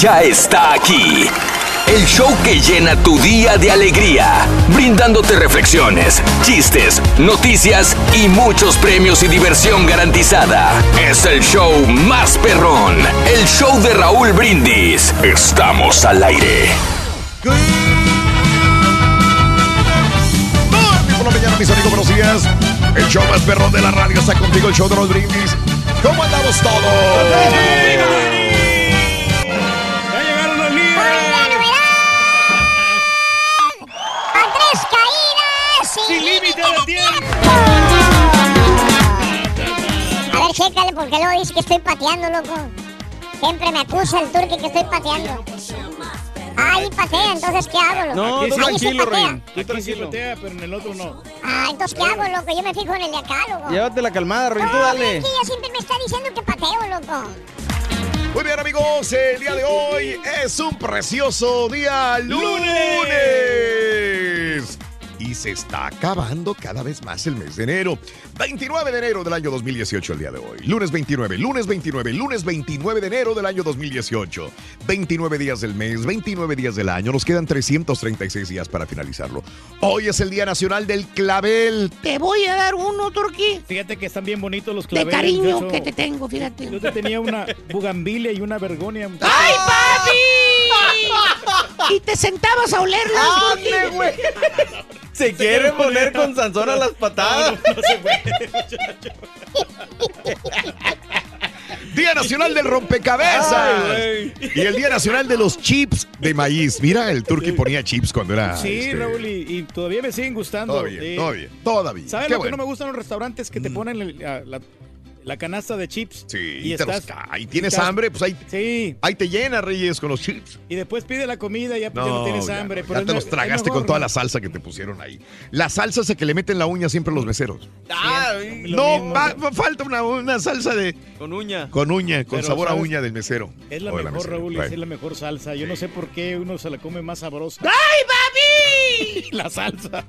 Ya está aquí. El show que llena tu día de alegría, brindándote reflexiones, chistes, noticias y muchos premios y diversión garantizada. Es el show más perrón, el show de Raúl Brindis. Estamos al aire. Por la mañana, mis amigos, buenos días. El show más perrón de la radio está contigo, el show de los brindis. ¿Cómo andamos todos? ¡Sin límite de tiempo! A ver, chécale, porque luego dice que estoy pateando, loco. Siempre me acusa el turque que estoy pateando. Ahí patea, entonces ¿qué hago, loco? No, tú Ahí sí tranquilo, patea. Rey. Tú tranquilo. patea, pero en el otro no. Ah, entonces ¿qué hago, loco? Yo me fijo en el de acá, loco. Llévate la calmada, Rey. Tú No, dale. es que ella siempre me está diciendo que pateo, loco. Muy bien, amigos, el día de hoy es un precioso día lunes. Y se está acabando cada vez más el mes de enero. 29 de enero del año 2018, el día de hoy. Lunes 29, lunes 29, lunes 29 de enero del año 2018. 29 días del mes, 29 días del año. Nos quedan 336 días para finalizarlo. Hoy es el Día Nacional del Clavel. Te voy a dar uno, Turquí. Fíjate que están bien bonitos los De claveles. cariño yo eso- que te tengo, fíjate. Yo te tenía una bugambilia y una vergonia. ¡Ay, papi! Y te sentabas a olerlos, Turquí. Se quiere poner con Sansón a las patadas. Día Nacional del Rompecabezas. Ay, y el Día Nacional de los Chips de Maíz. Mira, el turqui ponía chips cuando era. Sí, este, Raúl, y, y todavía me siguen gustando. Todavía, Sí. todavía, todavía. ¿Sabes lo que bueno. Mm. no me gustan los restaurantes que te ponen el- la, la- la canasta de chips? Sí, y te los estás- cae. tienes estás- hambre, pues ahí, Sí. ahí te llena, Reyes, con los chips. Y después pide la comida y ya, ya no tienes ya hambre. no, pero ya es te los es tragaste mejor, con toda ¿no? la salsa que te pusieron ahí. La salsa esa que le meten la uña siempre a los meseros. Lo no, va- va- falta una, una salsa de con uña. con uña, con Pero, sabor a uña del mesero. Es la O mejor. Raúl, es la mejor salsa. Yo no sé por qué uno se la come más sabrosa. ¡Ay, papi! La salsa.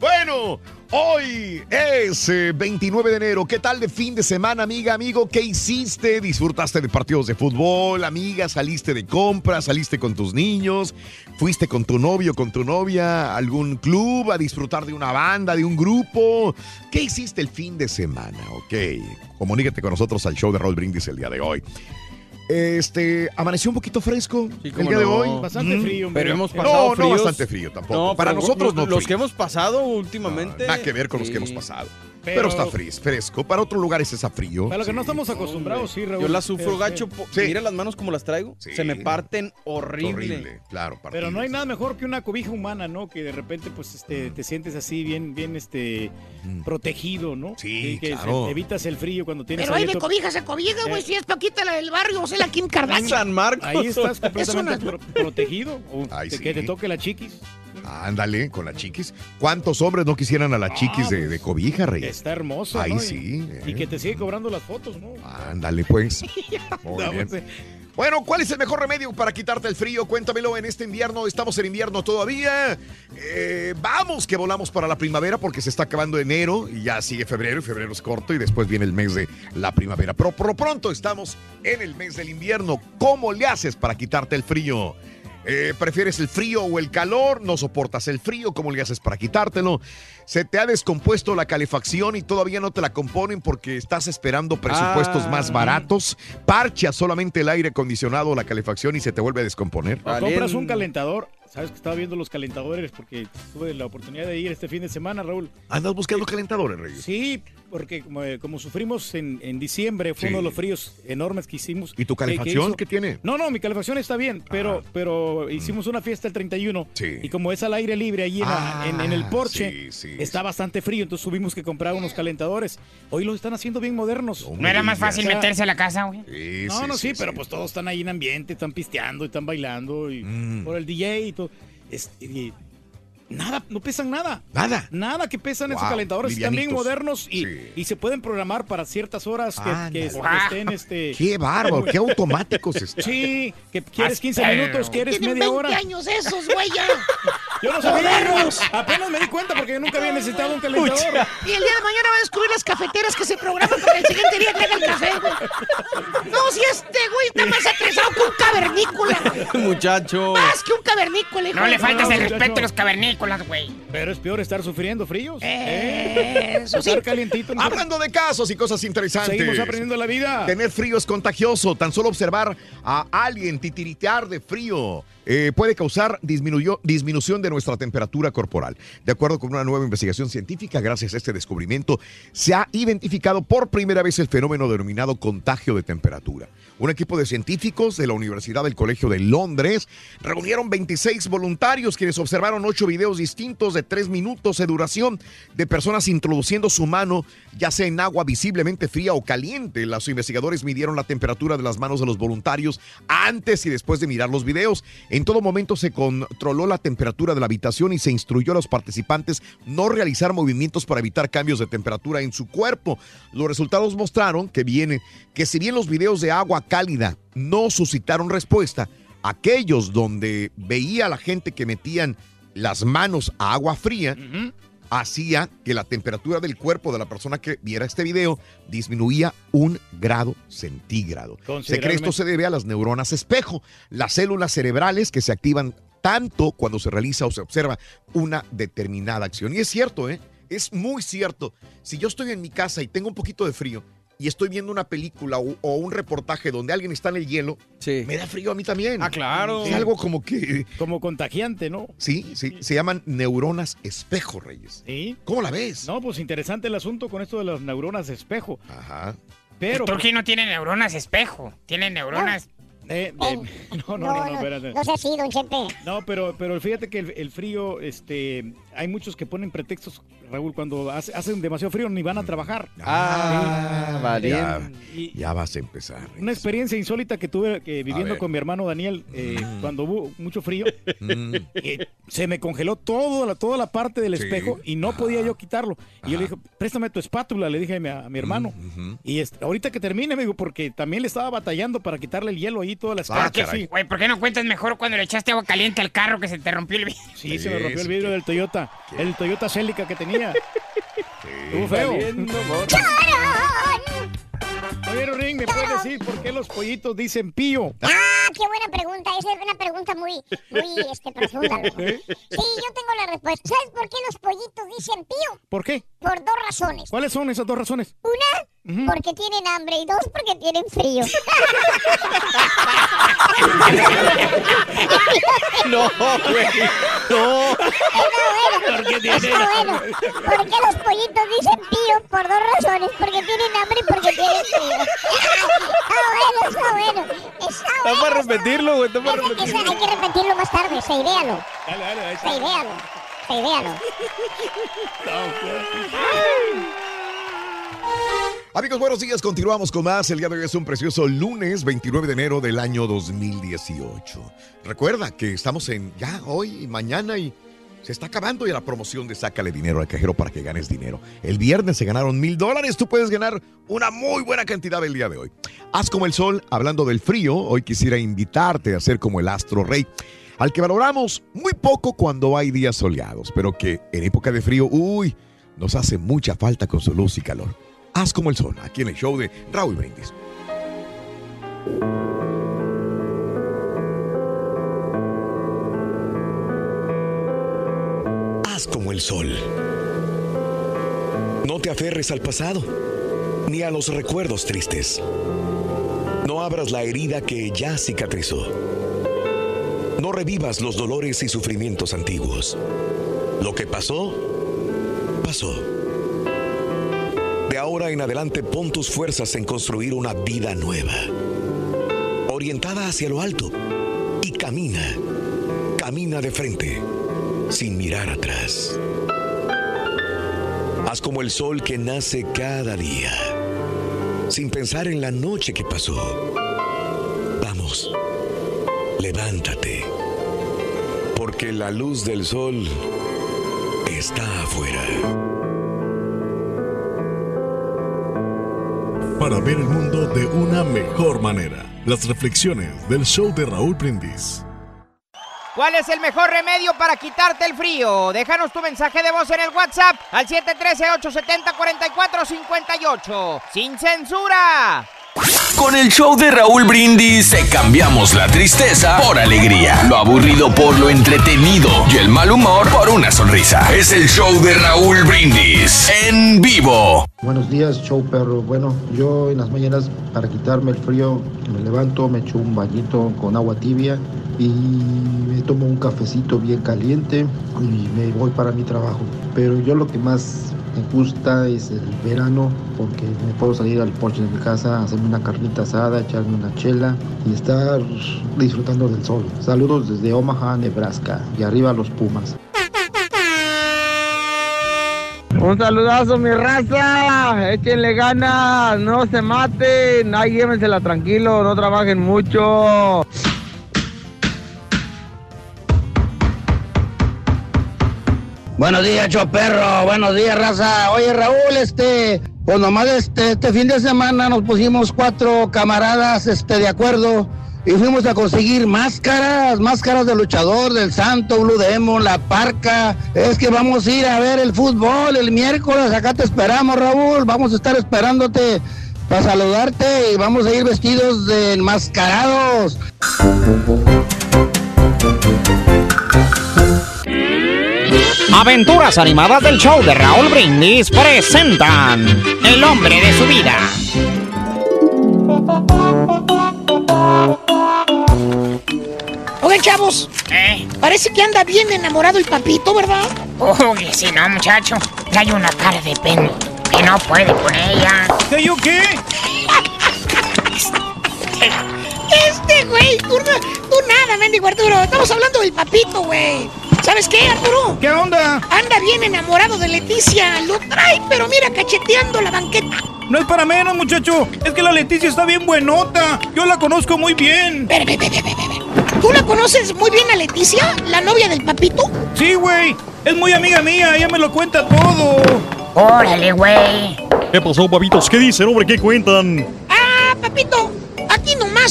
Bueno, hoy es eh, 29 de enero. ¿Qué tal de fin de semana, amiga, amigo? ¿Qué hiciste? ¿Disfrutaste de partidos de fútbol, amiga? ¿Saliste de compras? ¿Saliste con tus niños? ¿Fuiste con tu novio, con tu novia a algún club a disfrutar de una banda, de un grupo? ¿Qué hiciste el fin de semana? Ok, comunícate con nosotros al show de Roll Brindis el día de hoy. Este, amaneció un poquito fresco Sí, el día de no. hoy. Bastante Mm. frío, hombre. Pero hemos Eh, pasado No, no fríos. bastante frío tampoco. Para nosotros no Los frío. que hemos pasado últimamente. Nada que ver con los que hemos pasado. Pero, Pero- está fris- fresco. Para otros lugares está frío. Para lo que no estamos acostumbrados, sí, Raúl. Yo la sufro Eh, gacho. sí. Mira las manos como las traigo. Sí. Se me parten horrible. Horrible, claro. Pero no hay nada mejor que una cobija humana, ¿no? Que de repente, pues, este, te sientes así bien, bien, este, Mm. protegido, ¿no? Sí, Y que claro. se- evitas el frío cuando tienes Pero ahí de cobija se cobija, güey. Eh. Si es Paquita la del barrio, o sea, la Kim Kardashian. San Marcos. Ahí estás completamente Es una- pro- protegido. O Ay, te- sí. Que te toque la chiquis. Ándale, con la chiquis. ¿Cuántos hombres no quisieran a la chiquis de, de cobija, Reyes? Ah, Está hermosa, Ahí ¿no? Y- sí. Y eh. que te sigue cobrando las fotos, ¿no? Ándale, pues. Muy bien. pues, Bueno, ¿cuál es el mejor remedio para quitarte el frío? Cuéntamelo en este invierno. Estamos en invierno todavía. Eh, vamos que volamos para la primavera porque se está acabando enero y ya sigue febrero y febrero es corto y después viene el mes de la primavera. Pero por pronto estamos en el mes del invierno. ¿Cómo le haces para quitarte el frío? Eh, ¿Prefieres el frío o el calor? ¿No soportas el frío? ¿Cómo le haces para quitártelo? ¿Se te ha descompuesto la calefacción y todavía no te la componen porque estás esperando presupuestos Ah. más baratos? Parcha solamente el aire acondicionado o la calefacción y se te vuelve a descomponer. O compras un calentador. Sabes que estaba viendo los calentadores porque tuve la oportunidad de ir este fin de semana, Raúl. ¿Andas buscando calentadores, Reyes? Sí, porque como, eh, como sufrimos en, en diciembre, fue Sí. uno de los fríos enormes que hicimos. ¿Y tu que calefacción qué tiene? No, no, mi calefacción está bien, pero, pero hicimos una fiesta el 31 Sí. y como es al aire libre allí en, en el Ah, porche, sí, sí, está bastante frío, entonces tuvimos que comprar unos calentadores. Hoy los están haciendo bien modernos. No era más fácil meterse a la casa, güey. Sí, No, no, sí, sí, pero pues todos están ahí en ambiente, están pisteando, y están bailando y Mm. por el DJ y todo. Es- y nada, no pesan nada. Nada. Nada que pesan esos Wow, calentadores, están bien modernos y, Sí. y se pueden programar para ciertas horas que, que Wow. estén este. Qué bárbaro, qué automáticos están. Sí, que quieres 15 Pero- minutos, quieres media 20 hora. años esos, güey, ya. Yo no sabía. Apenas me di cuenta porque yo nunca había necesitado un calentador. Y el día de mañana va a descubrir las cafeteras que se programan para que el siguiente día traiga el café, güey. No, si este güey está más atrasado que un cavernícola. güey. Muchacho. Más que un cavernícola, hijo No le faltas no, el muchacho. respeto a los cavernícolas, güey. Pero es peor estar sufriendo fríos. Eh, eso sí. Estar calientito. no- Hablando de casos y cosas interesantes. Seguimos aprendiendo la vida. Tener frío es contagioso. Tan solo observar a alguien titiritear de frío eh, puede causar disminución de nuestra temperatura corporal. De acuerdo con una nueva investigación científica, gracias a este descubrimiento, se ha identificado por primera vez el fenómeno denominado contagio de temperatura. Un equipo de científicos de la Universidad del Colegio de Londres reunieron 26 voluntarios quienes observaron ocho videos distintos de tres minutos de duración de personas introduciendo su mano ya sea en agua visiblemente fría o caliente. Los investigadores midieron la temperatura de las manos de los voluntarios antes y después de mirar los videos. En todo momento se controló la temperatura de la habitación y se instruyó a los participantes no realizar movimientos para evitar cambios de temperatura en su cuerpo. Los resultados mostraron que viene que si bien los videos de agua cálida no suscitaron respuesta, aquellos donde veía a la gente que metían las manos a agua fría, hacía que la temperatura del cuerpo de la persona que viera este video disminuía un grado centígrado. Se cree esto se debe a las neuronas espejo, las células cerebrales que se activan tanto cuando se realiza o se observa una determinada acción. Y es cierto, ¿eh? Es muy cierto. Si yo estoy en mi casa y tengo un poquito de frío y estoy viendo una película o, o un reportaje donde alguien está en el hielo, Sí. me da frío a mí también. Ah, claro. Es algo como que... Como contagiante, ¿no? Sí, sí, se llaman neuronas espejo, Reyes. Sí. ¿Cómo la ves? No, pues interesante el asunto con esto de las neuronas espejo. Ajá. Pero. El Turqui no tiene neuronas espejo, tiene neuronas. eh, eh, no, no, no, no, espérate. No sé si, don Chepe. No, pero, pero fíjate que el, el frío, este, hay muchos que ponen pretextos, Raúl, cuando hace, hacen demasiado frío ni van a trabajar. Ah. Y ya vas a empezar. una experiencia insólita que tuve que viviendo con mi hermano Daniel, eh, Mm. cuando hubo mucho frío, Mm, eh, se me congeló toda la, toda la parte del Sí. espejo y no podía yo quitarlo. Y yo le dije, préstame tu espátula, le dije a mi, a mi hermano. Y este, ahorita que termine, me dijo, porque también le estaba batallando para quitarle el hielo ahí, toda la Ah, sí. Güey, ¿por qué no cuentas mejor cuando le echaste agua caliente al carro que se te rompió el vidrio? Sí, se me rompió el vidrio que- del Toyota, que- el Toyota Celica que tenía. Sí. Estuvo feo. Oye, Ring, ¿me puedes decir por qué los pollitos dicen pío? Ah, qué buena pregunta. Esa es una pregunta muy, muy este, profunda. ¿Eh? Sí, yo tengo la respuesta. ¿Sabes por qué los pollitos dicen pío? ¿Por qué? Por dos razones. ¿Cuáles son esas dos razones? Una, porque tienen hambre y dos, porque tienen frío. No, güey. No. Porque Está bueno. ¿Por qué los pollitos dicen pío? Por dos razones. Porque tienen hambre y porque tienen frío. Está bueno, está bueno. Está bueno. para repetirlo, güey. Está para repetirlo. hay que repetirlo más tarde. Se idealo. Dale, dale, ahí Se idealo. Se idealo. Amigos, buenos días. Continuamos con más. El día de hoy es un precioso lunes 29 de enero del año 2018. Recuerda que estamos en ya hoy y mañana y Se está acabando ya la promoción de Sácale Dinero al Cajero para que ganes dinero. El viernes se ganaron mil dólares. Tú puedes ganar una muy buena cantidad el día de hoy. Haz como el sol, hablando del frío. Hoy quisiera invitarte a ser como el astro rey, al que valoramos muy poco cuando hay días soleados, pero que en época de frío, uy, nos hace mucha falta con su luz y calor. Haz como el sol, aquí en el show de Raúl Brindis. Como el sol. No te aferres al pasado, ni a los recuerdos tristes. No abras la herida que ya cicatrizó. No revivas los dolores y sufrimientos antiguos. Lo que pasó, pasó. De ahora en adelante pon tus fuerzas en construir una vida nueva, orientada hacia lo alto, y camina, camina de frente, sin mirar atrás. Haz como el sol que nace cada día, sin pensar en la noche que pasó. Vamos, levántate, porque la luz del sol está afuera. Para ver el mundo de una mejor manera. Las reflexiones del show de Raúl Brindis. ¿Cuál es el mejor remedio para quitarte el frío? Déjanos tu mensaje de voz en el WhatsApp al 713-870-4458. ¡Sin censura! Con el show de Raúl Brindis cambiamos la tristeza por alegría, lo aburrido por lo entretenido y el mal humor por una sonrisa. Es el show de Raúl Brindis en vivo. Buenos días, show perro. Bueno, yo en las mañanas para quitarme el frío me levanto, me echo un bañito con agua tibia y me tomo un cafecito bien caliente y me voy para mi trabajo. Pero yo lo que más me gusta es el verano porque me puedo salir al porche de mi casa, hacerme una carnita asada, echarme una chela y estar disfrutando del sol. Saludos desde Omaha, Nebraska y arriba los Pumas. Un saludazo, mi raza. Échenle ganas, no se maten. Ahí llévensela tranquilo, no trabajen mucho. Buenos días, Choperro. Buenos días, raza. Oye, Raúl, este, pues nomás este, este fin de semana nos pusimos cuatro camaradas, este, de acuerdo y fuimos a conseguir máscaras, máscaras de luchador, del Santo, Blue Demon, la Parca. Es que vamos a ir a ver el fútbol el miércoles. Acá te esperamos, Raúl. Vamos a estar esperándote para saludarte y vamos a ir vestidos de enmascarados. Aventuras animadas del show de Raúl Brindis presentan El hombre de su vida. Oigan, chavos. Parece que anda bien enamorado el papito, ¿verdad? Uy, si no, muchacho. Hay una cara de pena que no puede con ella. ¿Qué yo qué? Este, güey, tú, tú nada, mendigo Arturo. Estamos hablando del papito, güey. ¿Sabes qué, Arturo? ¿Qué onda? Anda bien enamorado de Leticia. Lo trae, pero mira, cacheteando la banqueta. No es para menos, muchacho. Es que la Leticia está bien buenota. Yo la conozco muy bien. ¿Tú la conoces muy bien a Leticia, la novia del papito? Sí, güey. Es muy amiga mía. Ella me lo cuenta todo. Órale, güey. ¿Qué pasó, papitos? ¿Qué dicen, hombre? ¿Qué cuentan? Ah, papito.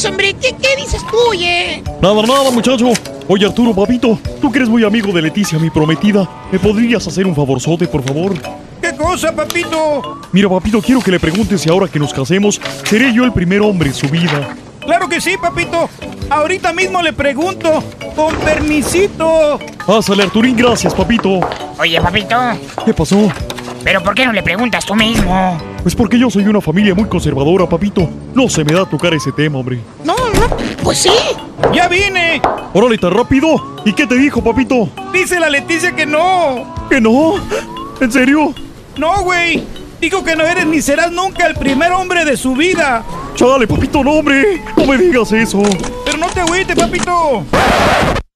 Hombre. ¿Qué, qué dices tú, oye? Nada, nada, muchacho. Oye, Arturo, papito, tú que eres muy amigo de Leticia, mi prometida, ¿me podrías hacer un favorzote, por favor? ¿Qué cosa, papito? Mira, papito, quiero que le preguntes si ahora que nos casemos, seré yo el primer hombre en su vida. Claro que sí, papito. Ahorita mismo le pregunto. Con permisito. Pásale, Arturín, gracias, papito. Oye, papito. ¿Qué pasó? ¿Pero por qué no le preguntas tú mismo? Pues porque yo soy una familia muy conservadora, papito. No se me da tocar ese tema, hombre. No, no, pues sí. ¡Ya vine! Órale, tan rápido. ¿Y qué te dijo, papito? Dice la Leticia que no. ¿Que no? ¿En serio? No, güey. Dijo que no eres ni serás nunca el primer hombre de su vida. Chale, papito, no, hombre. No me digas eso. Pero no te agüites, papito.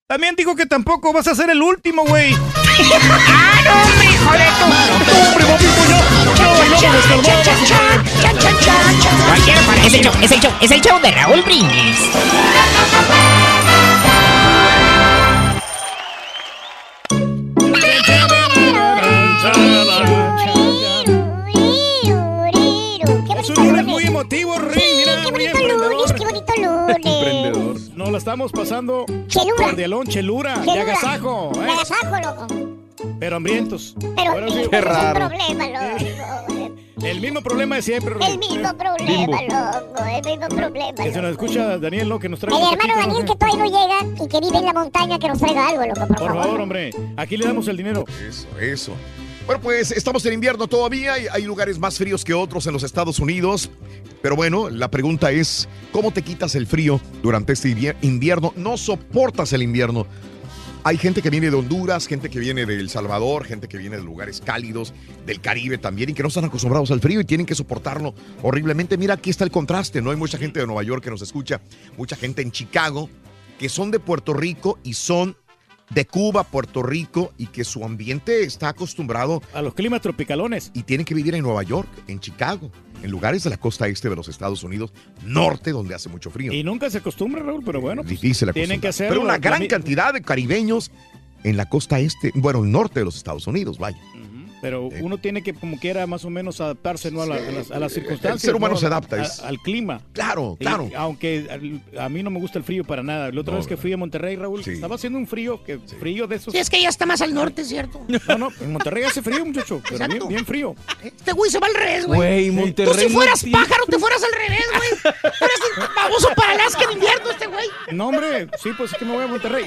También dijo que tampoco vas a ser el último, güey. ¡Ah, no, hombre, hijo de tu... ¡No, hombre, es el show, es el show, es el show de Raúl Brindis. Estamos pasando. Chelura. Cordialón, chelura, de Chelura. agasajo. De ¿eh? agasajo, loco. Pero hambrientos. Pero Ahora sí. es el problema, loco. El mismo problema de siempre. El mismo problema, loco. El mismo problema, Que se nos escucha Daniel, ¿no? Que nos trae El hermano poquito, Daniel ¿no? que todavía no llega y que vive en la montaña que nos traiga algo, loco, por, Por favor, hombre. Aquí le damos el dinero. Eso, eso. Bueno, pues estamos en invierno todavía y hay lugares más fríos que otros en los Estados Unidos. Pero bueno, la pregunta es, ¿cómo te quitas el frío durante este invier- invierno? ¿No soportas el invierno? Hay gente que viene de Honduras, gente que viene de El Salvador, gente que viene de lugares cálidos, del Caribe también, y que no están acostumbrados al frío y tienen que soportarlo horriblemente. Mira, aquí está el contraste, ¿no? Hay mucha gente de Nueva York que nos escucha, mucha gente en Chicago, que son de Puerto Rico y son de Cuba, Puerto Rico, y que su ambiente está acostumbrado a los climas tropicalones. Y tienen que vivir en Nueva York, en Chicago, en lugares de la costa este de los Estados Unidos, norte, donde hace mucho frío. Y nunca se acostumbra, Raúl, pero bueno. pues, Difícil Tienen que hacerlo. Pero una gran cantidad de caribeños en la costa este, bueno, el norte de los Estados Unidos, vaya. Pero uno tiene que, como quiera, más o menos adaptarse ¿no? a, la- a las, a las circunstancias. ser humano ¿no? se adapta, A- es- al clima. Claro, Y claro. aunque al- a mí no me gusta el frío para nada. La otra No, vez que fui a Monterrey, Raúl, estaba haciendo un frío, que frío de esos. Sí, es que ya está más al norte, ¿cierto? No, no, en Monterrey hace frío, muchacho, pero bien, bien frío. Este güey se va al revés, güey. Güey, Tú Monterrey si no fueras tiene pájaro, te fueras al revés, güey. El baboso para Alaska en invierno, este güey. No, hombre, sí, pues es que me voy a Monterrey.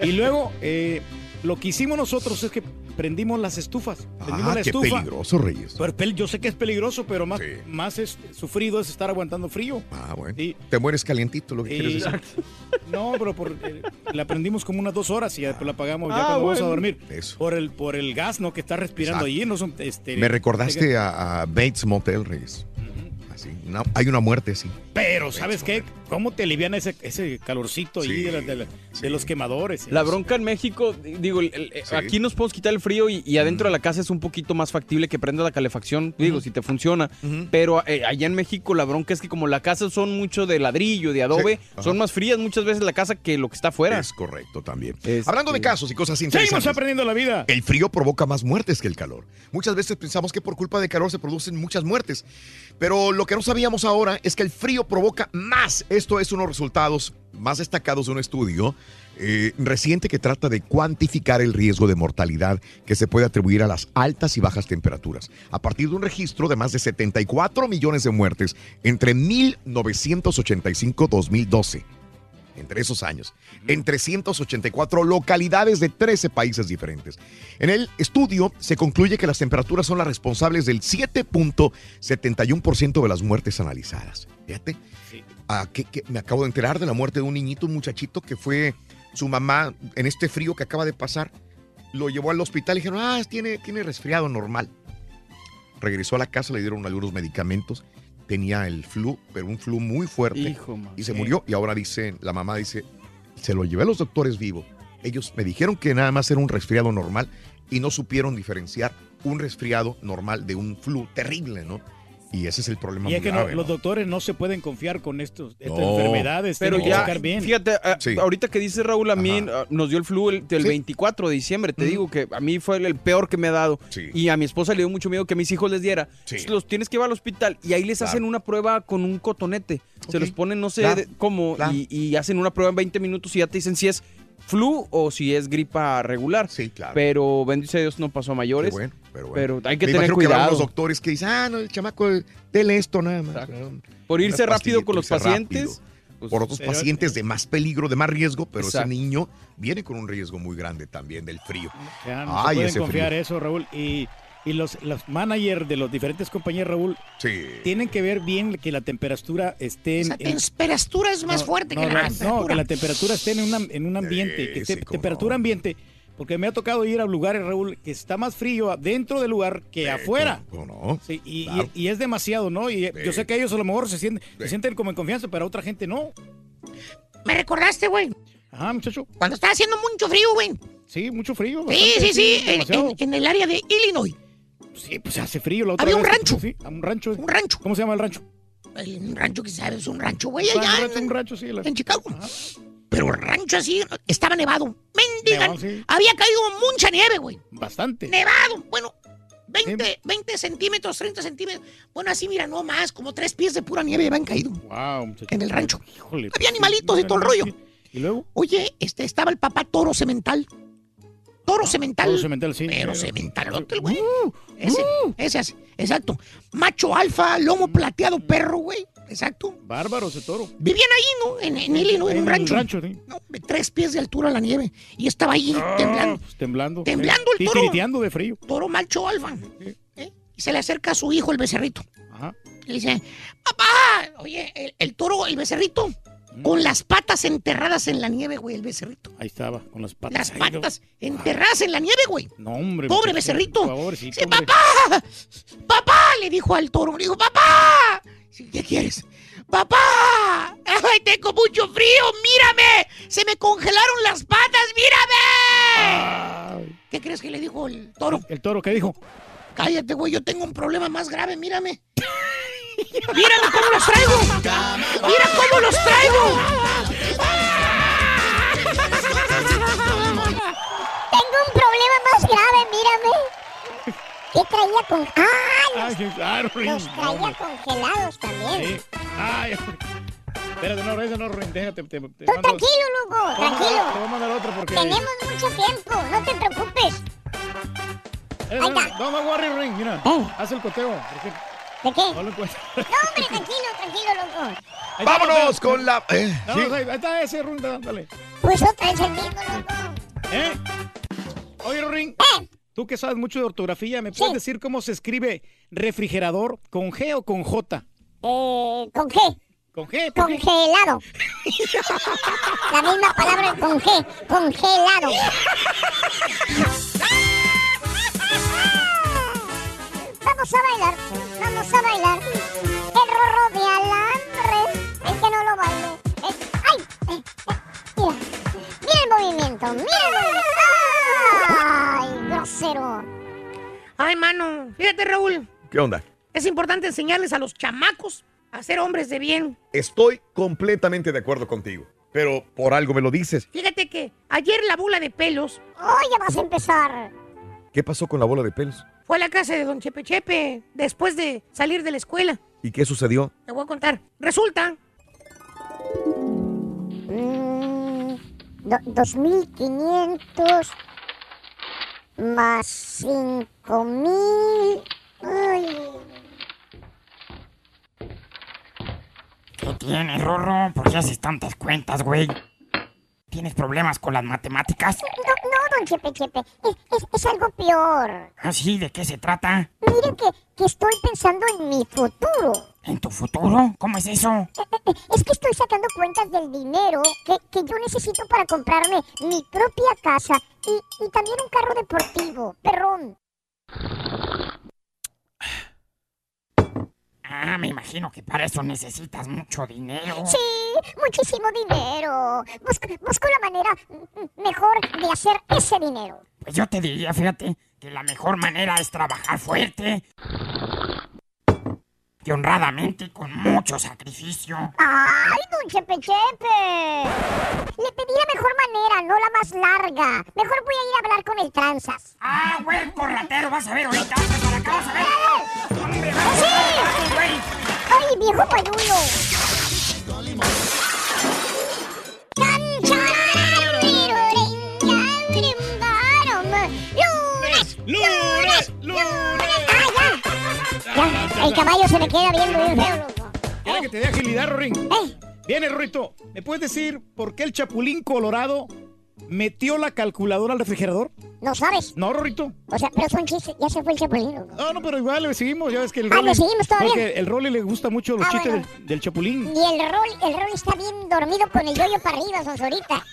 Y luego, eh, lo que hicimos nosotros es que prendimos las estufas. Prendimos Ah, la qué estufa. peligroso, Reyes. Pero yo sé que es peligroso, pero más, más es, sufrido es estar aguantando frío. Ah, bueno. Y- Te mueres calientito, lo que y- quieres decir. No, pero por, eh, la prendimos como unas dos horas y ya después la apagamos ya Ah, cuando vamos a dormir. Eso. Por el, por el gas, ¿no? Que está respirando Exacto. allí. No son, este, Me recordaste a, a Bates Motel, Reyes. Una- hay una muerte así. Pero, ¿sabes qué? ¿Cómo te aliviana ese, ese calorcito ahí Sí, de, la- de la- de los quemadores? La bronca en México, digo, el- el- aquí nos podemos quitar el frío y, y adentro de la casa es un poquito más factible que prenda la calefacción, digo, si te funciona. Pero eh, allá en México la bronca es que como la casa son mucho de ladrillo, de adobe, Sí, son más frías muchas veces la casa que lo que está afuera. Es correcto también. Este- Hablando de casos y cosas Seguimos interesantes. aprendiendo la vida. El frío provoca más muertes que el calor. Muchas veces pensamos que por culpa de calor se producen muchas muertes. Pero lo que no sabíamos ahora es que el frío provoca más. Esto es unos resultados más destacados de un estudio eh, reciente que trata de cuantificar el riesgo de mortalidad que se puede atribuir a las altas y bajas temperaturas. A partir de un registro de más de 74 millones de muertes entre 1985-2012 entre esos años, en 384 localidades de 13 países diferentes. En el estudio se concluye que las temperaturas son las responsables del 7.71% de las muertes analizadas. Fíjate, ah, que- que me acabo de enterar de la muerte de un niñito, un muchachito que fue su mamá en este frío que acaba de pasar, lo llevó al hospital y dijeron, ah, tiene, tiene resfriado normal. Regresó a la casa, le dieron algunos medicamentos, tenía el flu, pero un flu muy fuerte. Hijo, y se murió. Y ahora dice, la mamá dice, se lo llevé a los doctores vivo. Ellos me dijeron que nada más era un resfriado normal y no supieron diferenciar un resfriado normal de un flu terrible, ¿no? Y ese es el problema Y es que no- los ¿no? doctores no se pueden confiar con estos, estas No. enfermedades. Pero tienen que ya, bien. fíjate, ah, Sí. ahorita que dice Raúl, a mí ah, nos dio el flu el, el 24 de diciembre. Te digo que a mí fue el, el peor que me ha dado. Sí. Y a mi esposa le dio mucho miedo que a mis hijos les diera. Sí. Entonces, Los tienes que llevar al hospital y ahí les Claro. hacen una prueba con un cotonete. Se los ponen, no sé Claro, de- cómo, claro. y, y hacen una prueba en 20 minutos y ya te dicen si es flu o si es gripa regular. Sí, claro. Pero bendice a Dios no pasó a mayores. Qué bueno, pero bueno. Pero hay que Me tener imagino que cuidado. unos doctores que dicen, ah, no, el chamaco, dele esto nada más. Por irse Una rápido con los pacientes. rápido. por otros pero- pacientes de más peligro, de más riesgo, pero Exacto. ese niño viene con un riesgo muy grande también del frío. Ya, no Ay, se pueden ese confiar frío. eso, Raúl. Y, y los, los managers de las diferentes compañías, Raúl, Sí. tienen que ver bien que la temperatura esté en... Esa en- temperatura es más no, fuerte no, que no, la no, temperatura. que la temperatura esté en, una- en un ambiente, que esté sí, cómo temperatura no. ambiente, porque me ha tocado ir a lugares, Raúl, que está más frío dentro del lugar que afuera. ¿Cómo no? Sí, y, y- Claro. y es demasiado, ¿no? Y yo sé que ellos a lo mejor se sienten, se sienten como en confianza, pero a otra gente no. Me recordaste, güey. Ajá, muchacho. Cuando estaba haciendo mucho frío, güey. Sí, mucho frío. Sí, bastante, sí, sí. En, demasiado. en- en el área de Illinois. Sí, pues hace frío la otra Había un rancho. Sí, un rancho. Un rancho. ¿Cómo se llama el rancho? Un rancho que sabes, un rancho, güey, Un allá rancho, en, un rancho, sí. la- en Chicago. Pero el rancho así estaba nevado. Mendigan. Sí. Había caído mucha nieve, güey. Bastante. Nevado. Bueno, 20, 20 centímetros, 30 centímetros. Bueno, así, mira, no más. Como tres pies de pura nieve habían caído Wow, muchacho. en el rancho. Híjole, Había pues, animalitos y todo el rollo. ¿Y luego? Oye, este, estaba el papá toro cemental. Toro cemental. Toro cemental, sí. Pero cementalote, el güey. Ese, ese así, exacto. Macho alfa, lomo plateado, perro, güey. Exacto. Bárbaro ese toro. Vivían ahí, ¿no? En, en Illinois, en un rancho. rancho, sí. No, de tres pies de altura la nieve. Y estaba ahí Ah, temblando. pues, temblando. Temblando el toro. Titiriteando de frío. Toro macho alfa. ¿eh? Y se le acerca a su hijo, el becerrito. Ajá. Y le dice, papá, oye, el, el toro, el becerrito, Mm. Con las patas enterradas en la nieve, güey, el becerrito. Ahí estaba, con las patas. Las patas enterradas en la nieve, güey. No, hombre. Pobre becerrito. Pobrecito, Sí, hombre. papá, papá, le dijo al toro, le dijo, papá, Sí, ¿qué quieres? Papá, ay, tengo mucho frío, mírame, se me congelaron las patas, mírame. ¿Qué crees que le dijo el toro? ¿El toro qué dijo? Cállate, güey, yo tengo un problema más grave, mírame. Mírame cómo los traigo. Mira cómo los traigo. Tengo un problema más grave, mírame. ¿Qué traía con.? ¡Ah! Ay, claro, Rin. Los traía congelados también. Sí. Ay, espérate, no, ese no, Rin, déjate. Te, te Tú mando- tranquilo, loco, Te voy a mandar- Te tranquilo. voy a mandar otro porque. Tenemos mucho tiempo, no te preocupes. Eh, no, no, no, worry, Ring, mira. Haz el coteo. porque ¿De qué? No lo encuentro. No, hombre, tranquilo, tranquilo, loco. Ahí Vámonos está. con la. eh, No, sí. no, ahí está ese Ring, dale. Pues otra vez el mismo, loco. ¿Eh? Oye, Ring. Tú que sabes mucho de ortografía, ¿me puedes decir cómo se escribe refrigerador? ¿Con G o con J? Eh, ¿Con G? ¿Con G? Congelado. La misma palabra con G, congelado. Vamos a bailar, vamos a bailar. El rorro de alambre, el que no lo baile. es- ¡Ay! Eh, eh, Mira, mira el movimiento, mira el movimiento. ¡Ay, grosero! Ay, mano, fíjate, Raúl, ¿Qué onda? es importante enseñarles a los chamacos a ser hombres de bien. Estoy completamente de acuerdo contigo. Pero por algo me lo dices. Fíjate que ayer la bola de pelos ¡Oh, ya vas a empezar! ¿Qué pasó con la bola de pelos? Fue a la casa de don Chepe Chepe después de salir de la escuela. ¿Y qué sucedió? Te voy a contar. Resulta Mm, do- 2500 más 5000. Ay, ¿Qué tienes, Rorro? ¿Por qué haces tantas cuentas, güey? ¿Tienes problemas con las matemáticas? no, no, don Chepe Chepe. Es, es- es algo peor. ¿Ah, sí? ¿De qué se trata? Mire que, que estoy pensando en mi futuro. ¿En tu futuro? ¿Cómo es eso? Eh, eh, Es que estoy sacando cuentas del dinero que, que yo necesito para comprarme mi propia casa y, y también un carro deportivo. Perrón. Ah, me imagino que para eso necesitas mucho dinero. Sí, muchísimo dinero. Busco, busco la manera mejor de hacer ese dinero. Pues yo te diría, fíjate, que la mejor manera es trabajar fuerte y honradamente con mucho sacrificio. ¡Ay, don Chepe Chepe! Le pedí la mejor manera, no la más larga. Mejor voy a ir a hablar con el tranzas. ¡Ah, güey, corratero! Vas a ver ahorita. para acá, vas a ver. ¡Hombre, vamos ¡Sí! a ver! ¡Ay, viejo pañuelo! ¡Lunes! ¡Lunes! ¡Lunes! ¡Ah, ya! Ya, el caballo se me queda viendo bien feo, loco. ¿Quieres que te dé agilidad? ¡Ey! Viene, Rorrito. ¿Me puedes decir por qué el Chapulín Colorado metió la calculadora al refrigerador? ¿No sabes? No, Rorrito. O sea, pero son chistes. Ya se fue el chapulín, loco. No, no, pero igual le seguimos. Ya ves que el Ah, Rolly. le seguimos todavía. Porque el Rolly le gusta mucho los Ah, chistes bueno. del, del Chapulín. Y el rol, el rol está bien dormido con el yoyo para arriba, Sonsorita.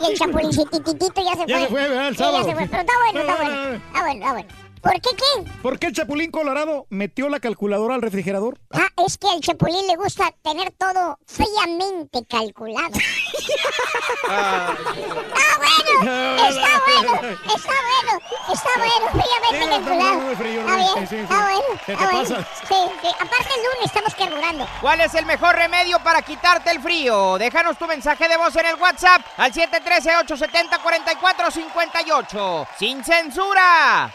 Y el chapulincititito ya se Ya fue. se fue, ¿verdad? El Sí, ya se fue. Pero está bueno, está bueno. Está bueno, está bueno. ¿Por qué qué? ¿Por qué el Chapulín Colorado metió la calculadora al refrigerador? Ah, es que al chapulín le gusta tener todo fríamente calculado. Ah. ¡Está bueno! ¡Está bueno! ¡Está bueno! ¡Está bueno! Fríamente calculado. frío, Está bien, Sí, sí, está bueno. Te está bueno. pasa. Sí, sí. Aparte el lunes estamos carburando. ¿Cuál es el mejor remedio para quitarte el frío? Déjanos tu mensaje de voz en el WhatsApp al 713-870-4458. ¡Sin censura!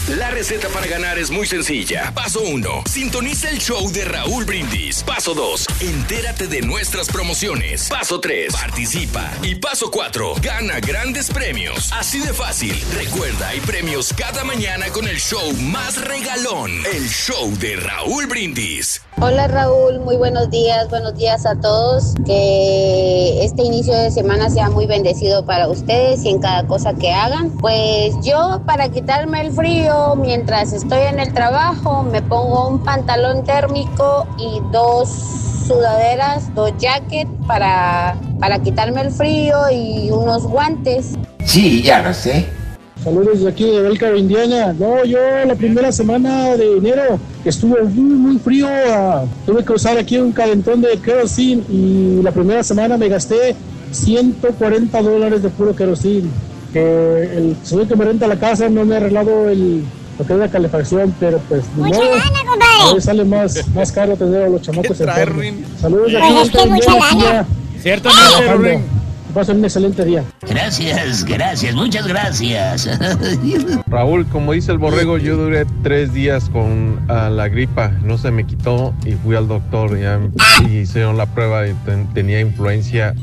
La receta para ganar es muy sencilla. Paso 1. Sintoniza el show de Raúl Brindis. Paso 2. Entérate de nuestras promociones. Paso 3. Participa. Y paso 4. Gana grandes premios. Así de fácil. Recuerda, hay premios cada mañana con el show más regalón. El show de Raúl Brindis. Hola Raúl, muy buenos días, buenos días a todos. Que este inicio de semana sea muy bendecido para ustedes y en cada cosa que hagan. Pues yo para quitarme el frío mientras estoy en el trabajo me pongo un pantalón térmico y dos sudaderas, dos jackets para, para quitarme el frío y unos guantes. Sí, ya lo sé. Saludos de aquí de Belcaro, Indiana. No, yo la primera semana de enero estuvo muy, muy frío. ah, tuve que usar aquí un calentón de kerosene y la primera semana me gasté 140 dólares de puro kerosene. Que el señor que me renta la casa no me ha arreglado el, lo que es la calefacción, pero pues ni Mucha modo. lana, compadre. Hoy sale más, más caro tener a los chamacos enfermos. Saludos Pues que de mucha lana. Ruin. Que pasen un excelente día. Gracias, gracias, muchas gracias. Raúl, como dice el borrego, yo duré tres días con la gripa, no se me quitó y fui al doctor ya, y hicieron la prueba y ten- tenía influencia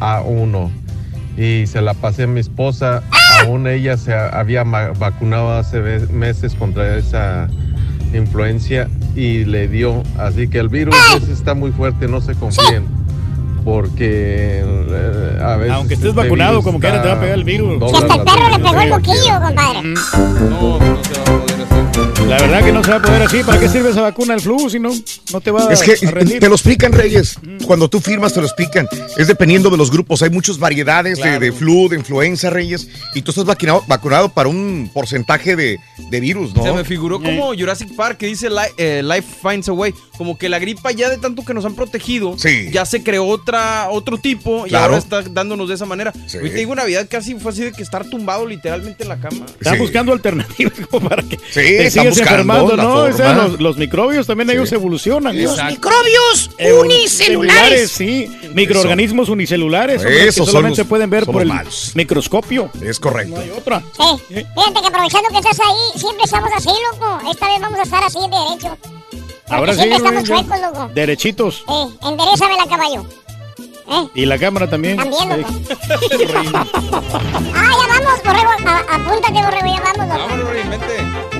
A1 y se la pasé a mi esposa, aún ella se ha- había vacunado hace meses contra esa influencia y le dio, así que el virus ese está muy fuerte, no se confíen. Porque eh, a veces Aunque estés este vacunado, como quiera, te va a pegar el virus. hasta el perro le pegó el que moquillo, compadre. No, no se va a poder. La verdad que no se va a poder así. ¿Para qué sirve esa vacuna del flu si no, no te va Es que a rendir? te lo explican, Reyes. Cuando tú firmas, te lo explican. Es dependiendo de los grupos. Hay muchas variedades de- de, flu, de influenza, Reyes. Y tú estás vacunado, vacunado para un porcentaje de, de virus, ¿no? Se me figuró como Jurassic Park que dice eh, Life Finds a Way. Como que la gripa ya de tanto que nos han protegido, ya se creó otra, otro tipo y Claro. ahora está dándonos de esa manera. Sí. Hoy te digo, Navidad casi fue así de que estar tumbado literalmente en la cama. Están buscando alternativas como para que Sí, te sigas buscando enfermando, la ¿no? O sea, forma. los, los microbios también ellos evolucionan. Los microbios unicelulares. Sí, microorganismos unicelulares. Esos que solamente los- pueden ver por el malos. microscopio. Es correcto. No hay otra. Sí, fíjate que aprovechando que estás ahí, siempre estamos así, loco. Esta vez vamos a estar así de derecho. Porque Ahora sí, siempre estamos chuecos, loco. Derechitos. Eh, enderezame la caballo. Eh, Y la cámara también. también, loco. ah, ya vamos, borrego. A- apúntate, borrego, ya vamos, loco. Vámonos,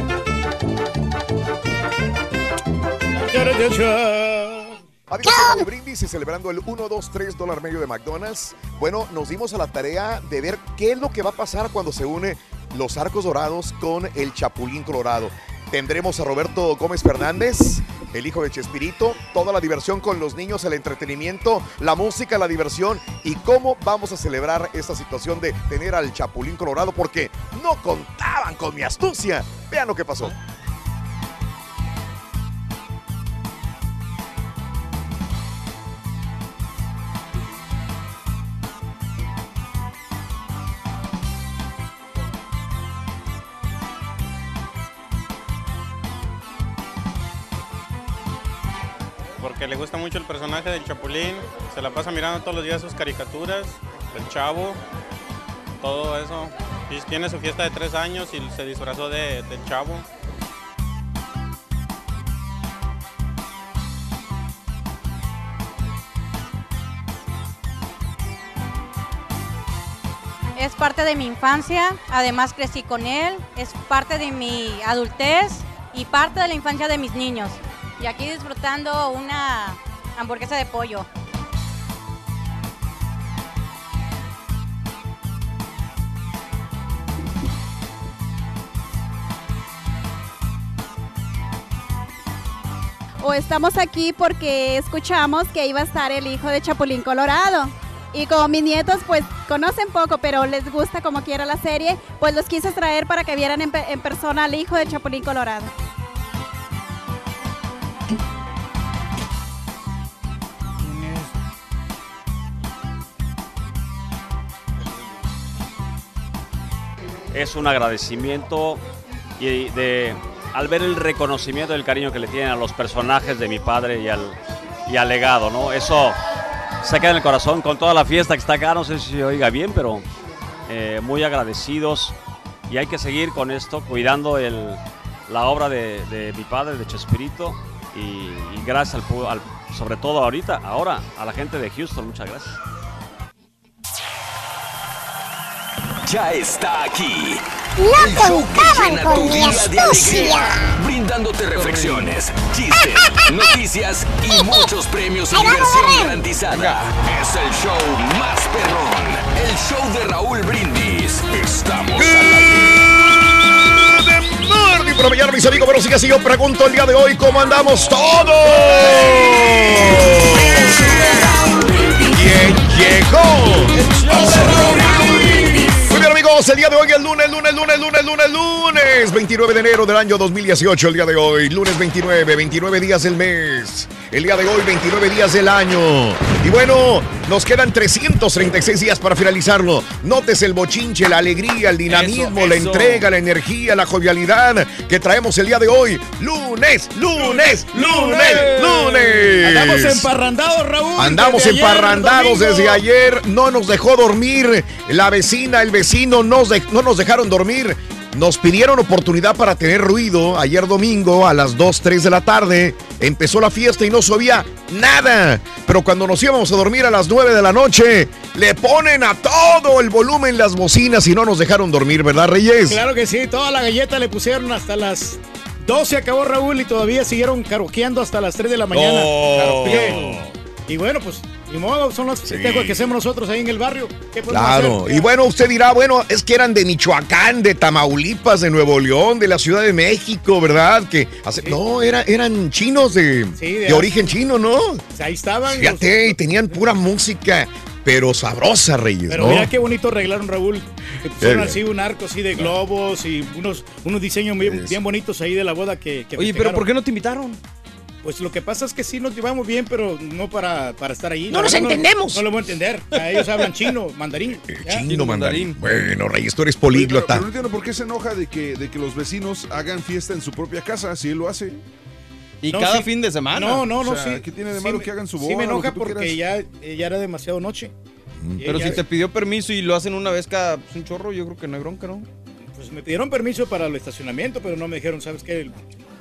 De Brindis y celebrando el 1, 2, 3 dólar medio de McDonald's. Bueno, nos dimos a la tarea de ver qué es lo que va a pasar cuando se une los arcos dorados con el Chapulín Colorado. Tendremos a Roberto Gómez Fernández, el hijo de Chespirito, toda la diversión con los niños, el entretenimiento, la música, la diversión y cómo vamos a celebrar esta situación de tener al Chapulín Colorado porque no contaban con mi astucia. Vean lo que pasó. Porque le gusta mucho el personaje del Chapulín, se la pasa mirando todos los días sus caricaturas, el chavo, todo eso. Y tiene su fiesta de tres años y se disfrazó de, del chavo. Es parte de mi infancia, además crecí con él, es parte de mi adultez y parte de la infancia de mis niños. Y aquí disfrutando una hamburguesa de pollo. o estamos aquí porque escuchamos que iba a estar el hijo de Chapulín Colorado. Y como mis nietos pues conocen poco, pero les gusta como quiera la serie, pues los quise traer para que vieran en, en persona al hijo de Chapulín Colorado. Es un agradecimiento y de al ver el reconocimiento y el cariño que le tienen a los personajes de mi padre y al, y al legado, ¿no? Eso se queda en el corazón con toda la fiesta que está acá, no sé si se oiga bien, pero eh, muy agradecidos. Y hay que seguir con esto, cuidando el, la obra de, de mi padre, de Chespirito, y, y gracias al, al- sobre todo ahorita, ahora, a la gente de Houston, muchas gracias. Ya está aquí. No El show que llena con tu mi día de alegría, brindándote reflexiones, chistes, noticias y muchos premios y diversión garantizada. Es el show más perrón, el show de Raúl Brindis. Estamos al aire. Morning, por mañana, mis amigos. Bueno, sigue así. Yo pregunto el día de hoy cómo andamos todos. ¿Quién llegó? El día de hoy es lunes, lunes, lunes, lunes, lunes, lunes. 29 de enero del año 2018. El día de hoy, lunes 29, 29 días del mes. El día de hoy, 29 días del año. Y bueno, nos quedan 336 días para finalizarlo. Notes el bochinche, la alegría, el dinamismo, Eso, la entrega, la energía, la jovialidad que traemos el día de hoy. Lunes, lunes, lunes, lunes. Andamos emparrandados, Raúl. Andamos desde emparrandados desde ayer. No nos dejó dormir. La vecina, el vecino nos de- no nos dejaron dormir. Nos pidieron oportunidad para tener ruido ayer domingo a las 2, 3 de la tarde. Empezó la fiesta y no se oía nada. Pero cuando nos íbamos a dormir a las 9 de la noche, le ponen a todo el volumen las bocinas y no nos dejaron dormir, ¿verdad, Reyes? Claro que sí, toda la galleta le pusieron hasta las 12 acabó Raúl y todavía siguieron caroqueando hasta las 3 de la mañana. Y bueno, pues, ni modo, son los festejos que hacemos nosotros ahí en el barrio. ¿Qué podemos Claro, hacer? y bueno, usted dirá, bueno, es que eran de Michoacán, de Tamaulipas, de Nuevo León, de la Ciudad de México, ¿verdad? Que hace- no, era, eran chinos de, Sí, de, de- origen chino, ¿no? Ahí estaban. los- Fíjate, y tenían pura música, pero sabrosa, Reyes, Pero ¿no? mira qué bonito arreglaron, Raúl. Que pusieron así un arco así de globos y unos, unos diseños bien, bien bonitos ahí de la boda que, que Oye, pero. ¿por qué no te invitaron? Pues lo que pasa es que sí nos llevamos bien, pero no para, para estar ahí. No La nos verdad, entendemos. No, lo voy a entender. A ellos hablan chino, mandarín. ¿ya? Chino mandarín. Bueno, Reyes, tú eres Pero, políglota. pero no entiendo por qué se enoja de que, de que los vecinos hagan fiesta en su propia casa, si él lo hace. Y No, cada sí. fin de semana. No, no, no, O sea, sí. ¿qué tiene de Sí malo me- que hagan su Sí boda, me lo que enoja porque ya, ya era demasiado noche. Y Pero ya- si te pidió permiso y lo hacen una vez cada pues, un chorro, yo creo que no hay bronca, ¿no? Pues me pidieron permiso para el estacionamiento, pero no me dijeron, ¿sabes qué?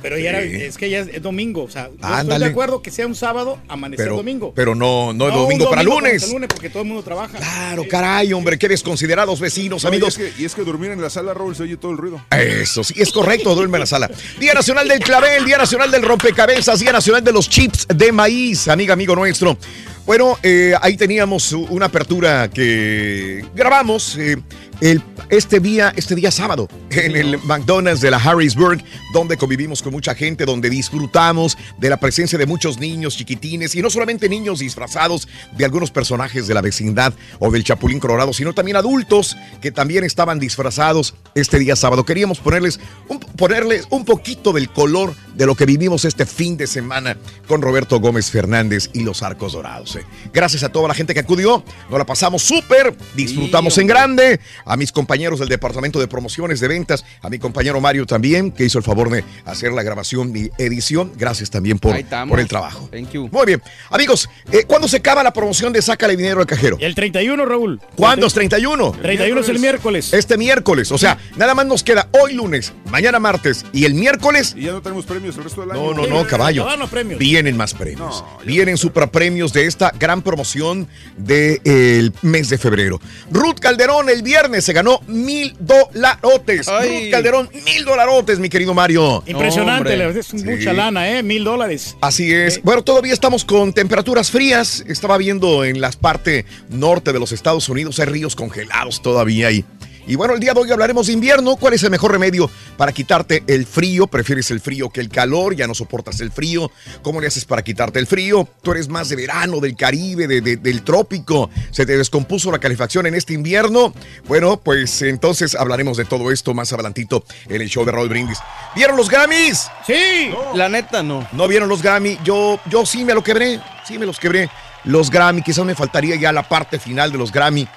Pero ya era, es que ya es, es domingo. O sea, yo estoy de acuerdo que sea un sábado, amanecer Pero, domingo. pero no, no, es domingo para lunes. hasta lunes porque todo el mundo trabaja. Claro, caray, hombre, qué desconsiderados vecinos, No, y amigos. es que- Y es, que, dormir en la sala, Raúl, se oye todo el ruido. Eso sí, es correcto, duerme en la sala. Día Nacional del Clavel, Día Nacional del Rompecabezas, Día Nacional de los Chips de Maíz, amiga, amigo nuestro. Bueno, eh, ahí teníamos una apertura que grabamos eh, el, este, día, este día sábado en el McDonald's de la Harrisburg, donde convivimos con mucha gente, donde disfrutamos de la presencia de muchos niños chiquitines y no solamente niños disfrazados de algunos personajes de la vecindad o del Chapulín Colorado, sino también adultos que también estaban disfrazados este día sábado. Queríamos ponerles un, ponerles un poquito del color de lo que vivimos este fin de semana con Roberto Gómez Fernández y los Arcos Dorados. eh. Gracias a toda la gente que acudió, nos la pasamos súper, disfrutamos en grande, a mis compañeros del Departamento de Promociones de Ventas, a mi compañero Mario también, que hizo el favor de hacer la grabación y edición. Gracias también por, por el trabajo. Thank you. Muy bien. Amigos, eh, ¿cuándo se acaba la promoción de Sácale Dinero al Cajero? El 31, Raúl. ¿Cuándo es 31? 31 es el miércoles. Este miércoles. O sea, nada más nos queda hoy lunes, mañana martes y el miércoles. Y ya no tenemos premios el resto del año. No, no, no, caballo. No, no, premios. Vienen más premios. Vienen superpremios de esta gran promoción del mes de febrero. Ruth Calderón el viernes se ganó mil dolarotes. Calderón, mil dolarotes, mi querido Mario. Impresionante, hombre. la verdad es mucha Sí. lana, ¿eh? Mil dólares. Así es. Bueno, todavía estamos con temperaturas frías. Estaba viendo en la parte norte de los Estados Unidos, hay ríos congelados todavía ahí. Y bueno, el día de hoy hablaremos de invierno. ¿Cuál es el mejor remedio para quitarte el frío? ¿Prefieres el frío que el calor? ¿Ya no soportas el frío? ¿Cómo le haces para quitarte el frío? ¿Tú eres más de verano, del Caribe, de- de- del trópico? ¿Se te descompuso la calefacción en este invierno? Bueno, pues entonces hablaremos de todo esto más adelantito en el show de Raúl Brindis. ¿Vieron los Grammys? Sí. La neta, no. ¿No vieron los Grammy? Yo, yo sí me lo quebré, sí me los quebré. Los Grammy, quizás me faltaría ya la parte final de los Grammy.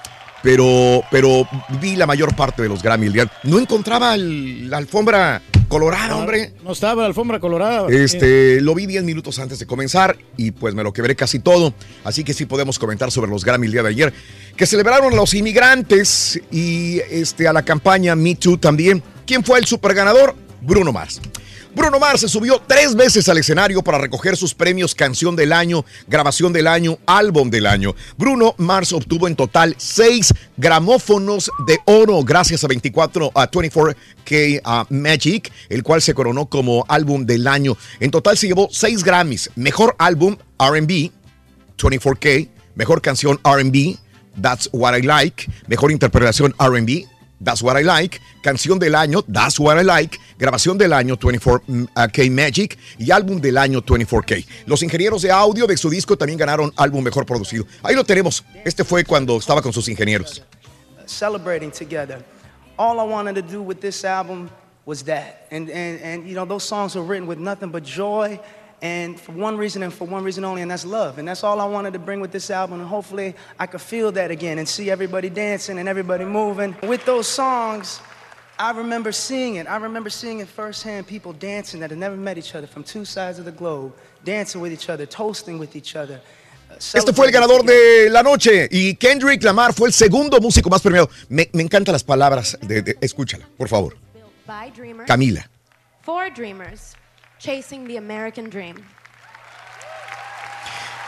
Pero, pero vi la mayor parte de los Grammy el día. No encontraba el- la alfombra colorada, hombre. No estaba la alfombra colorada. Este, lo vi 10 minutos antes de comenzar y pues me lo quebré casi todo. Así que sí podemos comentar sobre los Grammy el día de ayer, que celebraron a los inmigrantes y este, a la campaña Me Too también. ¿Quién fue el super ganador? Bruno Mars. Bruno Mars se subió tres veces al escenario para recoger sus premios Canción del Año, Grabación del Año, Álbum del Año. Bruno Mars obtuvo en total seis gramófonos de oro gracias a 24 a 24K uh, Magic, el cual se coronó como Álbum del Año. En total se llevó seis Grammys, Mejor Álbum R&B, 24K, Mejor Canción R&B, That's What I Like, Mejor Interpretación R&B, That's What I Like, Canción del Año, That's What I Like, Grabación del Año, 24K Magic y Álbum del Año, 24K. Los ingenieros de audio de su disco también ganaron Álbum Mejor Producido. Ahí lo tenemos. Este fue cuando estaba con sus ingenieros. celebrating together. All I wanted to do with this album was that. And, and, and you know, those songs were written with nothing but joy and for one reason and for one reason only, and that's love. And that's all I wanted to bring with this album. And hopefully I could feel that again and see everybody dancing and everybody moving. With those songs, I remember seeing it. I remember seeing it firsthand people dancing that had never met each other from two sides of the globe, dancing with each other, toasting with each other. uh, Este fue el ganador de la noche y Kendrick Lamar fue el segundo músico más premiado. Me, me encantan las palabras. De, de- escúchala, por favor. Camila. For dreamers. Chasing the American dream.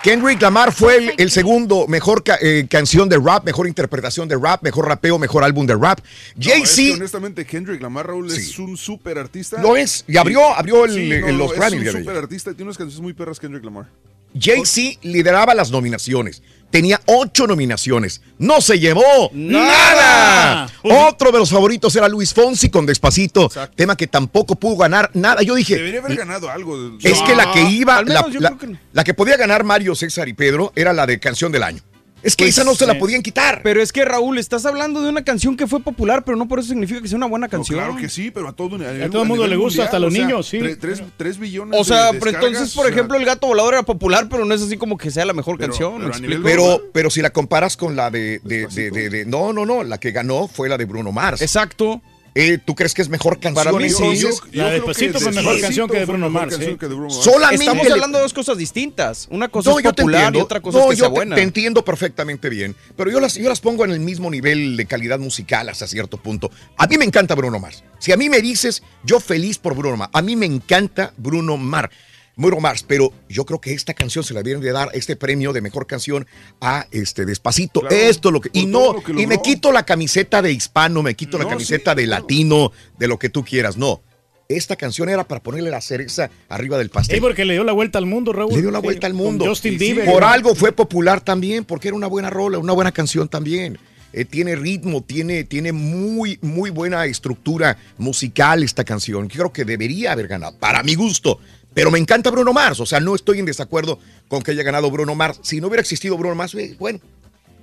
Kendrick Lamar fue el, el segundo mejor ca- eh, canción de rap, mejor interpretación de rap, mejor rapeo, mejor álbum de rap. No, es que Jay-Z honestamente, Kendrick Lamar Raúl es un súper artista. Lo es, y abrió- abrió el- Sí, no, el- no, los es Grammy un ayer. artista tiene unas canciones muy perras Kendrick Lamar. Jay-Z lideraba las nominaciones. Tenía ocho nominaciones. No se llevó nada. Otro de los favoritos era Luis Fonsi con Despacito. Tema que tampoco pudo ganar nada. Yo dije. Debería haber ganado algo. Es que la que iba, Al la, menos yo la- creo que no. la que podía ganar Mario, César y Pedro era la de Canción del Año. Es que Pues, esa no se la sí. podían quitar. Pero es que Raúl, estás hablando de una canción que fue popular, pero no por eso significa que sea una buena canción. claro que sí, pero a todo, A todo el mundo le gusta, hasta los niños, sí. Tres, tres billones O sea, de pero entonces, por o sea, ejemplo, El Gato Volador era popular, pero no es así como que sea la mejor Pero- canción. pero ¿me a? Pero, pero si la comparas con la de, de- de- de- de- No, no, no. La que ganó fue la de Bruno Mars. Exacto. Eh, ¿Tú crees que es mejor canción? Para mí sí. entonces? Yo- yo La Despacito fue mejor canción que de Bruno Mars, Mars. Solamente Estamos le- hablando de dos cosas distintas. Una cosa No, es yo popular y otra cosa No, es que yo sea te- buena. Te, entiendo perfectamente bien, pero yo las, yo las pongo en el mismo nivel de calidad musical hasta cierto punto. A mí me encanta Bruno Mars. Si a mí me dices, yo feliz por Bruno Mars. A mí me encanta Bruno Mars. Bruno Mars, pero yo creo que esta canción se la deben de dar este premio de mejor canción a este Despacito. Claro, Esto lo que y por no que y me quito la camiseta de hispano, me quito la camiseta sí, de latino, de lo que tú quieras. No. Esta canción era para ponerle la cereza arriba del pastel. Sí, porque le dio la vuelta al mundo, Raúl. Le dio la Sí, vuelta al mundo. Justin Bieber. Por algo fue popular también, porque era una buena rola, una buena canción también. Eh, tiene ritmo, tiene, tiene muy, muy buena estructura musical esta canción. Creo que debería haber ganado, para mi gusto. Pero me encanta Bruno Mars, o sea, no estoy en desacuerdo con que haya ganado Bruno Mars. Si no hubiera existido Bruno Mars, eh, bueno,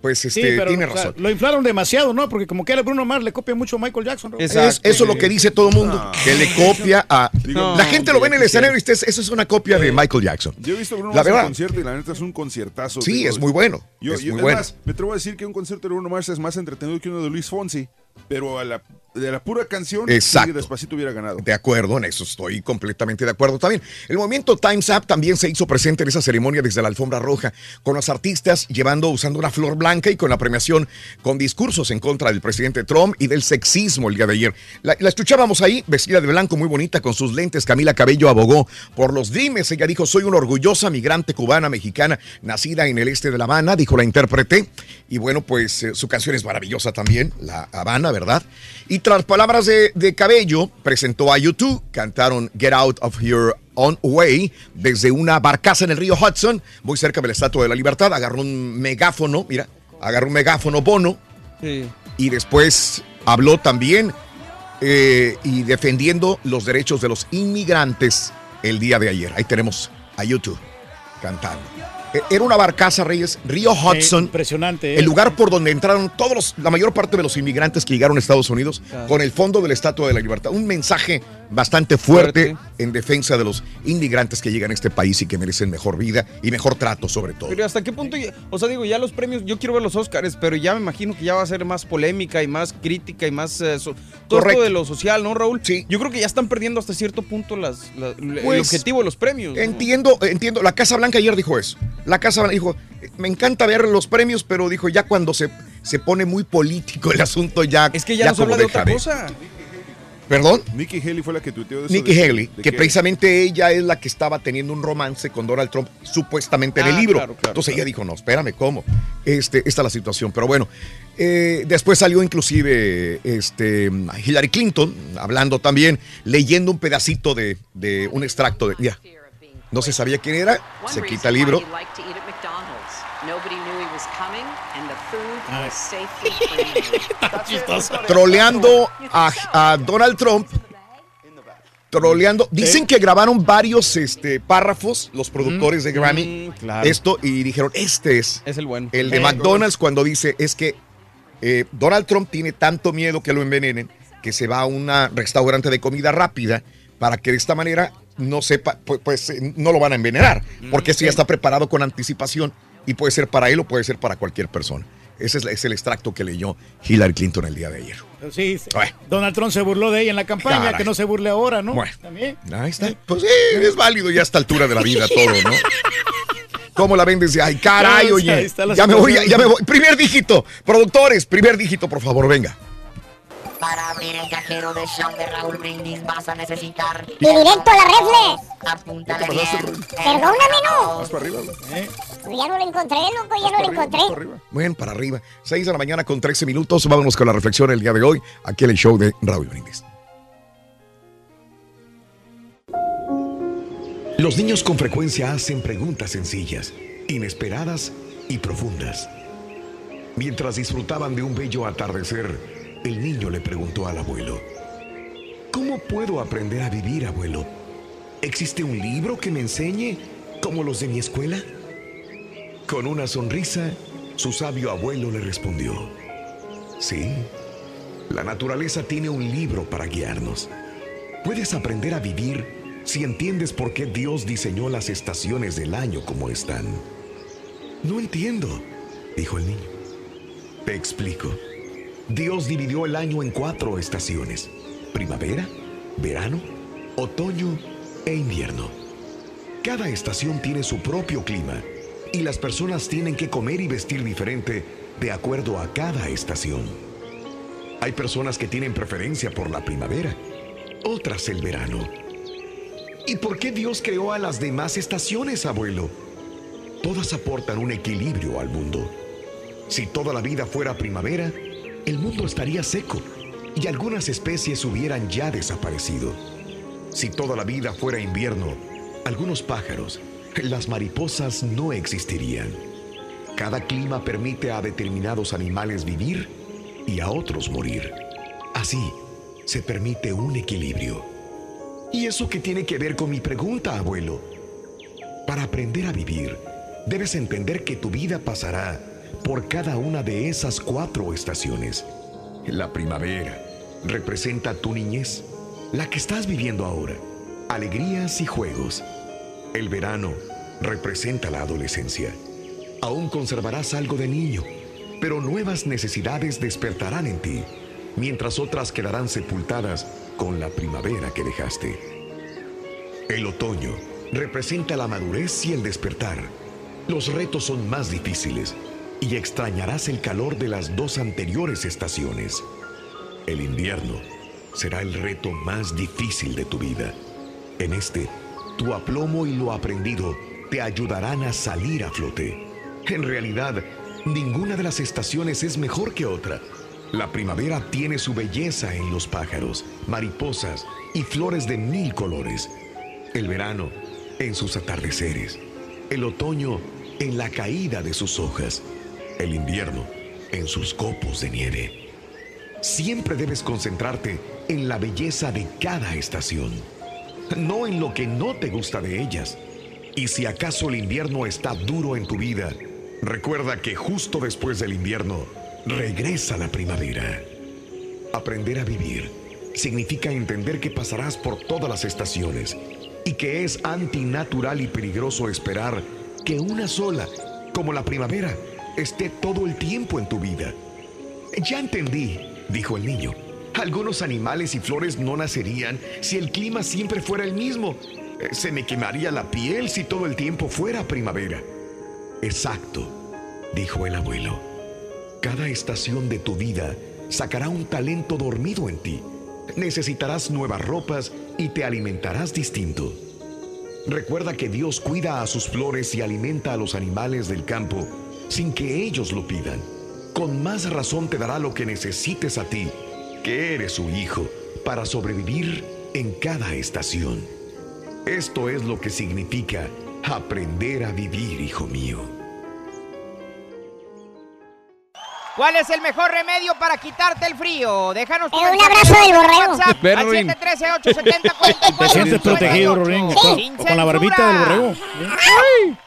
pues Sí, este, pero, tiene o sea, razón. lo inflaron demasiado, ¿no? Porque como que era Bruno Mars, le copia mucho a Michael Jackson. Es- eso es lo que dice todo el mundo, No. que le copia a... Digo, la gente lo ve en el escenario y dice, eso es una copia de Michael Jackson. Yo he visto a Bruno La Mars en concierto y la neta es un conciertazo. Sí, digo, es muy bueno, Yo, es yo- muy es bueno. más, me atrevo a decir que un concierto de Bruno Mars es más entretenido que uno de Luis Fonsi, pero a la, de la pura canción, Exacto. Despacito hubiera ganado. De acuerdo, en eso estoy completamente de acuerdo también. El movimiento Time's Up también se hizo presente en esa ceremonia desde la alfombra roja, con los artistas llevando, usando una flor blanca y con la premiación con discursos en contra del presidente Trump y del sexismo el día de ayer. La, la escuchábamos ahí, vestida de blanco, muy bonita, con sus lentes. Camila Cabello abogó por los dimes. Ella dijo, soy una orgullosa migrante cubana mexicana, nacida en el este de La Habana, dijo la intérprete. Y bueno, pues eh, su canción es maravillosa también, La Habana, ¿verdad? Y tras palabras de, de Cabello, presentó a YouTube, cantaron Get Out of Your Own Way desde una barcaza en el río Hudson, muy cerca de la Estatua de la Libertad. Agarró un megáfono, mira, agarró un megáfono Bono Sí. y después habló también eh, y defendiendo los derechos de los inmigrantes el día de ayer. Ahí tenemos a YouTube cantando. Era una barcaza, Reyes, Río Hudson. impresionante. ¿eh? El lugar por donde entraron todos los- la mayor parte de los inmigrantes que llegaron a Estados Unidos Claro. con el fondo de la Estatua de la Libertad. Un mensaje bastante fuerte, en defensa de los inmigrantes que llegan a este país y que merecen mejor vida y mejor trato sobre todo. Pero hasta qué punto, o sea, digo, ya los premios, yo quiero ver los Oscars, pero ya me imagino que ya va a ser más polémica y más crítica y más eh, so- todo Correcto. esto de lo social, ¿no, Raúl? Sí. Yo creo que ya están perdiendo hasta cierto punto las, el Pues, objetivo de los premios. ¿no? Entiendo, entiendo. La Casa Blanca ayer dijo eso. La Casa Blanca dijo, me encanta ver los premios, pero dijo, ya cuando se, se pone muy político el asunto, ya Es que ya, no se como habla de otra cosa. ¿Perdón? Nikki Haley fue la que tuiteó de eso. Nikki de- Haley, de que precisamente ella es la que estaba teniendo un romance con Donald Trump, supuestamente en el Ah, libro. claro, claro, Entonces claro. ella dijo, no, espérame, ¿cómo? Este, esta es la situación. Pero bueno, eh, después salió inclusive este, Hillary Clinton, hablando también, leyendo un pedacito de, de un extracto de... ya. No se sabía quién era, se quita el libro. troleando a, a Donald Trump. Troleando. Dicen que grabaron varios este, párrafos, los productores de Grammy, mm, claro. esto, y dijeron, este es, Es el bueno. el de McDonald's cuando dice, es que eh, Donald Trump tiene tanto miedo que lo envenenen que se va a un restaurante de comida rápida para que de esta manera no sepa, pues, pues, eh, no lo van a envenenar, porque eso ya está preparado con anticipación y puede ser para él o puede ser para cualquier persona. Ese es, es el extracto que leyó Hillary Clinton el día de ayer. Sí, sí. Donald Trump se burló de ella en la campaña, Caray. que no se burle ahora, ¿no? Bueno. También. Ahí está. Pues sí, es válido ya a esta altura de la vida todo, ¿no? ¿Cómo la ven desde ay, caray, oye? Ya me voy, ya me voy. Primer dígito. Productores, primer dígito, por favor, venga. Para abrir el cajero de show de Raúl Brindis vas a necesitar... Y directo a la reflex. Apúntale ¿Qué pasaste, bien. Perdóname, no. Más para arriba. ¿Eh? Ya no lo encontré, loco, ya no lo encontré. Bueno, para arriba. 6 de la mañana con 13 minutos. Vámonos con la reflexión el día de hoy. Aquí en el show de Raúl Brindis. Los niños con frecuencia hacen preguntas sencillas, inesperadas y profundas. Mientras disfrutaban de un bello atardecer, el niño le preguntó al abuelo, ¿Cómo puedo aprender a vivir, abuelo? ¿Existe un libro que me enseñe como los de mi escuela? Con una sonrisa, su sabio abuelo le respondió, Sí, la naturaleza tiene un libro para guiarnos. Puedes aprender a vivir si entiendes por qué Dios diseñó las estaciones del año como están. No entiendo, dijo el niño. Te explico. Dios dividió el año en cuatro estaciones. Primavera, verano, otoño e invierno. Cada estación tiene su propio clima y las personas tienen que comer y vestir diferente de acuerdo a cada estación. Hay personas que tienen preferencia por la primavera, otras el verano. ¿Y por qué Dios creó a las demás estaciones, abuelo? Todas aportan un equilibrio al mundo. Si toda la vida fuera primavera, el mundo estaría seco y algunas especies hubieran ya desaparecido. Si toda la vida fuera invierno, algunos pájaros, las mariposas no existirían. Cada clima permite a determinados animales vivir y a otros morir. Así, se permite un equilibrio. ¿Y eso qué tiene que ver con mi pregunta, abuelo? Para aprender a vivir, debes entender que tu vida pasará por cada una de esas cuatro estaciones. La primavera representa tu niñez, la que estás viviendo ahora, alegrías y juegos. El verano representa la adolescencia. Aún conservarás algo de niño, pero nuevas necesidades despertarán en ti, mientras otras quedarán sepultadas con la primavera que dejaste. El otoño representa la madurez y el despertar. Los retos son más difíciles y extrañarás el calor de las dos anteriores estaciones. El invierno será el reto más difícil de tu vida. En este, tu aplomo y lo aprendido te ayudarán a salir a flote. En realidad, ninguna de las estaciones es mejor que otra. La primavera tiene su belleza en los pájaros, mariposas y flores de mil colores. El verano en sus atardeceres. El otoño en la caída de sus hojas. El invierno en sus copos de nieve. Siempre debes concentrarte en la belleza de cada estación, no en lo que no te gusta de ellas. Y si acaso el invierno está duro en tu vida, recuerda que justo después del invierno regresa la primavera. Aprender a vivir significa entender que pasarás por todas las estaciones y que es antinatural y peligroso esperar que una sola, como la primavera, esté todo el tiempo en tu vida. Ya entendí, dijo el niño. Algunos animales y flores no nacerían si el clima siempre fuera el mismo. Eh, Se me quemaría la piel si todo el tiempo fuera primavera. Exacto, dijo el abuelo. Cada estación de tu vida sacará un talento dormido en ti. Necesitarás nuevas ropas y te alimentarás distinto. Recuerda que Dios cuida a sus flores y alimenta a los animales del campo sin que ellos lo pidan. Con más razón te dará lo que necesites a ti, que eres su hijo, para sobrevivir en cada estación. Esto es lo que significa aprender a vivir, hijo mío. ¿Cuál es el mejor remedio para quitarte el frío? Déjanos tu Eh, un abrazo de del borrego. WhatsApp al Ruin. 713-870-4498. Te sientes protegido, Rorín, con, la barbita del borrego. El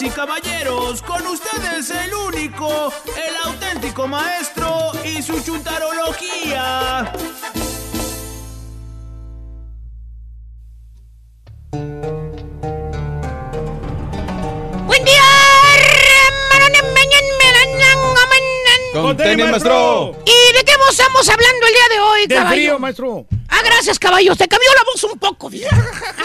Damas y caballeros, con ustedes el único, el auténtico maestro y su chuntarología. Buen día, Con tenis, maestro. ¿Y de qué estamos hablando el día de hoy, Del caballo? frío, maestro. Ah, gracias, caballo. Te cambió la voz un poco.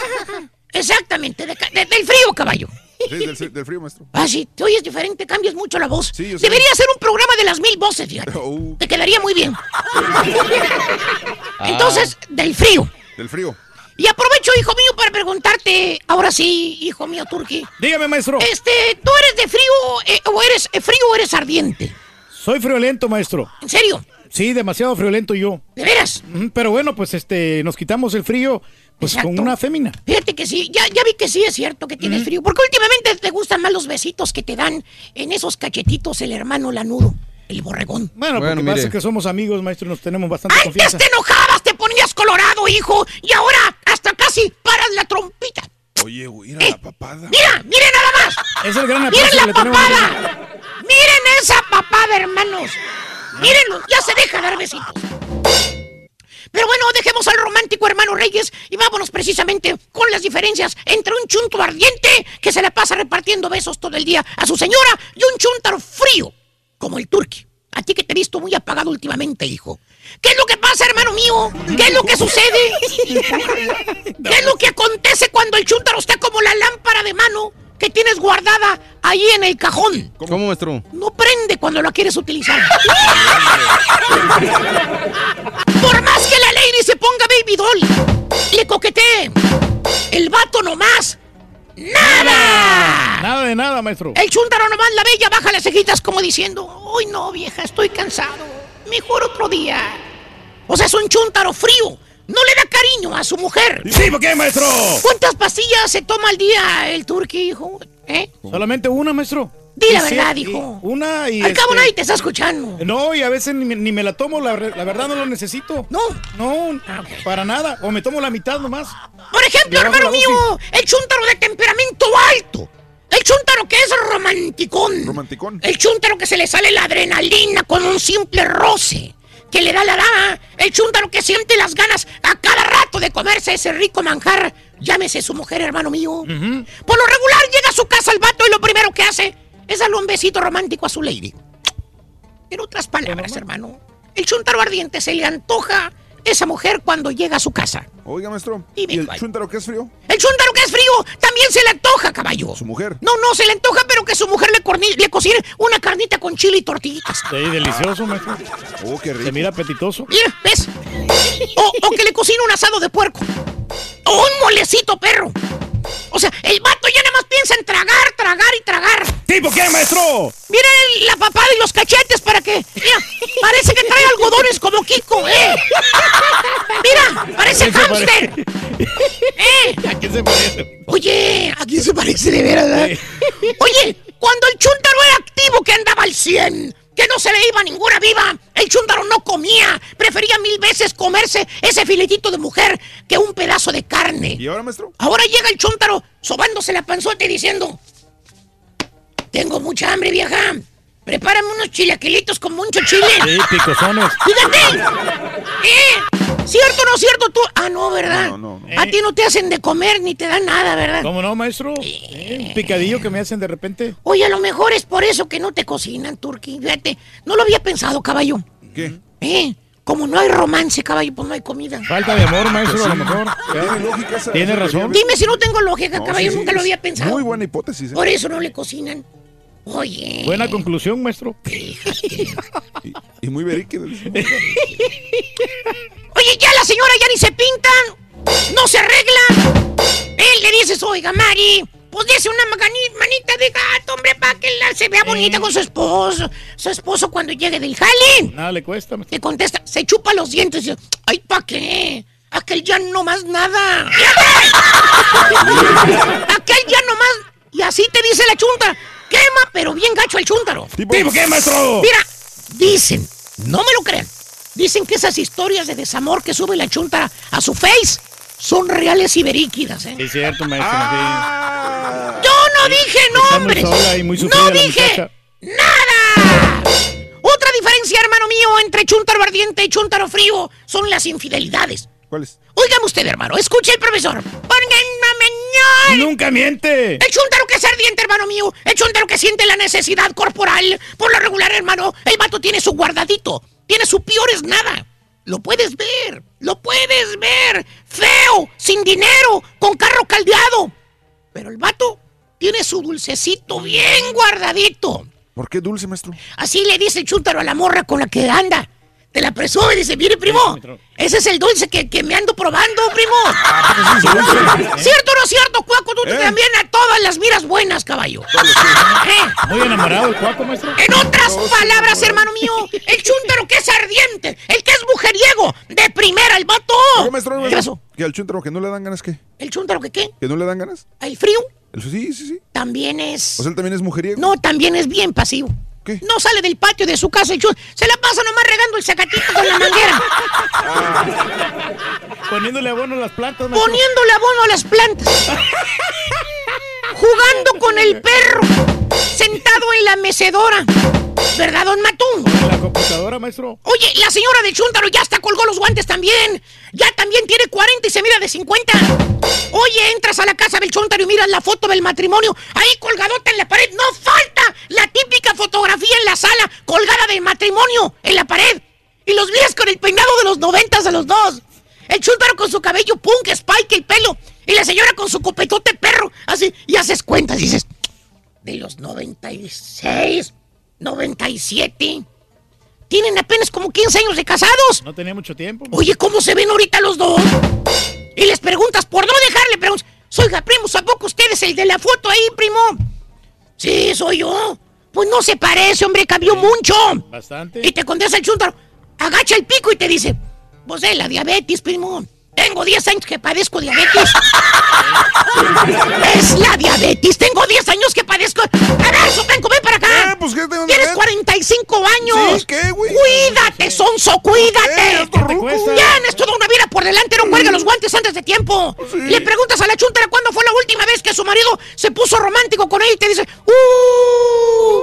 Exactamente, de ca- de- del frío, caballo. Sí, del, del frío, maestro. Ah, sí, te oyes diferente, cambias mucho la voz. Sí, yo. Debería ser un programa de las mil voces, fíjate. Oh. Te quedaría muy bien. Entonces, del frío. Del frío. Y aprovecho, hijo mío, para preguntarte, ahora sí, hijo mío, Turki. Dígame, maestro. Este, ¿tú eres de frío eh, o eres eh, frío o eres ardiente? Soy friolento, maestro. ¿En serio? Sí, demasiado friolento yo. ¿De veras? Pero bueno, pues este, nos quitamos el frío pues Exacto. con una fémina. Fíjate que sí, ya, ya vi que sí es cierto que tienes frío. Porque últimamente te gustan más los besitos que te dan en esos cachetitos el hermano lanudo, el borregón. Bueno, Bueno, porque pasa que somos amigos, maestro, y nos tenemos bastante Antes confianza. te enojabas, te ponías colorado, hijo, y ahora hasta casi paras la trompita. Oye, güey, mira la papada. Mira, miren nada más. Es el gran Miren la papada. Miren esa papada, hermanos. Mírenlo, ya se deja dar besitos. Pero bueno, dejemos al romántico hermano Reyes y vámonos precisamente con las diferencias entre un chunto ardiente que se le pasa repartiendo besos todo el día a su señora y un chuntaro frío, como el turqui. A ti que te he visto muy apagado últimamente, hijo. ¿Qué es lo que pasa, hermano mío? ¿Qué es lo que sucede? ¿Qué es lo que acontece cuando el chuntaro está como la lámpara de mano que tienes guardada ahí en el cajón? ¿Cómo, maestro? No prende cuando la quieres utilizar. Por más que la lady se ponga baby doll, le coquetee. El vato nomás. ¡Nada! Nada de nada, maestro. El chúntaro nomás la bella baja las cejitas como diciendo, ¡Ay no, vieja, estoy cansado! Mejor otro día. O sea, es un chúntaro frío. No le da cariño a su mujer. Sí, ¿por qué, maestro? ¿Cuántas pastillas se toma al día el turqui, hijo? ¿Eh? Solamente una, maestro. Di la sí, verdad, y hijo. Una y. Al cabo este, nadie te está escuchando. No, y a veces ni me, ni me la tomo, la, verdad no lo necesito. No. No, para nada. O me tomo la mitad nomás. Por ejemplo, hermano mío, el chúntaro de temperamento alto. El chúntaro que es romanticón. Romanticón. El chúntaro que se le sale la adrenalina con un simple roce. Que le da la dama. El chúntaro que siente las ganas a cada rato de comerse ese rico manjar. Llámese su mujer, hermano mío. Por lo regular llega a su casa el vato y lo primero que hace es darle un besito romántico a su lady. En otras palabras, hermano, el chúntaro ardiente se le antoja esa mujer cuando llega a su casa. Oiga, maestro. Dime, ¿Y el chúntaro que es frío? El chúntaro que es frío también se le antoja, caballo. Su mujer. No, no, se le antoja, pero que su mujer le, corni- le cocine una carnita con chile y tortillitas. Sí, delicioso, maestro. Oh, qué Se rico. mira apetitoso. Mira, ¿ves? O, o que le cocine un asado de puerco. O un molecito perro. O sea, el vato ya nada más piensa en tragar, tragar y tragar. ¿Tipo qué, maestro? Miren la papada y los cachetes para que. Mira, Parece que trae algodones como Kiko, ¿eh? Mira, parece ¿A quién se hámster. ¿Eh? ¿A quién se parece? Oye, ¿a quién se parece de verdad? Oye, cuando el chúntaro era activo que andaba al 100, que no se le iba ninguna viva, el chúntaro no comía, prefería mil veces comerse ese filetito de mujer que un pedazo de carne. ¿Y ahora, maestro? Ahora llega el chúntaro sobándose la panzota y diciendo, tengo mucha hambre, vieja. Prepárame unos chilaquilitos con mucho chile. Sí, picosones. ¡Fíjate! ¿Eh? ¿Cierto o no cierto tú? Ah, no, ¿verdad? A ti no te hacen de comer ni te dan nada, ¿verdad? ¿Cómo no, maestro? Eh, Un picadillo que me hacen de repente. Oye, a lo mejor es por eso que no te cocinan, Turki. Fíjate, no lo había pensado, caballo. ¿Qué? ¿Eh? Como no hay romance, caballo, pues no hay comida. Falta de amor, maestro, a lo mejor. Tiene lógica Tiene razón. Dime si no tengo lógica, No, caballo, sí, sí, nunca lo había pensado. Muy buena hipótesis. ¿eh? Por eso no le cocinan. Oye. Buena conclusión, maestro. Y muy verídica. Oye, ya la señora ya ni se pintan, no se arreglan. Él le dices, oiga, Mari, pues dése una manita de gato, hombre, para que la, se vea bonita con su esposo. Su esposo cuando llegue del jale. Nada le cuesta. maestro. Te contesta, se chupa los dientes y dice, ay, ¿pa' qué? Aquel ya no más nada. Aquel ya no más. Y así te dice la chunta. Quema, pero bien gacho el chúntaro. ¿Tipo qué, maestro? Mira, dicen, no me lo crean. Dicen que esas historias de desamor que sube la chunta a su face son reales y veríquidas, ¿eh? Es cierto, maestro. Ah. Yo no dije nombres. sola y muy sufrida no dije nada. Otra diferencia, hermano mío, entre chúntaro ardiente y chúntaro frío son las infidelidades. ¿Cuáles? Óigame usted, hermano, escuche el profesor. ¡Nunca miente! El chúntaro que es ardiente, hermano mío. El chúntaro que siente la necesidad corporal. Por lo regular, hermano, el vato tiene su guardadito. Tiene su peor es nada. Lo puedes ver. Lo puedes ver. Feo, sin dinero, con carro caldeado. Pero el vato tiene su dulcecito bien guardadito. ¿Por qué dulce, maestro? Así le dice el chúntaro a la morra con la que anda. Te la presume y dice, mire, primo, ese es el dulce que, que me ando probando, primo. ¿Cierto o no cierto, Cuaco? Tú también a todas las miras buenas, caballo. ¿Eh? Muy enamorado el cuaco, maestro. En otras palabras, hermano mío, el chúntaro que es ardiente, el que es mujeriego, de primera, el vato. Oiga, maestro, ¿Qué pasó? ¿Que al chúntaro que no le dan ganas qué? ¿El chúntaro que qué? ¿Que no le dan ganas? ¿El frío? El- Sí, sí, sí. También es... O sea, él también es mujeriego. No, también es bien pasivo. ¿Qué? No sale del patio de su casa el chúntaro. Se la pasa nomás regando el sacatito con la manguera. Poniéndole abono a las plantas, maestro. Poniéndole abono a las plantas. Jugando con el perro. Sentado en la mecedora. ¿Verdad, don Matún? En la computadora, maestro. Oye, la señora del Chúntaro ya hasta colgó los guantes también. Ya también tiene 40 y se mira de 50. Oye, entras a la casa del Chúntaro y miras la foto del matrimonio ahí colgadota en la pared. No falta fotografía en la sala colgada del matrimonio en la pared. Y los miras con el peinado de los noventas a los dos. El Chúntaro con su cabello punk, spike, el pelo. Y la señora con su copetote perro. Así, y haces cuentas dices, de los 96, 97. Tienen apenas como 15 años de casados. No tenía mucho tiempo. Oye, ¿cómo se ven ahorita los dos? Y les preguntas, por no dejarle, preguntas, oiga, primo, ¿a poco usted es el de la foto ahí, primo? Sí, soy yo. Pues no se parece, hombre, cambió mucho. Bastante. Y te contesta el chúntaro, agacha el pico y te dice, pues es la diabetes, primo. Tengo 10 años que padezco diabetes. es la diabetes. Tengo 10 años que padezco. A ver, Sopenco, ven para acá. Pues, ¿qué tengo Tienes 45 años. Sí, ¿qué, güey? Cuídate, sonso, cuídate. Tienes toda una vida por delante. No cuelga los guantes antes de tiempo. Le preguntas a la chuntera cuándo fue la última vez que su marido se puso romántico con él y te dice, ¡Uh!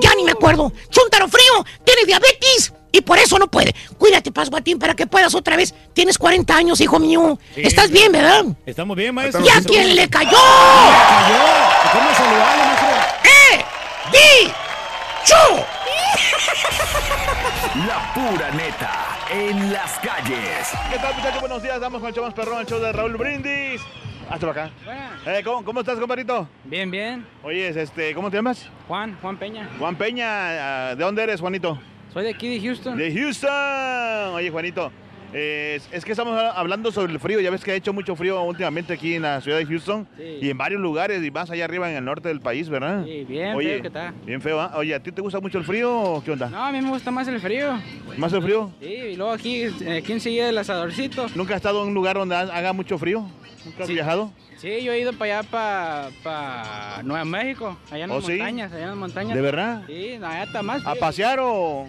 Ya ni me acuerdo. Chuntaro frío, tiene diabetes. Y por eso no puede. Cuídate, Pasguatín, para que puedas otra vez. Tienes 40 años, hijo mío. Sí, Estás sí. bien, ¿verdad? Estamos bien, maestro. ¿Y a quién le cayó? cayó? ¿Cómo maestro? ¡Eh! ¡Di! ¡Chu! La pura neta en las calles. ¿Qué tal, muchachos? Buenos días. Damos con el show más perrón, el show de Raúl Brindis. Hasta acá. Eh, ¿cómo, ¿Cómo estás, compadrito? Bien, bien. Oye, este, ¿cómo te llamas? Juan, Juan Peña. Juan Peña. ah, ¿De dónde eres, Juanito? Soy de aquí de Houston. De Houston. Oye, Juanito, Eh, es, es que estamos hablando sobre el frío. Ya ves que ha hecho mucho frío últimamente aquí en la ciudad de Houston Sí. y en varios lugares y más allá arriba en el norte del país, ¿verdad? Sí, bien Oye, feo que está. Bien feo, ¿ah? Oye, ¿a ti te gusta mucho el frío o qué onda? No, a mí me gusta más el frío. ¿Más el frío? Sí, y luego aquí, aquí enseguida el asadorcito. ¿Nunca has estado en un lugar donde ha- haga mucho frío? ¿Nunca has Sí. viajado? Sí, yo he ido para allá, para, para Nueva México, allá en las ¿Oh, sí? montañas, allá en las montañas. ¿De verdad? Sí, allá está más ¿A pasear o...?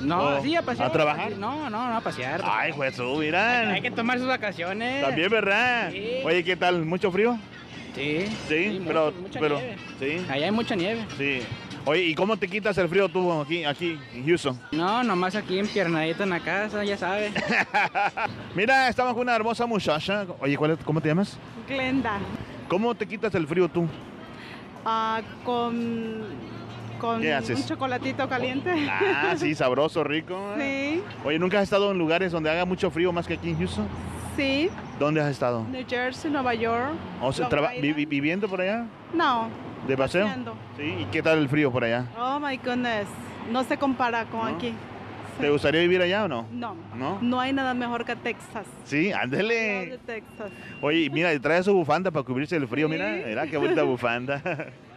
No, o sí, a pasear. ¿A trabajar? No, no, no, a pasear. Ay, Jesús, mira. Hay que tomar sus vacaciones. También, ¿verdad? Sí. Oye, ¿qué tal? ¿Mucho frío? Sí. Sí, mucho- pero... mucha pero nieve. Sí. Allá hay mucha nieve. Sí. Oye, ¿y cómo te quitas el frío tú aquí, aquí en Houston? No, nomás aquí empiernadito en la casa, ya sabes. Mira, estamos con una hermosa muchacha. Oye, ¿cuál es- ¿cómo te llamas? Glenda, ¿Cómo te quitas el frío tú? ah, con, con ¿Qué haces? un chocolatito caliente. Ah, sí, sabroso, rico. Sí, Oye, ¿nunca has estado en lugares donde haga mucho frío más que aquí en Houston? sí. ¿Dónde has estado? New Jersey, Nueva York. O sea, vi- vi- ¿Viviendo por allá? No. ¿De paseo? paseando. Sí, ¿y qué tal el frío por allá? Oh my goodness. No se compara con aquí. ¿Te gustaría vivir allá o no? No. ¿No? No hay nada mejor que Texas. Sí, ándele. de Texas. Oye, mira, trae su bufanda para cubrirse el frío, mira. Mira qué bonita bufanda.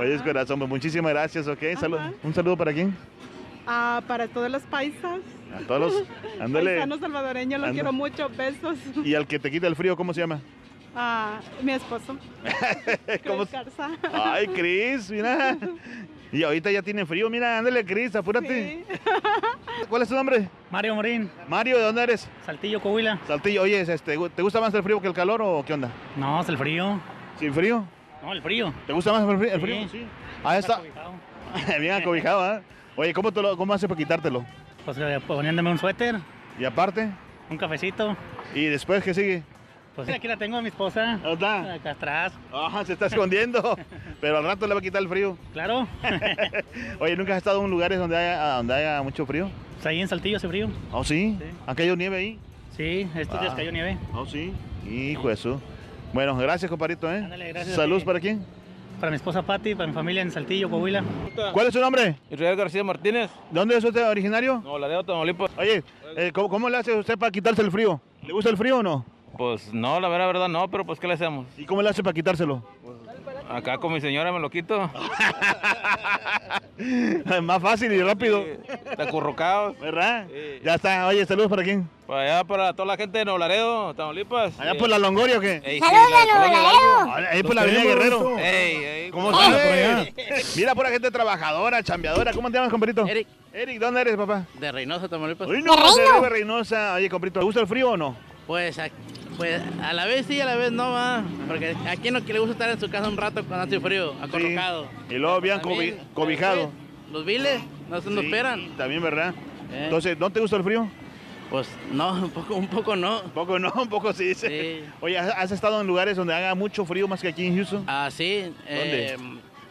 Oye, es corazón, pues muchísimas gracias, ¿ok? Salud- un saludo para quién? Ah, para todos los paisas. A todos los. Ándale. Paisanos salvadoreños, los quiero mucho. Besos. Y al que te quita el frío, ¿cómo se llama? Ah, mi esposo. ¿Cómo Chris Garza. Ay, Cris, mira. Y ahorita ya tiene frío, mira, ándale, Cris, apúrate. ¿Cuál es tu nombre? Mario Morín. Mario, ¿de dónde eres? Saltillo, Coahuila. Saltillo, oye, este, ¿te gusta más el frío que el calor o qué onda? No, es el frío. ¿Sin frío? No, el frío. ¿Te gusta más el frío? el Sí. frío? Sí. Ahí está. Bien acobijado, ¿ah? Oye, ¿cómo, te lo, ¿cómo haces para quitártelo? Pues eh, poniéndome un suéter, Y aparte, un cafecito. ¿y después qué sigue? Pues aquí la tengo a mi esposa. ¿Dónde está? Acá atrás. Ah, se está escondiendo. Pero al rato le va a quitar el frío. Claro. Oye, ¿nunca has estado en lugares donde haya, donde haya mucho frío? Pues ahí en Saltillo hace frío. ¿Oh, sí? ¿Ha caído nieve ahí? Sí, estos días Ah. cayó nieve. ¿Oh, sí? Hijo de su. Bueno, gracias, compadrito, ¿eh? Ándale, gracias a ¿Saludos ti. para quién? Para mi esposa Patti, para mi familia en Saltillo, Coahuila. ¿Cuál es su nombre? Israel García Martínez. ¿De dónde es usted originario? No, la de Tamaulipas. Oye, eh, ¿cómo, cómo le hace usted para quitarse el frío? ¿Le gusta el frío o no? Pues no, la verdad, verdad no, pero pues ¿qué le hacemos? ¿Y cómo le hace para quitárselo? Acá con mi señora me lo quito. Más fácil y rápido. Está acurrucado. ¿Verdad? Ya está. Oye, saludos para quién? Para allá, para toda la gente de Nuevo Laredo, Tamaulipas. ¿Allá por la Longoria o qué? Ey, sí, ¡Saludos la a Nuevo colonia Laredo! Hidalgo. Ahí por la Avenida. Guerrero. Ey, ey. ¿Cómo sabes? por allá. Mira, pura gente trabajadora, chambeadora. ¿Cómo te llamas, compadrito? Eric. Eric, ¿dónde eres, papá? De Reynosa, Tamaulipas. Uy, no, ve Reynosa. Oye, compadrito, ¿te gusta el frío o no? Pues, a, pues a la vez sí, a la vez no va. Porque a quien no que le gusta estar en su casa un rato cuando hace frío, acurrucado. Y luego bien cobi- cobijado. después, Los viles, no se nos Sí, esperan. También, ¿verdad? Eh. Entonces, ¿no te gusta el frío? Pues no, un poco, un poco no. Un poco no, un poco sí. dice. Oye, ¿has estado en lugares donde haga mucho frío más que aquí en Houston? Ah, sí. ¿Dónde? eh,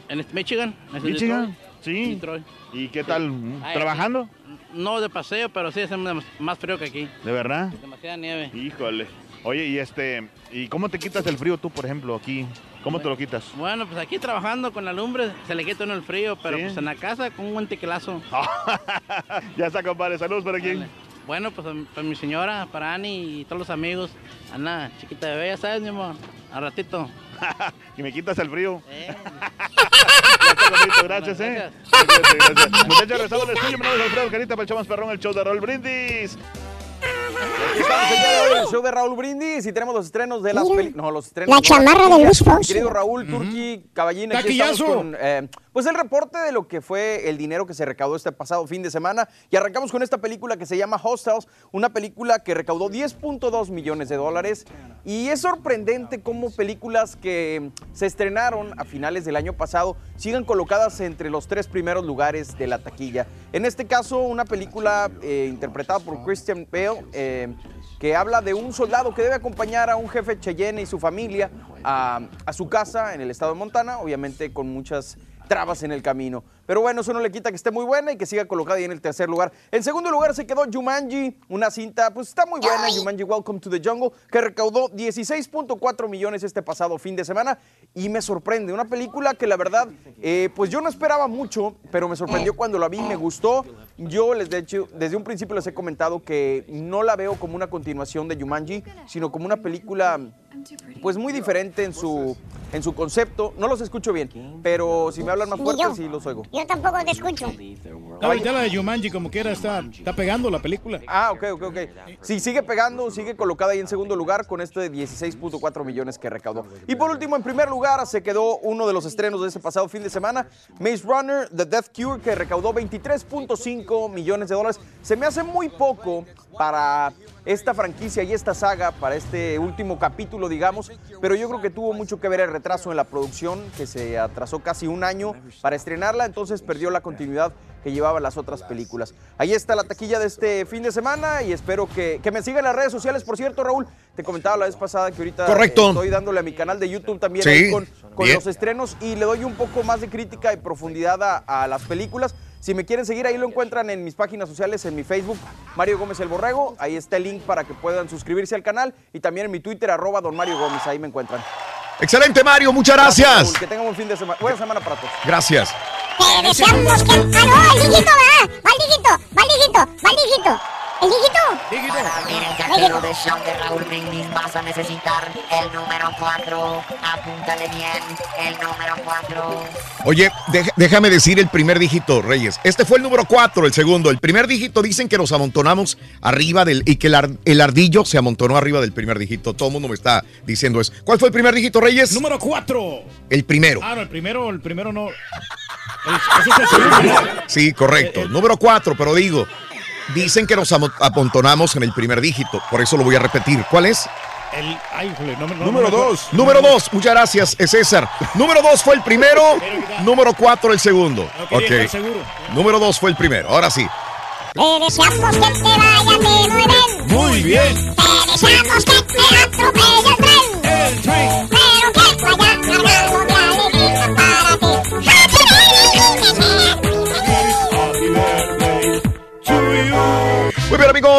en Michigan. es en ¿Michigan? Detroit. Sí. Detroit. ¿Y qué tal? Ay, ¿Trabajando? No de paseo, pero sí más- más frío que aquí. ¿De verdad? Demasiada nieve. Híjole. Oye, y este, ¿y cómo te quitas el frío tú, por ejemplo, aquí? ¿Cómo te lo quitas? Bueno, pues aquí trabajando con la lumbre se le quita uno el frío, pero Sí. pues en la casa con un buen tequilazo. ya está, compadre. Saludos para quién. Bueno, pues para mi señora, para Ani y todos los amigos. Ana, chiquita bebé, ya sabes, mi amor. Al ratito. y me quitas el frío. Gracias, ¿eh? Gracias, gracias. Muchachos, regresamos al estudio. Mi nombre es Alfredo Carita, para el show más perrón, el show de Raúl Brindis. Hoy, el show de Raúl Brindis y tenemos los estrenos de las películas. No, los estrenos. la chamarra de Luis Fonsi. Querido Raúl, Turki, Caballín, aquí estamos con eh, pues el reporte de lo que fue el dinero que se recaudó este pasado fin de semana. Y arrancamos con esta película que se llama Hostels, una película que recaudó 10.2 millones de dólares. Y es sorprendente cómo películas que se estrenaron a finales del año pasado sigan colocadas entre los tres primeros lugares de la taquilla. En este caso, una película eh, interpretada por Christian Bale. eh, que habla de un soldado que debe acompañar a un jefe Cheyenne y su familia a, a su casa en el estado de Montana, obviamente con muchas trabas en el camino. Pero bueno, eso no le quita que esté muy buena y que siga colocada ahí en el tercer lugar. En segundo lugar se quedó Jumanji, una cinta, pues está muy buena, Jumanji Welcome to the Jungle, que recaudó 16.4 millones este pasado fin de semana y me sorprende, una película que la verdad, eh, pues yo no esperaba mucho, pero me sorprendió cuando la vi, me gustó. Yo les de hecho, desde un principio les he comentado que no la veo como una continuación de Jumanji, sino como una película pues muy diferente en su, en su concepto. No los escucho bien, pero si me hablan más fuerte sí los oigo. Yo tampoco te escucho. No, ya la de Jumanji, como quiera, está, está pegando la película. Ah, ok, ok, ok. Sí, sigue pegando, sigue colocada ahí en segundo lugar con este de 16.4 millones que recaudó. Y por último, en primer lugar, se quedó uno de los estrenos de ese pasado fin de semana, Maze Runner, The Death Cure, que recaudó 23.5 millones de dólares. Se me hace muy poco para esta franquicia y esta saga, para este último capítulo, digamos, pero yo creo que tuvo mucho que ver el retraso en la producción, que se atrasó casi un año para estrenarla, entonces perdió la continuidad que llevaban las otras películas. Ahí está la taquilla de este fin de semana y espero que, que me sigan en las redes sociales. Por cierto, Raúl, te comentaba la vez pasada que ahorita Correcto. estoy dándole a mi canal de YouTube también Sí, con, los estrenos y le doy un poco más de crítica y profundidad a, a las películas. Si me quieren seguir, ahí lo encuentran en mis páginas sociales, en mi Facebook, Mario Gómez el Borrego. Ahí está el link para que puedan suscribirse al canal y también en mi Twitter, arroba don Mario Gómez. Ahí me encuentran. Excelente, Mario, muchas gracias. Raúl, que tengan un fin de semana. Buena semana para todos. Gracias. Te deseamos que... ¡Ah, no! ¡El dígito va! ¡Va el dígito! ¡Va el dígito! ¡Va el dígito! ¿El dígito? Para abrir el cajero de show de Raúl Brindis vas a necesitar el número 4. Apúntale bien, el número 4. Oye, déjame decir el primer dígito, Reyes. Este fue el número 4, el segundo. El primer dígito dicen que nos amontonamos arriba del. y que el, ar- el ardillo se amontonó arriba del primer dígito. Todo el mundo me está diciendo eso. ¿Cuál fue el primer dígito, Reyes? Número 4. El primero. Ah, no, el primero, el primero no. El- ese es el segundo. Sí, correcto. Número 4, pero digo, dicen que nos amo- amontonamos en el primer dígito. Por eso lo voy a repetir. ¿Cuál es? El, ay, no, no, Número no me acuerdo. dos. Número 2, muchas gracias, es César. Número 2 fue el primero, número 4 el segundo. No quería estar Ok. seguro. Número 2 fue el primero. Ahora sí. Que te muy bien. Muy que te atropelle el tren. Pero que vaya cargado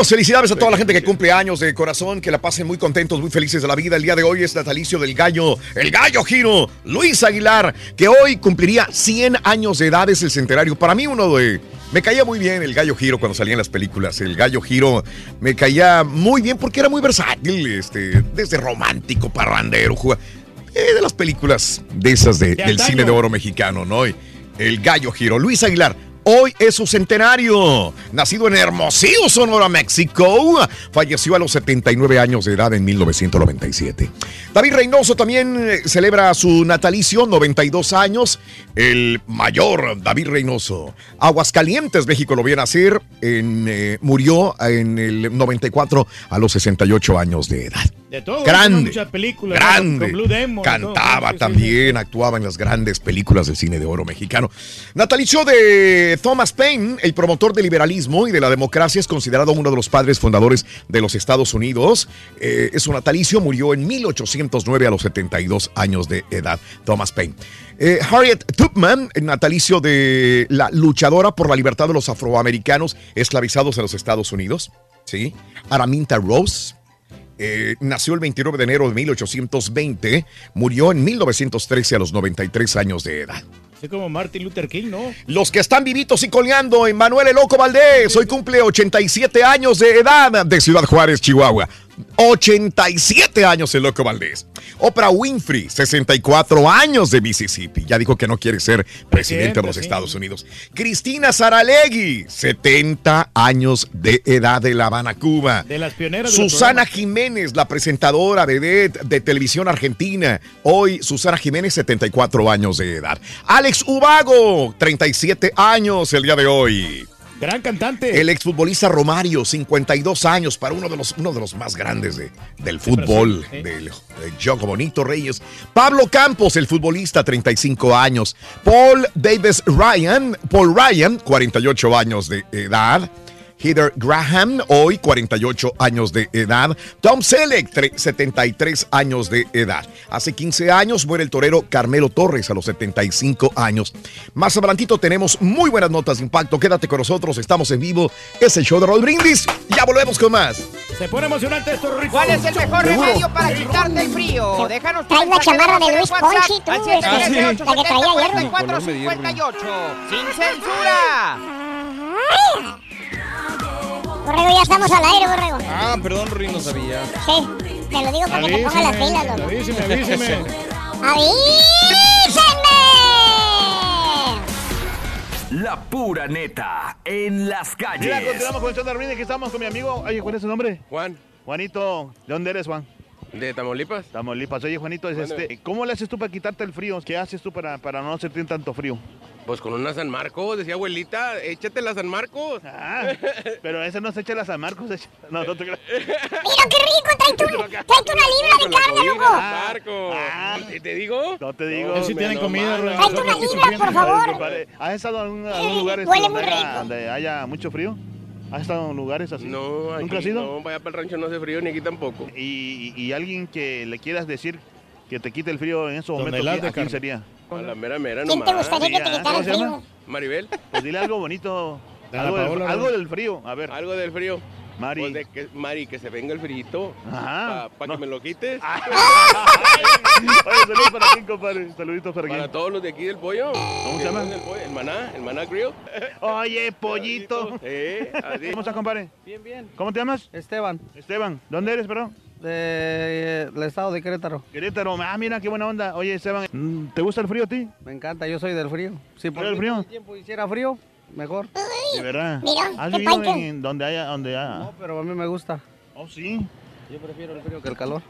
Felicidades a toda la gente que cumple años de corazón, que la pasen muy contentos, muy felices de la vida. El día de hoy es natalicio del gallo, el gallo giro, Luis Aguilar, que hoy cumpliría 100 años de edad, es el centenario. Para mí uno de... Me caía muy bien el gallo giro cuando salían las películas. El gallo giro me caía muy bien porque era muy versátil, este, desde romántico, parrandero, juga- eh, de las películas de esas de- De del cine de oro mexicano, ¿no? El gallo giro, Luis Aguilar. Hoy es su centenario. Nacido en Hermosillo, Sonora, México. Falleció a los 79 años de edad en 1997. David Reynoso también eh, celebra su natalicio, 92 años. El mayor David Reynoso. Aguascalientes, México lo viene a hacer. En, eh, murió en el 94 a los 68 años de edad. De todo. Grande, Muchas películas. Grande. Con Blue Demon. y todo. Cantaba Sí, sí, sí. también, actuaba en las grandes películas del cine de oro mexicano. Natalicio de Thomas Paine, el promotor del liberalismo y de la democracia, es considerado uno de los padres fundadores de los Estados Unidos. Eh, es un natalicio, murió en 1809 a los 72 años de edad. Thomas Paine. Eh, Harriet Tubman, natalicio de la luchadora por la libertad de los afroamericanos esclavizados en los Estados Unidos. ¿sí? Araminta Rose, eh, nació el 29 de enero de 1820, murió en 1913 a los 93 años de edad. Así como Martin Luther King, ¿no? Los que están vivitos y coleando, Manuel El Loco Valdés, hoy cumple 87 años de edad de Ciudad Juárez, Chihuahua. 87 años el Loco Valdés. Oprah Winfrey, 64 años de Mississippi. Ya dijo que no quiere ser presidente de los. Estados Unidos. Cristina Saralegui, 70 años de edad de La Habana, Cuba. De las pioneras Susana Jiménez, la presentadora de, de televisión argentina. Hoy Susana Jiménez, 74 años de edad. Alex Ubago, 37 años el día de hoy. Gran cantante. El exfutbolista Romario, 52 años, para uno de los, uno de los más grandes de- del fútbol, del, del Jogo Bonito Reyes. Pablo Campos, el futbolista, 35 años. Paul Davis Ryan, Paul Ryan, 48 años de edad. Heather Graham, hoy 48 años de edad. Tom Selleck, tre- 73 años de edad. Hace 15 años muere el torero Carmelo Torres a los 75 años. Más adelantito tenemos muy buenas notas de impacto. Quédate con nosotros, estamos en vivo. Es el show de Roll Brindis. Ya volvemos con más. Se pone emocionante esto, Rorrito. ¿Cuál es el mejor Seguro. remedio para quitarte el frío? Déjanos tu la mensaje chamarra de Luis Fonsi, tú, al la que traía ayer. 713-870-4458. ¡Sin censura! Borrego, ya estamos al aire, Borrego. Ah, perdón, Rin, no sabía. Sí, te lo digo para que te pongas las pilas, loco. Avíseme, avíseme. ¡Avísenme! La pura neta en las calles. Mira, continuamos con el show de Raúl, aquí estamos con mi amigo. Oye, ¿cuál es su nombre? Juan. Juanito, ¿de dónde eres, Juan? ¿De Tamaulipas? Tamaulipas. Oye, Juanito, es este, ¿cómo le haces tú para quitarte el frío? ¿Qué haces tú para, para no sentir tanto frío? Pues con una San Marcos, decía abuelita, échate la San Marcos. Ah, pero ese no se echa la San Marcos. echa- No, no te creas. Mira qué rico, trae una libra de carne, loco. Marcos. ¿Te, te digo? No te digo. Él sí tiene no comida, una libra, por favor. ¿Has estado en algún lugar este, huele donde, muy haya, rico. donde haya mucho frío? ¿Has estado en lugares así? No, aquí ¿Nunca has ido? No, vaya para el rancho no hace frío ni aquí tampoco. Y, y- y alguien que le quieras decir que te quite el frío en esos momentos, las ¿a de quién carne. sería? A la mera mera ¿Quién te nomás. gustaría que te Sí, quitara ¿cómo el frío? Maribel, Pues dile algo bonito. Algo, del, Paola, algo ¿no? del frío. A ver, algo del frío. Mari. Pues de que, Mari, que se venga el frito. Ajá. Para No. que me lo quites. Oye, saludos para quién, compadre. Saluditos para Para quién. todos los de aquí del pollo. ¿Cómo se llama? El, pollo, el maná, el maná grill. Oye, pollito. Eh, así. ¿Cómo estás, compadre? Bien, bien. ¿Cómo te llamas? Esteban, Esteban. ¿Dónde eres, perdón? del estado de Querétaro. Querétaro. Ah, mira, qué buena onda. Oye, Esteban, ¿te gusta el frío a ti? Me encanta, yo soy del frío. Si por ¿Del mí frío? el tiempo hiciera frío, mejor. De verdad. Mira, ¿Has vivido en donde haya, donde haya? No, pero a mí me gusta. Oh, sí. Yo prefiero el frío que el calor.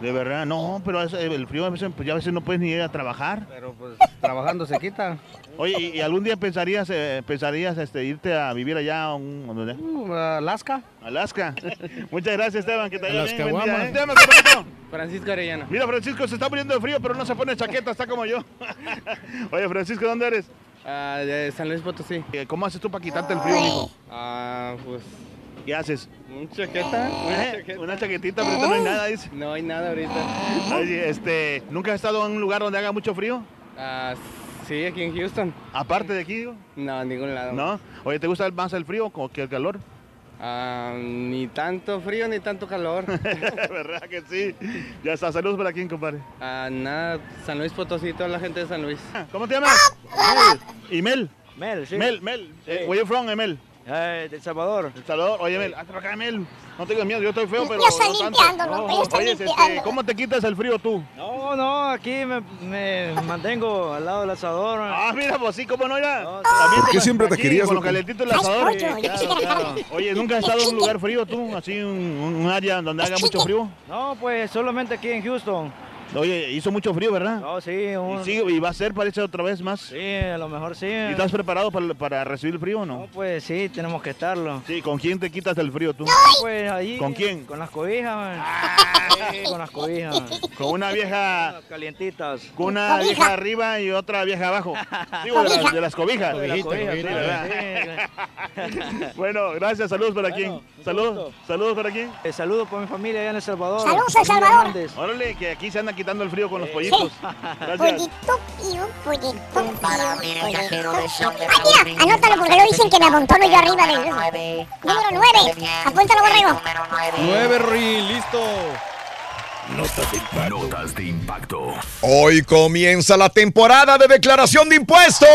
De verdad, no, pero el frío a veces, pues ya a veces no puedes ni ir a trabajar. Pero pues trabajando se quita. Oye, ¿y, y algún día pensarías, eh, pensarías este, irte a vivir allá a un. Uh, Alaska. Alaska. Muchas gracias, Esteban, que te Alaska, bien. Buen día. ¿eh? Francisco Arellano. Mira, Francisco, se está muriendo de frío, pero no se pone chaqueta, está como yo. Oye, Francisco, ¿dónde eres? Ah, de San Luis Potosí. Eh, ¿Cómo haces tú para quitarte el frío, hijo? Ah, pues. ¿Qué haces? ¿Un chaqueta? Una ¿Eh? chaqueta. Una chaquetita, pero ahorita no hay nada, dice. No hay nada ahorita. Oye, este, ¿nunca has estado en un lugar donde haga mucho frío? Ah, sí, aquí en Houston. Aparte de aquí, digo. No, en ningún lado. ¿No? Oye, ¿te gusta más el frío como que el calor? Ah, ni tanto frío ni tanto calor. ¿Verdad que sí? Ya está, saludos para quién, compadre. Ah, nada, San Luis Potosí, toda la gente de San Luis. ¿Cómo te llamas? Mel. ¿Y Mel? Mel, sí. Mel, Mel. Eh, where you from, Mel? Eh, El Salvador. El Salvador. Oye, Mel, hazte para acá, Mel. No tengas miedo, yo estoy feo, pero Yo estoy no tanto. limpiándolo, yo estoy Oye, este. ¿cómo te quitas el frío tú? No, no, aquí me, me mantengo al lado del asador. Ah, mira, pues sí, ¿cómo no era? No, También ¿Por qué siempre te aquí, querías, Con lo calentito el Ay, asador. pollo, yo claro. carne. Oye, ¿nunca has estado en un lugar frío tú? Así, un, un área donde haga mucho frío. No, pues solamente aquí en Houston. Oye, hizo mucho frío, ¿verdad? No, sí, un- Y, va a ser, parece, otra vez más. sí, a lo mejor sí. ¿Y estás preparado para, para recibir el frío o No, no? pues sí, tenemos que estarlo. Sí, ¿con quién te quitas el frío tú? Pues ahí. ¿Con quién? Con las cobijas. man. Sí, con las cobijas. Con una vieja, Calientitas. con una Cobija. vieja arriba y otra vieja abajo. Digo, de, las- de las cobijas. De las cobijas, Sí, sí, ¿verdad? sí. Bueno, gracias, saludos para Bueno, quién. Saludos, saludos para quién. Eh, saludos por mi familia allá en El Salvador. Saludos, El Salvador. Órale, que aquí se anda quitando el frío con los pollitos. Gracias. Pollito, pío, pollito, pío, pollito. Ah, Raúl mira, anótalo porque luego dicen que me amontono yo arriba del... nueve. Número 9. Apúntalo, borrego. Número nueve. Nueve, Rin, listo. Notas de impacto. Hoy comienza la temporada de declaración de impuestos.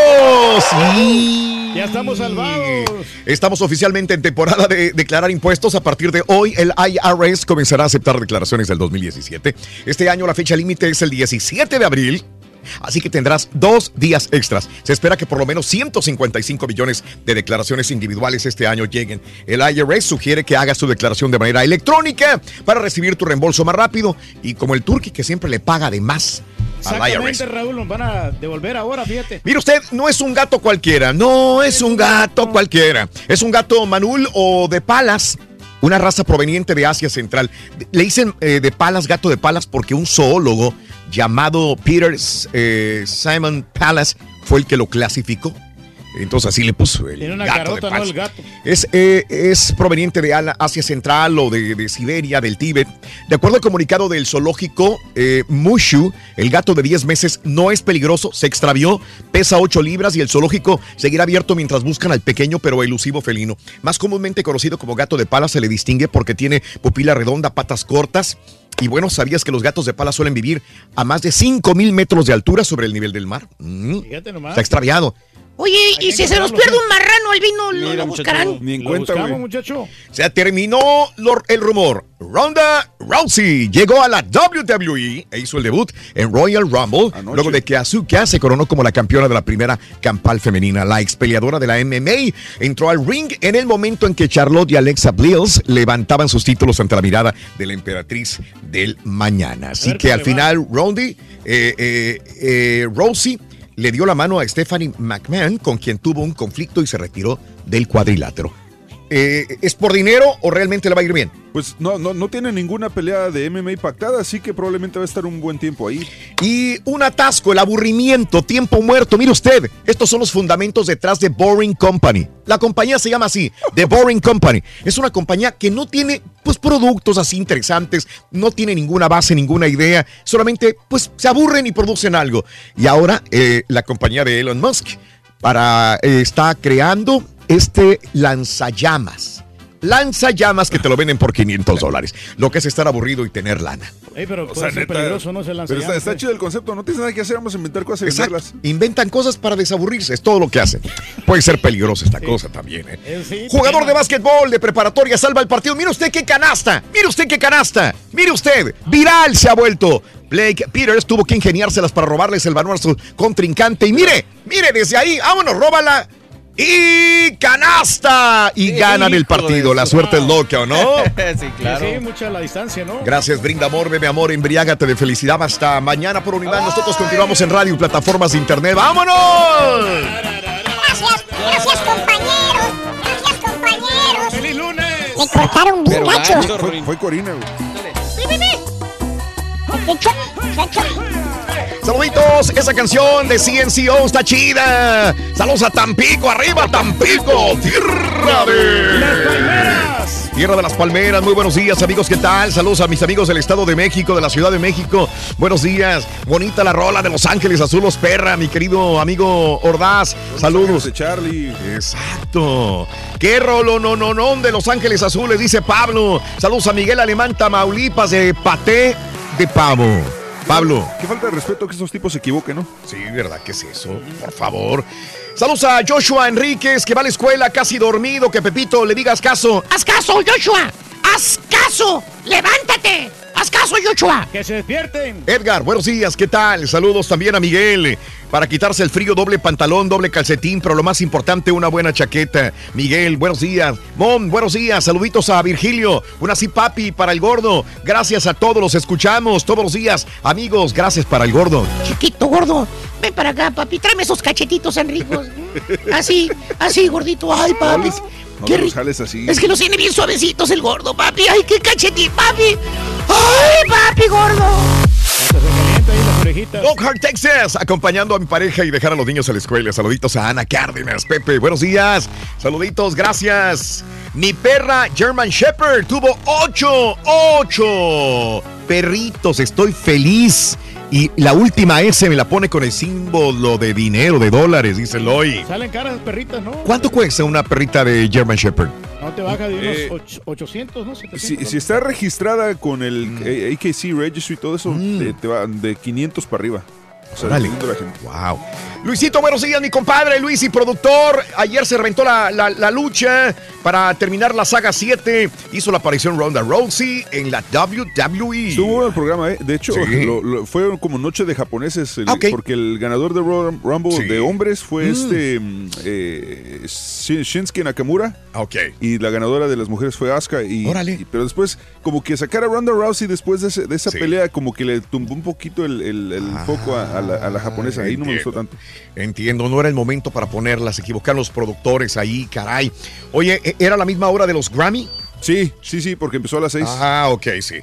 Sí. Ya estamos salvados. Estamos oficialmente en temporada de declarar impuestos. A partir de hoy, el IRS comenzará a aceptar declaraciones del 2017. Este año la fecha límite es el 17 de abril. Así que tendrás dos días extras. Se espera que por lo menos 155 millones de declaraciones individuales este año lleguen. El IRS sugiere que hagas tu declaración de manera electrónica para recibir tu reembolso más rápido y como el turqui que siempre le paga de más al IRS. Exactamente, Raúl, nos van a devolver ahora, fíjate. Mire usted, no es un gato cualquiera, no es un gato cualquiera. Es un gato manul o de palas, una raza proveniente de Asia Central. Le dicen eh, de palas, gato de palas, porque un zoólogo llamado Peter eh, Simon Palace fue el que lo clasificó. Entonces así le puso el Tiene una gato carota, de ¿no? El gato. Es, eh, es proveniente de Asia Central o de, de Siberia, del Tíbet. De acuerdo al comunicado del zoológico, eh, Mushu, el gato de 10 meses, no es peligroso, se extravió, pesa 8 libras y el zoológico seguirá abierto mientras buscan al pequeño pero elusivo felino. Más comúnmente conocido como gato de pala, se le distingue porque tiene pupila redonda, patas cortas. Y bueno, ¿sabías que los gatos de pala suelen vivir a más de 5 mil metros de altura sobre el nivel del mar? Mm. Fíjate nomás. Ha extraviado. Oye, y si se nos pierde un marrano al vino, ¿lo, lo buscarán? Ni en Lo cuenta, muchacho. Se terminó lo- el rumor. Ronda Rousey llegó a la WWE e hizo el debut en Royal Rumble luego de que Asuka se coronó como la campeona de la primera campal femenina. La ex peleadora de la MMA entró al ring en el momento en que Charlotte y Alexa Bliss levantaban sus títulos ante la mirada de la emperatriz del mañana. Así ver que al final Rondy, eh, eh, eh, Rousey le dio la mano a Stephanie McMahon, con quien tuvo un conflicto y se retiró del cuadrilátero. Eh, ¿Es por dinero o realmente le va a ir bien? Pues no, no, no tiene ninguna pelea de MMA pactada, así que probablemente va a estar un buen tiempo ahí. Y un atasco, el aburrimiento, tiempo muerto. Mire usted, estos son los fundamentos detrás de Boring Company. La compañía se llama así, The Boring Company. Es una compañía que no tiene pues productos así interesantes, no tiene ninguna base, ninguna idea, solamente pues se aburren y producen algo. Y ahora eh, la compañía de Elon Musk para, eh, está creando este lanzallamas. Lanzallamas que te lo venden por 500 dólares. Lo que es estar aburrido y tener lana. Ey, pero O puede sea, ser neta, peligroso, ¿no? Se lanza Pero está, chido el concepto, no tienes nada que hacer, vamos a inventar cosas y Exacto. venderlas. Inventan cosas para desaburrirse, es todo lo que hacen. Puede ser peligrosa esta cosa también. ¿eh? Eh, sí, Jugador de básquetbol de preparatoria salva el partido. Mire usted qué canasta. Mire usted qué canasta. Mire usted. Viral se ha vuelto. Blake Peters tuvo que ingeniárselas para robarles el balón a su contrincante. Y mire, mire, desde ahí, vámonos, róbala. Y canasta. Y ganan el partido. La su- suerte es loca, ¿o no? sí, claro. Sí, mucha la distancia, ¿no? Gracias, brinda amor, bebe amor, embriágate de felicidad. Hasta mañana por Univán. Nosotros continuamos en radio y plataformas de internet. ¡Vámonos! Gracias, gracias compañeros, gracias compañeros. ¡Feliz lunes! Me cortaron bien Pero gacho. Fue, fue Corina, güey. Chacho, chacho. Saluditos, esa canción de CNCO está chida. Saludos a Tampico, arriba Tampico, tierra de... ¡Las palmeras! Tierra de las Palmeras, muy buenos días amigos, ¿qué tal? Saludos a mis amigos del Estado de México, de la Ciudad de México. Buenos días, bonita la rola de Los Ángeles Azulos Perra, mi querido amigo Ordaz. Saludos. De Charlie. Exacto. Qué rolo no no no de Los Ángeles Azules, dice Pablo. Saludos a Miguel Alemán Tamaulipas de Paté de Pavo. Pablo. Qué falta de respeto que estos tipos se equivoquen, ¿no? Sí, ¿verdad que es eso? Por favor. Saludos a Joshua Enríquez, que va a la escuela casi dormido. Que Pepito le digas caso. ¡Haz caso, Joshua! ¡Haz caso! ¡Levántate! ¡Haz caso, Joshua! ¡Que se despierten! Edgar, buenos días, ¿qué tal? Saludos también a Miguel. Para quitarse el frío, doble pantalón, doble calcetín, pero lo más importante, una buena chaqueta. Miguel, buenos días. Mom, buenos días. Saluditos a Virgilio. Una así, papi, para el gordo. Gracias a todos, los escuchamos todos los días. Amigos, gracias para el gordo. Chiquito, gordo. Ven para acá, papi. Tráeme esos cachetitos enricos. Así, así, gordito. Ay, papi. No Qué te los jales así. Es que los tiene bien suavecitos el gordo, papi. Ay, qué cachetín, papi. Ay, papi, gordo. Lockhart, Texas, acompañando a mi pareja y dejar a los niños a la escuela. Saluditos a Ana Cárdenas, Pepe, buenos días. Saluditos, gracias. Mi perra German Shepherd tuvo ocho, ocho perritos. Estoy feliz. Y la última S me la pone con el símbolo de dinero, de dólares, dice Loy. Salen caras las perritas, ¿no? ¿Cuánto cuesta una perrita de German Shepherd? No te baja de unos Eh, och- 800, ¿no? 700. Si, si está registrada con el Mm. AKC Registry y todo eso, te, te va de 500 para arriba. O sea, de la gente. Wow. Luisito, buenos días, mi compadre Luis y productor. Ayer se reventó la, la- la lucha para terminar la saga 7. Hizo la aparición Ronda Rousey en la WWE. Estuvo bueno el programa, ¿eh? De hecho, Sí. lo- lo- fue como noche de japoneses, el- Ah, porque el ganador de Royal Rumble Sí. de hombres fue Mm. este mm, eh, Shin- Shinsuke Nakamura. Ok. Y la ganadora de las mujeres fue Asuka. Y, Órale. y- pero después, como que sacar a Ronda Rousey después de, ese- de esa Sí. pelea, como que le tumbó un poquito el, el- el foco a, a la, a la japonesa. Ahí no me gustó tanto. Entiendo, no era el momento para ponerlas. Se equivocaron los productores ahí, caray. Oye, ¿e- ¿era la misma hora de los Grammy? Sí, sí, sí, porque empezó a las 6. Ah, ok, sí.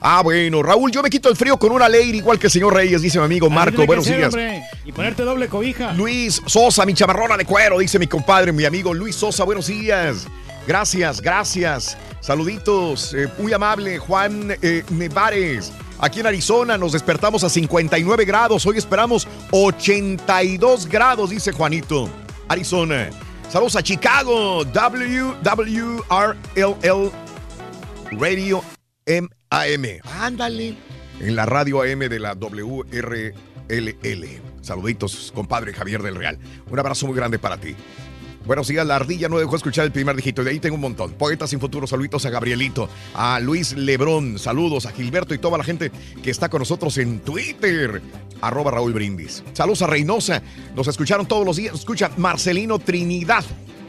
Ah, bueno, Raúl, yo me quito el frío con una ley igual que el señor Reyes, dice mi amigo Marco. Buenos ser, días. hombre, Y ponerte doble cobija. Luis Sosa, mi chamarrona de cuero, dice mi compadre, mi amigo Luis Sosa, buenos días. Gracias, gracias. Saluditos, eh, muy amable Juan eh, Nevares. Aquí en Arizona nos despertamos a 59 grados, hoy esperamos 82 grados, dice Juanito. Arizona. Saludos a Chicago, WWRLL Radio MAM. Ándale. En la radio AM de la WRLL. Saluditos, compadre Javier del Real. Un abrazo muy grande para ti. Buenos días, la ardilla no dejó escuchar el primer dígito. De ahí tengo un montón. Poetas sin futuro, saluditos a Gabrielito, a Luis Lebrón, saludos a Gilberto y toda la gente que está con nosotros en Twitter. Arroba Raúl Brindis. Saludos a Reynosa. Nos escucharon todos los días. Escucha Marcelino Trinidad.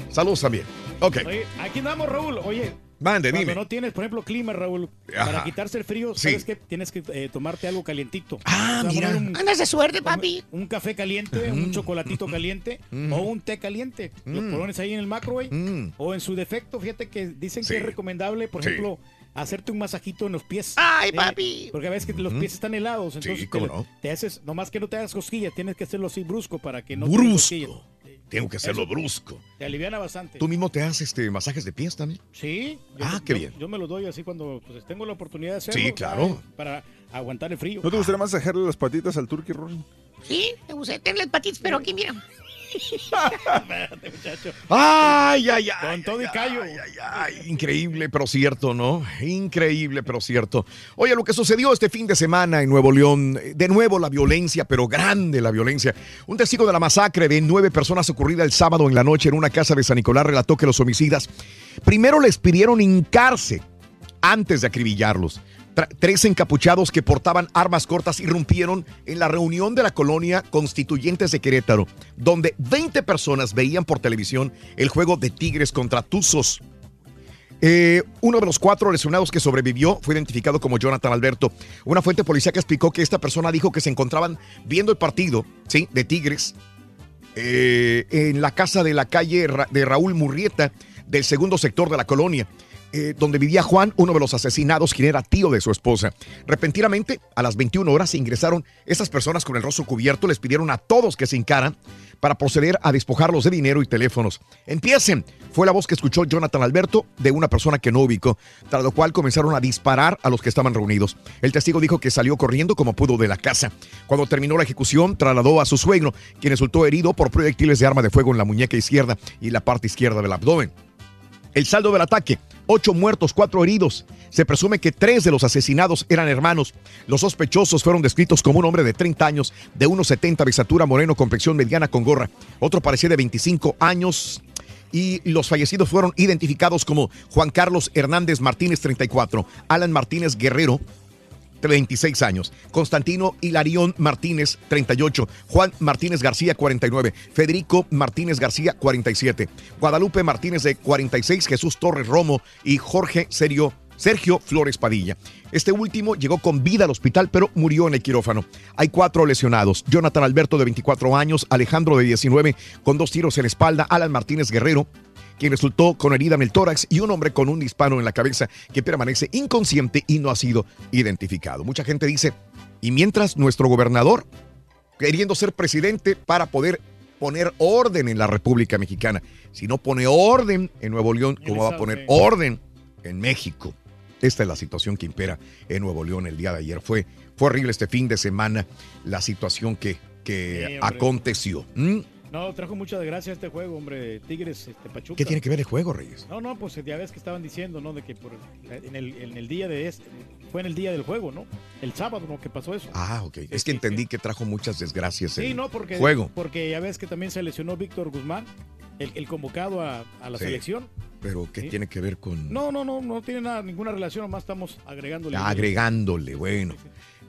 Saludos también. Ok. Oye, aquí andamos, Raúl. Oye. Mande, cuando dime. no tienes, por ejemplo, clima, Raúl, Ajá. para quitarse el frío, Sí. sabes que tienes que eh, tomarte algo calientito. Ah, mira. Andas de suerte, papi. Un café caliente, un chocolatito caliente Mm. o un té caliente. Lo Mm. pones ahí en el microwave. Mm. O en su defecto, fíjate que dicen Sí. que es recomendable, por Sí. ejemplo, hacerte un masajito en los pies. Ay, Eh, papi. Porque a veces que los Mm. pies están helados, entonces cómo te, no. te haces, nomás que no te hagas cosquillas, tienes que hacerlo así brusco para que no te hagas Brusco. cosquillas. Tengo que hacerlo Eso. brusco. Te aliviana bastante. ¿Tú mismo te haces este, masajes de pies también? Sí. yo- Ah, qué yo- bien. Yo me lo doy así cuando pues, tengo la oportunidad de hacerlo. Sí, claro. ¿sabes? Para aguantar el frío. ¿No te gustaría masajarle las patitas al turkey, Ron? Sí, me gusta tener las patitas, pero aquí, mira. Espérate, muchacho. Ay, ay, ay. Con todo y callo. Increíble, pero cierto, ¿no? Increíble, pero cierto. Oye, lo que sucedió este fin de semana en Nuevo León, de nuevo la violencia, pero grande la violencia. Un testigo de la masacre de nueve personas ocurrida el sábado en la noche en una casa de San Nicolás relató que los homicidas primero les pidieron hincarse antes de acribillarlos. Tres encapuchados que portaban armas cortas irrumpieron en la reunión de la colonia Constituyentes de Querétaro, donde 20 personas veían por televisión el juego de Tigres contra Tuzos. Eh, uno de los cuatro lesionados que sobrevivió fue identificado como Jonathan Alberto. Una fuente policíaca explicó que esta persona dijo que se encontraban viendo el partido ¿sí? de Tigres eh, en la casa de la calle de Raúl Murrieta del segundo sector de la colonia. Eh, donde vivía Juan, uno de los asesinados, quien era tío de su esposa. Repentinamente, a las 21 horas, ingresaron estas personas con el rostro cubierto, les pidieron a todos que se hincaran para proceder a despojarlos de dinero y teléfonos. Empiecen, fue la voz que escuchó Jonathan Alberto de una persona que no ubicó, tras lo cual comenzaron a disparar a los que estaban reunidos. El testigo dijo que salió corriendo como pudo de la casa. Cuando terminó la ejecución, trasladó a su suegro, quien resultó herido por proyectiles de arma de fuego en la muñeca izquierda y la parte izquierda del abdomen. El saldo del ataque, ocho muertos, cuatro heridos. Se presume que tres de los asesinados eran hermanos. Los sospechosos fueron descritos como un hombre de 30 años, de 1,70 de estatura, moreno, complexión mediana con gorra. Otro parecía de 25 años. Y los fallecidos fueron identificados como Juan Carlos Hernández Martínez, 34, Alan Martínez Guerrero, 26 años. Constantino Hilarión Martínez, 38. Juan Martínez García, 49. Federico Martínez García, 47. Guadalupe Martínez, de 46. Jesús Torres Romo y Jorge Serio. Sergio Flores Padilla. Este último llegó con vida al hospital, pero murió en el quirófano. Hay cuatro lesionados. Jonathan Alberto, de 24 años. Alejandro, de 19, con dos tiros en la espalda. Alan Martínez Guerrero, quien resultó con herida en el tórax y un hombre con un disparo en la cabeza que permanece inconsciente y no ha sido identificado. Mucha gente dice, y mientras nuestro gobernador, queriendo ser presidente para poder poner orden en la República Mexicana, si no pone orden en Nuevo León, ¿cómo va a poner orden en México? Esta es la situación que impera en Nuevo León el día de ayer. Fue, fue horrible este fin de semana la situación que, que Sí, aconteció. ¿Mm? No, trajo mucha desgracia este juego, hombre. Tigres, este, Pachuca. ¿Qué tiene que ver el juego, Reyes? No, no, pues ya ves que estaban diciendo, ¿no? De que por, en, el, en el día de este, fue en el día del juego, ¿no? El sábado, ¿no? Que pasó eso. Ah, ok. Es que entendí que trajo muchas desgracias Sí, el no, porque, juego. porque ya ves que también se lesionó Víctor Guzmán, el, el convocado a, a la Sí. selección. Pero ¿qué Sí. tiene que ver con No, no, no, no tiene nada, ninguna relación, nomás estamos agregándole. agregándole? Bueno.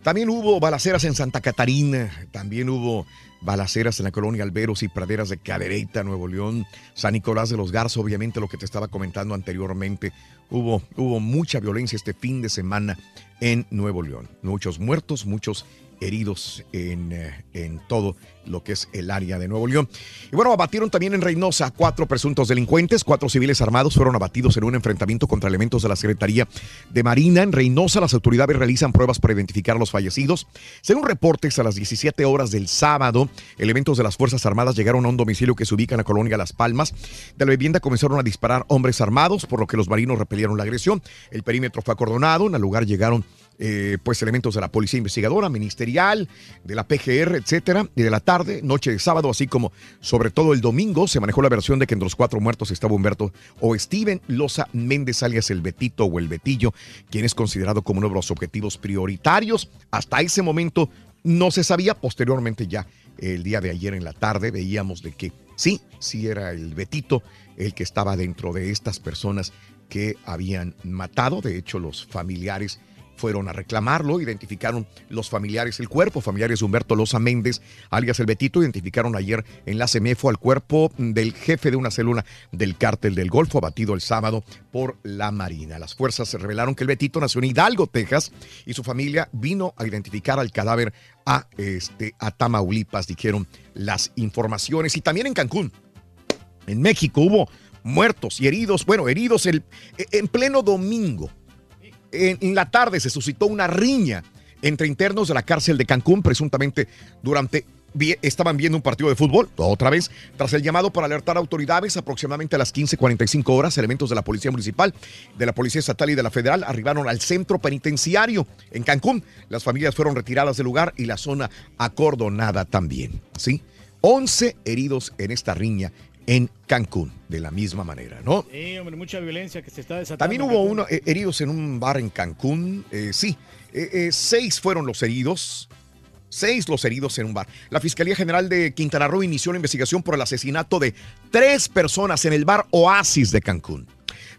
También hubo balaceras en Santa Catarina, también hubo balaceras en la colonia Alberos y Praderas de Cadereyta, Nuevo León, San Nicolás de los Garza, obviamente lo que te estaba comentando anteriormente. Hubo, hubo mucha violencia este fin de semana en Nuevo León. Muchos muertos, muchos heridos en, eh, en todo lo que es el área de Nuevo León. Y bueno, abatieron también en Reynosa cuatro presuntos delincuentes. Cuatro civiles armados fueron abatidos en un enfrentamiento contra elementos de la Secretaría de Marina. En Reynosa, las autoridades realizan pruebas para identificar a los fallecidos. Según reportes, a las 17 horas del sábado, elementos de las Fuerzas Armadas llegaron a un domicilio que se ubica en la colonia Las Palmas. De la vivienda comenzaron a disparar hombres armados, por lo que los marinos repelieron la agresión. El perímetro fue acordonado. En el lugar llegaron eh, pues elementos de la policía investigadora, ministerial, de la PGR, etcétera, y de la tarde, noche de sábado, así como sobre todo el domingo, se manejó la versión de que entre los cuatro muertos estaba Humberto o Steven Loza Méndez, alias el Betito o el Betillo, quien es considerado como uno de los objetivos prioritarios. Hasta ese momento no se sabía, posteriormente ya el día de ayer en la tarde veíamos de que sí, sí era el Betito el que estaba dentro de estas personas que habían matado, de hecho los familiares fueron a reclamarlo, identificaron los familiares, el cuerpo, familiares de Humberto Loza Méndez, alias el Betito, identificaron ayer en la CEMEFO al cuerpo del jefe de una célula del cártel del Golfo, abatido el sábado por la Marina. Las fuerzas se revelaron que el Betito nació en Hidalgo, Texas, y su familia vino a identificar al cadáver a, este, a Tamaulipas, dijeron las informaciones, y también en Cancún. En México hubo muertos y heridos, bueno, heridos el, en pleno domingo en, la tarde se suscitó una riña entre internos de la cárcel de Cancún, presuntamente durante estaban viendo un partido de fútbol, otra vez, tras el llamado para alertar a autoridades, aproximadamente a las 15.45 horas, elementos de la Policía Municipal, de la Policía Estatal y de la Federal arribaron al centro penitenciario en Cancún. Las familias fueron retiradas del lugar y la zona acordonada también, ¿sí? 11 heridos en esta riña en Cancún, de la misma manera, ¿no? Sí, hombre, mucha violencia que se está desatando. También hubo uno, eh, heridos en un bar en Cancún. eh, sí, Eh, seis fueron los heridos. Seis los heridos en un bar. La Fiscalía General de Quintana Roo inició una investigación por el asesinato de tres personas en el bar Oasis de Cancún.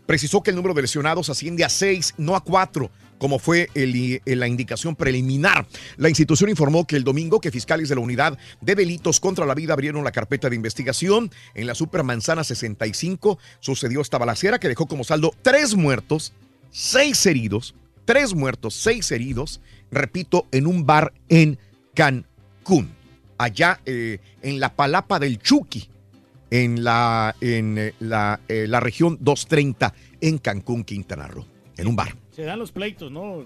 Precisó que el número de lesionados asciende a seis, no a cuatro, como fue en la indicación preliminar. La institución informó que el domingo que fiscales de la unidad de delitos contra la vida abrieron la carpeta de investigación. En la Supermanzana 65 sucedió esta balacera que dejó como saldo tres muertos, seis heridos, tres muertos, seis heridos, repito, en un bar en Cancún, allá eh, en la Palapa del Chuqui, en la, en, eh, la, eh, la región 230 en Cancún, Quintana Roo, en un bar. Se dan los pleitos, ¿no?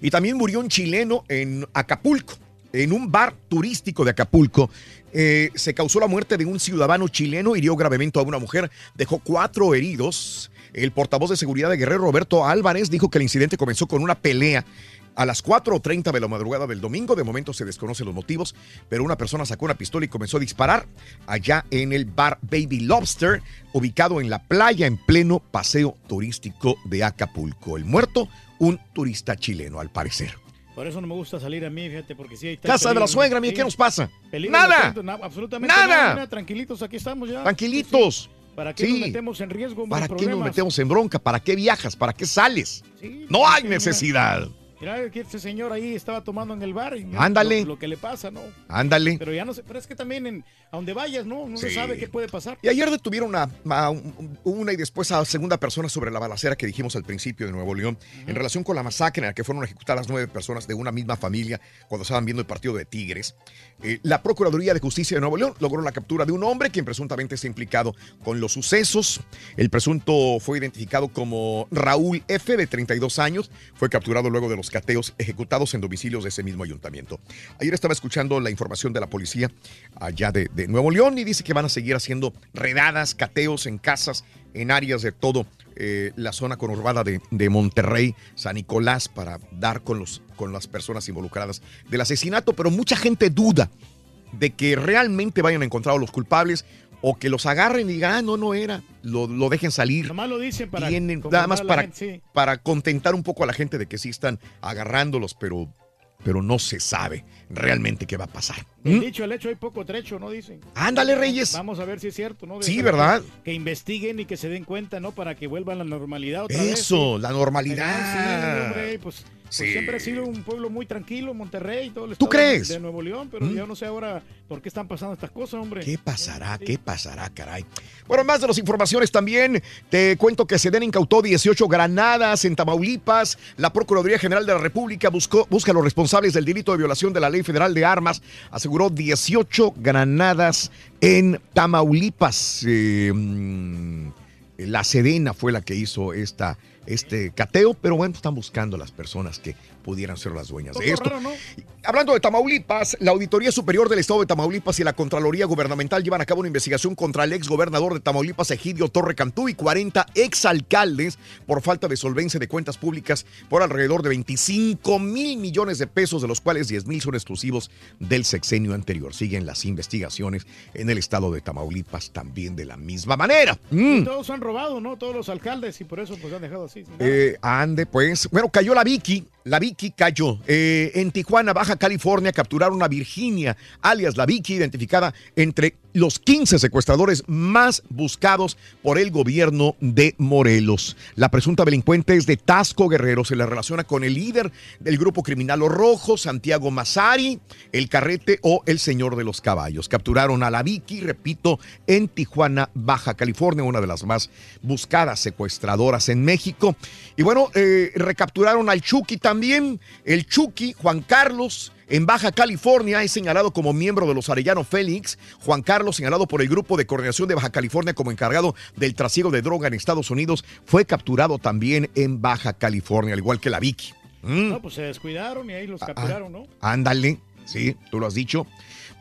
Y también murió un chileno en Acapulco, en un bar turístico de Acapulco. Eh, se causó la muerte de un ciudadano chileno, hirió gravemente a una mujer, dejó cuatro heridos. El portavoz de seguridad de Guerrero, Roberto Álvarez, dijo que el incidente comenzó con una pelea a las 4.30 de la madrugada del domingo. De momento se desconocen los motivos, pero una persona sacó una pistola y comenzó a disparar allá en el bar Baby Lobster, ubicado en la playa en pleno paseo turístico de Acapulco. El muerto, un turista chileno, al parecer. Por eso no me gusta salir a mí, fíjate, porque sí hay Casa de la suegra, Sí. ¿qué nos pasa? Peligro Nada. absolutamente Nada. tranquilitos, aquí estamos ya. Tranquilitos. ¿Para qué Sí. nos metemos en riesgo? ¿Para qué nos metemos en bronca? ¿Para qué viajas? ¿Para qué sales? No hay necesidad. Mira, que este señor ahí estaba tomando en el bar. Y Ándale. Lo, lo que le pasa, ¿no? Ándale. Pero ya no sé, pero es que también en, a donde vayas, ¿no? No se sabe qué puede pasar. Y ayer detuvieron a, a un- una y después a segunda persona sobre la balacera que dijimos al principio de Nuevo León en relación con la masacre en la que fueron ejecutadas nueve personas de una misma familia cuando estaban viendo el partido de Tigres. Eh, la Procuraduría de Justicia de Nuevo León logró la captura de un hombre quien presuntamente está implicado con los sucesos. El presunto fue identificado como Raúl F., de 32 años. Fue capturado luego de los cateos ejecutados en domicilios de ese mismo ayuntamiento. Ayer estaba escuchando la información de la policía allá de, de Nuevo León y dice que van a seguir haciendo redadas, cateos en casas, en áreas de todo eh, la zona conurbada de, de Monterrey, San Nicolás, para dar con, los, con las personas involucradas del asesinato, pero mucha gente duda de que realmente vayan a encontrar a los culpables o que los agarren y digan, ah, no, no era, lo, lo dejen salir. Lo dicen para. Tienen- nada más a la para, gente, sí. para contentar un poco a la gente de que sí están agarrándolos, pero, pero no se sabe realmente qué va a pasar. El ¿Mm? dicho, el hecho, hay poco trecho, ¿no? Dicen. Ándale, Reyes. Vamos a ver si es cierto, ¿no? Sí, ¿verdad? Que, que investiguen y que se den cuenta, ¿no? Para que vuelvan a la normalidad otra vez. Eso, sí. la Sí, normalidad. hombre, pues pues, siempre ha sido un pueblo muy tranquilo, Monterrey, todo el ¿Tú crees? de Nuevo León, pero ¿Mm? yo no sé ahora por qué están pasando estas cosas, hombre. ¿Qué pasará? ¿Qué pasará, caray? Bueno, más de las informaciones también, te cuento que Sedena incautó 18 granadas en Tamaulipas. La Procuraduría General de la República buscó, busca a los responsables del delito de violación de la Ley Federal de Armas. Aseguró 18 granadas en Tamaulipas. Eh, mm, la Sedena fue la que hizo esta, este cateo, pero bueno, están buscando a las personas que pudieran ser las dueñas de esto. Hablando de Tamaulipas, la Auditoría Superior del Estado de Tamaulipas y la Contraloría Gubernamental llevan a cabo una investigación contra el ex gobernador de Tamaulipas, Egidio Torre Cantú, y 40 exalcaldes por falta de solvencia de cuentas públicas por alrededor de 25 mil millones de pesos, de los cuales 10 mil son exclusivos del sexenio anterior. Siguen las investigaciones en el estado de Tamaulipas también de la misma manera. Mm. Y todos han robado, ¿no? Todos los alcaldes y por eso pues han dejado así. Eh, ande, pues. Bueno, cayó la Vicky. La Vicky cayó. Eh, en Tijuana, Baja California, capturaron a Virginia, alias la Vicky, identificada entre los 15 secuestradores más buscados por el gobierno de Morelos. La presunta delincuente es de Tasco Guerrero. Se le relaciona con el líder del grupo criminal Los Santiago Mazari, el Carrete o el Señor de los Caballos. Capturaron a la Vicky, repito, en Tijuana, Baja California, una de las más buscadas secuestradoras en México. Y bueno, eh, recapturaron al Chucky también. El Chucky, Juan Carlos, en Baja California, es señalado como miembro de los Arellano Félix. Juan Carlos, señalado por el Grupo de Coordinación de Baja California como encargado del trasiego de droga en Estados Unidos, fue capturado también en Baja California, al igual que la Vicky. Mm. No, pues se descuidaron y ahí los capturaron, ¿no? Ándale, sí, tú lo has dicho.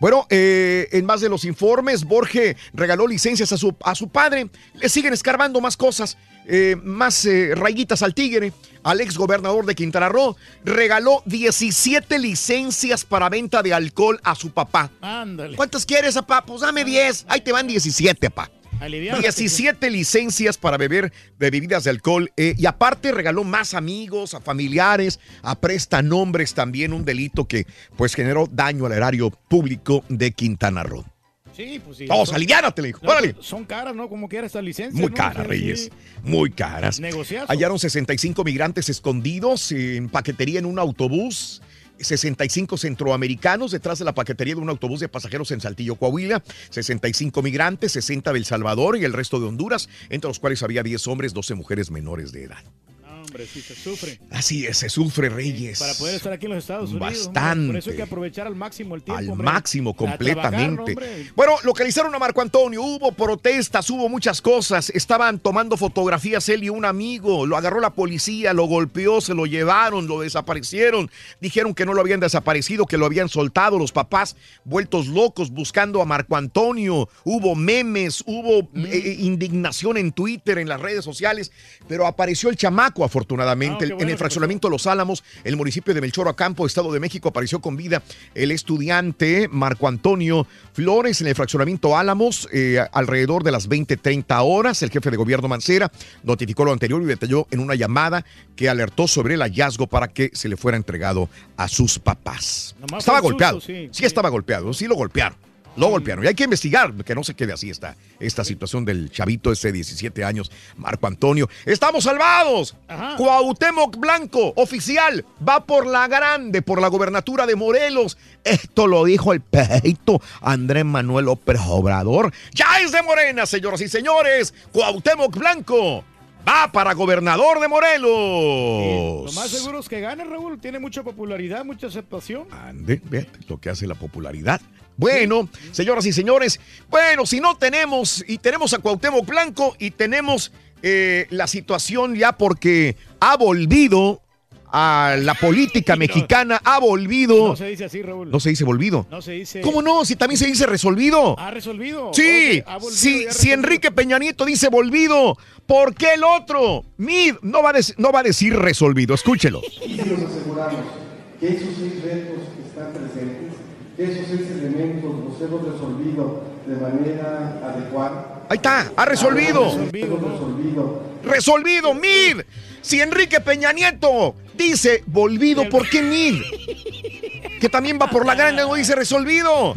Bueno, eh, en más de los informes, Borge regaló licencias a su, a su padre. Le siguen escarbando más cosas, eh, más eh, rayitas al tigre. Al ex gobernador de Quintana Roo regaló 17 licencias para venta de alcohol a su papá. Ándale. ¿Cuántas quieres, papá? Pues dame 10. Ahí te van 17, papá. Aliviánate. 17 licencias para beber de bebidas de alcohol eh, y aparte regaló más amigos, a familiares, a prestanombres también un delito que pues generó daño al erario público de Quintana Roo. Sí, pues sí. Todos, Son- aliviánate, le dijo. No, Órale. Son caras, ¿no? Como quiera estas licencias. Muy ¿no? caras, Reyes. sí. Muy caras. Negociazo. Hallaron 65 migrantes escondidos en paquetería en un autobús. 65 centroamericanos detrás de la paquetería de un autobús de pasajeros en Saltillo, Coahuila. 65 migrantes, 60 del Salvador y el resto de Honduras, entre los cuales había 10 hombres, 12 mujeres menores de edad. No, hombre, sí se sufre. Así es, se sufre, Reyes. Para poder estar aquí en los Estados Unidos. hombre. Bastante. Por eso hay que aprovechar al máximo el tiempo. al hombre. máximo, trabajar, completamente. bueno, localizaron a Marco Antonio, hubo protestas, hubo muchas cosas, estaban tomando fotografías él y un amigo, lo agarró la policía, lo golpeó, se lo llevaron, lo desaparecieron, dijeron que no lo habían desaparecido, que lo habían soltado, los papás vueltos locos buscando a Marco Antonio, hubo memes, hubo Mm. eh, indignación en Twitter, en las redes sociales, pero apareció el chamaco afortunadamente, Ah, El- bueno en el fraccionamiento Los Álamos, el municipio de Melchor Ocampo, Estado de México, apareció con vida el estudiante Marco Antonio Flores en el fraccionamiento Álamos eh, alrededor de las 20-30 horas. El jefe de gobierno Mancera notificó lo anterior y detalló en una llamada que alertó sobre el hallazgo para que se le fuera entregado a sus papás. Nomás estaba golpeado, susto, sí, sí, estaba golpeado, sí lo golpearon. Lo golpearon y hay que investigar que no se quede así esta, esta situación del chavito ese de 17 años, Marco Antonio. ¡Estamos salvados! Cuauhtémoc Blanco, oficial, va por la grande, por la gobernatura de Morelos. Esto lo dijo el peito Andrés Manuel López Obrador. ¡Ya es de Morena, señoras y señores! Cuauhtémoc Blanco va para gobernador de Morelos. Lo más seguro es que gane, Raúl. Tiene mucha popularidad, mucha aceptación. Ande, fíjate lo que hace la popularidad. Bueno, señoras y señores, bueno, si no tenemos, y tenemos a Cuauhtémoc Blanco y tenemos eh, la situación ya porque ha volvido a la política mexicana, ha volvido. No se dice así, Raúl. No se dice volvido. No se dice. ¿Cómo no? Si también se dice resolvido. ¿Ha resolvido? Sí, Ok, ha volvido sí, ha si. Enrique Peña Nieto dice volvido, ¿por qué el otro? Mid no va a, no va a decir resolvido, escúchelo. Y si nos aseguramos que esos seis retos que están presentes, esos seis elementos los hemos resolvido de manera adecuada. Ahí está, ha resolvido. resolvido. Resolvido, Mid. Si Enrique Peña Nieto dice volvido, ¿por qué Mid? Que también va por la grande, no dice resolvido.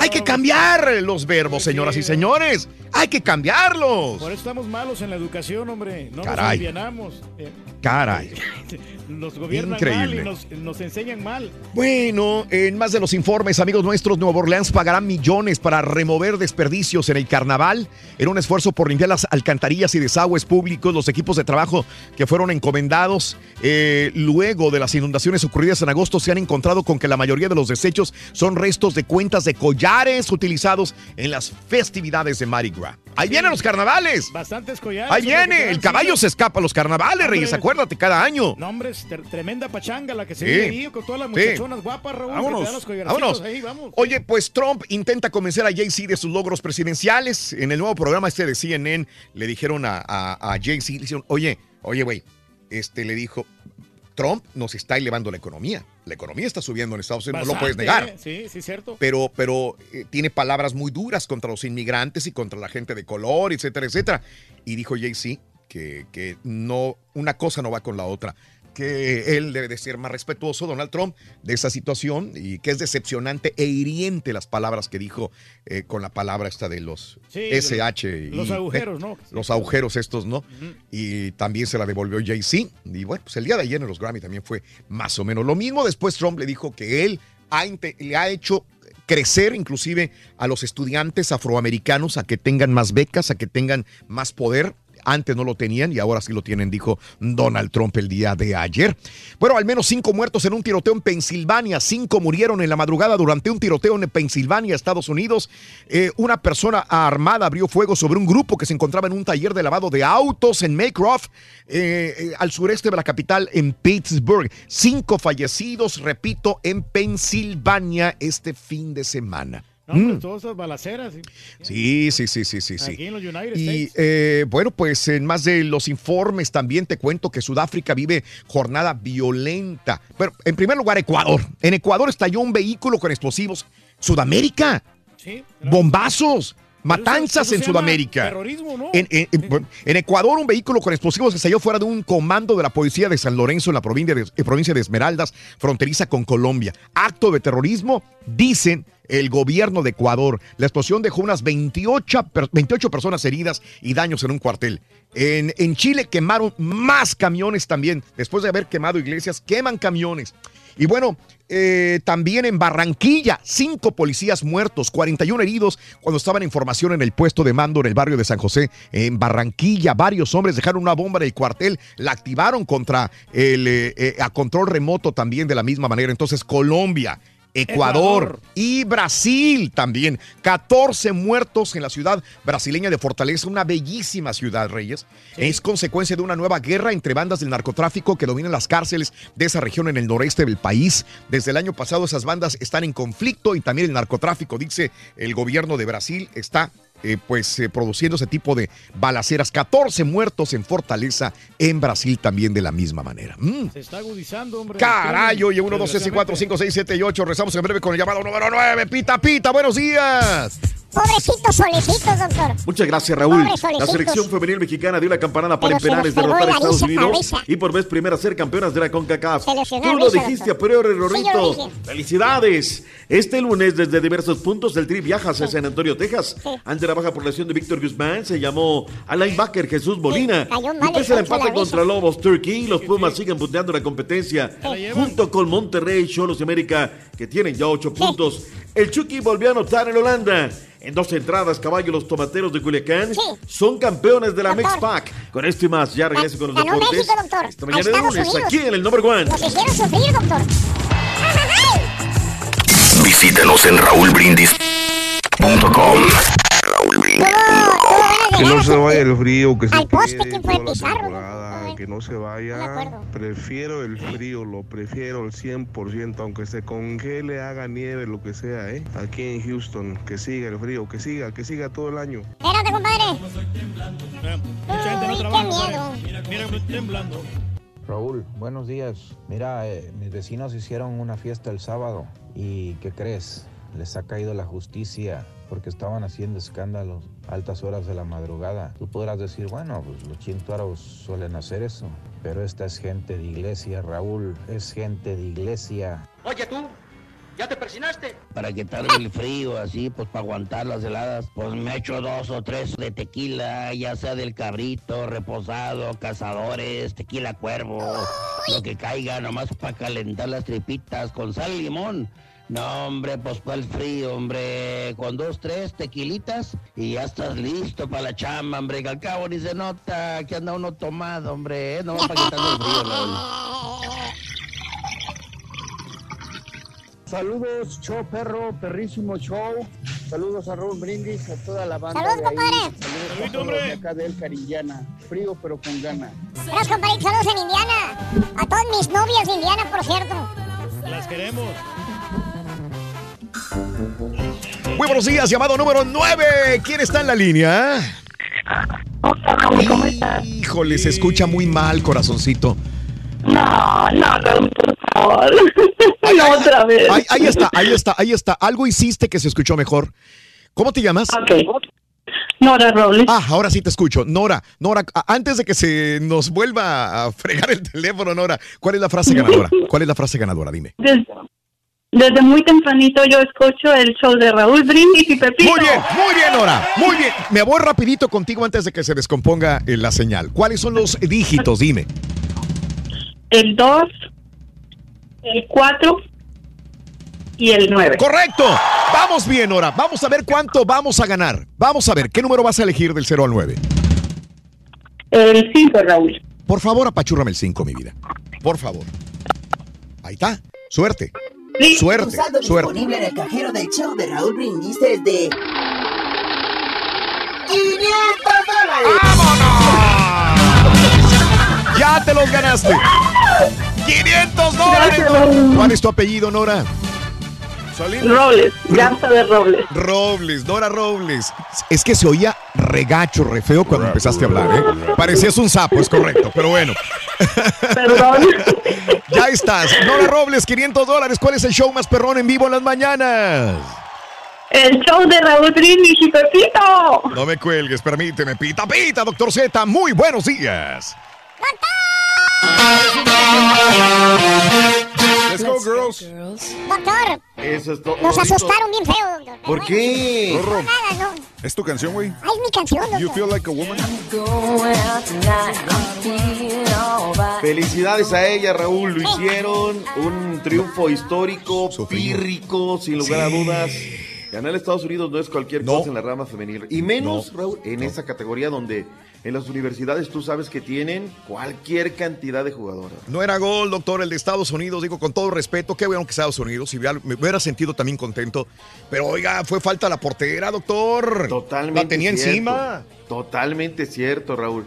Hay que cambiar los verbos, señoras y señores. Hay que cambiarlos. Por eso estamos malos en la educación, hombre. No nos Caray. alivianamos. Eh, Caray. nos gobiernan Increíble. mal y nos, nos enseñan mal. Bueno, en más de los informes, amigos nuestros, Nueva Orleans pagará millones para remover desperdicios en el carnaval. En un esfuerzo por limpiar las alcantarillas y desagües públicos, los equipos de trabajo que fueron encomendados eh, luego de las inundaciones ocurridas en agosto se han encontrado con que la mayoría de los desechos son restos de cuentas de collares utilizados en las festividades de Mardi Gras. Ahí vienen los carnavales. Bastantes collares. Ahí viene. El caballo se escapa a los carnavales, Reyes. Acuérdate, cada año. No, hombre, es tremenda pachanga la que se Sí. vive ahí con todas las Sí. muchachonas guapas, Raúl. Vámonos, vámonos. ahí, vamos. Oye, pues Trump intenta convencer a Jay-Z de sus logros presidenciales. En el nuevo programa este de CNN le dijeron a, a, a Jay-Z, le dijeron, oye, oye, güey, este le dijo, Trump nos está elevando la economía. La economía está subiendo en Estados Unidos, no lo puedes negar. Sí, sí, cierto. Pero, pero eh, tiene palabras muy duras contra los inmigrantes y contra la gente de color, etcétera, etcétera. Y dijo Jay-Z que, que no, una cosa no va con la otra. Que él debe de ser más respetuoso, Donald Trump, de esa situación y que es decepcionante e hiriente las palabras que dijo eh, con la palabra esta de los Sí, SH. y- los agujeros, ¿no? Los agujeros estos, ¿no? Y también se la devolvió Jay-Z. Y bueno, pues el día de ayer en los Grammy también fue más o menos lo mismo. Después Trump le dijo que él ha le ha hecho crecer inclusive a los estudiantes afroamericanos a que tengan más becas, a que tengan más poder. Antes no lo tenían y ahora sí lo tienen, dijo Donald Trump el día de ayer. Bueno, al menos cinco muertos en un tiroteo en Pensilvania. Cinco murieron en la madrugada durante un tiroteo en Pensilvania, Estados Unidos. Eh, una persona armada abrió fuego sobre un grupo que se encontraba en un taller de lavado de autos en Maycroft, eh, eh, al sureste de la capital, en Pittsburgh. Cinco fallecidos, repito, en Pensilvania este fin de semana. No, hombre, Mm. todas esas balaceras. sí. Sí, sí, sí, sí, sí. Aquí en los United Y eh, bueno, pues en más de los informes también te cuento que Sudáfrica vive jornada violenta. Pero en primer lugar, Ecuador. En Ecuador estalló un vehículo con explosivos. Sudamérica. Sí. Bombazos. Matanzas en se Sudamérica. terrorismo, ¿no? En, en- Ecuador, un vehículo con explosivos estalló fuera de un comando de la policía de San Lorenzo en la provincia de, eh, provincia de Esmeraldas, fronteriza con Colombia. Acto de terrorismo, dicen el gobierno de Ecuador. La explosión dejó unas 28, per- 28 personas heridas y daños en un cuartel. En, en Chile quemaron más camiones también. Después de haber quemado iglesias, queman camiones. Y bueno, eh, también en Barranquilla, cinco policías muertos, 41 heridos cuando estaban en formación en el puesto de mando en el barrio de San José. En Barranquilla, varios hombres dejaron una bomba en el cuartel, la activaron contra el eh, eh, a control remoto también de la misma manera. Entonces, Colombia. Ecuador, Ecuador. y Brasil también. 14 muertos en la ciudad brasileña de Fortaleza, una bellísima ciudad, Reyes. Es consecuencia de una nueva guerra entre bandas del narcotráfico que dominan las cárceles de esa región en el noreste del país. Desde el año pasado esas bandas están en conflicto y también el narcotráfico, dice el gobierno de Brasil, está eh, pues eh, produciendo ese tipo de balaceras. 14 muertos en Fortaleza, en Brasil también de la misma manera. Mm. Se está agudizando, hombre. Caray, oye, 1, 2, 3, 4, 5, 6, 7 y 8. Rezamos en breve con el llamado número 9. Pita, pita, buenos días. Pobrecitos solecitos, doctor. Muchas gracias, Raúl. La selección femenil mexicana dio la campanada para Pero se empenar les es derrotar a Estados Unidos y por vez primera ser campeonas de la CONCACAF. Tú lo dijiste doctor. a priori, Sí, Rorrito. dije. Felicidades. Este lunes, desde diversos puntos del Tri viaja hacia San Antonio, Texas. Ante la baja por lesión de Víctor Guzmán, se llamó al linebacker Jesús Molina. pese el empate contra. Lobos Turkey, los Pumas siguen punteando la competencia. Junto con Monterrey, Cholos y América, que tienen ya ocho puntos. El Chucky volvió a anotar en Holanda. En dos entradas, Caballo, los tomateros de Culiacán son campeones de la Doctor. Mexpac. Con esto y más, ya regreso con los Ganó deportes. México, doctor. Esta mañana de lunes, Unidos. aquí en el number one. Nos hicieron sufrir, doctor. Visítanos en raúlbrindis.com. Que no se vaya el frío, que se Al poste, quede ¿quién fue? toda la Pizarro, temporada, que no se vaya. Prefiero el frío, lo prefiero al 100%, aunque se congele, haga nieve, lo que sea, ¿eh? Aquí en Houston, que siga el frío, que siga, que siga todo el año. Espérate, compadre. Mucha gente no Uy, trabaja, qué miedo. Mira, mira, estoy temblando. Raúl, buenos días. Mira, eh, mis vecinos hicieron una fiesta el sábado y ¿qué crees? Les ha caído la justicia porque estaban haciendo escándalos a altas horas de la madrugada. Tú podrás decir, bueno, pues los chintuaros suelen hacer eso, pero esta es gente de iglesia, Raúl, es gente de iglesia. Oye tú, ¿Ya te persinaste? Para quitarme el frío, así, pues para aguantar las heladas, pues me echo dos o tres de tequila, ya sea del cabrito, reposado, cazadores, tequila cuervo, lo que caiga, nomás para calentar las tripitas con sal y limón. No, hombre, pues para el frío, hombre, con dos, tres tequilitas y ya estás listo para la chamba, hombre, que al cabo ni se nota que anda uno tomado, hombre, ¿eh? nomás para quitarme el frío, Raúl. Saludos, show perro, perrísimo show. Saludos a Raúl Brindis, a toda la banda. Saludos, compadre. Saludos a todos de acá del Carillana. Frío pero con gana. Gracias, compadre. Saludos en Indiana. A todas mis novias de Indiana, por cierto. Las queremos. Muy buenos días, llamado número 9. ¿Quién está en la línea? Híjole, se escucha muy mal, corazoncito. No, no, no, por favor. no, otra vez. Ahí, ahí está, ahí está, ahí está. Algo hiciste que se escuchó mejor. ¿Cómo te llamas? Nora Robles. Ah, ahora sí te escucho. Nora, Nora, antes de que se nos vuelva a fregar el teléfono, Nora, ¿cuál es la frase ganadora? ¿Cuál es la frase ganadora? Dime. Desde muy tempranito yo escucho el show de Raúl Brindis y Pepito. Muy bien, muy bien, Nora. Muy bien. Me voy rapidito contigo antes de que se descomponga eh, la señal. ¿Cuáles son los dígitos? Dime. El 2, el 4 y el 9. Correcto. Vamos bien, Nora. Vamos a ver cuánto vamos a ganar. Vamos a ver, ¿qué número vas a elegir del 0 al 9? El 5, Raúl. Por favor, apachúrrame el 5, mi vida. Por favor. Ahí está. Suerte. Suerte, suerte. disponible en el cajero del show de Raúl Brindis es de... 500 dólares. ¡Ya te los ganaste! ¡500 dólares! ¿Cuál es tu apellido, Nora? Robles, Garza de Robles. Robles, Nora Robles. Es que se oía regacho, re feo cuando empezaste a hablar, ¿eh? Parecías un sapo, es correcto, pero bueno. Perdón. ya estás. Nora Robles, 500 dólares. ¿Cuál es el show más perrón en vivo en las mañanas? El show de Raúl Brindis y Pepito. No me cuelgues, permíteme. Pita, pita, doctor Z. Muy buenos días. Let's go, girls. Doctor, Eso es todo. nos asustaron bien feo, doctor. ¿Por qué? Rorro, Nada, no. ¿Es tu canción, güey? Es mi canción, You doctor. feel like a woman? Felicidades a ella, Raúl. Lo hicieron. Un triunfo histórico, pírrico, sin lugar a dudas. Ganar Estados Unidos no es cualquier cosa en la rama femenil. Y menos, Raúl, en esa categoría donde en las universidades tú sabes que tienen cualquier cantidad de jugadoras. No era gol, doctor, el de Estados Unidos. Digo, con todo respeto, qué bueno que Estados Unidos. Y me hubiera sentido también contento. Pero oiga, fue falta la portera, doctor. Totalmente La tenía cierto. encima. Totalmente cierto, Raúl.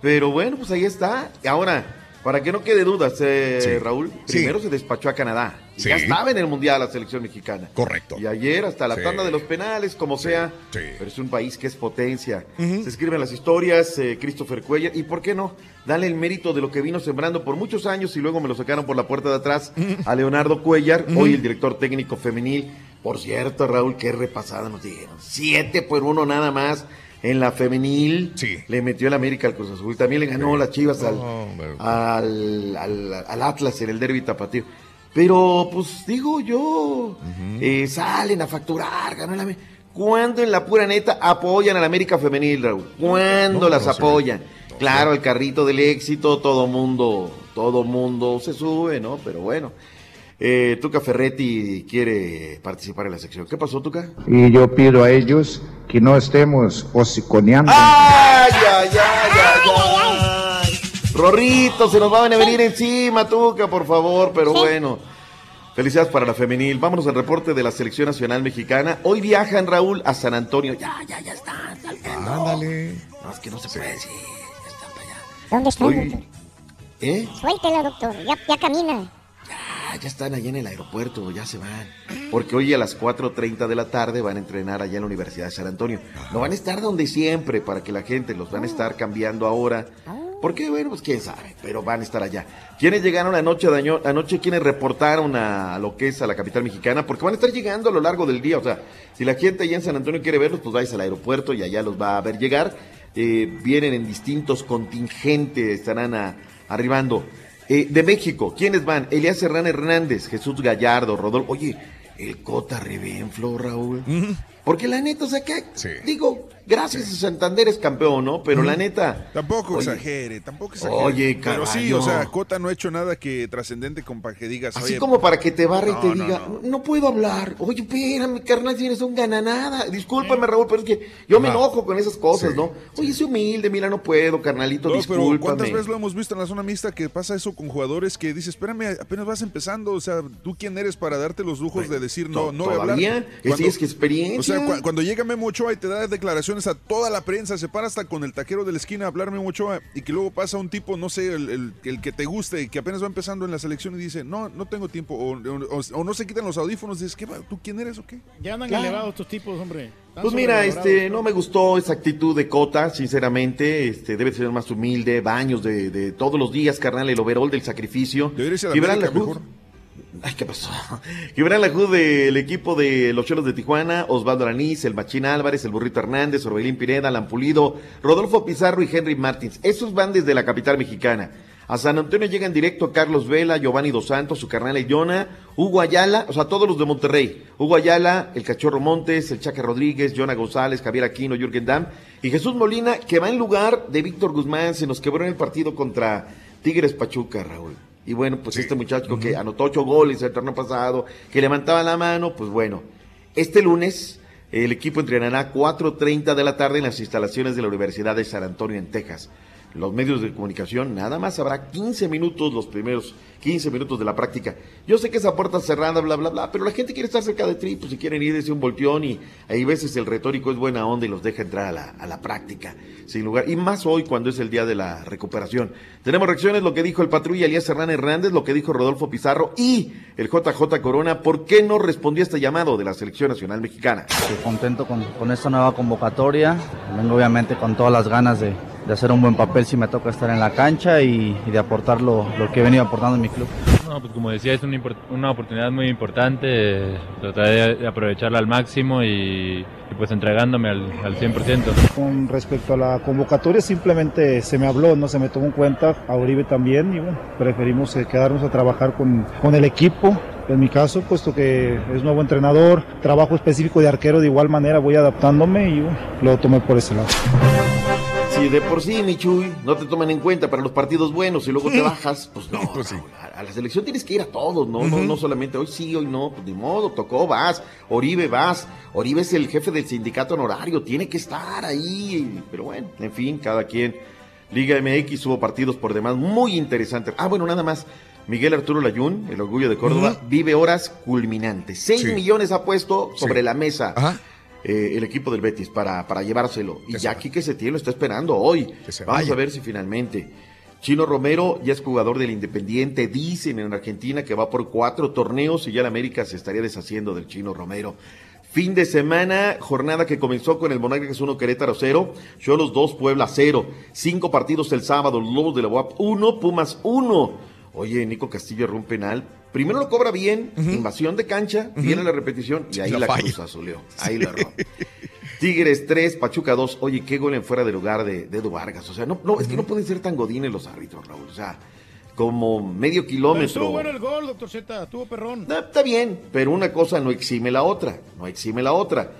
Pero bueno, pues ahí está. Ahora, para que no quede dudas, eh, Sí. Raúl, Sí. primero se despachó a Canadá. Sí. Ya estaba en el Mundial la selección mexicana. Correcto. Y ayer hasta la tanda de los penales, como sea. Sí. Pero es un país que es potencia. Se escriben las historias, eh, Christopher Cuellar. Y por qué no, dale el mérito de lo que vino sembrando por muchos años y luego me lo sacaron por la puerta de atrás a Leonardo Cuellar, hoy el director técnico femenil. Por cierto, Raúl, qué repasada nos dieron. Siete por uno nada más. En la femenil le metió el América al Cruz Azul. También le ganó las Chivas al, al, al- al Atlas en el derby tapatío. Pero, pues digo yo, eh, salen a facturar, ganó el América. ¿Cuándo en la pura neta apoyan a la América femenil, Raúl? ¿Cuándo No, las no apoyan? Claro, el carrito del éxito, todo mundo, todo mundo se sube, ¿no? Pero bueno. Eh, Tuca Ferretti quiere participar en la sección. ¿Qué pasó, Tuca? Y yo pido a ellos que no estemos hociconeando. ¡Ay, ay, ay, ay, ay! Rorrito, se nos van a venir encima, Tuca, por favor, pero bueno. Felicidades para la femenil. Vámonos al reporte de la selección nacional mexicana. Hoy viajan, Raúl, a San Antonio. Ya, ya, ya están. Ándale. No, es que no se puede decir. ¿Dónde está, Hoy- doctor? ¿Eh? Suéltela, doctor. Ya, ya camina. Ah, ya están allá en el aeropuerto, ya se van. Porque hoy a las 4.30 de la tarde van a entrenar allá en la Universidad de San Antonio. No van a estar donde siempre para que la gente los van a estar cambiando ahora. ¿Por qué? Bueno, pues quién sabe, pero van a estar allá. ¿Quiénes llegaron anoche, daño- anoche? ¿Quiénes reportaron a lo que es a la capital mexicana? Porque van a estar llegando a lo largo del día. O sea, si la gente allá en San Antonio quiere verlos, pues vais al aeropuerto y allá los va a ver llegar. Eh, vienen en distintos contingentes, estarán arribando. Eh, de México, ¿quiénes van? Elías Serrán Hernández, Jesús Gallardo, Rodolfo. Oye, el Cota Rebenflo, Raúl. Porque la neta, o sea, que digo, gracias a Santander es campeón, ¿no? Pero la neta. Tampoco oye, exagere, tampoco exagere. Oye, Pero sí, caballo. o sea, Cota no ha hecho nada que trascendente con para que digas. Así oye, como para que te barre y te no, diga, no, puedo hablar. Oye, espérame, carnal, si eres un gananada. Discúlpame, Raúl, pero es que yo me enojo con esas cosas, Sí, ¿no? Oye, soy humilde, mira, no puedo, carnalito, No, pero discúlpame. ¿cuántas veces lo hemos visto en la zona mixta que pasa eso con jugadores que dices, espérame, apenas vas empezando, o sea, ¿tú quién eres para darte los lujos de decir no, no voy a hablar? todavía, es- es que experiencia. O sea, cu- cuando llega Memo Ochoa y te da declaraciones a toda la prensa, se para hasta con el taquero de la esquina a hablar Memo Ochoa y que luego pasa un tipo, no sé, el, el- el que te guste, que apenas va empezando en la selección y dice, no, no tengo tiempo, o, o- o no se quitan los audífonos, dices, ¿qué, va? ¿tú quién eres o qué? Ya andan Claro. elevados estos tipos, hombre. Pues mira, este, no me gustó esa actitud de Cota, sinceramente, este, debe ser más humilde, baños de, de todos los días, carnal, el overall del sacrificio. Debería a la América mejor. Ay, ¿qué pasó? Gibran Lajú del equipo de los Cholos de Tijuana, Osvaldo Aranís, el Machín Álvarez, el Burrito Hernández, Orbelín Pineda, Alan Pulido, Rodolfo Pizarro y Henry Martins. Esos van desde la capital mexicana. A San Antonio llegan directo Carlos Vela, Giovanni Dos Santos, su carnal Yona, Hugo Ayala, o sea, todos los de Monterrey. Hugo Ayala, el Cachorro Montes, el Chaca Rodríguez, Jonah González, Javier Aquino, Jürgen Damm y Jesús Molina, que va en lugar de Víctor Guzmán, se nos quebró en el partido contra Tigres Pachuca, Raúl. Y bueno, pues este muchacho que anotó ocho goles el torneo pasado, que levantaba la mano, pues bueno, este lunes el equipo entrenará a 4.30 de la tarde en las instalaciones de la Universidad de San Antonio en Texas. Los medios de comunicación, nada más habrá 15 minutos, los primeros 15 minutos de la práctica. Yo sé que esa puerta cerrada, bla, bla, bla, pero la gente quiere estar cerca de Tri, pues si quieren ir, ese un volteón y hay veces el retórico es buena onda y los deja entrar a la, a la práctica, sin lugar. Y más hoy cuando es el día de la recuperación. Tenemos reacciones, lo que dijo el patrulla Elías Serrán Hernández, lo que dijo Rodolfo Pizarro y el JJ Corona, ¿por qué no respondió a este llamado de la Selección Nacional Mexicana? Estoy contento con, con esta nueva convocatoria. Vengo obviamente con todas las ganas de, de hacer un buen papel si me toca estar en la cancha y, y de aportar lo, lo que he venido aportando en mi club. No, pues como decía, es una, una oportunidad muy importante, trataré de aprovecharla al máximo y, y pues entregándome al, al 100%. Con respecto a la convocatoria, simplemente se me habló, no se me tomó en cuenta, a Uribe también, y bueno, preferimos eh, quedarnos a trabajar con, con el equipo. En mi caso, puesto que es nuevo entrenador, trabajo específico de arquero, de igual manera voy adaptándome y bueno, lo tomé por ese lado. Si de por sí, Michuy, no te toman en cuenta para los partidos buenos y luego te bajas, pues no. Raúl, a, a la selección tienes que ir a todos, ¿no? no, no solamente hoy sí, hoy no, pues ni modo, tocó, vas. Oribe, vas. Oribe es el jefe del sindicato honorario, tiene que estar ahí. Pero bueno, en fin, cada quien. Liga MX hubo partidos por demás muy interesantes. Ah, bueno, nada más. Miguel Arturo Layún, el orgullo de Córdoba, vive horas culminantes. Seis Sí. millones ha puesto sobre Sí. la mesa eh, el equipo del Betis para, para llevárselo. Y ya aquí que se tiene lo está esperando hoy. Vamos a ver si finalmente. Chino Romero ya es jugador del Independiente. Dicen en Argentina que va por cuatro torneos y ya la América se estaría deshaciendo del Chino Romero. Fin de semana, jornada que comenzó con el Monarcas 1 Querétaro 0, Cholos 2 Puebla 0, cinco partidos el sábado, Lobos de la UAP 1, Pumas 1. Oye, Nico Castillo erró un penal. Primero lo cobra bien, invasión de cancha, viene la repetición y ahí la la, cruz azuleó. Ahí la erró. Tigres 3, Pachuca 2. Oye, qué gol en fuera de lugar de, de Edu Vargas. O sea, no, no, es que no pueden ser tan godines los árbitros, Raúl. O sea, como medio Pero kilómetro. Estuvo bueno el gol, doctor Z, estuvo perrón. No, está bien, pero una cosa no exime la otra, no exime la otra.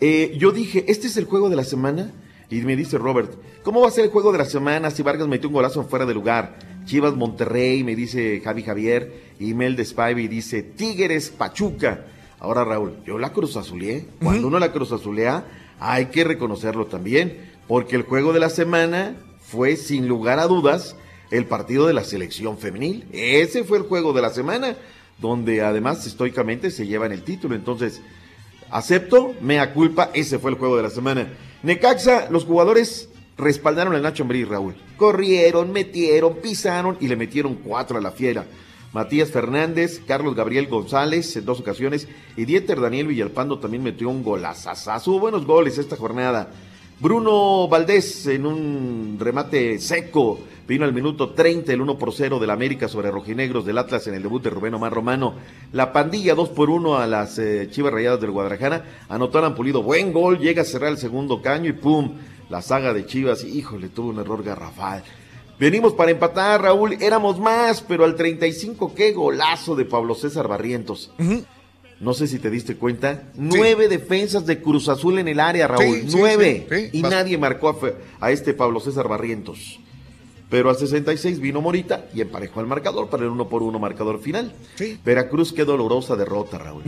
Eh, yo dije, ¿este es el juego de la semana? Y me dice Robert, ¿cómo va a ser el juego de la semana si Vargas metió un golazo en fuera de lugar? Chivas Monterrey, me dice Javi Javier, y Mel de Spivey dice Tigres Pachuca. Ahora Raúl, yo la cruz azuleé. Cuando uno la cruz azulea, hay que reconocerlo también, porque el juego de la semana fue sin lugar a dudas el partido de la selección femenil. Ese fue el juego de la semana, donde además históricamente se llevan el título. Entonces, acepto, mea culpa, ese fue el juego de la semana. Necaxa, los jugadores respaldaron al Nacho Ambriz, Raúl. Corrieron, metieron, pisaron y le metieron cuatro a la fiera. Matías Fernández, Carlos Gabriel González en dos ocasiones y Dieter Daniel Villalpando también metió un golazazazo. Buenos goles esta jornada. Bruno Valdés en un remate seco vino al minuto 30 el 1 por 0 del América sobre Rojinegros del Atlas en el debut de Rubén Omar Romano. La pandilla 2 por 1 a las eh, Chivas Rayadas del Guadalajara. Anotaron Pulido buen gol, llega a cerrar el segundo caño y pum, la saga de Chivas, híjole, tuvo un error garrafal. Venimos para empatar, Raúl, éramos más, pero al 35 qué golazo de Pablo César Barrientos. No sé si te diste cuenta. Nueve defensas de Cruz Azul en el área, Raúl. Sí, sí, Nueve. Y Vas- nadie marcó a, este Pablo César Barrientos. Pero a 66 vino Morita y emparejó al marcador para el uno por uno marcador final. Veracruz, qué dolorosa derrota, Raúl.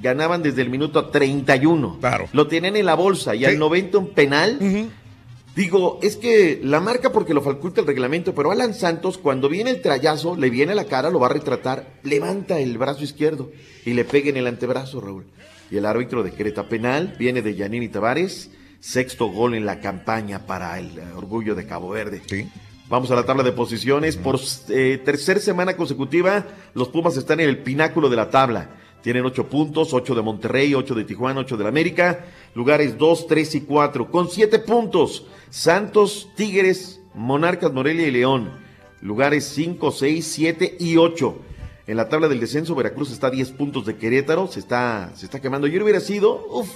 Ganaban desde el minuto 31. Claro. Lo tienen en la bolsa y al 90 un penal. Digo, es que la marca porque lo faculta el reglamento, pero Alan Santos, cuando viene el trayazo, le viene a la cara, lo va a retratar, levanta el brazo izquierdo y le pega en el antebrazo, Raúl. Y el árbitro decreta penal, viene de Yanini Tavares, sexto gol en la campaña para el eh, orgullo de Cabo Verde. Vamos a la tabla de posiciones. Por eh, tercer semana consecutiva, los Pumas están en el pináculo de la tabla. Tienen ocho puntos, ocho de Monterrey, ocho de Tijuana, ocho de la América. Lugares dos, tres y cuatro. Con siete puntos, Santos, Tigres, Monarcas, Morelia y León. Lugares cinco, seis, siete y ocho. En la tabla del descenso, Veracruz está a 10 puntos de Querétaro, se está, se está quemando. Yo hubiera sido, uff,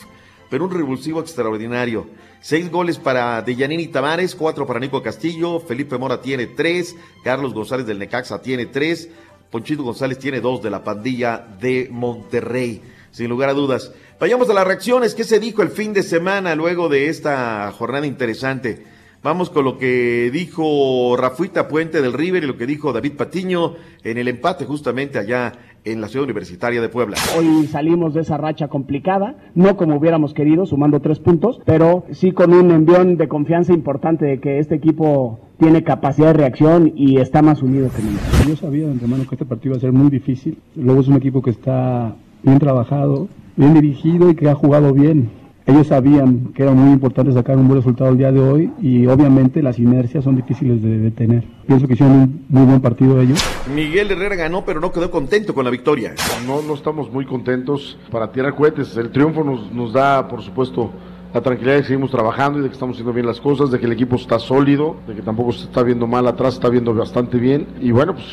pero un revulsivo extraordinario. Seis goles para Deyanini Tavares, cuatro para Nico Castillo, Felipe Mora tiene tres, Carlos González del Necaxa tiene tres, Ponchito González tiene dos de la pandilla de Monterrey. Sin lugar a dudas. Vayamos a las reacciones. ¿Qué se dijo el fin de semana luego de esta jornada interesante? Vamos con lo que dijo Rafuita Puente del River y lo que dijo David Patiño en el empate justamente allá en la ciudad universitaria de Puebla. Hoy salimos de esa racha complicada, no como hubiéramos querido, sumando tres puntos, pero sí con un envión de confianza importante de que este equipo tiene capacidad de reacción y está más unido que nunca. Yo sabía de antemano que este partido iba a ser muy difícil. Luego es un equipo que está bien trabajado, bien dirigido y que ha jugado bien. Ellos sabían que era muy importante sacar un buen resultado el día de hoy y obviamente las inercias son difíciles de detener. Pienso que hicieron un muy buen partido ellos. Miguel Herrera ganó, pero no quedó contento con la victoria. No, no estamos muy contentos para tirar cohetes. El triunfo nos, nos da, por supuesto, la tranquilidad de que seguimos trabajando y de que estamos haciendo bien las cosas, de que el equipo está sólido, de que tampoco se está viendo mal atrás, se está viendo bastante bien. Y bueno, pues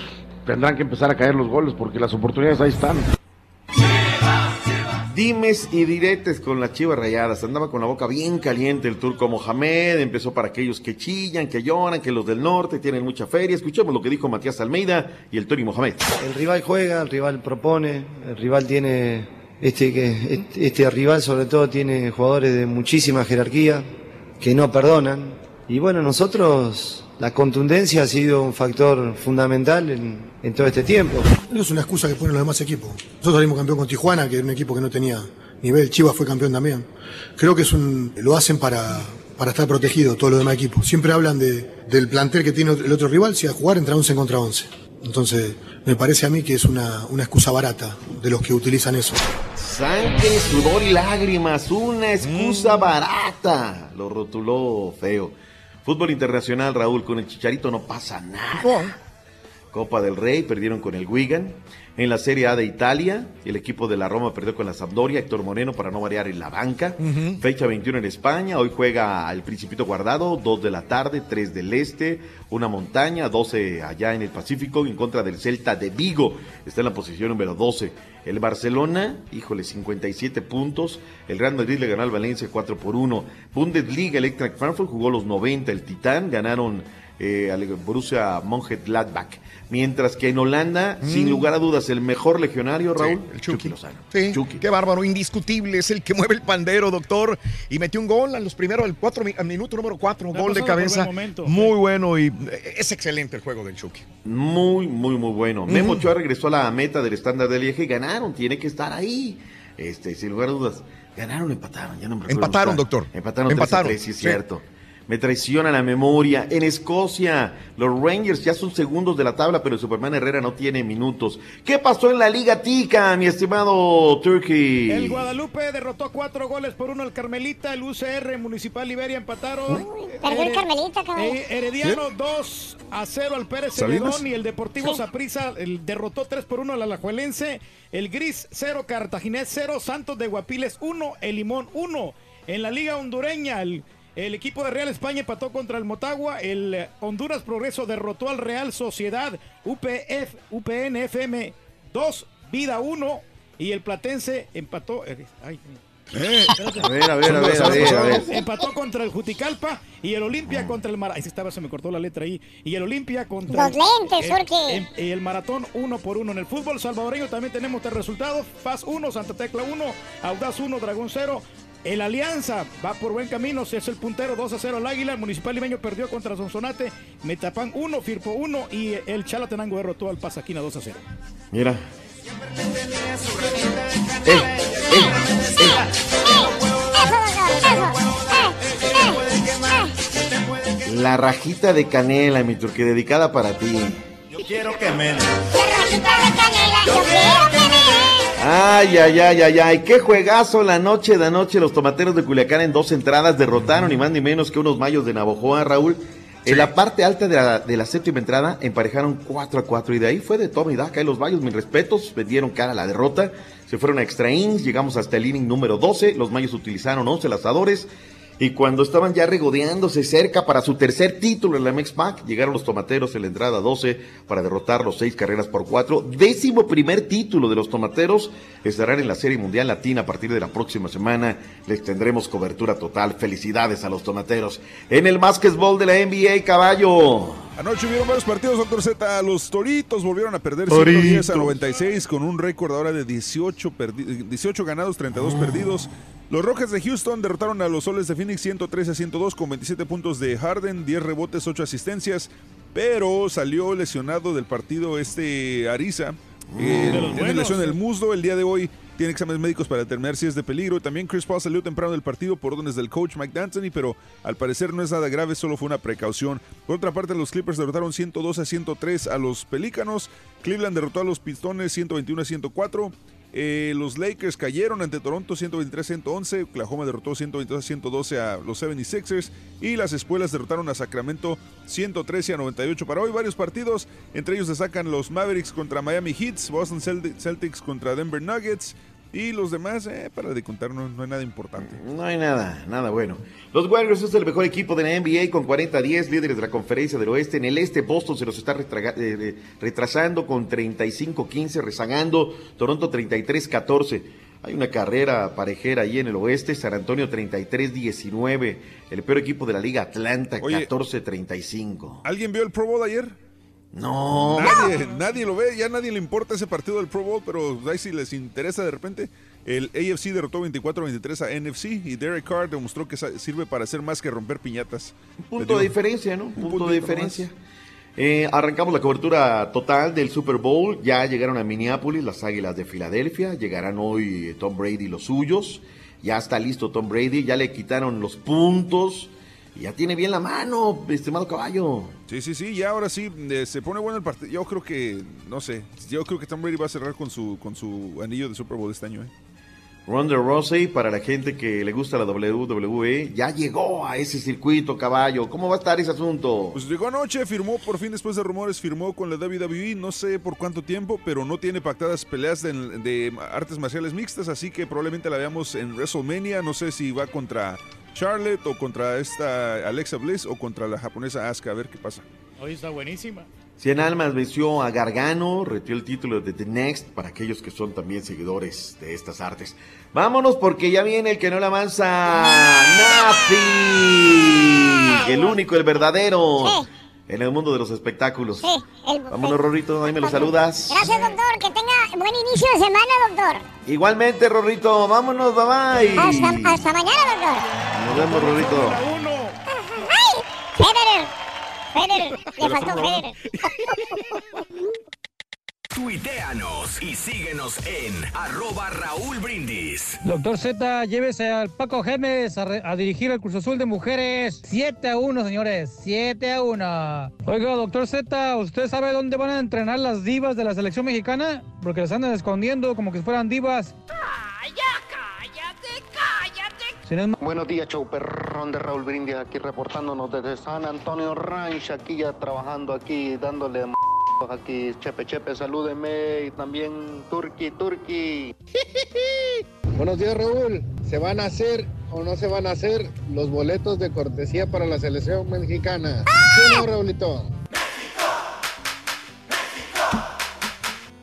tendrán que empezar a caer los goles porque las oportunidades ahí están. Dimes y diretes con las chivas rayadas. Andaba con la boca bien caliente el turco Mohamed. Empezó para aquellos que chillan, que lloran, que los del norte tienen mucha feria. Escuchemos lo que dijo Matías Almeida y el Tony Mohamed. El rival juega, el rival propone, el rival tiene, este, este rival sobre todo tiene jugadores de muchísima jerarquía que no perdonan. Y bueno, nosotros, la contundencia ha sido un factor fundamental en, en todo este tiempo. No es una excusa que ponen los demás equipos. Nosotros salimos campeón con Tijuana, que era un equipo que no tenía nivel. Chivas fue campeón también. Creo que es un, lo hacen para, para estar protegido todos los demás equipos. Siempre hablan de, del plantel que tiene el otro rival, si a jugar entra 11 contra 11. Entonces, me parece a mí que es una, una excusa barata de los que utilizan eso. Sangre, sudor y lágrimas. Una excusa barata. Lo rotuló feo. Fútbol internacional, Raúl, con el Chicharito no pasa nada. Copa del Rey, perdieron con el Wigan. En la Serie A de Italia, el equipo de la Roma perdió con la Sampdoria, Héctor Moreno para no variar en la banca. Fecha 21 en España, hoy juega el Principito Guardado, 2 de la tarde, 3 del Este, una montaña, 12 allá en el Pacífico, en contra del Celta de Vigo, está en la posición número 12. El Barcelona, híjole, 57 puntos, el Real Madrid le ganó al Valencia 4 por 1. Bundesliga, el Eintracht Frankfurt jugó los 90, el Titán ganaron eh, al Borussia Mönchengladbach. Mientras que en Holanda, sin lugar a dudas, el mejor legionario, Raúl, el Chucky Lozano. Sí, qué bárbaro, indiscutible, es el que mueve el pandero, doctor, y metió un gol a los primeros, al, cuatro, al minuto número 4, La gol de cabeza, buen muy bueno y eh, es excelente el juego del Chucky. Muy, muy, muy bueno. Memo Ochoa regresó a la meta del estándar de Lieja y ganaron, tiene que estar ahí. Este, sin lugar a dudas, ganaron empataron, ya no me recuerdo. Empataron, doctor. Empataron, Empataron, 3 a 3, sí es sí. cierto. Me traiciona la memoria. En Escocia, los Rangers ya son segundos de la tabla, pero Superman Herrera no tiene minutos. ¿Qué pasó en la Liga Tica, mi estimado Turkey? El Guadalupe derrotó cuatro goles por uno al Carmelita, el UCR Municipal Liberia empataron. perdió el Carmelita, cabrón. eh, Herediano 2 a 0 al Pérez ¿Salinas? Celedón y el Deportivo Sí. Saprissa derrotó 3 por 1 al Alajuelense. El Gris 0, Cartaginés 0, Santos de Guapiles 1, El Limón 1. En la Liga Hondureña, el, el equipo de Real España empató contra el Motagua. El eh, Honduras Progreso derrotó al Real Sociedad UPF, UPN FM 2, Vida 1. Y el Platense empató. eh, ay, Eh, A ver, a ver, a ver, a ver, a ver. Empató contra el Juticalpa y el Olimpia contra el Maratón. Estaba, se me cortó la letra ahí. Y el Olimpia contra. Los lentes, el, Jorge. el- el Maratón uno por uno. En el fútbol salvadoreño también tenemos tres resultados: Paz 1, Santa Tecla 1, Audaz 1, Dragón 0. El Alianza va por buen camino, es el puntero 2 a 0 al Águila. El Municipal Limeño perdió contra Sonsonate, Metapán 1, Firpo 1 y el Chalatenango derrotó al Pasaquina 2 a 0. Mira. Eh, La rajita de canela, mi turque, dedicada para ti. Yo quiero que me Ay, ay, ay, ay, ay, qué juegazo la noche de anoche. Los tomateros de Culiacán en dos entradas derrotaron ni más ni menos que unos mayos de Navojoa, Raúl. En la parte alta de la, de la séptima entrada emparejaron 4 a 4 y de ahí fue de toma y daca. Y los mayos, mis respetos, vendieron cara a la derrota. Se fueron a extra innings, llegamos hasta el inning número 12. Los mayos utilizaron 11 lanzadores. Y cuando estaban ya regodeándose cerca para su tercer título en la Mex-Pac, llegaron los tomateros en la entrada 12 para derrotar los seis carreras por cuatro. Décimo primer título de los tomateros. Estarán en la Serie Mundial Latina a partir de la próxima semana. Les tendremos cobertura total. Felicidades a los tomateros. En el básquetbol de la NBA, caballo. Anoche hubieron varios partidos, doctor Z. Los Toritos volvieron a perder Toritos. 110 a 96 con un récord ahora de 18, perdi- 18 ganados, 32 perdidos. Los Rockets de Houston derrotaron a los Soles de Phoenix 113 a 102 con 27 puntos de Harden, 10 rebotes, 8 asistencias. Pero salió lesionado del partido este Ariza. Eh, los tiene buenos. lesión en el muslo. El día de hoy tiene exámenes médicos para determinar si es de peligro. También Chris Paul salió temprano del partido por órdenes del coach Mike D'Antoni, pero al parecer no es nada grave, solo fue una precaución. Por otra parte, los Clippers derrotaron 102 a 103 a los Pelícanos. Cleveland derrotó a los Pistones 121 a 104. Eh, los Lakers cayeron ante Toronto 123-111. Oklahoma derrotó 122-112 a los 76ers. Y las espuelas derrotaron a Sacramento 113 a 98. Para hoy varios partidos. Entre ellos destacan los Mavericks contra Miami Heats, Boston Celti- Celtics contra Denver Nuggets. Y los demás, eh, para de contar, no, no hay nada importante. No hay nada, nada bueno. Los Warriors es el mejor equipo de la NBA con 40-10, líderes de la conferencia del oeste. En el este, Boston se los está eh, eh, retrasando con 35-15, rezagando. Toronto 33-14. Hay una carrera parejera ahí en el oeste. San Antonio 33-19. El peor equipo de la liga, Atlanta Oye. 14-35. ¿Alguien vio el Pro Bowl ayer? No. Nadie, nadie lo ve, ya nadie le importa ese partido del Pro Bowl, pero ahí si les interesa de repente. El AFC derrotó 24-23 a NFC y Derek Carr demostró que sirve para hacer más que romper piñatas. Punto de diferencia, ¿no? Punto puntito de diferencia. Eh, arrancamos la cobertura total del Super Bowl. Ya llegaron a Minneapolis las Águilas de Filadelfia. Llegarán hoy eh, Tom Brady y los suyos. Ya está listo Tom Brady. Ya le quitaron los puntos. Ya tiene bien la mano, estimado caballo. Sí, sí, sí, ya ahora sí eh, se pone bueno el partido. Yo creo que, no sé, yo creo que Tom Brady va a cerrar con su, con su anillo de Super Bowl este año. ¿eh? Ronda Rousey, para la gente que le gusta la WWE, ya llegó a ese circuito, caballo. ¿Cómo va a estar ese asunto? Pues llegó anoche, firmó por fin después de rumores, firmó con la WWE, no sé por cuánto tiempo, pero no tiene pactadas peleas de, de artes marciales mixtas, así que probablemente la veamos en WrestleMania, no sé si va contra Charlotte o contra esta Alexa Bliss o contra la japonesa Asuka, a ver qué pasa. Hoy está buenísima. Cien Almas venció a Gargano, retiró el título de The Next para aquellos que son también seguidores de estas artes. Vámonos porque ya viene el que no la avanza, Nafi, el único, el verdadero, en el mundo de los espectáculos. el- Vámonos, Rorrito, ahí me lo saludas. Gracias, doctor. Que tenga buen inicio de semana, doctor. Igualmente, Rorrito, vámonos, bye bye. Hasta, hasta mañana, doctor. Nos vemos, Rorrito. ¡Ay! Federer. Federer. Le faltó Federer. Tuiteanos y síguenos en arroba Raúl Brindis. Doctor Z, llévese al Paco Gémez a, re- a dirigir el Cruz Azul de Mujeres. 7 a 1, señores. 7 a 1. Oiga, doctor Z, ¿usted sabe dónde van a entrenar las divas de la selección mexicana? Porque las andan escondiendo como que si fueran divas. Es ma- Buenos días, show perrón de Raúl Brindis, aquí reportándonos desde San Antonio Ranch, aquí ya trabajando aquí, dándole m- aquí, chepe chepe, salúdeme, y también turqui turqui. Buenos días, Raúl. ¿Se van a hacer o no se van a hacer los boletos de cortesía para la selección mexicana? ¿Sí no, Raulito?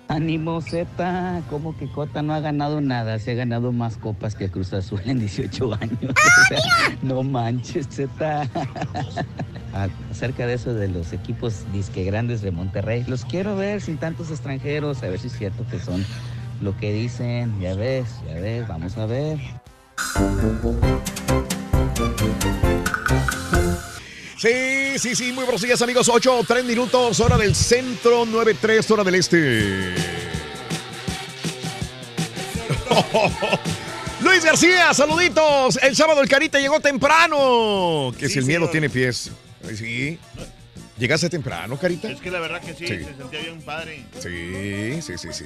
Ánimo Z, como que Cota no ha ganado nada, se ha ganado más copas que Cruz Azul en 18 años. O sea, no manches Z. A- Acerca de eso de los equipos disque grandes de Monterrey, los quiero ver sin tantos extranjeros, a ver si es cierto que son lo que dicen. Ya ves, ya ves, vamos a ver. Sí, sí, sí, muy buenos días amigos. 8, 3 minutos, hora del centro, 9, 3, hora del este. Luis García, saluditos. El sábado el Carita llegó temprano. Que Sí, si el miedo señor. tiene pies. Ay, Sí. ¿Llegaste temprano, Carita? Es que la verdad que sí, Sí. se sentía bien padre. Sí, sí, sí, sí.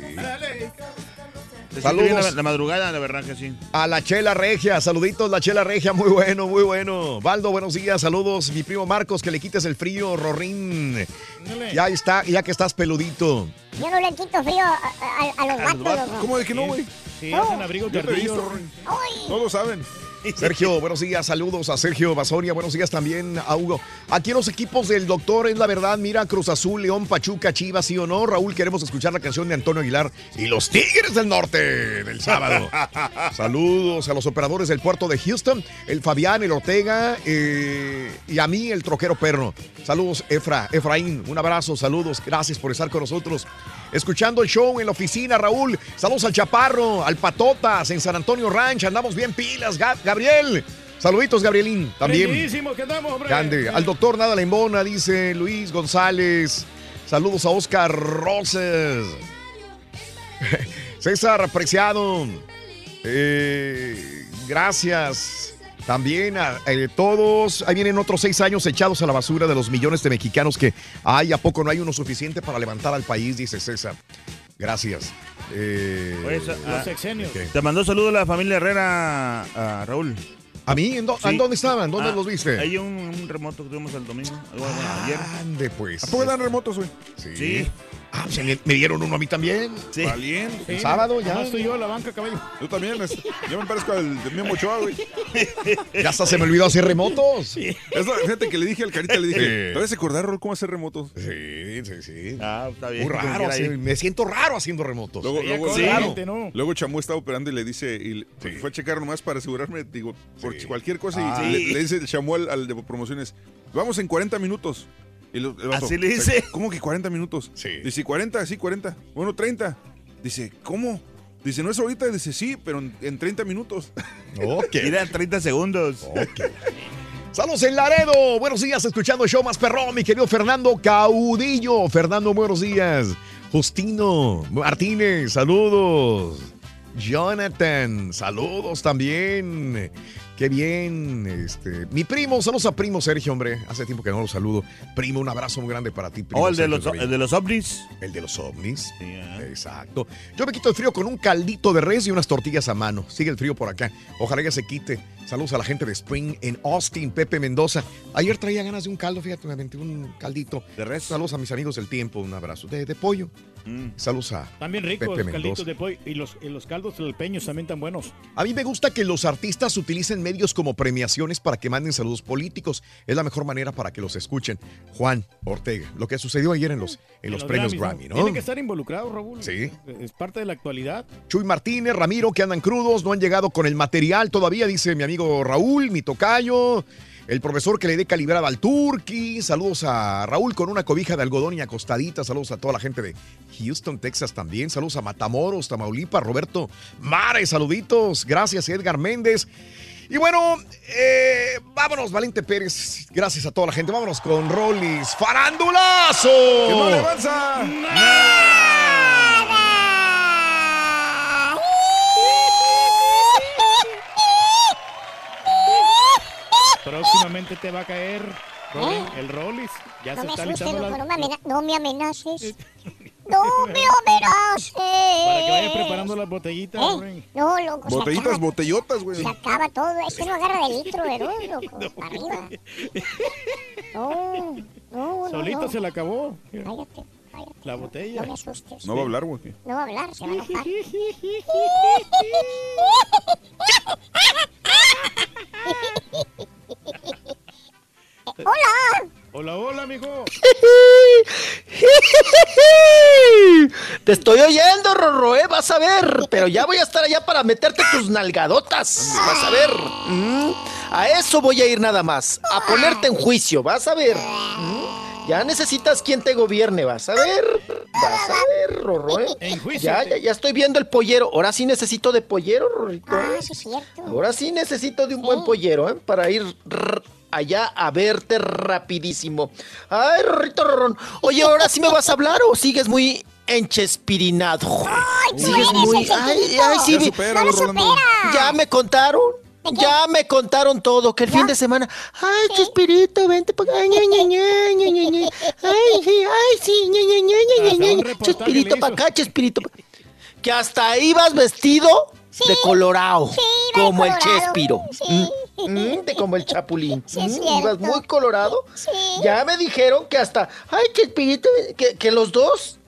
Se Saludos. bien la, la madrugada, la verdad que sí. A la Chela Regia, saluditos la Chela Regia, muy bueno, muy bueno. Valdo, buenos días, saludos. Mi primo Marcos, que le quites el frío, Rorín. Ya está, ya que estás peludito. Yo no le quito frío a, a- a los vatos, loco. ¿Cómo de que no, güey? Sí, Oh. hacen visto, Rory. Todos saben. Sergio, buenos días, saludos a Sergio Basoria, buenos días también a Hugo. Aquí en los equipos del doctor es la verdad, mira Cruz Azul, León, Pachuca, Chivas, sí o no. Raúl, queremos escuchar la canción de Antonio Aguilar y los Tigres del Norte del sábado. saludos a los operadores del puerto de Houston, el Fabián, el Ortega eh, y a mí, el troquero perro. Saludos, Efra, Efraín, un abrazo, saludos, gracias por estar con nosotros. Escuchando el show en la oficina, Raúl. Saludos al Chaparro, al Patotas, en San Antonio Ranch. Andamos bien pilas, Ga- Gabriel. Saluditos, Gabrielín, también. Que andamos, hombre. Grande. Al doctor Nada Lembona, dice Luis González. Saludos a Oscar Roses. César Apreciado. Eh, gracias. También a, eh, todos. Ahí vienen otros seis años echados a la basura de los millones de mexicanos que hay. ¿A poco no hay uno suficiente para levantar al país? Dice César. Gracias. Eh, Oye, sa- Los ah, sexenios. ok. Te mandó saludos la familia Herrera, a Raúl. ¿A mí? ¿En, Sí. ¿en dónde estaban? ¿Dónde Ah, los viste? Hay un, un remoto que tuvimos el domingo. Bueno, bueno, ayer. Ande, pues. ¿A poco dan remotos, güey? Sí. Sí. Ah, pues, me, me dieron uno a mí también. Sí. Valiente. El sábado ya. Nomás estoy yo a la banca, caballo. Yo también. es- yo me parezco al de Memo Ochoa, güey. Ya hasta se me olvidó hacer remotos. Eso, fíjate que le dije al Carita, le dije, Sí. ¿te vas a acordar, Rol, cómo hacer remotos? Sí, sí, sí. Ah, está bien. Muy raro. así, me siento raro haciendo remotos. Luego, luego, sí. luego- ¿no? Chamú está operando y le dice, y Sí. fue a checar nomás para asegurarme, digo, por Sí. cualquier cosa, y Ah. le, Sí. le dice Chamú al, al de promociones, vamos en 40 minutos. Y lo- el vato, Así le dice. ¿Cómo que 40 minutos? Sí. Dice, 40, sí, 40. Bueno, 30. Dice, ¿cómo? Dice, no es ahorita. Dice, sí, pero en, en 30 minutos. Ok. Mira, 30 segundos. Ok. Saludos en Laredo. Buenos días, escuchando el show más perrón, mi querido Fernando Caudillo. Fernando, buenos días. Justino Martínez, saludos. Jonathan, saludos también. Qué bien. Este, mi primo, saludos a primo Sergio, hombre. Hace tiempo que no lo saludo. Primo, un abrazo muy grande para ti. Primo Oh, el de, los, el de los ovnis. El de los ovnis. Exacto. Yo me quito el frío con un caldito de res y unas tortillas a mano. Sigue el frío por acá. Ojalá ya se quite. Saludos a la gente de Spring en Austin, Pepe Mendoza. Ayer traía ganas de un caldo, fíjate, me aventé un caldito. ¿De res? Saludos a mis amigos del tiempo, un abrazo. De, de pollo. Mm. Saludos a También ricos Pepe calditos de pollo. Y los, y los caldos peños también tan buenos. A mí me gusta que los artistas utilicen medios como premiaciones para que manden saludos políticos. Es la mejor manera para que los escuchen. Juan Ortega, lo que sucedió ayer en los, en los, premios Grammys, Grammy, ¿no? Tiene que estar involucrado, Raúl. Sí. Es parte de la actualidad. Chuy Martínez, Ramiro, que andan crudos, no han llegado con el material todavía, dice mi amigo Raúl, mi tocayo. El profesor que le dé calibrada al Turqui. Saludos a Raúl con una cobija de algodón y acostadita. Saludos a toda la gente de Houston, Texas también. Saludos a Matamoros, Tamaulipas, Roberto Mare. Saluditos. Gracias, Edgar Méndez. Y bueno, eh, vámonos, Valente Pérez. Gracias a toda la gente. Vámonos con Rollis. ¡Farandulazo! ¡Que no le avanza! Próximamente te va a caer ¿Eh? el Rollis. Ya No se me está asustes, la... no, me no me amenaces. No me amenaces. Para que vayas preparando las botellitas, ¿Eh? No, loco, se Botellitas, acaba, botellotas, güey. se acaba todo. Ese no agarra de litro, ¿verdad, loco? Para arriba. No, no, no. Solito no. se le acabó Cállate, cállate. la No botella. me asustes. No va a hablar, güey. No va a hablar, se va a enojar. Hola. Hola, hola, amigo. Te estoy oyendo, Rorro, ¿eh? Vas a ver. Pero ya voy a estar allá para meterte tus nalgadotas. Vas a ver. Mm, A eso voy a ir nada más. A ponerte en juicio. Vas a ver. Mm, Ya necesitas quien te gobierne. Vas a ver. Vas a ver, Rorro, ¿eh? Ya, ya, ya estoy viendo el pollero. Ahora sí necesito de pollero, Rorrito. Ah, sí es cierto. Ahora sí necesito de un buen pollero, ¿eh? Para ir allá a verte rapidísimo. Ay, Rorrito Rorrón. Oye, ¿ahora sí me vas a hablar o sigues muy enchespirinado? sigues eres muy... el Ay, ay, sí. No lo Rolando. supera. Ya me contaron. Ya me contaron todo, que el fin de semana, ay, Chespirito, vente para acá, ña, ña, ña, ña, ña, ña. ay, sí, ay, sí, ña, ña, ña, ña, ña, Chespirito para acá, Chespirito. pa- Que hasta ibas vestido de colorado, como el Chespiro, Mm, mm, de como el Chapulín. Sí, Mm, ibas muy colorado. Ya me dijeron que hasta, ay, Chespirito, que, que los dos,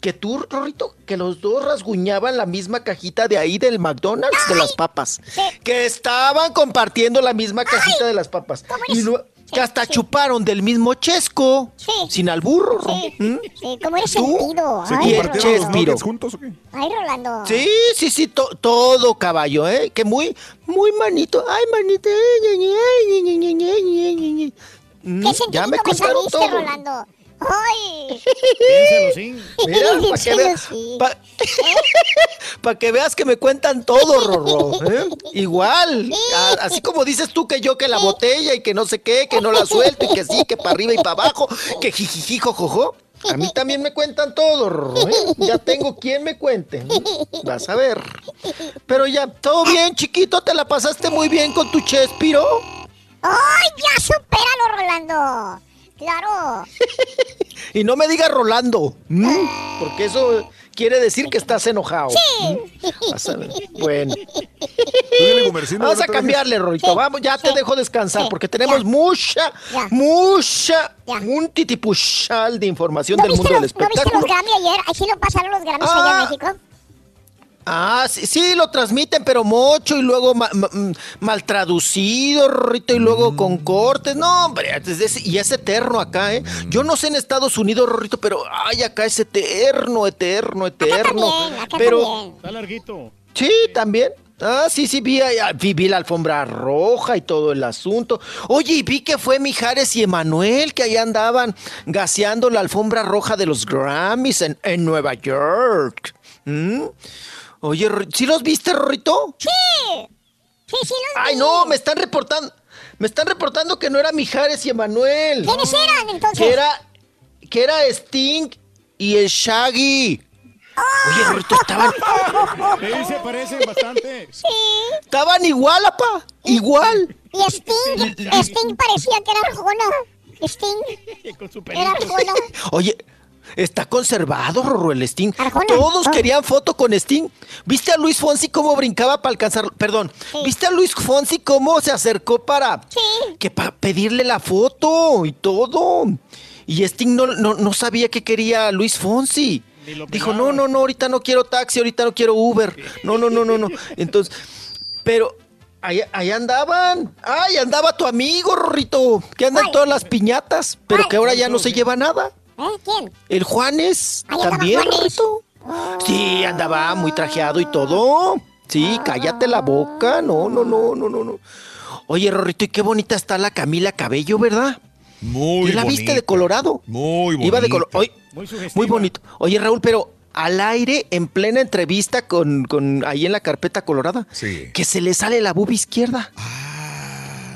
que tú, Rorrito, que los dos rasguñaban la misma cajita de ahí del McDonald's de las papas. Sí. Que estaban compartiendo la misma cajita de las papas. Y sí, que hasta chuparon del mismo chesco. Sin alburro. Sí, ¿Mm? ¿cómo eres sentido? ¿Se Ay, el los juntos? Ay, Rolando. Sí, sí, sí, todo caballo, ¿eh? Que muy, muy manito. Ay, manito. ¿Qué ya me contaron todo. Rolando? ¡Ay! Piénsalo, sí. Mira, para que, vea- pa- pa' que veas que me cuentan todo, Rorro. ¿eh? Igual. a- así como dices tú que yo que la botella y que no sé qué, que no la suelto y que sí, que para arriba y para abajo, que jijiji, jojojo. A mí también me cuentan todo, Rorro. ¿eh? Ya tengo quien me cuente. Vas a ver. Pero ya, todo bien, chiquito, te la pasaste muy bien con tu Chespiro. ¡Ay, ya supéralo, Rolando! ¡Claro! Y no me digas Rolando, ¿m? porque eso quiere decir que estás enojado. ¿m? Vas a ver. Bueno. Vamos a cambiarle, Rorito. Vamos, ya te dejo descansar porque tenemos mucha, mucha, un titipuchal de información ¿No del mundo los, del ¿No viste los espectáculo. Grammy ayer? ¿Así lo pasaron los Grammys Ah. allá en México? Ah, sí, sí, lo transmiten, pero mucho y luego ma- ma- mm, mal traducido, Rorrito, y luego con cortes. No, hombre, es- y es eterno acá, ¿eh? Yo no sé en Estados Unidos, Rorrito, pero ay, acá es eterno, eterno, eterno. pero Está larguito. Sí, también. Ah, sí, sí, vi, vi, vi la alfombra roja y todo el asunto. Oye, y vi que fue Mijares y Emanuel que ahí andaban gaseando la alfombra roja de los Grammys en, en Nueva York. ¿Mm? Oye, ¿sí los viste, Rorrito? Sí. Sí, sí, los Ay, no, me están reportando. Me están reportando que no era Mijares y Emanuel. ¿Quiénes eran, entonces? Que era, que era Sting y el Shaggy. Oye, Rorrito, estaban, Sí, se parecen bastante. Sí. estaban igual, apa. Igual. Y Sting, Sting parecía que era Arjona. Sting Con su era Arjona. Oye, está conservado, Rorro, el Sting. Todos querían foto con Sting. ¿Viste a Luis Fonsi cómo brincaba para alcanzarlo? Perdón. ¿Viste a Luis Fonsi cómo se acercó para que para pedirle la foto y todo? Y Sting no, no, no sabía que quería Luis Fonsi. Dijo, no, no, no, ahorita no quiero taxi, ahorita no quiero Uber. No, no, no, no, no. Entonces, pero ahí, ahí andaban. Ay, andaba tu amigo, Rorrito, que anda en todas las piñatas, pero que ahora ya no se lleva nada. ¿Eh? ¿Quién? El Juanes Ahí también, Juanes. Rorrito. Sí, andaba muy trajeado y todo. Sí, cállate la boca. No, no, no, no, no, no. Oye, Rorrito, y qué bonita está la Camila Cabello, ¿verdad? Muy ¿Y la viste de Colorado? Muy bonita. Iba de color. Oye, Muy muy bonito. Oye, Raúl, pero al aire, en plena entrevista con, con ahí en la carpeta colorada, que se le sale la bubi izquierda.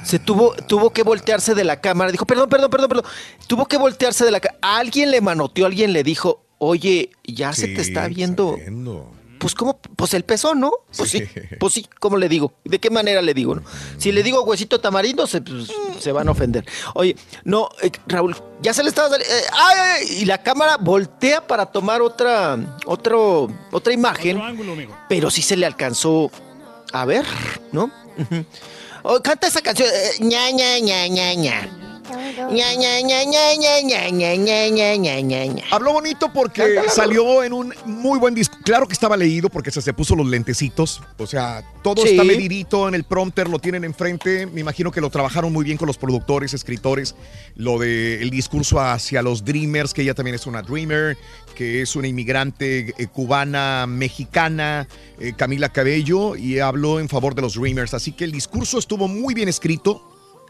Se tuvo, tuvo que voltearse de la cámara. Dijo, perdón, perdón, perdón, perdón. Tuvo que voltearse de la cámara. Alguien le manoteó, alguien le dijo, oye, ya se te está viendo. Pues, ¿cómo? Pues el pezón, ¿no? Pues sí. Pues sí, ¿cómo le digo? ¿De qué manera le digo? no? Si le digo huesito tamarindo, se, pues, se van a ofender. Oye, no, eh, Raúl, ya se le estaba saliendo. eh, ay, ay, y la cámara voltea para tomar otra, otro, otra imagen. ángulo, amigo. Pero sí se le alcanzó a ver, ¿no? Ujú. Oh, canta esa canción. eh, ña, ña, ña, ña, ña. Habló bonito porque salió en un muy buen disco. Claro que estaba leído porque se, se puso los lentecitos. O sea, todo sí. está medidito en el prompter, lo tienen enfrente. Me imagino que lo trabajaron muy bien con los productores, escritores. Lo del el discurso hacia los Dreamers, que ella también es una Dreamer, que es una inmigrante eh, cubana, mexicana, eh, Camila Cabello, y habló en favor de los Dreamers. Así que el discurso estuvo muy bien escrito,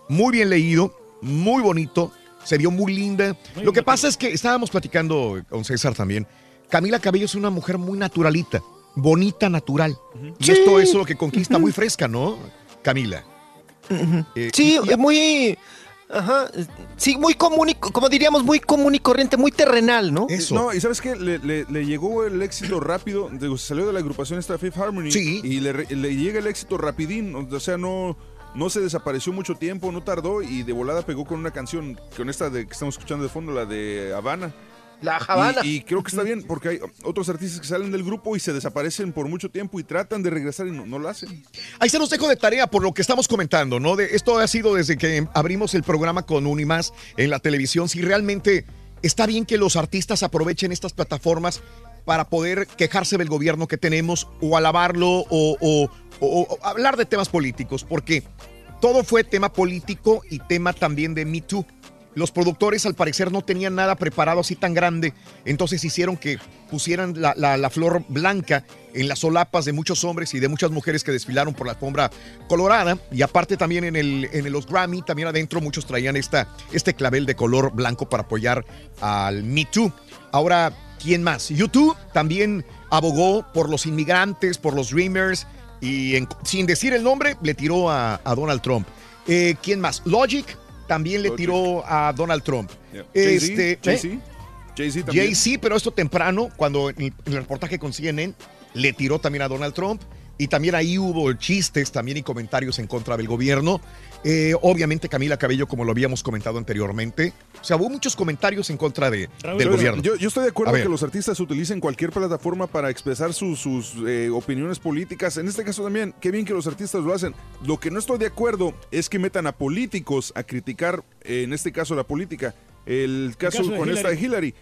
muy bien leído muy bonito, se vio muy linda. Lo que pasa es que estábamos platicando con César también. Camila Cabello es una mujer muy naturalita, bonita, natural. Y esto es lo que conquista, muy fresca, ¿no, Camila? Eh, Sí, muy. Ajá. Sí, muy común, y- como diríamos, muy común y corriente, muy terrenal, ¿no? No, y ¿sabes qué? Le, le- le llegó el éxito rápido. Se salió de la agrupación esta Fifth Harmony. Sí. Y le, le llega el éxito rapidín. O sea, no, no se desapareció mucho tiempo, no tardó. Y de volada pegó con una canción, con esta de que estamos escuchando de fondo, la de Habana. La Habana. Y, y creo que está bien, porque hay otros artistas que salen del grupo y se desaparecen por mucho tiempo y tratan de regresar y no, no lo hacen. Ahí se nos dejo de tarea por lo que estamos comentando, ¿no? De, esto ha sido desde que abrimos el programa con Unimás en la televisión. Si realmente está bien que los artistas aprovechen estas plataformas para poder quejarse del gobierno que tenemos o alabarlo o, o- o- hablar de temas políticos, porque todo fue tema político y tema también de Me Too. Los productores al parecer no tenían nada preparado así tan grande, entonces hicieron que pusieran la flor blanca en las solapas de muchos hombres y de muchas mujeres que desfilaron por la alfombra colorada. Y aparte también en, el, en los Grammy, también adentro muchos traían esta, este clavel de color blanco para apoyar al Me Too. Ahora, ¿quién más? YouTube también abogó por los inmigrantes, por los Dreamers y en- sin decir el nombre le tiró a, a Donald Trump. Eh, ¿Quién más? Logic también le tiró a Donald Trump. Yeah. Este, Jay-Z, ¿eh? Jay-Z. Jay-Z también. Jay-Z, pero esto temprano, cuando en el, en el reportaje con CNN, le tiró también a Donald Trump. Y también ahí hubo chistes también y comentarios en contra del gobierno. Eh, obviamente Camila Cabello, como lo habíamos comentado anteriormente. O sea, hubo muchos comentarios en contra de, del Pero, gobierno. Yo, yo estoy de acuerdo que los artistas utilicen cualquier plataforma para expresar sus, sus, eh, opiniones políticas. En este caso también, qué bien que los artistas lo hacen. Lo que no estoy de acuerdo es que metan a políticos a criticar, eh, en este caso, la política. El caso, caso de con esta de Hillary. Hillary.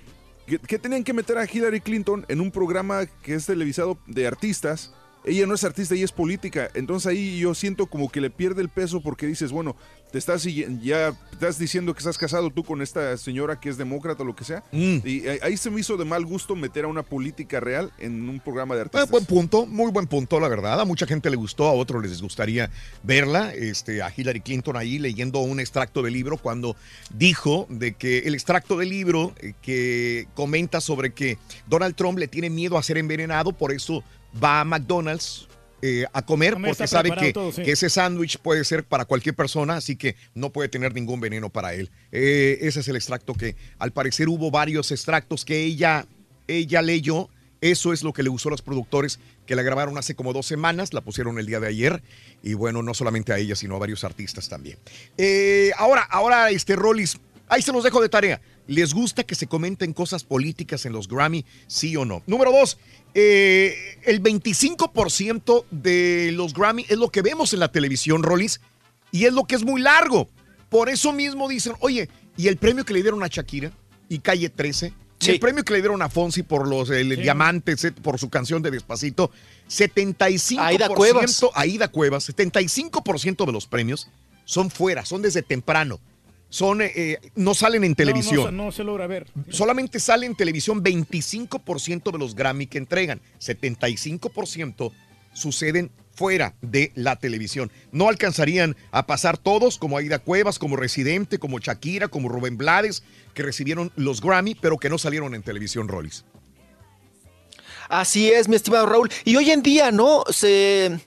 ¿Qué, qué tenían que meter a Hillary Clinton en un programa que es televisado de artistas? Ella no es artista, ella es política. Entonces ahí yo siento como que le pierde el peso porque dices, bueno, te estás ya estás diciendo que estás casado tú con esta señora que es demócrata o lo que sea. Mm. Y ahí- se me hizo de mal gusto meter a una política real en un programa de artistas. buen punto, muy buen punto, la verdad. A mucha gente le gustó, a otros les gustaría verla. Este, a Hillary Clinton ahí leyendo un extracto del libro cuando dijo de que el extracto del libro eh, que comenta sobre que Donald Trump le tiene miedo a ser envenenado, por eso va a McDonald's. eh, a comer porque sabe que, todo, sí. que ese sándwich puede ser para cualquier persona, así que no puede tener ningún veneno para él. Eh, ese es el extracto que al parecer hubo varios extractos que ella, ella leyó. Eso es lo que le gustó a los productores que la grabaron hace como dos semanas, la pusieron el día de ayer. Y bueno, no solamente a ella, sino a varios artistas también. Eh, ahora, ahora, este Rollis, ahí se los dejo de tarea. ¿Les gusta que se comenten cosas políticas en los Grammy? Sí o no. Número dos, eh, el 25% de los Grammy es lo que vemos en la televisión, Rollis, y es lo que es muy largo. Por eso mismo dicen, oye, ¿y el premio que le dieron a Shakira y Calle 13? ¿Y el premio que le dieron a Fonsi por los el diamantes, eh, por su canción de Despacito? 75%. Aida Cuevas. Aida Cuevas, 75% de los premios son fuera, son desde temprano. Son, eh, eh, no salen en televisión. No, no, no se logra ver. Solamente sale en televisión 25% de los Grammy que entregan. 75% suceden fuera de la televisión. No alcanzarían a pasar todos, como Aida Cuevas, como Residente, como Shakira, como Rubén Blades, que recibieron los Grammy, pero que no salieron en televisión, Rollis. Así es, mi estimado Raúl. Y hoy en día, ¿no? Se,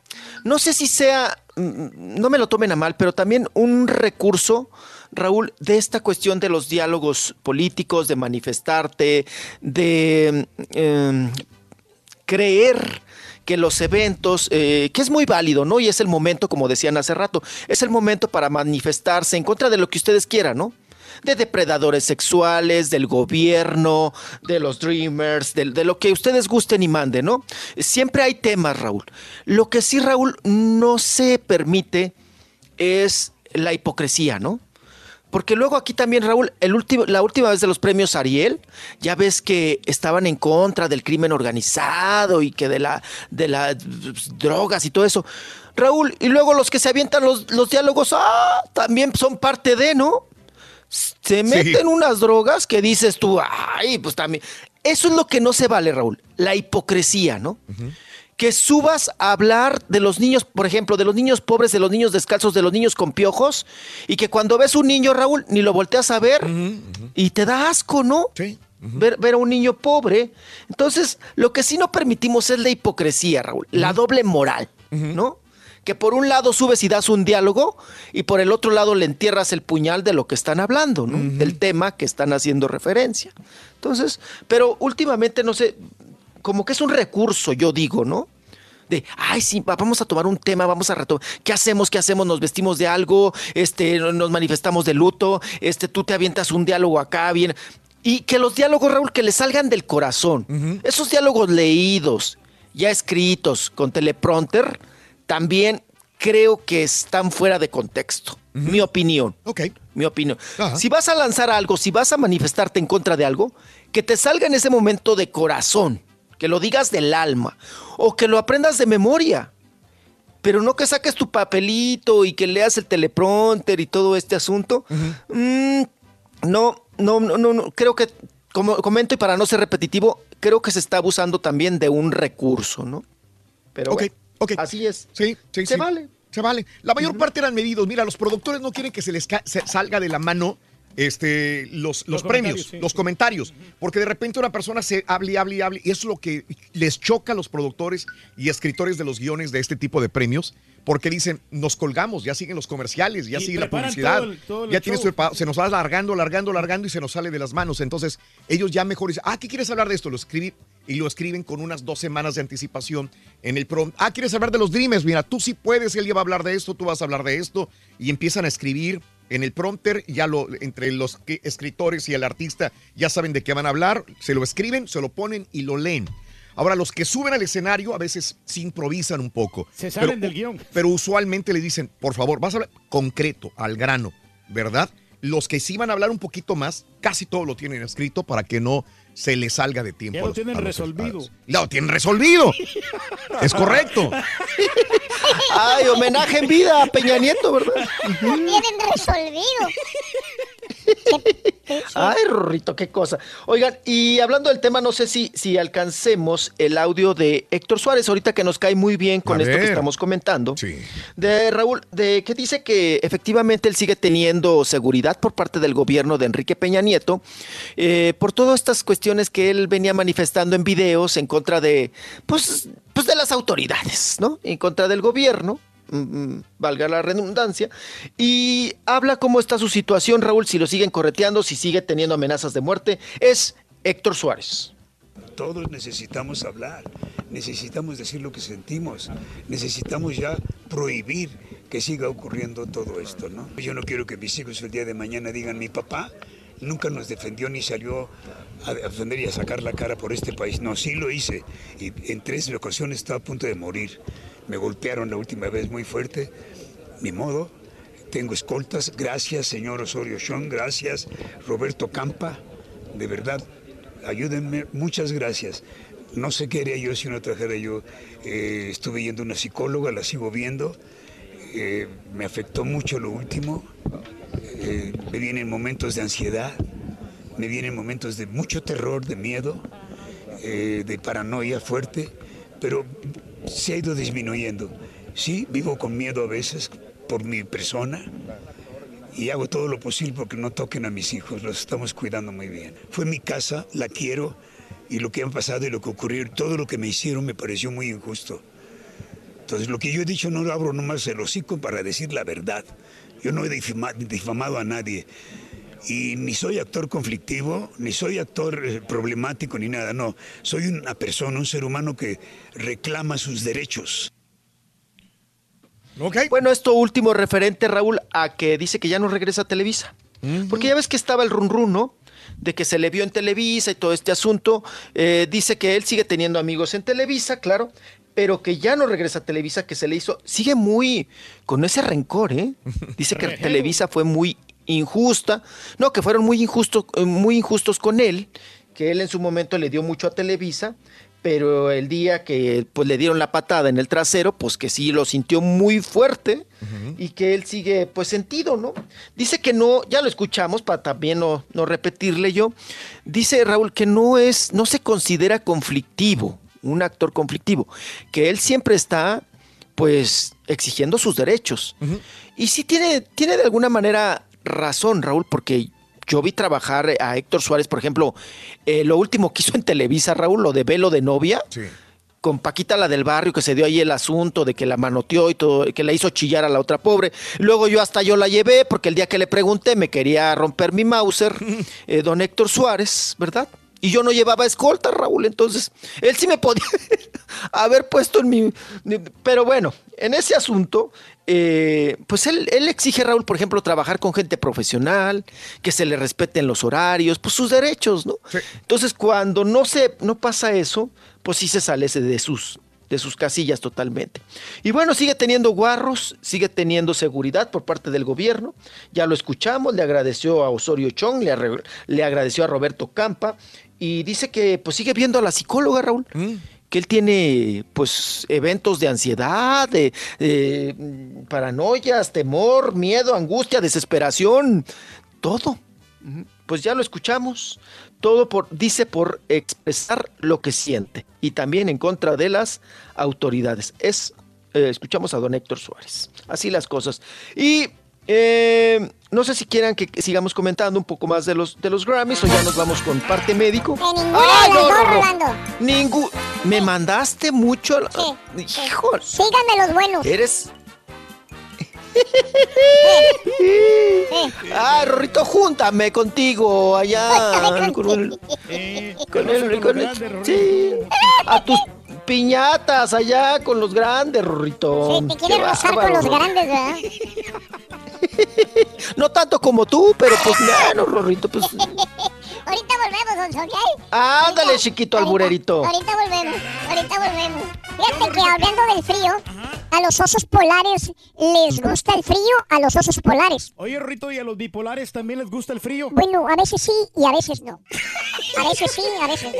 no sé si sea, mm, no me lo tomen a mal, pero también un recurso, Raúl, de esta cuestión de los diálogos políticos, de manifestarte, de eh, creer que los eventos, eh, que es muy válido, ¿no? Y es el momento, como decían hace rato, es el momento para manifestarse en contra de lo que ustedes quieran, ¿no? de depredadores sexuales, del gobierno, de los dreamers, de, de lo que ustedes gusten y manden, ¿no? Siempre hay temas, Raúl. Lo que sí, Raúl, no se permite es la hipocresía, ¿no? Porque luego aquí también, Raúl, el último, la última vez de los premios Ariel, ya ves que estaban en contra del crimen organizado y que de la de las drogas y todo eso. Raúl, y luego los que se avientan los, los diálogos, ah, también son parte de, ¿no? Se meten unas drogas que dices tú, ay, pues también. Eso es lo que no se vale, Raúl, la hipocresía, ¿no? Que subas a hablar de los niños, por ejemplo, de los niños pobres, de los niños descalzos, de los niños con piojos, y que cuando ves un niño, Raúl, ni lo volteas a ver y te da asco, ¿no? Sí. Ver, ver a un niño pobre. Entonces, lo que sí no permitimos es la hipocresía, Raúl, la doble moral, ¿no? que por un lado subes y das un diálogo y por el otro lado le entierras el puñal de lo que están hablando, ¿no? Del tema que están haciendo referencia. Entonces, pero últimamente, no sé, como que es un recurso, yo digo, ¿no? De, ay, sí, va- vamos a tomar un tema, vamos a retomar. ¿Qué hacemos? ¿Qué hacemos? ¿Nos vestimos de algo? Este, nos manifestamos de luto. Este, tú te avientas un diálogo acá, bien. Y que los diálogos, Raúl, que le salgan del corazón. Esos diálogos leídos, ya escritos, con teleprompter, también creo que están fuera de contexto. Mi opinión. Ok. Mi opinión. Si vas a lanzar algo, si vas a manifestarte en contra de algo, que te salga en ese momento de corazón, que lo digas del alma, o que lo aprendas de memoria. Pero no que saques tu papelito y que leas el teleprompter y todo este asunto. Mm, no, no, no, no, no, creo que, como comento y para no ser repetitivo, creo que se está abusando también de un recurso, ¿no? Pero Ok, bueno, ok. así es. Sí, sí, Se sí. vale. Se vale. La mayor parte eran medidos. Mira, los productores no quieren que se les se salga de la mano este, los, los, Los premios, comentarios, los sí. comentarios. Porque de repente una persona se hable y hable y hable. Y eso es lo que les choca a los productores y escritores de los guiones de este tipo de premios. Porque dicen, nos colgamos, ya siguen los comerciales, ya Y sigue la publicidad, todo el- todo el ya tu pa- se nos va alargando, alargando, alargando y se nos sale de las manos. Entonces, ellos ya mejor dicen, ah, ¿qué quieres hablar de esto? Lo escribí y lo escriben con unas dos semanas de anticipación en el prompt. Ah, ¿quieres hablar de los Dreamers? Mira, tú sí puedes, él ya va a hablar de esto, tú vas a hablar de esto. Y empiezan a escribir en el prompter, ya lo, entre los que- escritores y el artista ya saben de qué van a hablar, se lo escriben, se lo ponen y lo leen. Ahora, los que suben al escenario a veces sí improvisan un poco. Se salen Pero- del guion. pero usualmente le dicen, por favor, vas a hablar concreto, al grano, ¿verdad? Los que sí van a hablar un poquito más, casi todo lo tienen escrito para que no se les salga de tiempo. Ya lo los- tienen los resolvido. espadas. Lo tienen resolvido. es correcto. Ay, homenaje en vida a Peña Nieto, ¿verdad? Lo tienen resolvido. Ay, Rorrito, qué cosa. Oigan, y hablando del tema, no sé si, si alcancemos el audio de Héctor Suárez, ahorita que nos cae muy bien con A esto que estamos comentando. De Raúl, de que dice que efectivamente él sigue teniendo seguridad por parte del gobierno de Enrique Peña Nieto, eh, por todas estas cuestiones que él venía manifestando en videos en contra de, pues, pues de las autoridades, ¿no? En contra del gobierno. Mm, mm, valga la redundancia, y habla cómo está su situación, Raúl, si lo siguen correteando, si sigue teniendo amenazas de muerte, es Héctor Suárez. Todos necesitamos hablar, necesitamos decir lo que sentimos, necesitamos ya prohibir que siga ocurriendo todo esto, ¿no? Yo no quiero que mis hijos el día de mañana digan, mi papá nunca nos defendió ni salió a defender y a sacar la cara por este país. No, sí lo hice y en tres ocasiones estaba a punto de morir. Me golpearon la última vez muy fuerte, ni modo. Tengo escoltas, gracias señor Osorio Chong, gracias Roberto Campa, de verdad, ayúdenme, muchas gracias. No sé qué haría yo si no trajera yo. Eh, estuve yendo a una psicóloga, la sigo viendo. Eh, me afectó mucho lo último. Eh, me vienen momentos de ansiedad, me vienen momentos de mucho terror, de miedo, de paranoia fuerte, pero se ha ido disminuyendo. Sí, vivo con miedo a veces por mi persona y hago todo lo posible porque no toquen a mis hijos, los estamos cuidando muy bien. Fue mi casa, la quiero y lo que han pasado y lo que ocurrió, todo lo que me hicieron me pareció muy injusto. Entonces lo que yo he dicho no lo abro nomás el hocico para decir la verdad. Yo no he difama- difamado a nadie. Y ni soy actor conflictivo, ni soy actor eh, problemático, ni nada. No, soy una persona, un ser humano que reclama sus derechos. Bueno, esto último referente, Raúl, a que dice que ya no regresa a Televisa. Porque ya ves que estaba el run run, ¿no? De que se le vio en Televisa y todo este asunto. Eh, dice que él sigue teniendo amigos en Televisa, claro, pero que ya no regresa a Televisa, que se le hizo. Sigue muy con ese rencor, ¿eh? Dice que. Televisa fue muy injusta, no, que fueron muy injustos, eh, muy injustos con él, que él en su momento le dio mucho a Televisa, pero el día que pues le dieron la patada en el trasero, pues que sí lo sintió muy fuerte y que él sigue pues sentido, ¿no? Dice que no, ya lo escuchamos para también no, no repetirle yo, dice Raúl que no es, no se considera conflictivo, un actor conflictivo, que él siempre está pues exigiendo sus derechos. Y sí tiene, tiene de alguna manera razón, Raúl, porque yo vi trabajar a Héctor Suárez, por ejemplo, eh, lo último que hizo en Televisa, Raúl, lo de Velo de Novia. Con Paquita la del barrio, que se dio ahí el asunto de que la manoteó y todo, que la hizo chillar a la otra pobre. Luego yo hasta yo la llevé, porque el día que le pregunté me quería romper mi Mauser, eh, don Héctor Suárez, ¿verdad? Y yo no llevaba escolta, Raúl, entonces él sí me podía haber puesto en mi... Pero bueno, en ese asunto, eh, pues él, él exige, Raúl, por ejemplo, trabajar con gente profesional, que se le respeten los horarios, pues sus derechos, ¿no? Entonces, cuando no se, no pasa eso, pues sí se sale ese de sus, de sus casillas totalmente. Y bueno, sigue teniendo guarros, sigue teniendo seguridad por parte del gobierno. Ya lo escuchamos, le agradeció a Osorio Chong, le, le agradeció a Roberto Campa y dice que pues sigue viendo a la psicóloga, Raúl. Que él tiene, pues, eventos de ansiedad, de, de, mm, paranoias, temor, miedo, angustia, desesperación, todo. Pues ya lo escuchamos. Todo por, dice por expresar lo que siente y también en contra de las autoridades. Es, eh, escuchamos a don Héctor Suárez. Así las cosas. Y eh, no sé si quieran que sigamos comentando un poco más de los, de los Grammys o ya nos vamos con parte médico. Ninguna ¡Ay, de las no, dos, no, no! Me mandaste mucho. Hijo. Síganme los buenos. Eres. Ah, Rorrito, júntame contigo allá. Con el, con el- con el- sí, a tus piñatas allá con los grandes, Rorrito. Te quieres Qué rozar con los Rorrito. grandes, ¿verdad? No tanto como tú, pero pues bueno, Rorrito, pues. Ahorita volvemos, don Sonia. Ándale, chiquito alburerito. Ahorita volvemos, ahorita volvemos. Fíjate que hablando del frío, a los osos polares les gusta el frío, a los osos polares. Oye, Rito, ¿y a los bipolares también les gusta el frío? Bueno, a veces sí y a veces no. A veces sí, a veces no.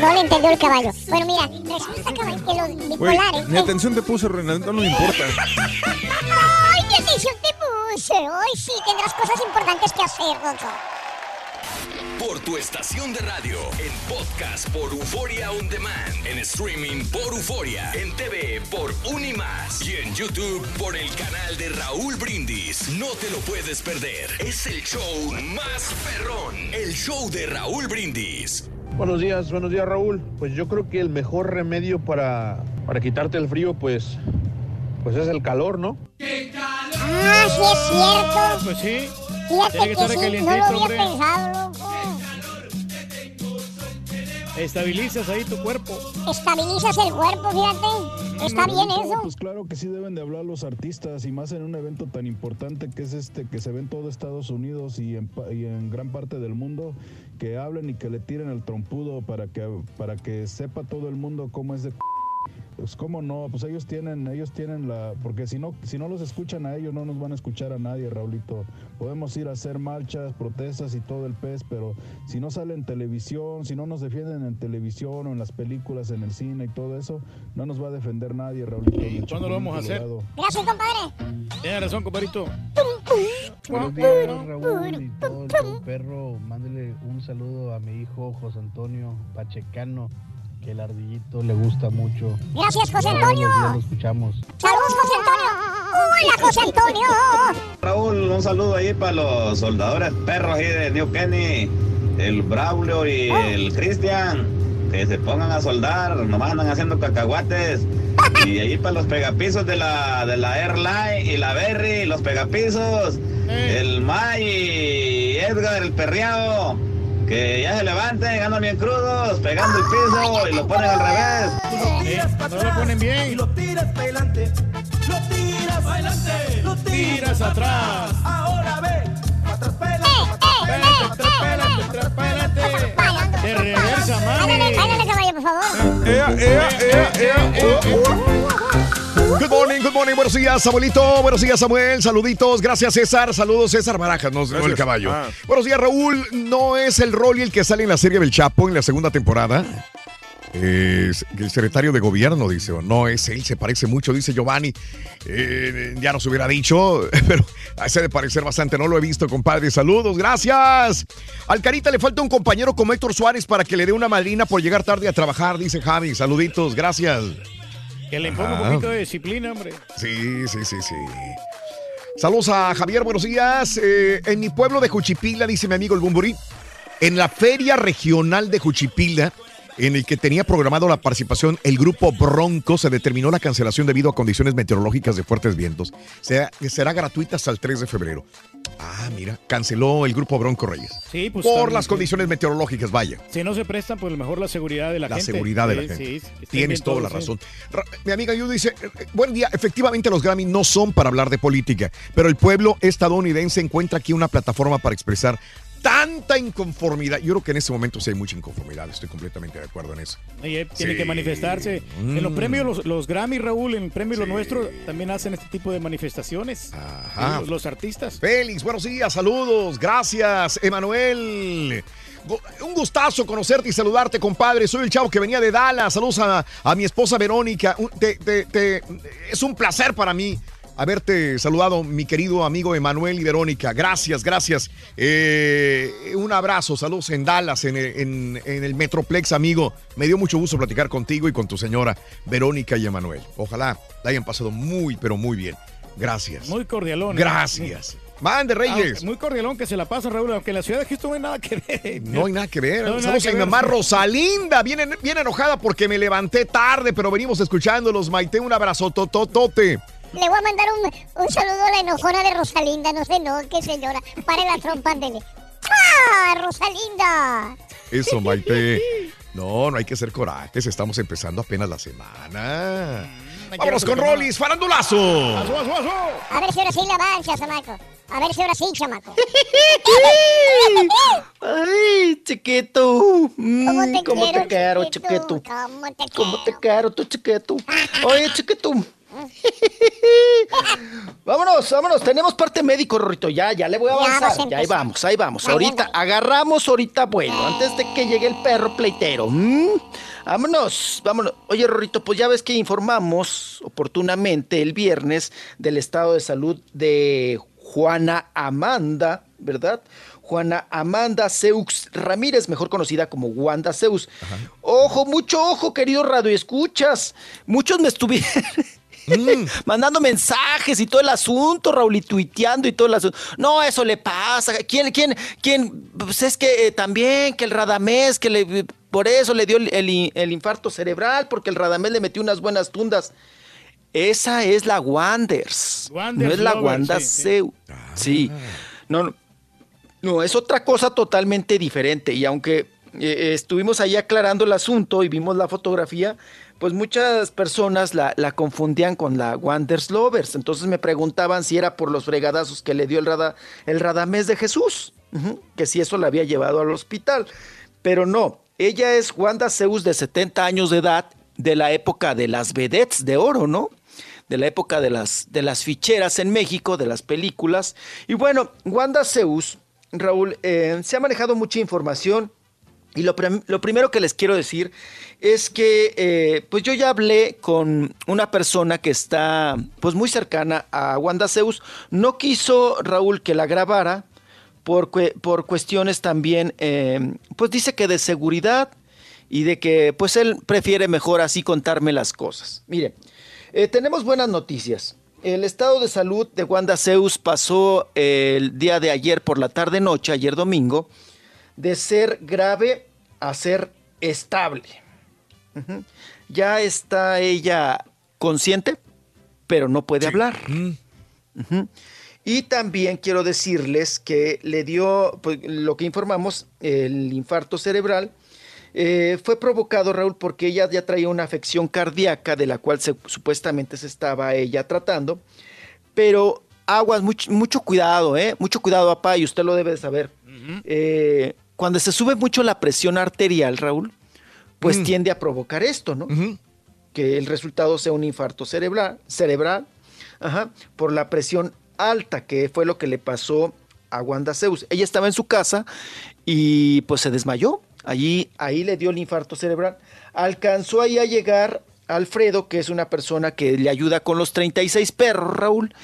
No le entendió el caballo. Bueno, mira, resulta caballo, que los bipolares... ni atención te puse, Renaldo, no me importa. ¡Ay, qué atención te puse! Hoy sí tendrás cosas importantes que hacer, Gonzo. Por tu estación de radio, en podcast por Euforia On Demand, en streaming por Euforia, en TV por Unimás y en YouTube por el canal de Raúl Brindis. No te lo puedes perder. Es el show más perrón, el show de Raúl Brindis. Buenos días, buenos días Raúl. Pues yo creo que el mejor remedio para, para quitarte el frío, pues, pues es el calor, ¿no? Ah, sí es cierto. Pues sí. Fíjate Tiene que, que estar sí, no lo había hombre. pensado, loco. Estabilizas ahí tu cuerpo. Estabilizas el cuerpo, fíjate. Está bien eso. Pues claro que sí deben de hablar los artistas y más en un evento tan importante que es este que se ve en todo Estados Unidos y en, pa- y en gran parte del mundo que hablen y que le tiren el trompudo para que para que sepa todo el mundo cómo es de pues cómo no, pues ellos tienen, ellos tienen la, porque si no, si no los escuchan a ellos, no nos van a escuchar a nadie, Raulito. Podemos ir a hacer marchas, protestas y todo el pez, pero si no sale en televisión, si no nos defienden en televisión o en las películas, en el cine y todo eso, no nos va a defender nadie, Raulito. ¿Y cuándo lo vamos a hacer? Gracias, compadre. Tienes razón, compadrito. Buenos días, Raúl y todo el perro. Mándele un saludo a mi hijo José Antonio Pachecano, que el ardillito le gusta mucho. Gracias, José Todos los Antonio. días lo escuchamos. Saludos, José Antonio. Hola, José Antonio. Raúl, un saludo ahí para los soldadores perros ahí de New Kenny, el Braulio y el Cristian, que se pongan a soldar, nomás andan haciendo cacahuates. Y ahí para los pegapisos de la, de la Airline y la Berry, los pegapisos, el May y Edgar, el perreado, que ya se levanten, andan bien crudos, pegando el piso y lo ponen al revés. Eh, no lo ponen bien. Y lo tiras para adelante. Lo tiras para adelante. Lo Tiras atrás. Ahora ve. Pa' atrás, pélate, De reversa, mami. Báilale, báilale, caballo, por favor. Ea, ea, ea, ea, oh, oh. Good morning, good morning, buenos días, Samuelito, buenos días, Samuel, saluditos, gracias, César, saludos, César Barajas, no, no el caballo. Ah. Buenos días, Raúl, no es el Rolly el que sale en la serie del Chapo en la segunda temporada. Es el secretario de gobierno, dice, o no es él, se parece mucho, dice Giovanni. Eh, ya nos hubiera dicho, pero se de parecer bastante, no lo he visto, compadre. Saludos, gracias. Al Carita le falta un compañero como Héctor Suárez para que le dé una madrina por llegar tarde a trabajar, dice Javi. Saluditos, gracias. Que le imponga un Ajá. poquito de disciplina, hombre. Sí, sí, sí, sí. Saludos a Javier, buenos días. Eh, en mi pueblo de Juchipila, dice mi amigo el Bumburi, en la feria regional de Juchipila, en el que tenía programado la participación el grupo Bronco, se determinó la cancelación debido a condiciones meteorológicas de fuertes vientos. Será, será gratuita hasta el 3 de febrero. Ah, mira, canceló el grupo Bronco Reyes. Sí, pues. Por también, las sí. condiciones meteorológicas, vaya. Si no se prestan, pues mejor la seguridad de la, La gente. seguridad de la gente. sí, Tienes toda la razón. Ra- Mi amiga Yu dice, eh, eh, buen día, efectivamente los Grammy no son para hablar de política, pero el pueblo estadounidense encuentra aquí una plataforma para expresar tanta inconformidad. Yo creo que en este momento sí hay mucha inconformidad, estoy completamente de acuerdo en eso. Y tiene Sí. que manifestarse. En los Mm. premios, los, los Grammy, Raúl, en el premio Lo Nuestro, también hacen este tipo de manifestaciones. Ajá. Sí, los, los artistas. Félix, buenos días, saludos, gracias, Emanuel. Un gustazo conocerte y saludarte, compadre. Soy el chavo que venía de Dallas. Saludos a, a mi esposa Verónica. Un- te- te- te- es un placer para mí haberte saludado, mi querido amigo Emanuel y Verónica. Gracias, gracias. Eh, un abrazo, saludos en Dallas, en, el- en- en el Metroplex, amigo. Me dio mucho gusto platicar contigo y con tu señora Verónica y Emanuel. Ojalá la hayan pasado muy, pero muy bien. Gracias. Muy cordialón. ¿eh? Gracias. Mande, Reyes. Ah, muy cordialón que se la pasan, Raúl, aunque en la ciudad de Houston no hay nada que ver. No hay nada que ver. No Saludos a mi mamá Rosalinda. Viene, viene enojada porque me levanté tarde, pero venimos escuchándolos. Maite, un abrazo tototote. Le voy a mandar un, un saludo a la enojona de Rosalinda. No sé, no, qué señora. Pare la trompa, ándele. ¡Ah, Rosalinda! Eso, Maite. No, no hay que ser corajes. Estamos empezando apenas la semana. Vámonos con Rolis, farandulazo. A ver si ahora sí la mancha, chamaco. A ver si ahora sí, chamaco. Ay, chiquito. Mm, ¿Cómo te ¿Cómo te quiero, quiero, chiquito? chiquito? ¿Cómo te ¿Cómo te quiero, tu chiquito? Oye, chiquito. vámonos, vámonos. Tenemos parte médico, Rorrito. Ya, ya le voy a Ya avanzar. Ya, ahí vamos, ahí vamos. Vale, ahorita vale. agarramos, ahorita bueno, antes de que llegue el perro pleitero. Mm, Vámonos, vámonos. Oye, Rorrito, pues ya ves que informamos oportunamente el viernes del estado de salud de Juana Amanda, ¿verdad? Juana Amanda Seux Ramírez, mejor conocida como Wanda Zeus. Ojo, mucho ojo, querido radio, escuchas. Muchos me estuvieron mandando mensajes y todo el asunto, Raúl, y tuiteando y todo el asunto. No, eso le pasa. ¿Quién, quién, quién? Pues es que eh, también, que el Radamés, que le, por eso le dio el, el- el infarto cerebral, porque el Radamés le metió unas buenas tundas. Esa es la Wanders. Wanders no es la Wanda sí, sí. Zeus. Sí. No, no. No, es otra cosa totalmente diferente. Y aunque eh, estuvimos ahí aclarando el asunto y vimos la fotografía, pues muchas personas la, confundían con la Wanders Lovers. Entonces me preguntaban si era por los fregadazos que le dio el, rada, el Radamés de Jesús, que si eso la había llevado al hospital. Pero no, ella es Wanda Zeus de 70 años de edad, de la época de las vedettes de oro, ¿no? de la época de las, de las ficheras en México, de las películas. Y bueno, Wanda Zeus, Raúl, eh, se ha manejado mucha información. Y lo, lo primero que les quiero decir es que eh, pues yo ya hablé con una persona que está pues muy cercana a Wanda Zeus. No quiso Raúl que la grabara por, por cuestiones también, eh, pues dice que de seguridad y de que pues él prefiere mejor así contarme las cosas. Mire, eh, tenemos buenas noticias. El estado de salud de Wanda Zeus pasó el día de ayer por la tarde noche, ayer domingo, de ser grave a ser estable. Ya está ella consciente, pero no puede hablar. Y también quiero decirles que le dio, pues, lo que informamos, el infarto cerebral, eh, fue provocado, Raúl, porque ella ya traía una afección cardíaca de la cual se- supuestamente se estaba ella tratando. Pero aguas, mucho, mucho cuidado, ¿eh? Mucho cuidado, papá, y usted lo debe de saber. Eh, cuando se sube mucho la presión arterial, Raúl, pues Mm. tiende a provocar esto, ¿no? Que que el resultado sea un infarto cerebral, cerebral ajá, por la presión alta, que fue lo que le pasó a Wanda Zeus. Ella estaba en su casa y pues se desmayó. Allí, ahí le dio el infarto cerebral. Alcanzó ahí a llegar Alfredo, que es una persona que le ayuda con los 36 perros, Raúl,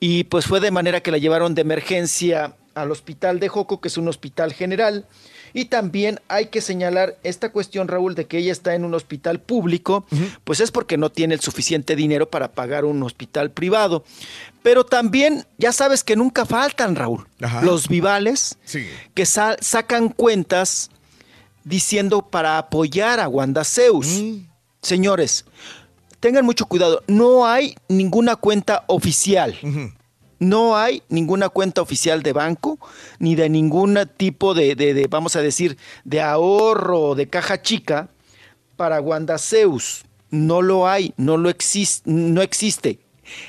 y pues fue de manera que la llevaron de emergencia al hospital de Joco, que es un hospital general. Y también hay que señalar esta cuestión, Raúl, de que ella está en un hospital público, pues es porque no tiene el suficiente dinero para pagar un hospital privado. Pero también, ya sabes que nunca faltan, Raúl, los vivales que sa- sacan cuentas diciendo para apoyar a Wanda Zeus. Señores, tengan mucho cuidado, no hay ninguna cuenta oficial. No hay ninguna cuenta oficial de banco, ni de ningún tipo de, de- de, vamos a decir, de ahorro o de caja chica para Wanda Zeus. No lo hay, no lo existe, no existe.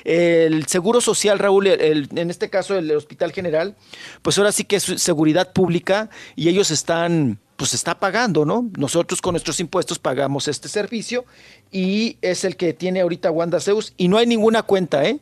El Seguro Social, Raúl, el- en este caso el Hospital General, pues ahora sí que es seguridad pública y ellos están, pues está pagando, ¿no? Nosotros con nuestros impuestos pagamos este servicio y es el que tiene ahorita Wanda Zeus y no hay ninguna cuenta, ¿eh?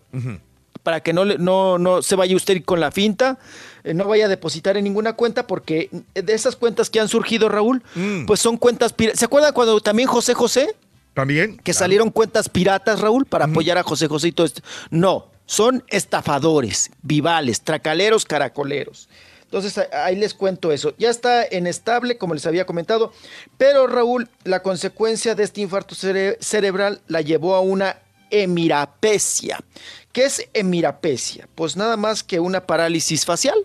Para que no, no, no se vaya usted con la finta, eh, no vaya a depositar en ninguna cuenta, porque de esas cuentas que han surgido, Raúl, pues son cuentas piratas. ¿Se acuerdan cuando también José José? También. Que salieron cuentas piratas, Raúl, para apoyar a José José y todo esto. No, son estafadores, vivales, tracaleros, caracoleros. Entonces ahí les cuento eso. Ya está en estable, como les había comentado, pero Raúl, la consecuencia de este infarto cere- cerebral la llevó a una hemirapesia. ¿Qué es hemirapesia? Pues nada más que una parálisis facial.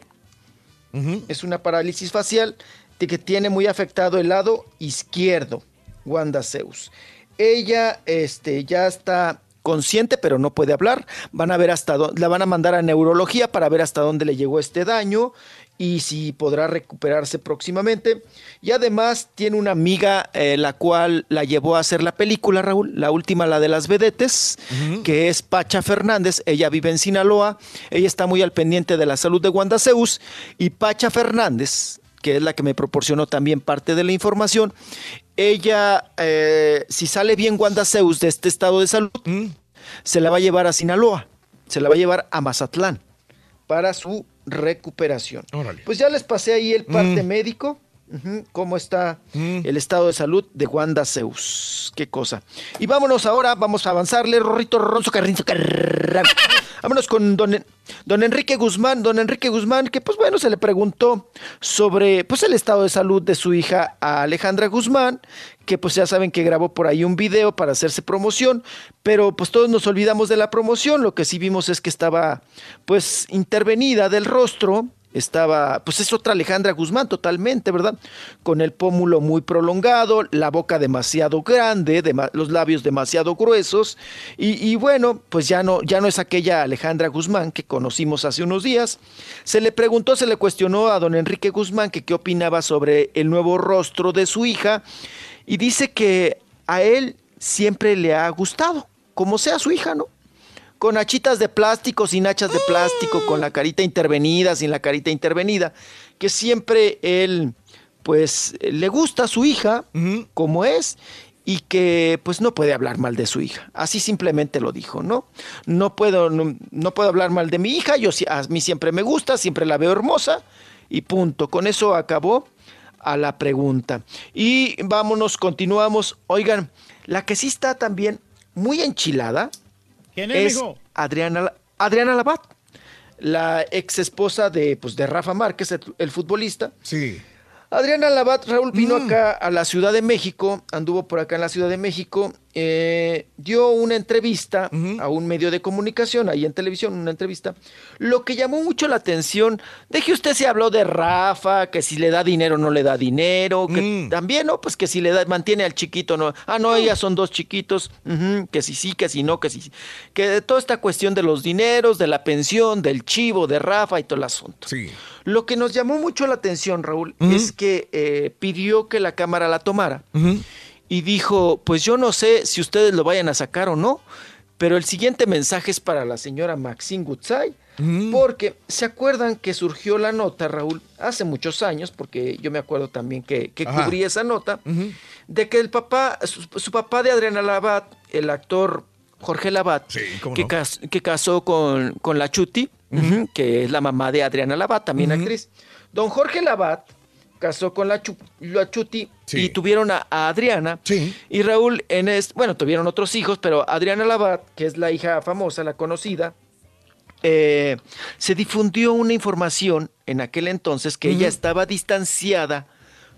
Es una parálisis facial de que tiene muy afectado el lado izquierdo, Wanda Zeus. Ella este, ya está consciente, pero no puede hablar. Van a ver hasta dónde, la van a mandar a neurología para ver hasta dónde le llegó este daño y si podrá recuperarse próximamente. Y además tiene una amiga eh, la cual la llevó a hacer la película, Raúl, la última, la de las vedetes, que es Pacha Fernández. Ella vive en Sinaloa. Ella está muy al pendiente de la salud de Wanda Zeus. Y Pacha Fernández, que es la que me proporcionó también parte de la información, ella, eh, si sale bien Wanda Zeus de este estado de salud, se la va a llevar a Sinaloa, se la va a llevar a Mazatlán para su recuperación. Pues ya les pasé ahí el parte médico, ujú, cómo está el estado de salud de Wanda Zeus. Qué cosa. Y vámonos ahora, vamos a avanzarle, Rorrito Ronzo Carrinzo. Vámonos con don, don Enrique Guzmán, don Enrique Guzmán, que pues bueno, se le preguntó sobre pues el estado de salud de su hija a Alejandra Guzmán, que pues ya saben que grabó por ahí un video para hacerse promoción, pero pues todos nos olvidamos de la promoción, lo que sí vimos es que estaba pues intervenida del rostro, estaba, pues es otra Alejandra Guzmán totalmente, ¿verdad? Con el pómulo muy prolongado, la boca demasiado grande, los labios demasiado gruesos, y, y bueno, pues ya no, ya no es aquella Alejandra Guzmán que conocimos hace unos días. Se le preguntó, se le cuestionó a don Enrique Guzmán que qué opinaba sobre el nuevo rostro de su hija, y dice que a él siempre le ha gustado, como sea su hija, ¿no? Con hachitas de plástico, sin hachas de plástico, con la carita intervenida, sin la carita intervenida, que siempre él, pues, le gusta a su hija, como es, y que pues no puede hablar mal de su hija. Así simplemente lo dijo, ¿no? No puedo, no, no puedo hablar mal de mi hija, yo, a mí siempre me gusta, siempre la veo hermosa, y punto. Con eso acabó a la pregunta. Y vámonos, continuamos. Oigan, la que sí está también muy enchilada ¿Quién es, es mijo? Adriana, Adriana Labat, la ex esposa de, pues, de Rafa Márquez, el, el futbolista. Sí. Adriana Labat, Raúl, vino acá a la Ciudad de México, anduvo por acá en la Ciudad de México, eh, dio una entrevista a un medio de comunicación, ahí en televisión, una entrevista. Lo que llamó mucho la atención, de que usted se habló de Rafa, que si le da dinero o no le da dinero, que también, ¿no? Pues que si le da, mantiene al chiquito, no. Ah, no, ellas son dos chiquitos, que si sí, que si no, que si sí. Que de toda esta cuestión de los dineros, de la pensión, del chivo, de Rafa y todo el asunto. Sí. Lo que nos llamó mucho la atención, Raúl, es que eh, pidió que la cámara la tomara y dijo, pues yo no sé si ustedes lo vayan a sacar o no, Pero el siguiente mensaje es para la señora Maxine Gutzai, porque se acuerdan que surgió la nota, Raúl, hace muchos años, porque yo me acuerdo también que, cubrí esa nota, de que el papá, su, su papá de Adriana Labat, el actor Jorge Labat, que, no. cas- que casó con, con la Chuti, que es la mamá de Adriana Labat, también actriz. Don Jorge Labat casó con la, Chu- la Chuti y tuvieron a, a Adriana. Y Raúl, en es, bueno, tuvieron otros hijos, pero Adriana Labat, que es la hija famosa, la conocida, eh, se difundió una información en aquel entonces que ella estaba distanciada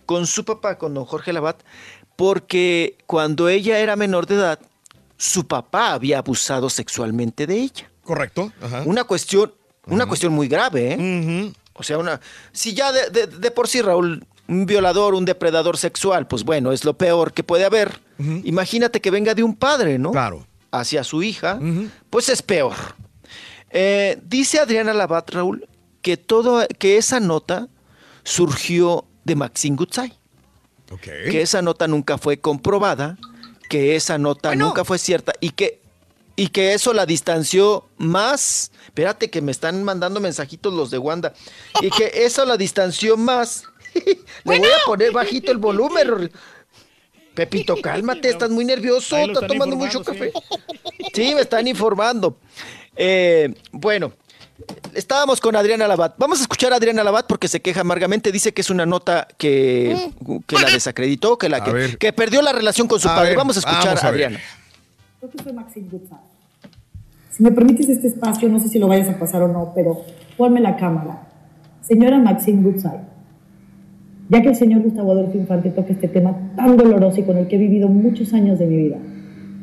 con su papá, con don Jorge Labat, porque cuando ella era menor de edad, su papá había abusado sexualmente de ella. Correcto. Ajá. Una cuestión, una cuestión muy grave, ¿eh? O sea, una. Si ya de, de- de por sí, Raúl, un violador, un depredador sexual, pues bueno, es lo peor que puede haber. Imagínate que venga de un padre, ¿no? Claro. Hacia su hija, pues es peor. Eh, dice Adriana Labat, Raúl, que todo, que esa nota surgió de Maxine Gutzai. Que esa nota nunca fue comprobada, que esa nota nunca fue cierta y que, y que eso la distanció más. Espérate que me están mandando mensajitos los de Wanda. Y que eso la distanció más. Le voy a poner bajito el volumen. Pepito, cálmate, estás muy nervioso, estás tomando mucho café. Sí, me están informando. Eh, bueno, estábamos con Adriana Labat. Vamos a escuchar a Adriana Labat porque se queja amargamente. Dice que es una nota que, que la desacreditó, que, la, que, que perdió la relación con su A padre. ver, vamos a escuchar vamos a a. Adriana. Creo que soy Maxine. Si me permites este espacio, no sé si lo vayas a pasar o no, pero ponme la cámara. Señora Maxine Gutzai, ya que el señor Gustavo Adolfo Infante toca este tema tan doloroso y con el que he vivido muchos años de mi vida,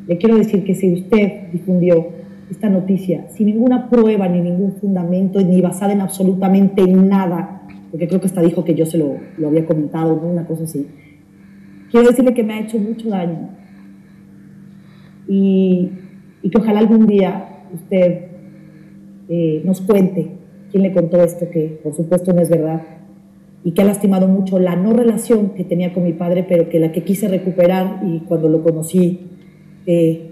le quiero decir que si usted difundió esta noticia sin ninguna prueba ni ningún fundamento, ni basada en absolutamente nada, porque creo que hasta dijo que yo se lo, lo había comentado, ¿no? una cosa así, quiero decirle que me ha hecho mucho daño y, y que ojalá algún día usted eh, nos cuente quién le contó esto, que por supuesto no es verdad, y que ha lastimado mucho la no relación que tenía con mi padre, pero que la que quise recuperar y cuando lo conocí, eh,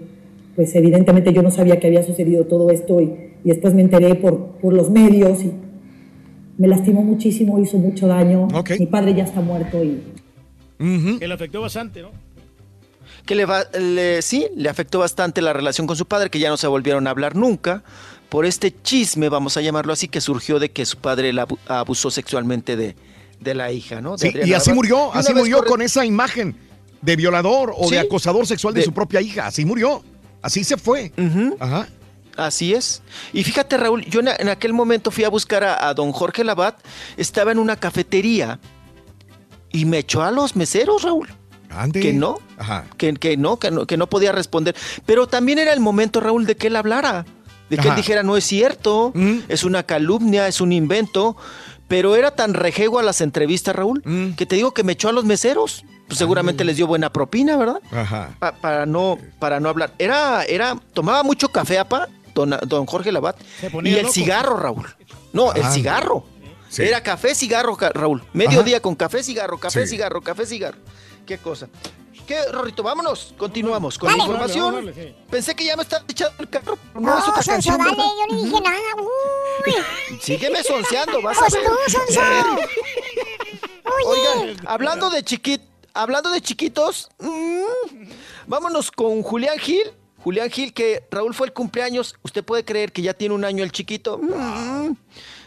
pues evidentemente yo no sabía que había sucedido todo esto y, y después me enteré por, por los medios y me lastimó muchísimo, hizo mucho daño. Mi padre ya está muerto y Que le afectó bastante, ¿no? Que le va, le- sí, le afectó bastante la relación con su padre, que ya no se volvieron a hablar nunca, por este chisme, vamos a llamarlo así, que surgió de que su padre la abu- abusó sexualmente de, de la hija, ¿no? Sí, y así murió, Y así murió corre- con esa imagen de violador o Sí. de acosador sexual de, De- su propia hija. Así murió. Así se fue. Ajá. Así es. Y fíjate, Raúl, yo en, en aquel momento fui a buscar a, a don Jorge Labat, estaba en una cafetería y me echó a los meseros, Raúl. Que no, Ajá. que, que no, que no, que no podía responder. Pero también era el momento, Raúl, de que él hablara, de que él dijera, no es cierto, es una calumnia, es un invento. Pero era tan rejego a las entrevistas, Raúl, que te digo que me echó a los meseros. Pues seguramente les dio buena propina, ¿verdad? Ajá. Pa- para no para no hablar. Era era tomaba mucho café, apa, don, don Jorge Labat. Y el loco. cigarro, Raúl. No, el cigarro. sí. Era café, cigarro, Raúl. Mediodía con café, cigarro, café, Sí. cigarro, café, cigarro. Qué cosa. ¿Qué, Rorrito? Vámonos. Continuamos con Dale. la información. Dale, dale, sí. Pensé que ya me estaba echando el carro. No, es otra Sonso, canción. dale, ¿verdad? yo no dije nada. Uy. Sígueme sonseando, vas a Pues ver. tú, Sonso. Oigan, hablando de chiquit, hablando de chiquitos, mm, vámonos con Julián Gil. Julián Gil, que Raúl fue el cumpleaños. ¿Usted puede creer que ya tiene un año el chiquito? Mm,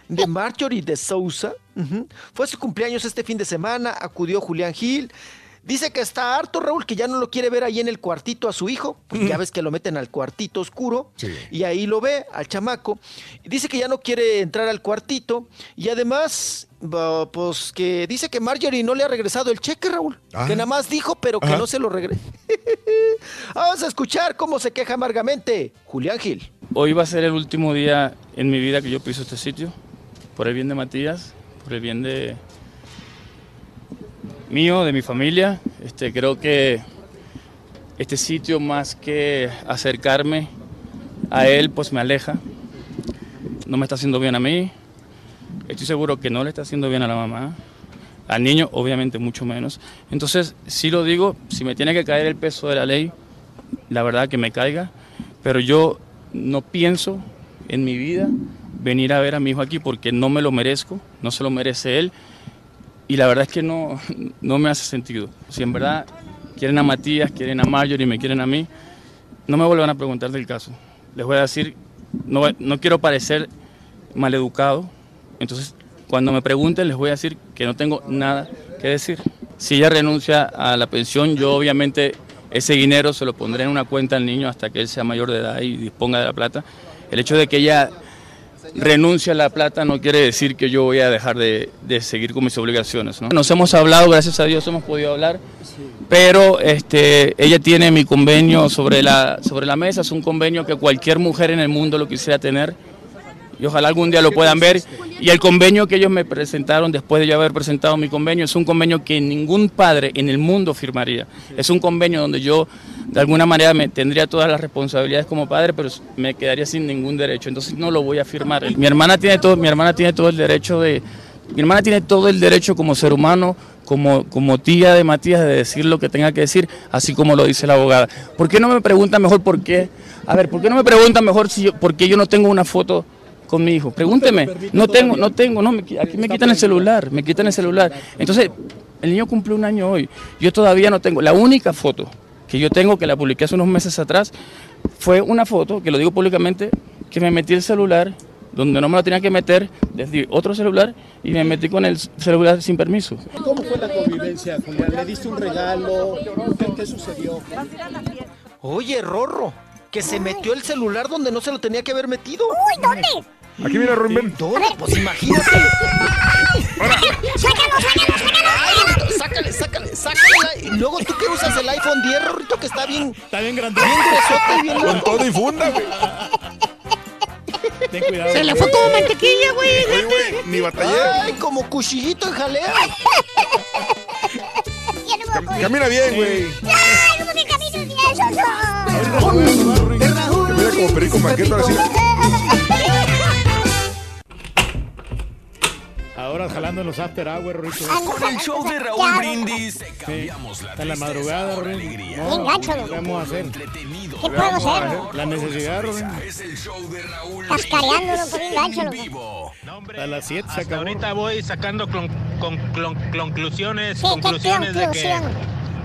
de Marjorie de Sousa. Ujú. Fue su cumpleaños este fin de semana. Acudió Julián Gil. Dice que está harto, Raúl, que ya no lo quiere ver ahí en el cuartito a su hijo. Pues ya ves que lo meten al cuartito oscuro. Y ahí lo ve, al chamaco. Dice que ya no quiere entrar al cuartito. Y además, pues que dice que Marjorie no le ha regresado el cheque, Raúl. Ah. Que nada más dijo, pero que Ajá. no se lo regrese. Vamos a escuchar cómo se queja amargamente Julián Gil. Hoy va a ser el último día en mi vida que yo piso este sitio, por el bien de Matías, por el bien de mío, de mi familia. Este, creo que este sitio más que acercarme a él, pues me aleja. No me está haciendo bien a mí. Estoy seguro que no le está haciendo bien a la mamá. Al niño, obviamente, mucho menos. Entonces, sí lo digo, si me tiene que caer el peso de la ley, la verdad que me caiga, pero yo no pienso en mi vida venir a ver a mi hijo aquí porque no me lo merezco, no se lo merece él y la verdad es que no, no me hace sentido. Si en verdad quieren a Matías, quieren a Mayor y me quieren a mí, no me vuelvan a preguntar del caso. Les voy a decir, no, no quiero parecer maleducado, entonces cuando me pregunten les voy a decir que no tengo nada que decir. Si ella renuncia a la pensión, yo obviamente ese dinero se lo pondré en una cuenta al niño hasta que él sea mayor de edad y disponga de la plata. El hecho de que ella renuncie a la plata no quiere decir que yo voy a dejar de, de seguir con mis obligaciones. ¿no? Nos hemos hablado, gracias a Dios hemos podido hablar, pero este, ella tiene mi convenio sobre la, sobre la mesa, es un convenio que cualquier mujer en el mundo lo quisiera tener y ojalá algún día lo puedan ver. Y el convenio que ellos me presentaron después de yo haber presentado mi convenio es un convenio que ningún padre en el mundo firmaría. Es un convenio donde yo de alguna manera me tendría todas las responsabilidades como padre, pero me quedaría sin ningún derecho. Entonces no lo voy a firmar. Mi hermana tiene todo, mi hermana tiene todo el derecho de mi hermana tiene todo el derecho como ser humano, como, como tía de Matías, de decir lo que tenga que decir, así como lo dice la abogada. ¿Por qué no me preguntan mejor por qué? A ver, ¿por qué no me preguntan mejor si yo, por qué yo no tengo una foto con mi hijo? Pregúnteme. No tengo, no tengo, no, me aquí me quitan el celular, me quitan el celular. Entonces, el niño cumple un año hoy. Yo todavía no tengo. La única foto que yo tengo, que la publiqué hace unos meses atrás, fue una foto, que lo digo públicamente, que me metí el celular donde no me lo tenía que meter desde otro celular y me metí con el celular sin permiso. ¿Cómo fue la convivencia, Julián? ¿Le diste un regalo? ¿Qué, qué sucedió? Oye, Rorro, que se metió el celular donde no se lo tenía que haber metido. Uy, ¿dónde? Aquí mira, Rubén. Pues imagínate. ¡Sácalo, sácalo, sácalo! Sácale, sácale, sácale. Y luego tú que usas el iPhone 10, Rorrito, que está bien. Está bien grande. Bien gruesote y bien Con todo y funda, güey. Ten cuidado. Se le fue como mantequilla, güey. Oye, güey, ni batallé. Ay, como cuchillito en jalea. Ya no me acuerdo. Camina bien, güey. ¡Ay, cómo que camino bien, Soso! Mira como perico maqueta ahora Ahora jalando en los after hours, Rito. Con el show de Raúl Brindis cambiamos la Está en la madrugada, alegría. ¿Qué vamos a hacer? ¿Qué puedo hacer? La necesidad, Rubén. Es el show de Raúl gacho, en loco. vivo. A las 7 se acabó. ahorita voy sacando con- conclusiones, Sí, ¿qué conclusiones de que conclusión?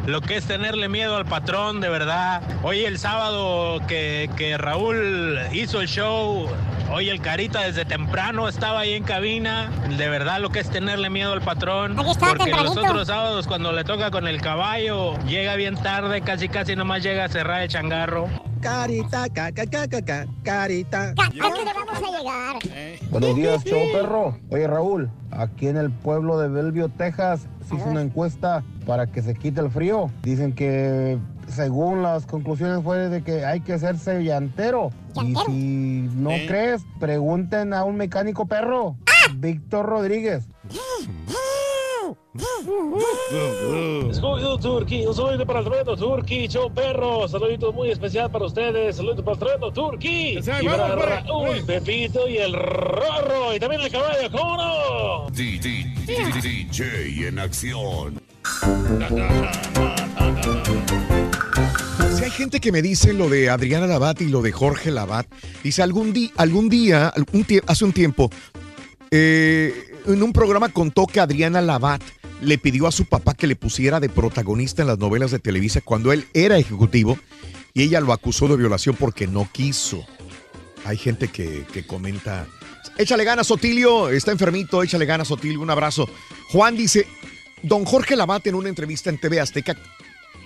Lo que es tenerle miedo al patrón, de verdad. Hoy el sábado que, que Raúl hizo el show, hoy el Carita desde temprano estaba ahí en cabina. De verdad lo que es tenerle miedo al patrón. Estaba Porque los otros sábados cuando le toca con el caballo, llega bien tarde, casi casi nomás llega a cerrar el changarro. Carita, caca, caca, caca, carita. ¿A dónde vamos a llegar? Buenos días, show perro. Oye, Raúl, aquí en el pueblo de Bellevue, Texas, se hizo una encuesta para que se quite el frío. Dicen que, según las conclusiones, fue de que hay que hacerse llantero. Y si no Eh. crees, pregunten a un mecánico perro, Víctor Rodríguez. Scooby-Doo Turkey, un saludito para el Tremendo Turkey, show perro, saludito muy especial para ustedes, saludito para el Tremendo Turkey, y para Raúl. Pepito y el Rorro, y también el caballo, ¿cómo no? DJ en acción. Si hay gente que me dice lo de Adriana Labat y lo de Jorge Labat, dice algún, día, algún tie- hace un tiempo, eh, en un programa contó que Adriana Labat le pidió a su papá que le pusiera de protagonista en las novelas de Televisa cuando él era ejecutivo y ella lo acusó de violación porque no quiso. Hay gente que, que comenta, échale ganas Sotilio, está enfermito, échale ganas Sotilio, un abrazo. Juan dice, don Jorge Labat en una entrevista en TV Azteca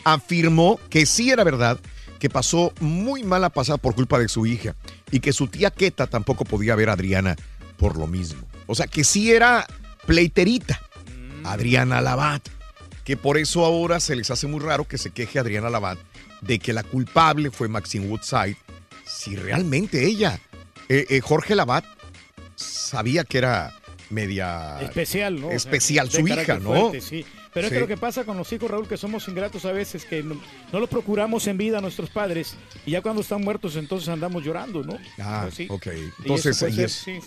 afirmó que sí era verdad que pasó muy mala pasada por culpa de su hija y que su tía Queta tampoco podía ver a Adriana por lo mismo. O sea, que sí era pleiterita Adriana Labat, que por eso ahora se les hace muy raro que se queje Adriana Labat de que la culpable fue Maxine Woodside, si realmente ella, eh, eh, Jorge Labat, sabía que era media Especial, ¿no? O sea, especial su hija, ¿no? fuerte, sí. Pero es Sí. que lo que pasa con los hijos, Raúl, que somos ingratos a veces, que no, no lo procuramos en vida a nuestros padres y ya cuando están muertos entonces andamos llorando, ¿no? Ah, Así. ok. Y Entonces, eso y ser, es- sí.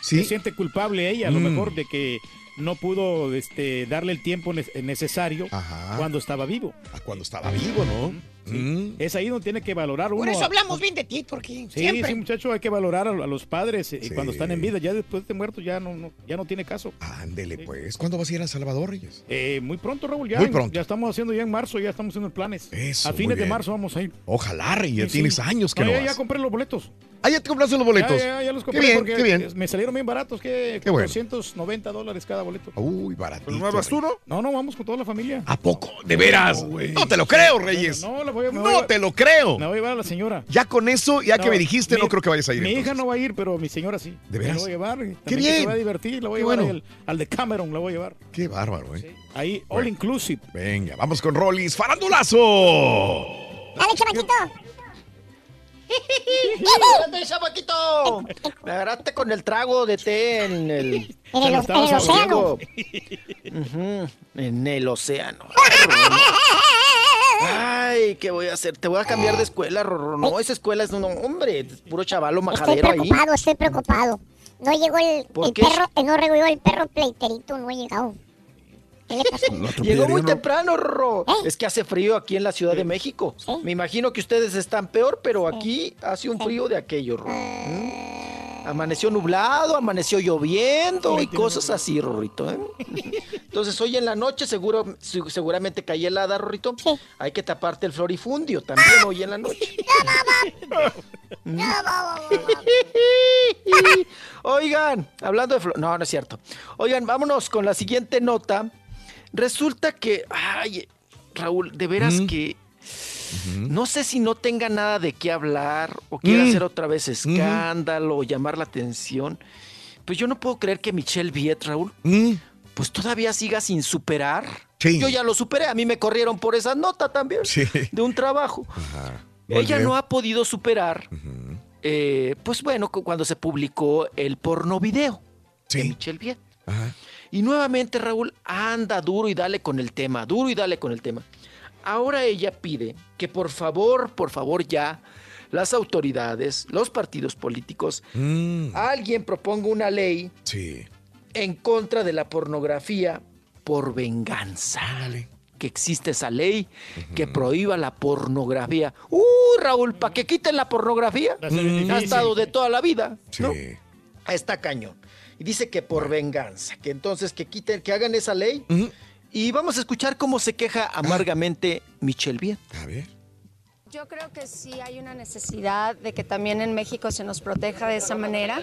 ¿Sí? Se siente culpable ella, a lo Mm. mejor, de que no pudo este, darle el tiempo ne- necesario Ajá. cuando estaba vivo. a cuando estaba vivo, ¿no? ¿sí? Es ahí donde tiene que valorar uno. Por eso a- hablamos bien de ti, Turquín. Sí, Siempre. sí, muchacho, hay que valorar a, a los padres eh, Sí. cuando están en vida. Ya después de muertos ya no, no- ya no tiene caso. Ándele, pues. ¿Cuándo vas a ir a Salvador, Reyes? Eh, muy pronto, Raúl. Ya, Muy pronto. ya estamos haciendo ya en marzo, ya estamos haciendo planes. Eso, a fines de marzo vamos a ir. Ojalá, Reyes. Tienes años que No, no, ya, vas. ya compré los boletos. Ah, ya te compraste los boletos. Ya, ya, ya los compré Qué bien, porque qué bien. me salieron bien baratos, que Qué bueno. 290 dólares cada boleto. Uy, baratito. ¿No vas tú, no? No, no, vamos con toda la familia. ¿A poco? ¿De veras? No, te lo creo, Reyes. No, la voy a, No voy a- te lo creo. Me voy a llevar a la señora. Ya con eso, ya que No, me dijiste, mi- no creo que vayas a ir. Mi entonces. hija no va a ir, pero mi señora sí. ¿De Me veras? La voy a llevar. También Qué bien. Se va a divertir, la voy a llevar bueno. al, al de Cameron, la voy a llevar. Qué bárbaro, ¿eh? Ahí, all inclusive. Venga, vamos con Rollis. ¡Farandulazo! Dale, chamaquito. ¡Espérate, chamaquito! Me agarraste con el trago de té en el... En el, en el océano. En el océano. Ay, ¿qué voy a hacer? Te voy a cambiar de escuela, Rorro. No, esa escuela es un hombre, es puro chavalo Estoy majadero ahí. preocupado, estoy preocupado. No llegó el, ¿Por el perro, eh, no llegó el perro pleiterito, no ha llegado. ¿Qué le pasó? Llegó muy temprano, Rorro. Es que hace frío aquí en la Ciudad de México. Me imagino que ustedes están peor, pero aquí hace un frío de aquello, Rorro. ¿Mm? Amaneció nublado, amaneció lloviendo y cosas así, Rorrito. ¿eh? Entonces, hoy en la noche seguro, seguramente cae helada, Rorrito. Hay que taparte el florifundio también hoy en la noche. Oigan, hablando de... flo- No, no es cierto. Oigan, vámonos con la siguiente nota. Resulta que... Ay, Raúl, de veras que... No sé si no tenga nada de qué hablar o quiera Mm. hacer otra vez escándalo o llamar la atención. Pues yo no puedo creer que Michelle Viet, Raúl, pues todavía siga sin superar. Sí. Yo ya lo superé, a mí me corrieron por esa nota también Sí. de un trabajo. Muy Ella no ha podido superar, eh, pues bueno, cu- cuando se publicó el porno video de Michelle Viet. Y nuevamente Raúl anda duro y dale con el tema, duro y dale con el tema. Ahora ella pide que por favor, por favor ya, las autoridades, los partidos políticos, alguien proponga una ley Sí. en contra de la pornografía por venganza. Que existe esa ley que prohíba la pornografía. ¡Uh, Raúl! ¿Para que quiten la pornografía? Bien Ha estado de toda la vida. Sí. ¿no? Está cañón. Y dice que por venganza, que entonces que quiten, que hagan esa ley. Y vamos a escuchar cómo se queja amargamente Michelle Viet. A ver. Yo creo que sí hay una necesidad de que también en México se nos proteja de esa manera.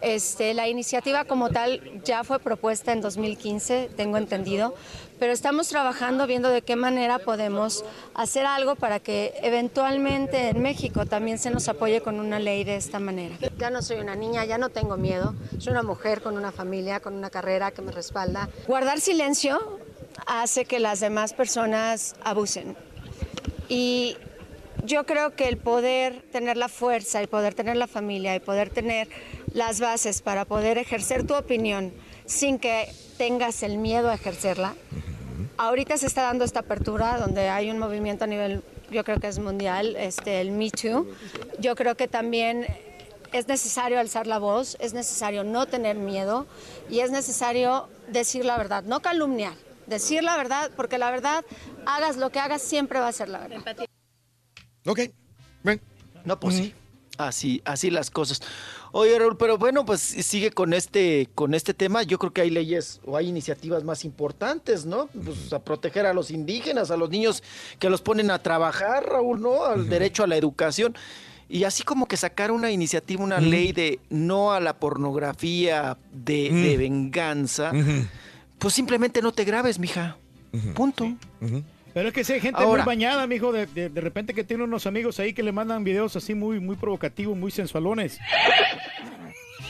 Este, la iniciativa como tal ya fue propuesta en 2015, tengo entendido, pero estamos trabajando viendo de qué manera podemos hacer algo para que eventualmente en México también se nos apoye con una ley de esta manera. Ya no soy una niña, ya no tengo miedo, soy una mujer con una familia, con una carrera que me respalda. Guardar silencio hace que las demás personas abusen. Y yo creo que el poder tener la fuerza, el poder tener la familia, el poder tener las bases para poder ejercer tu opinión sin que tengas el miedo a ejercerla. Ahorita se está dando esta apertura donde hay un movimiento a nivel, yo creo que es mundial, este, el Me Too. Yo creo que también es necesario alzar la voz, es necesario no tener miedo y es necesario decir la verdad, no calumniar, decir la verdad, porque la verdad, hagas lo que hagas, siempre va a ser la verdad. Ok, ven. No, pues sí. Así, así las cosas. Oye, Raúl, pero bueno, pues sigue con este, con este tema. Yo creo que hay leyes o hay iniciativas más importantes, ¿no? Pues a proteger a los indígenas, a los niños que los ponen a trabajar, Raúl, ¿no? Al derecho a la educación. Y así como que sacar una iniciativa, una ley de no a la pornografía de, de venganza, pues simplemente no te grabes, mija. Punto. Pero es que sí, hay gente Ahora. muy bañada, mijo, de, de, de repente que tiene unos amigos ahí que le mandan videos así muy, muy provocativos, muy sensualones.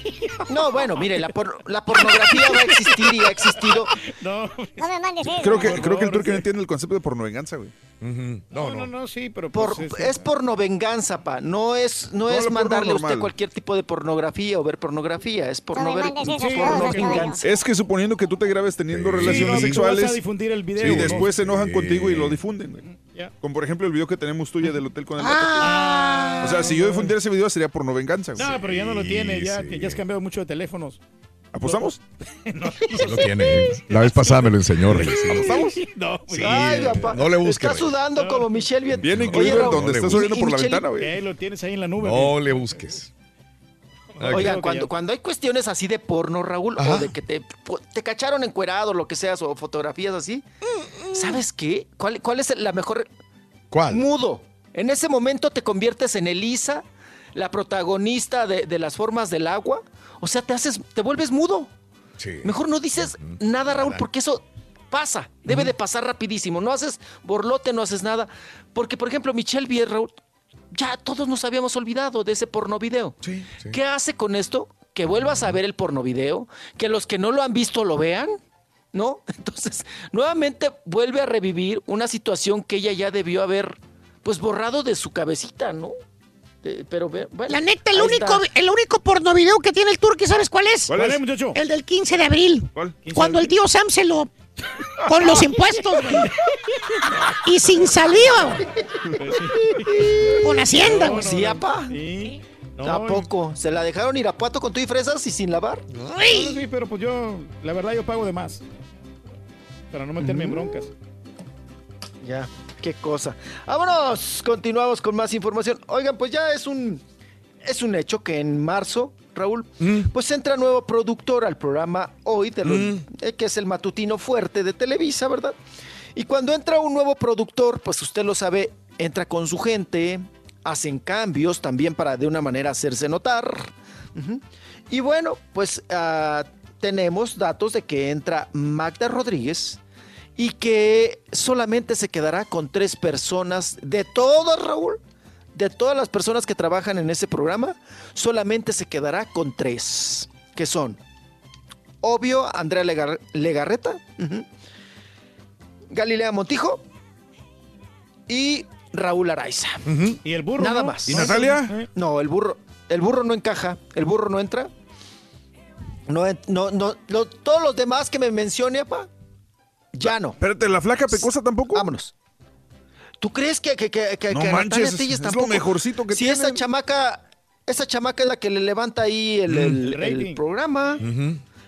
No, bueno, mire, la, por- la pornografía va a existir y ha existido. No, No me mandes eso. Creo que, Por creo que el turco no entiende el concepto de pornovenganza, güey. no, no, no, sí, pero Por- pues, este, es porno venganza, pa. No es, no No, es mandarle a usted cualquier tipo de pornografía o ver pornografía. Es porno, me ver, mandes esas porno cosas, coño. venganza. Es que suponiendo que tú te grabes teniendo Sí, relaciones no, vas sexuales a difundir el video, y ¿no? después se enojan Sí. contigo y lo difunden, Como por ejemplo el video que tenemos tuya del hotel con el Ah. O sea, si yo difundiera ese video sería pornovenganza, güey. No, pero ya no lo tiene, ya, sí. que ya has cambiado mucho de teléfonos. ¿Apostamos? Sí lo tiene. La vez pasada me lo enseñó, Reyes. ¿Apostamos? No, Sí, Ay, papá. no le busques. Está sudando como Michelle Viet. Viene incluido en Raúl, donde le estás Y por la ventana, güey. Eh, lo tienes ahí en la nube. No le busques. Oigan, cuando, cuando hay cuestiones así de porno, Raúl, Ajá. o de que te, te cacharon encuerado, lo que seas, o fotografías así, ¿sabes qué? ¿Cuál, cuál es la mejor? ¿Cuál? Mudo. En ese momento te conviertes en Elisa, la protagonista de, de las formas del agua. O sea, te haces, te vuelves mudo. Sí. Mejor no dices nada, Raúl, porque eso pasa. Debe de pasar rapidísimo. No haces borlote, no haces nada. Porque, por ejemplo, Michelle Vier, Raúl, ya todos nos habíamos olvidado de ese porno video. Sí, sí. ¿Qué hace con esto? Que vuelvas a ver el porno video, que los que no lo han visto lo vean, ¿no? Entonces, nuevamente vuelve a revivir una situación que ella ya debió haber, pues, borrado de su cabecita, ¿no? Eh, pero, ve- bueno, La neta, el único, está. el único porno video que tiene el Turqui, ¿sabes cuál es? ¿Cuál es, muchacho? El del 15 de abril. ¿Cuál? Cuando el tío Sam se lo. con los impuestos, güey. Y sin saliva. Con Hacienda, güey. Sí, apa. Sí. No, Tampoco. ¿Se la dejaron Irapuato con tú y fresas y sin lavar? no, sí, pero pues yo, la verdad, yo pago de más. Para no meterme en broncas. Ya, qué cosa. Vámonos, continuamos con más información. Oigan, pues ya es un es un hecho que en marzo, Raúl, pues entra nuevo productor al programa hoy, de los- eh, que es el matutino fuerte de Televisa, ¿verdad? Y cuando entra un nuevo productor, pues usted lo sabe, entra con su gente, hacen cambios también para de una manera hacerse notar. Y bueno, pues ah, tenemos datos de que entra Magda Rodríguez y que solamente se quedará con tres personas de todas, Raúl. De todas las personas que trabajan en ese programa, solamente se quedará con tres, que son, obvio, Andrea Legar- Legarreta, Galilea Montijo y Raúl Araiza. ¿Y el burro? Nada no? más. ¿Y Natalia? No, el burro, el burro no encaja, el burro no entra. No, no, no, lo- todos los demás que me mencione, apa, ya no. Espérate, ¿la flaca pecosa tampoco? Vámonos. ¿Tú crees que, que, que, que, No que manches, Natalia es- lo mejorcito que Si esa chamaca, esa chamaca es la que le levanta ahí el, el- El el rating. programa.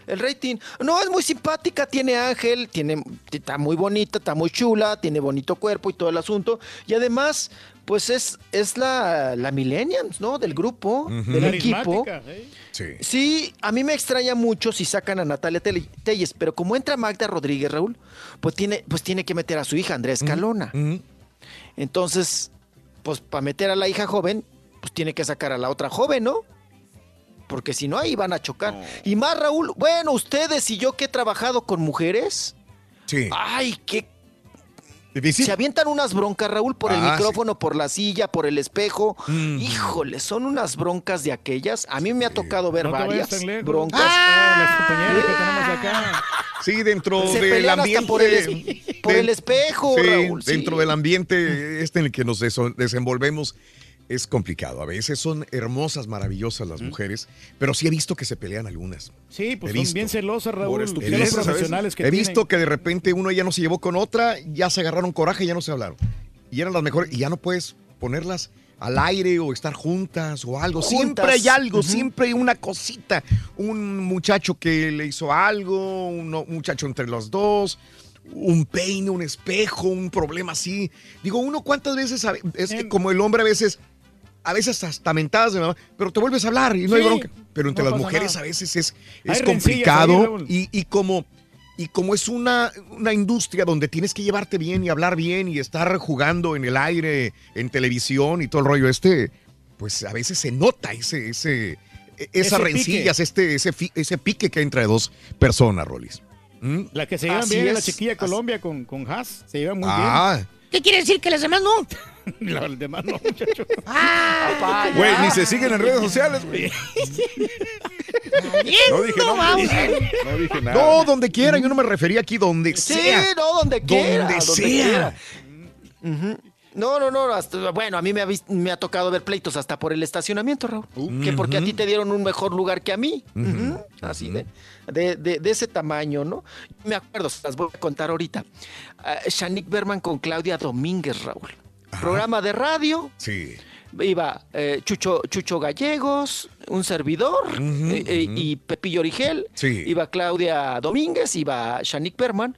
El rating. No, es muy simpática, tiene ángel, tiene, está muy bonita, está muy chula, tiene bonito cuerpo y todo el asunto. Y además, pues es, es la, la Millennials, ¿no? Del grupo, del equipo. ¿eh? Sí. Sí, a mí me extraña mucho si sacan a Natalia Telles, pero como entra Magda Rodríguez, Raúl, pues tiene, pues tiene que meter a su hija, Andrea Escalona. Ujú. Entonces, pues para meter a la hija joven, pues tiene que sacar a la otra joven, ¿no? Porque si no, ahí van a chocar. Y más, Raúl, bueno, ustedes y yo que he trabajado con mujeres, Sí. ay, qué... Difícil. Se avientan unas broncas, Raúl, por el Ah, micrófono, por la silla, por el espejo. Mm. Híjole, son unas broncas de aquellas. A mí me ha tocado ver No varias broncas. Ah, las compañeras que tenemos acá. Sí, dentro Se del ambiente. por el es- por el espejo, Sí, Raúl, sí. Dentro del ambiente este en el que nos desenvolvemos es complicado. A veces son hermosas, maravillosas las mujeres, pero sí he visto que se pelean algunas. Sí, pues He son visto. bien celosas, Raúl. los profesionales que He tienen. visto que de repente uno ya no se llevó con otra, ya se agarraron coraje y ya no se hablaron. Y eran las mejores, y ya no puedes ponerlas al aire o estar juntas o algo. Siempre hay algo, siempre hay una cosita. Un muchacho que le hizo algo, un muchacho entre los dos, un peine, un espejo, un problema así. Digo, uno cuántas veces, sabe- es que como el hombre a veces, a veces hasta mentadas de mamá, pero te vuelves a hablar y no hay bronca. Pero entre no las mujeres nada. a veces es, es ahí, complicado y, y como... Y como es una, una industria donde tienes que llevarte bien y hablar bien y estar jugando en el aire, en televisión y todo el rollo este, pues a veces se nota ese, ese, e- esas Ese rencillas, este, ese, ese pique que hay entre dos personas, Rolis. ¿Mm? La que se llevan Así bien es la chiquilla Colombia con, con Haas. Se llevan muy Ah, ¿Qué quiere decir que las demás no? Los demás no, muchacho. Ah, Güey, ni se siguen en redes sociales, güey. No dije no, nada. vamos. No dije nada. no, donde quiera, yo no me refería aquí donde Sí, sea. no, donde quiera. Donde sea. quiera. No, no, no. hasta- bueno, a mí me ha, me ha tocado ver pleitos hasta por el estacionamiento, Raúl. Que porque a ti te dieron un mejor lugar que a mí. Así de, de, de- de ese tamaño, ¿no? Me acuerdo, se las voy a contar ahorita. Ah, Shanique Berman con Claudia Domínguez, Raúl. Programa de radio. Sí. Iba eh, Chucho, Chucho Gallegos, un servidor eh, eh, y Pepillo Origel, Sí. iba Claudia Domínguez, iba Shanik Berman,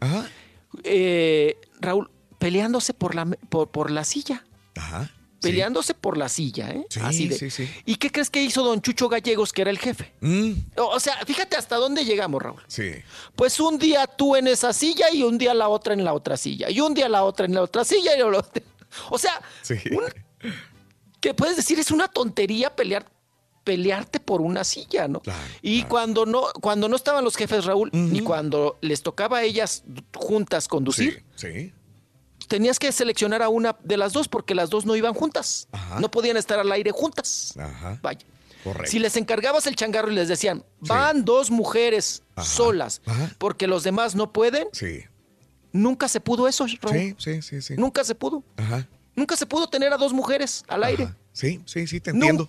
eh, Raúl, peleándose por la, por, por la silla. Ajá. Peleándose por la silla, ¿eh? Sí, Así de- sí, sí. ¿Y qué crees que hizo don Chucho Gallegos, que era el jefe? Mm, O o sea, fíjate hasta dónde llegamos, Raúl. sí. Pues un día tú en esa silla y un día la otra en la otra silla. Y un día la otra en la otra silla. Y la otra- O sea, Sí. que puedes decir es una tontería pelear pelearte por una silla, ¿no? y cuando no cuando no estaban los jefes Raúl ni cuando les tocaba a ellas juntas conducir, Sí. tenías que seleccionar a una de las dos porque las dos no iban juntas. No podían estar al aire juntas. Ajá. Vaya. Correcto. Si les encargabas el changarro y les decían, van dos mujeres solas porque los demás no pueden, Sí. Nunca se pudo eso, Raúl. Sí, sí, sí, sí. Nunca se pudo. Ajá. Nunca se pudo tener a dos mujeres al aire. Sí, sí, sí, te entiendo.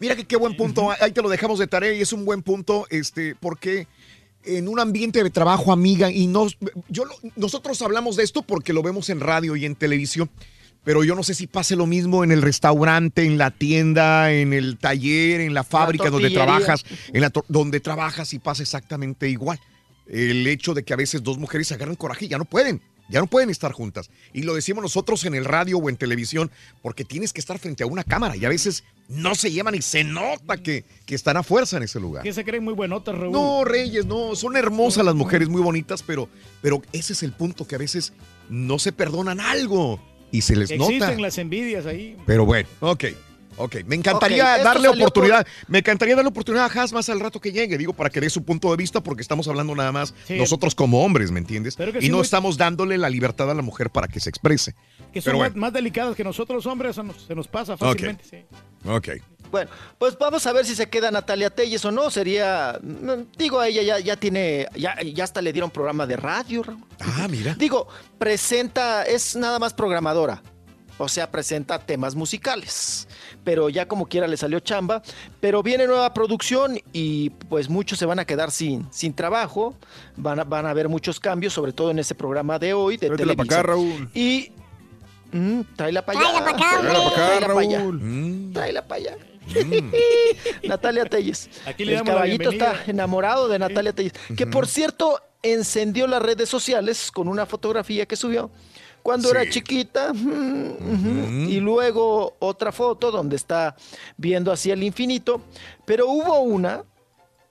Mira que qué buen punto. Ahí te lo dejamos de tarea y es un buen punto, este, porque en un ambiente de trabajo, amiga, y no, yo, lo- nosotros hablamos de esto porque lo vemos en radio y en televisión, pero yo no sé si pase lo mismo en el restaurante, en la tienda, en el taller, en la fábrica donde trabajas, en la donde trabajas y pasa exactamente igual. El hecho de que a veces dos mujeres se agarran coraje y ya no pueden. Ya no pueden estar juntas. Y lo decimos nosotros en el radio o en televisión, porque tienes que estar frente a una cámara y a veces no se llevan y se nota que, que están a fuerza en ese lugar. Que se creen muy buenotas, Raúl. No, Reyes, no, son hermosas las mujeres, muy bonitas, pero, pero ese es el punto, que a veces no se perdonan algo y se les Existen nota. las envidias ahí. Pero bueno, ok. Ok, me encantaría darle oportunidad, me encantaría darle oportunidad a Has más al rato que llegue, digo, para que dé su punto de vista, porque estamos hablando nada más Sí. nosotros como hombres, ¿me entiendes? Pero que y sí, no muy- estamos dándole la libertad a la mujer para que se exprese. Que son Pero más, bueno, más delicadas que nosotros los hombres, eso nos- se nos pasa fácilmente. sí. ok. Bueno, pues vamos a ver si se queda Natalia Telles o no. Sería, mm, digo, a ella ya, ya tiene, ya, ya hasta le dieron programa de radio, Raúl. Ah, mira. Digo, presenta, es nada más programadora. O sea, presenta temas musicales. Pero ya como quiera le salió chamba. Pero viene nueva producción y pues muchos se van a quedar sin, sin trabajo. Van a, van a haber muchos cambios, sobre todo en ese programa de hoy de Televisa. acá, Raúl. Y... mm, tráela para allá. Tráela pa' acá, Tráela allá. Raúl. Mm. Tráela para allá. Natalia Telles. Aquí le El caballito está enamorado de Natalia Telles. Que por cierto, encendió las redes sociales con una fotografía que subió cuando Sí. era chiquita. Y luego otra foto donde está viendo hacia el infinito. Pero hubo una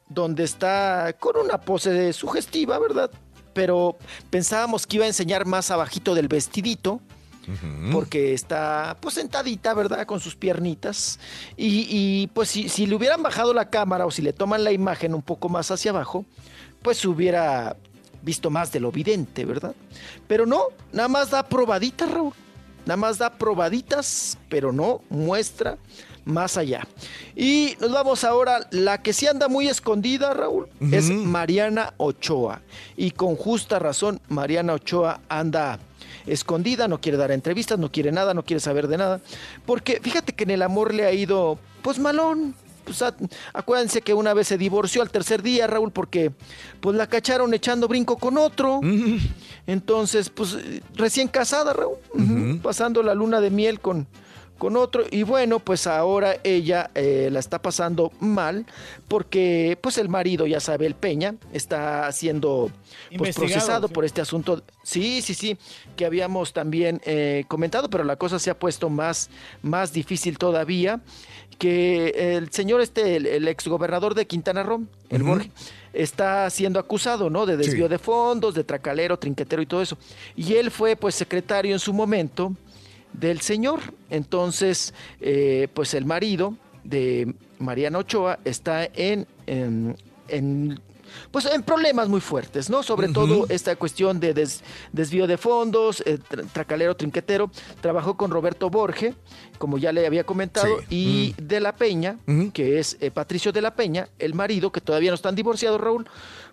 donde está con una pose sugestiva, ¿verdad? Pero pensábamos que iba a enseñar más abajito del vestidito porque está pues sentadita, ¿verdad? Con sus piernitas. Y, y, pues si, si le hubieran bajado la cámara o si le toman la imagen un poco más hacia abajo, pues hubiera visto más de lo evidente, ¿verdad? Pero no, nada más da probaditas, Raúl. Nada más da probaditas, pero no muestra más allá. Y nos vamos ahora, la que sí anda muy escondida, Raúl, es Mariana Ochoa. Y con justa razón, Mariana Ochoa anda escondida, no quiere dar entrevistas, no quiere nada, no quiere saber de nada. Porque fíjate que en el amor le ha ido, pues malón. Pues, acuérdense que una vez se divorció al tercer día, Raúl, porque pues la cacharon echando brinco con otro. Entonces, pues recién casada, Raúl, pasando la luna de miel con, con otro. Y bueno, pues ahora ella eh, la está pasando mal porque pues el marido, ya sabe, el Peña, está siendo pues, procesado sí. por este asunto. Sí, sí, sí, que habíamos también eh, comentado, pero la cosa se ha puesto más, más difícil todavía. Que el señor este, el, el exgobernador de Quintana Roo, el. Borges, está siendo acusado, ¿no? De desvío Sí. de fondos, de tracalero, trinquetero y todo eso. Y él fue, pues, secretario en su momento del señor. Entonces, eh, pues el marido de Mariana Ochoa está en, en, en, pues en problemas muy fuertes, ¿no? Sobre todo esta cuestión de des- desvío de fondos, eh, tra- tracalero, trinquetero. Trabajó con Roberto Borge, como ya le había comentado, y de la Peña, que es eh, Patricio de la Peña, el marido, que todavía no están divorciados, Raúl.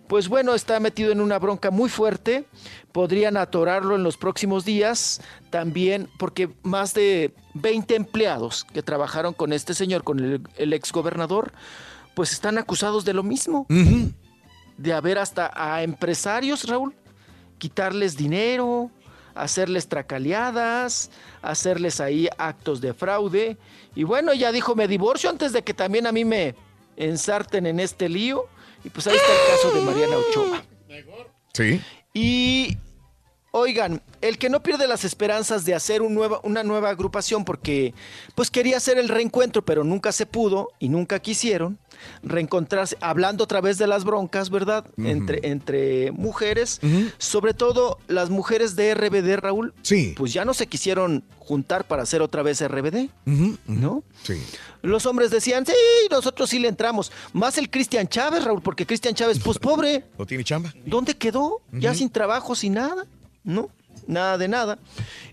Pues bueno, está metido en una bronca muy fuerte. Podrían atorarlo en los próximos días. También porque más de 20 empleados que trabajaron con este señor, con el, el exgobernador, pues están acusados de lo mismo. De haber hasta a empresarios, Raúl, quitarles dinero, hacerles tracaleadas, hacerles ahí actos de fraude. Y bueno, ella dijo, me divorcio antes de que también a mí me, ensarten en este lío. Y pues ahí está el caso de Mariana Ochoa. Sí. Y oigan, el que no pierde las esperanzas de hacer un nueva- una nueva agrupación porque pues quería hacer el reencuentro, pero nunca se pudo y nunca quisieron reencontrarse, hablando otra vez de las broncas, ¿verdad? Entre, entre mujeres, sobre todo las mujeres de RBD, Raúl. Sí. Pues ya no se quisieron juntar para hacer otra vez RBD. ¿No? Sí. Los hombres decían, sí, nosotros sí le entramos. Más el Cristian Chávez, Raúl, porque Cristian Chávez, pues pobre, ¿No tiene chamba? ¿dónde quedó? Ya sin trabajo, sin nada, ¿no? Nada de nada.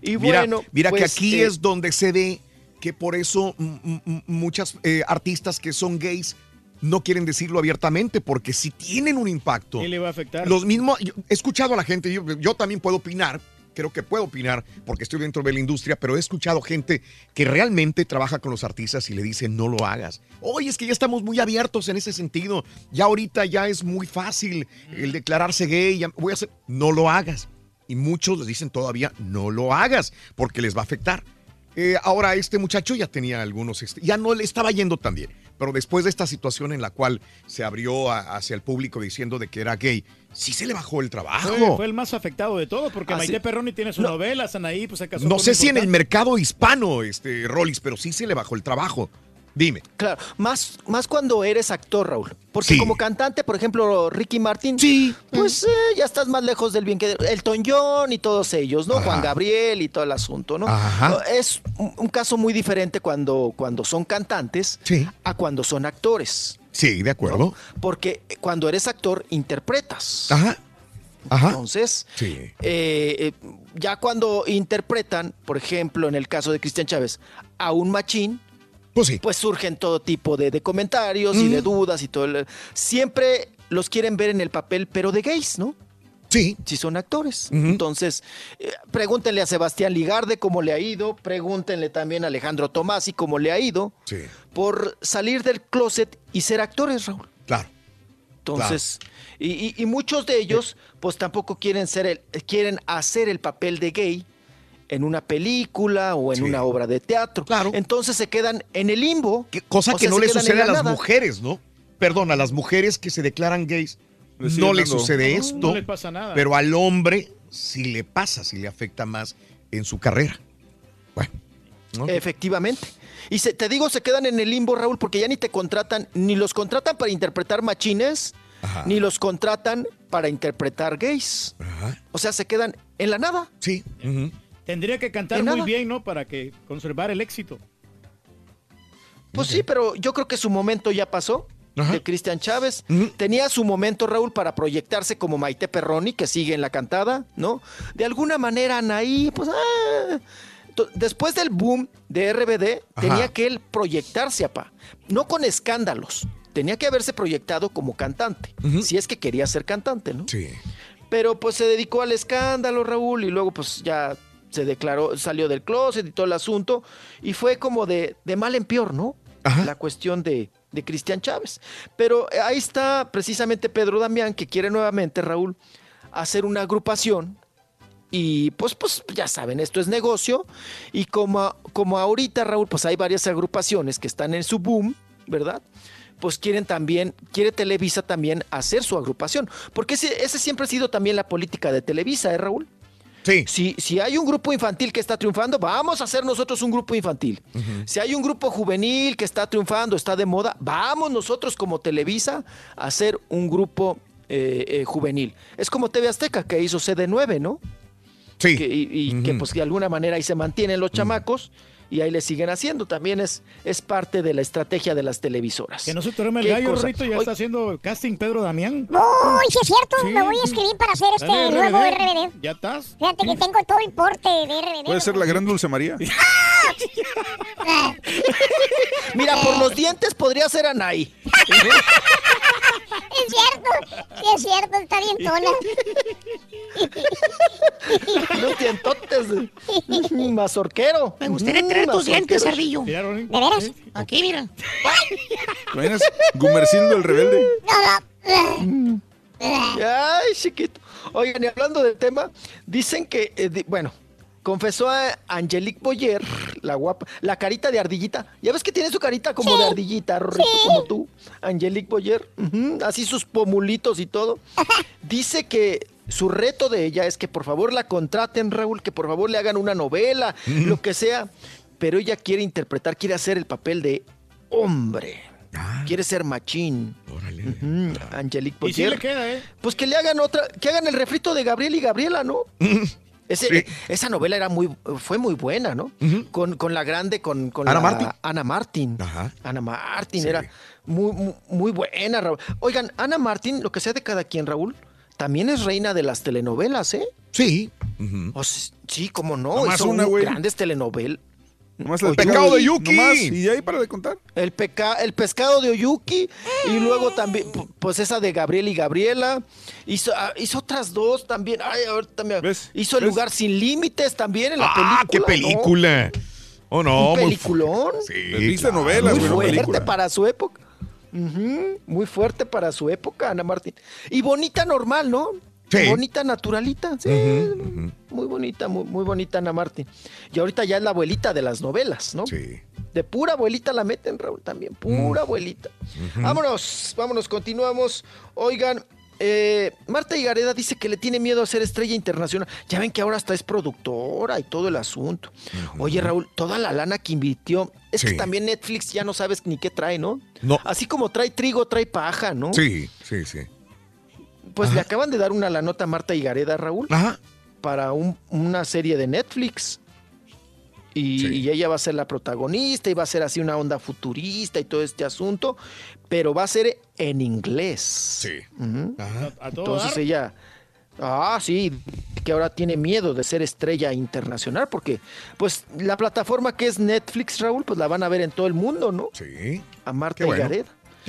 Y Mira, bueno, mira que pues, aquí eh, es donde se ve que por eso muchas eh, artistas que son gays no quieren decirlo abiertamente porque si tienen un impacto. ¿Qué le va a afectar? Los mismos, yo he escuchado a la gente, yo, yo también puedo opinar, creo que puedo opinar porque estoy dentro de la industria, pero he escuchado gente que realmente trabaja con los artistas y le dicen no lo hagas. Oye, es que ya estamos muy abiertos en ese sentido. Ya ahorita ya es muy fácil el declararse gay. ya voy a hacer, no lo hagas. Y muchos les dicen todavía no lo hagas porque les va a afectar. Eh, ahora este muchacho ya tenía algunos, este, ya no le estaba yendo tan bien, pero después de esta situación en la cual se abrió a- hacia el público diciendo de que era gay, sí se le bajó el trabajo. Fue, fue el más afectado de todo, porque Maite. Perroni tiene su novela, Sanaí, pues se casó No sé si en el mercado hispano, este, Rollis, pero sí se le bajó el trabajo. Dime. Claro, más, más cuando eres actor, Raúl. Porque Sí. como cantante, por ejemplo, Ricky Martin, pues eh, ya estás más lejos del bien que Elton John y todos ellos, ¿no? Ajá. Juan Gabriel y todo el asunto, ¿no? Ajá. Es un, un caso muy diferente cuando, cuando son cantantes a cuando son actores. Sí, de acuerdo. Porque cuando eres actor, interpretas. Ajá. Ajá. Entonces, Sí. eh, eh, ya cuando interpretan, por ejemplo, en el caso de Cristian Chávez, a un machín, pues, surgen todo tipo de, de comentarios y de dudas y todo. el- siempre los quieren ver en el papel, pero de gays, ¿no? Sí. Si son actores. Entonces, eh, pregúntenle a Sebastián Ligarde cómo le ha ido, pregúntenle también a Alejandro Tomasi cómo le ha ido, Sí. por salir del closet y ser actores, Raúl. Claro. Entonces, y, y- y muchos de ellos, pues tampoco quieren ser el, quieren hacer el papel de gay en una película o en una obra de teatro. Claro. Entonces se quedan en el limbo. Cosa o que sea, no le sucede a la las nada. mujeres, ¿no? Perdón, a las mujeres que se declaran gays Le no le sucede No, esto. no les pasa nada. Pero al hombre sí le pasa, sí le afecta más en su carrera. Bueno. Efectivamente. Y se- te digo, se quedan en el limbo, Raúl, porque ya ni te contratan, ni los contratan para interpretar machines, ni los contratan para interpretar gays. O sea, se quedan en la nada. Sí. Tendría que cantar muy bien, ¿no? Para que conservar el éxito. Pues sí, pero yo creo que su momento ya pasó. De Cristian Chávez. Tenía su momento, Raúl, para proyectarse como Maite Perroni, que sigue en la cantada, ¿no? De alguna manera, Anaí, pues. ah. Después del boom de RBD, Ajá. tenía que él proyectarse, apá. No con escándalos. Tenía que haberse proyectado como cantante. Si es que quería ser cantante, ¿no? Sí. Pero pues se dedicó al escándalo, Raúl, y luego pues ya se declaró, salió del closet y todo el asunto. Y fue como de, de mal en peor, ¿no? La cuestión de, de Cristian Chávez. Pero ahí está precisamente Pedro Damián, que quiere nuevamente, Raúl, hacer una agrupación. Y pues, pues ya saben, esto es negocio. Y como, como ahorita, Raúl, pues hay varias agrupaciones que están en su boom, ¿verdad? Pues quieren también, quiere Televisa también hacer su agrupación. Porque ese, ese siempre ha sido también la política de Televisa, ¿eh, Raúl? Sí. Si, si hay un grupo infantil que está triunfando, vamos a hacer nosotros un grupo infantil. Si hay un grupo juvenil que está triunfando, está de moda, vamos nosotros como Televisa a hacer un grupo eh, eh, juvenil. Es como TV Azteca que hizo CD9, ¿no? Sí. Que- y y que pues de alguna manera ahí se mantienen los chamacos y ahí le siguen haciendo. También es, es parte de la estrategia de las televisoras. Que no se te el ¿Qué gallo, cosa? Rorrito, ya está haciendo casting Pedro Damián. Uy, sí es cierto, Sí. me voy a escribir para hacer este Dale, nuevo RBD. RBD. ¿Ya estás? Fíjate que tengo todo el porte de RBD. Puede ser la gran Dulce María. Mira, por los dientes podría ser Anaí. Es cierto, sí es cierto, está bien tona. Los dientotes. Mazorquero. Me gustaría Mm, tus dientes, Cerdillo. ¿De veras? Aquí, mira. ¿Te imaginas? Gumercindo el rebelde. Ay, chiquito. Oigan, y hablando del tema, dicen que, eh, di- bueno, confesó a Angelique Boyer, la guapa, la carita de ardillita. Ya ves que tiene su carita como de ardillita, Rorrito, como tú. Angelique Boyer, así sus pomulitos y todo. Dice que su reto de ella es que por favor la contraten, Raúl, que por favor le hagan una novela, lo que sea. Pero ella quiere interpretar, quiere hacer el papel de hombre. Quiere ser machín. Ujú, Angelique Y sí Boyer. le queda, ¿eh? Pues que le hagan otra, que hagan el refrito de Gabriel y Gabriela, ¿no? Ese- Esa novela era muy, fue muy buena, ¿no? con, con la grande, con, con Ana la- Martín. Ana Martín. Ana Martín era muy, muy, muy buena, Raúl. Oigan, Ana Martín, lo que sea de cada quien, Raúl, también es reina de las telenovelas, ¿eh? Sí. O sí, cómo no. Hizo una, grandes telenovelas. Nomás el pecado de Yuki. Y ahí para de contar. El, peca, el pescado de Oyuki y luego también, pu- pues esa de Gabriel y Gabriela. Hizo, ah, hizo otras dos también. Ay, ahorita me- Hizo El ¿Ves? lugar sin límites también en la Ah, qué película. ¿no? película. Oh, no. Un peliculón. Sí, Viste claro. novelas, Muy fuerte película. para su época. Muy fuerte para su época, Ana Martín. Y bonita normal, ¿no? Sí. Bonita naturalita. Sí, muy bonita, muy, muy bonita Ana Martín. Y ahorita ya es la abuelita de las novelas, ¿no? Sí. De pura abuelita la meten, Raúl, también. Pura abuelita. Vámonos, vámonos, continuamos. Oigan, eh, Marta Higareda dice que le tiene miedo a ser estrella internacional. Ya ven que ahora hasta es productora y todo el asunto. Oye, Raúl, toda la lana que invirtió. Es que también Netflix ya no sabes ni qué trae, ¿no? No. Así como trae trigo, trae paja, ¿no? Sí, sí, sí. Pues le acaban de dar una la nota a Marta Higareda, Raúl. Ajá. Para un- una serie de Netflix. Y, y ella va a ser la protagonista y va a ser así una onda futurista y todo este asunto, pero va a ser en inglés. Sí. A todo Entonces dar. ella, ah, sí, que ahora tiene miedo de ser estrella internacional porque, pues, la plataforma que es Netflix, Raúl, pues la van a ver en todo el mundo, ¿no? Sí. A Marta Qué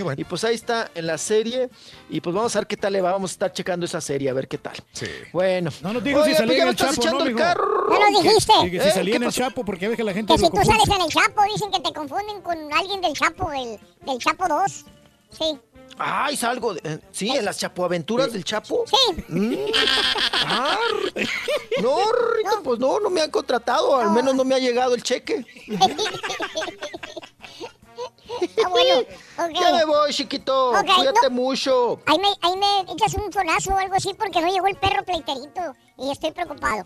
bueno. Y pues ahí está en la serie. Y pues vamos a ver qué tal le va. Vamos a estar checando esa serie, a ver qué tal. Sí. Bueno. No nos dijo si salía pues en me el Chapo, echando ¿no, el carro. ¿Ya lo ¿Qué- dijiste? Que, que si ¿Eh? salía ¿Qué en el? Chapo, porque a veces la gente Que si tú sales en el Chapo, dicen que te confunden con alguien del Chapo, el, del Chapo 2. Sí. Ay, salgo. de- eh, sí, en las chapoaventuras del Chapo. Sí. Mm. Ah, no, Rito, pues no, no me han contratado. Al menos no me ha llegado el cheque. Ah, bueno. ok. Ya me voy, chiquito. Cuídate no. mucho. Ahí me, ahí me echas un fonazo o algo así porque no llegó el perro pleiterito y estoy preocupado.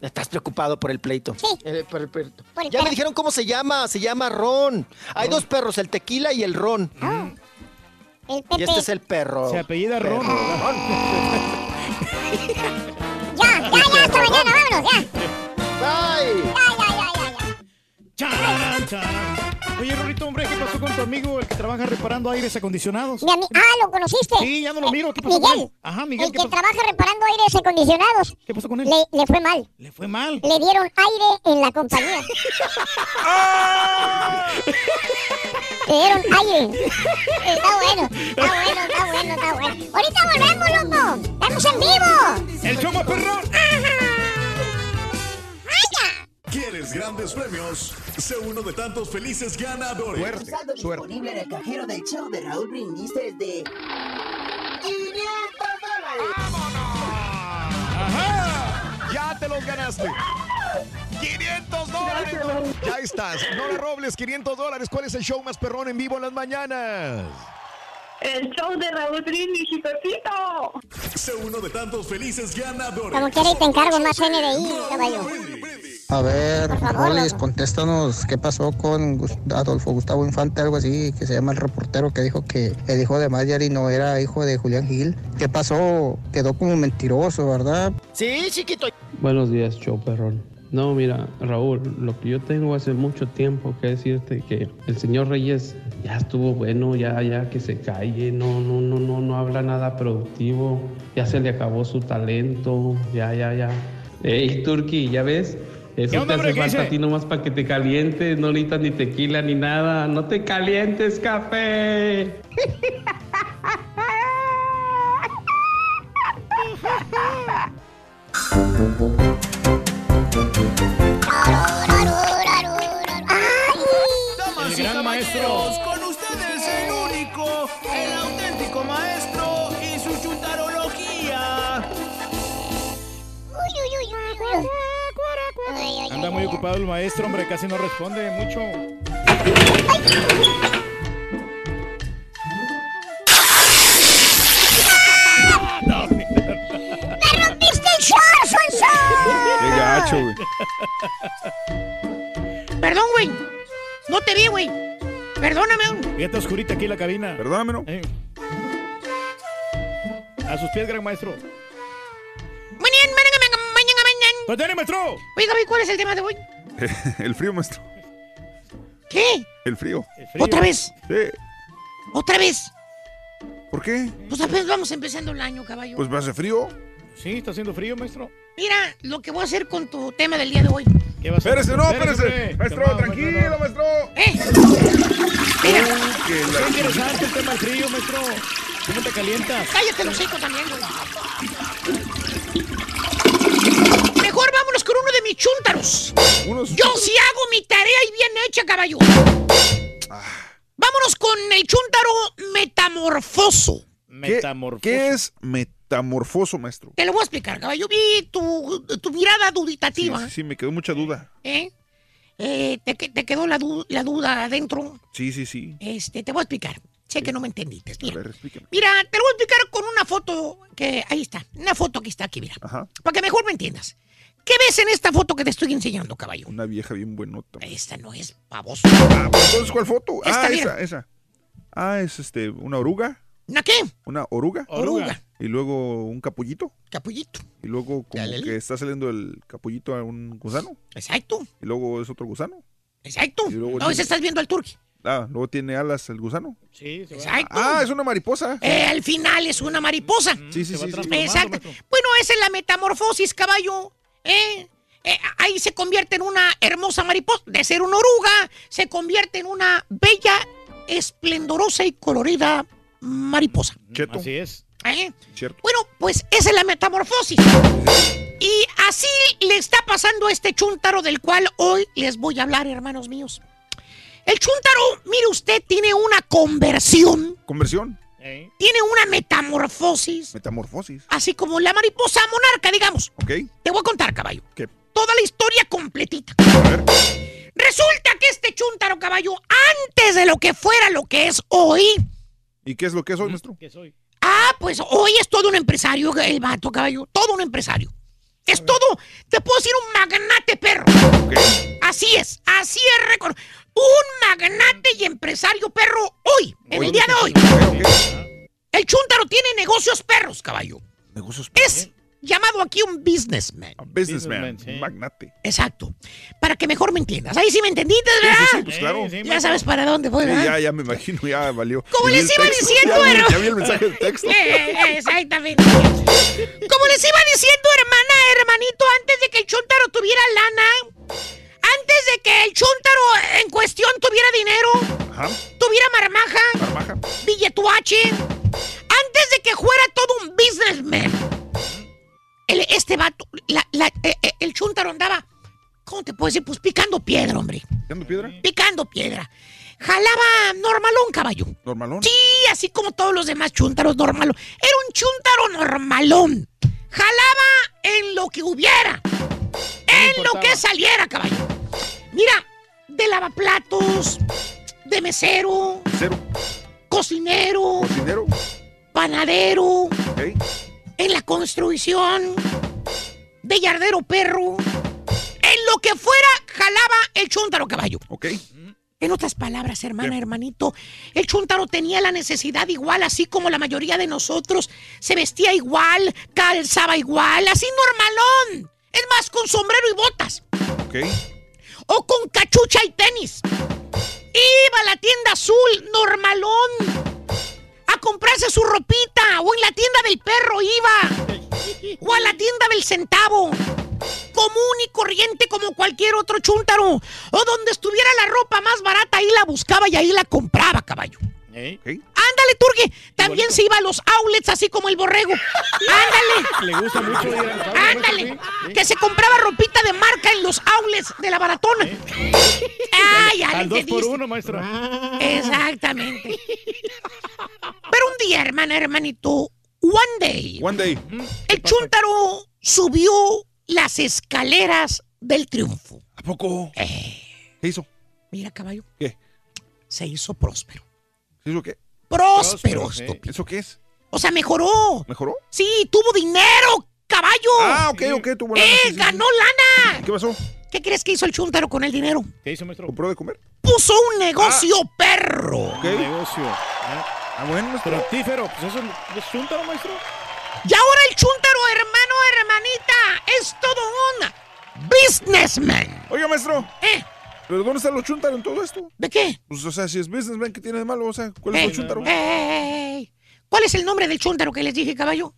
Estás preocupado por el pleito. Sí. Eh, por el pleito. Por el ya perro. me dijeron cómo se llama. Se llama Ron. Hay dos perros, el tequila y el Ron. El Y Pepe. este es el perro. Se apellida Ron. Ya, ya, ya, hasta mañana, vámonos, ya. Bye. Ya, ya. Chararán, chararán. Oye, Rorito, hombre, ¿qué pasó con tu amigo, el que trabaja reparando aires acondicionados? Mi ah, ¿lo conociste? Sí, ya no lo miro. ¿Qué pasó con Miguel. él? Ajá, Miguel, El ¿qué que pasó? trabaja reparando aires acondicionados. ¿Qué pasó con él? Le, le fue mal. Le fue mal. Le dieron aire en la compañía. Le dieron aire. Está bueno, está bueno, está bueno, está bueno. Ahorita volvemos, loco. Estamos en vivo. ¡El chomo perrón! ¿Quieres grandes premios? Sé uno de tantos felices ganadores. Suerte, Saldo disponible en el cajero del show de Raúl Brindis es de 500 dólares. Ya te los ganaste. 500 dólares. Ya estás. No le robles 500 dólares. ¿Cuál es el show más perrón en vivo en las mañanas? El show de Raúl Brindis y Pepito. Sé uno de tantos felices ganadores. Como quiera y te encargo más NDI, caballo. A ver, Rolis, contéstanos qué pasó con Adolfo Gustavo Infante, algo así, que se llama el reportero que dijo que el hijo de Mayari no era hijo de Julián Gil. ¿Qué pasó? Quedó como mentiroso, ¿verdad? Sí, chiquito. Buenos días, show perrón. No, mira, Raúl, lo que yo tengo hace mucho tiempo que decirte que el señor Reyes ya estuvo bueno, ya, ya que se calle, no, no, no, no, no habla nada productivo, ya se le acabó su talento, ya, ya, ya. Ey, Turki, ¿ya ves? ¿Qué Eso te hace ¿Qué falta a ti nomás para que te calientes, no necesitas ni tequila ni nada, no te calientes, café. maestro. Con ustedes el único, el auténtico maestro y su chutarología. Uy, uy, uy, uy, uy. Anda muy ocupado el maestro, hombre, casi no responde mucho. ¡Me rompiste el short, Sonso! Qué gacho, güey. Perdón, güey. No te vi, güey. Perdóname. Ya está oscurita aquí la cabina. Perdóname, ¿no? Eh. A sus pies, gran maestro. Pues dale, maestro! Oiga, ¿cuál es el tema de hoy? El frío, maestro. ¿Qué? El frío. ¿Otra vez? Sí. ¿Otra vez? ¿Por qué? Pues apenas vamos empezando el año, caballo. Pues me hace frío. Sí, está haciendo frío, maestro. Mira lo que voy a hacer con tu tema del día de hoy. ¿Qué va a hacer? Espérese, no, Espérese. Maestro, Calmado, tranquilo, maestro. ¡Eh! Mira. Qué interesante el tema del frío, maestro. ¿Cómo te calientas? Cállate los hocico también, güey. Mejor vámonos con uno de mis chúntaros. Yo sí hago mi tarea y bien hecha, caballo. Vámonos con el chúntaro metamorfoso. ¿Qué, ¿Qué es metamorfoso, maestro? Te lo voy a explicar, caballo. Vi tu, tu mirada duditativa. sí, sí, me quedó mucha duda. ¿eh? Eh, te, que- te quedó la, du- la duda adentro. Sí, sí, sí. Este, te voy a explicar. Sé que no me entendiste. A Mira, ver, explíqueme. mira, te lo voy a explicar con una foto que ahí está. Una foto que está aquí, mira. Ajá. Para que mejor me entiendas. ¿Qué ves en esta foto que te estoy enseñando, caballo? Una vieja bien buenota. Esta no es pavoso. Ah, entonces, ¿cuál foto? Esta, ah, mira. esa, esa. Ah, es este, una oruga. ¿Una qué? Una oruga. Oruga. Y luego un capullito. Capullito. Y luego como Dale. que está saliendo el capullito a un gusano. Exacto. Y luego es otro gusano. Exacto. Y luego No, tiene- ese estás viendo al turqui. Ah, luego tiene alas el gusano. Sí, se va. Exacto. Ah, es una mariposa. Eh, al final es una mariposa. Sí, sí, sí. sí. Exacto. Bueno, esa es la metamorfosis, caballo. ¿eh? Eh, ahí se convierte en una hermosa mariposa. De ser una oruga, se convierte en una bella, esplendorosa y colorida mariposa. Cheto. Así es. ¿Eh? Cierto. Bueno, pues esa es la metamorfosis. Y así le está pasando a este chúntaro del cual hoy les voy a hablar, hermanos míos. El chúntaro, mire usted, tiene una conversión, Conversión. tiene una metamorfosis, Metamorfosis. así como la mariposa monarca, digamos. Ok. Te voy a contar, caballo. ¿Qué? Toda la historia completita. Resulta que este chúntaro, caballo, antes de lo que fuera lo que es hoy, ¿Y qué es lo que es hoy, maestro? ¿Qué soy? Ah, pues hoy es todo un empresario, el vato, caballo. Todo un empresario. Es todo, te puedo decir un magnate perro. Así es, así es. recon- Un magnate y empresario perro hoy, en el día de hoy. El chúntaro tiene negocios perros, caballo. Negocios Es llamado aquí un businessman. Businessman, un magnate. Exacto. Para que mejor me entiendas. Ahí sí me entendiste, ¿verdad? Sí, sí, sí, pues claro. Ya sabes para dónde voy, Sí, ¿verdad? ya, ya me imagino, ya valió. Como les el iba texto, diciendo, ya hermano. Ya vi el mensaje del texto. Exactamente. Como les iba diciendo, hermana, hermanito, antes de que el chúntaro tuviera lana, antes de que el chúntaro en cuestión tuviera dinero, Ajá. tuviera marmaja, Marmaja. billetuache, antes de que fuera todo un businessman, el- este vato, la- la- eh, eh, el chúntaro andaba, ¿cómo te puedo decir? Pues picando piedra, hombre. ¿Picando piedra? Picando piedra. Jalaba normalón, caballo. Normalón. Sí, así como todos los demás chúntaros normalón. Era un chúntaro normalón. Jalaba en lo que hubiera. En lo que saliera, caballo. Mira, de lavaplatos, de mesero, Cero. cocinero, Cocinero. panadero. En la construcción, de yardero perro. En lo que fuera, jalaba el chúntaro, caballo. Ok. En otras palabras, hermana, hermanito, el chúntaro tenía la necesidad igual, así como la mayoría de nosotros. Se vestía igual, calzaba igual, así normalón. Es más, con sombrero y botas. Ok. O con cachucha y tenis. Iba a la tienda azul, normalón. A comprarse su ropita. O en la tienda del perro iba. O a la tienda del centavo. Común y corriente como cualquier otro chúntaro. O donde estuviera la ropa más barata, ahí la buscaba y ahí la compraba, caballo. Ándale, Turgue. También se iba a los outlets así como el borrego. Ándale. Le gusta mucho ir Ándale. Que se compraba ropita de marca en los outlets de la baratona. Ay, ya le Al dos por uno, maestro. Exactamente. Pero un día, hermana, hermanito, one day, One day. el chúntaro subió las escaleras del triunfo. ¿A poco? ¿Qué hizo? Mira, caballo. ¿Qué? Se hizo próspero. ¿Se hizo qué? Próspero, ¿eh? estúpido. ¿Eso qué es? O sea, mejoró. ¿Mejoró? Sí, tuvo dinero, caballo. Ah, ok, ok, tuvo lana, ¡Eh, sí, sí, sí. ganó lana! ¿Qué pasó? ¿Qué crees que hizo el chúntaro con el dinero? ¿Qué hizo, maestro? ¿Compró de comer? Puso un negocio perro. Ok. Un negocio. Ah, bueno, maestro. Fructífero. Pues eso es chúntaro, maestro. Y ahora el chúntaro, hermano, hermanita, es todo un businessman. Oiga, maestro. ¿Eh? ¿Pero dónde están los chúntaros en todo esto? ¿De qué? Pues, o sea, si es businessman, ¿qué tiene de malo? O sea, ¿cuál es Eh, el chúntaro? eh, ¿Cuál es el nombre del chúntaro que les dije, caballo?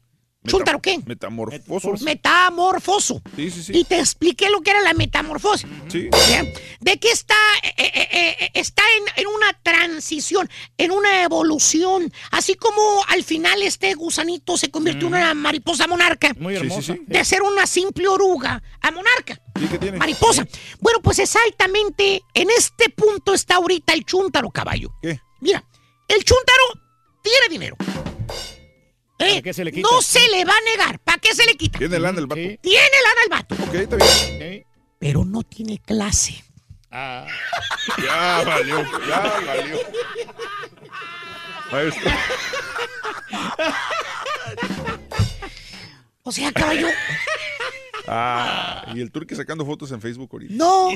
¿Chúntaro qué? Metamorfoso. Metamorfoso. Sí, sí, sí. Y te expliqué lo que era la metamorfosis. Sí. Bien. ¿De qué está? Eh, eh, eh, está en, en una transición, en una evolución. Así como al final este gusanito se convirtió en una mariposa monarca. Muy hermosa. De ser una simple oruga a monarca. ¿Y qué tiene? Mariposa. Bueno, pues exactamente en este punto está ahorita el chúntaro, caballo. ¿Qué? Mira, el chúntaro tiene dinero. Eh, qué se le quita? No se le va a negar. ¿Para qué se le quita? Tiene lana el vato. Tiene lana el vato. Ok, está bien. Pero no tiene clase. Ah. Ya valió, ya valió. Maestro. O sea, caballo, Ah, y el turque sacando fotos en Facebook ahorita. no.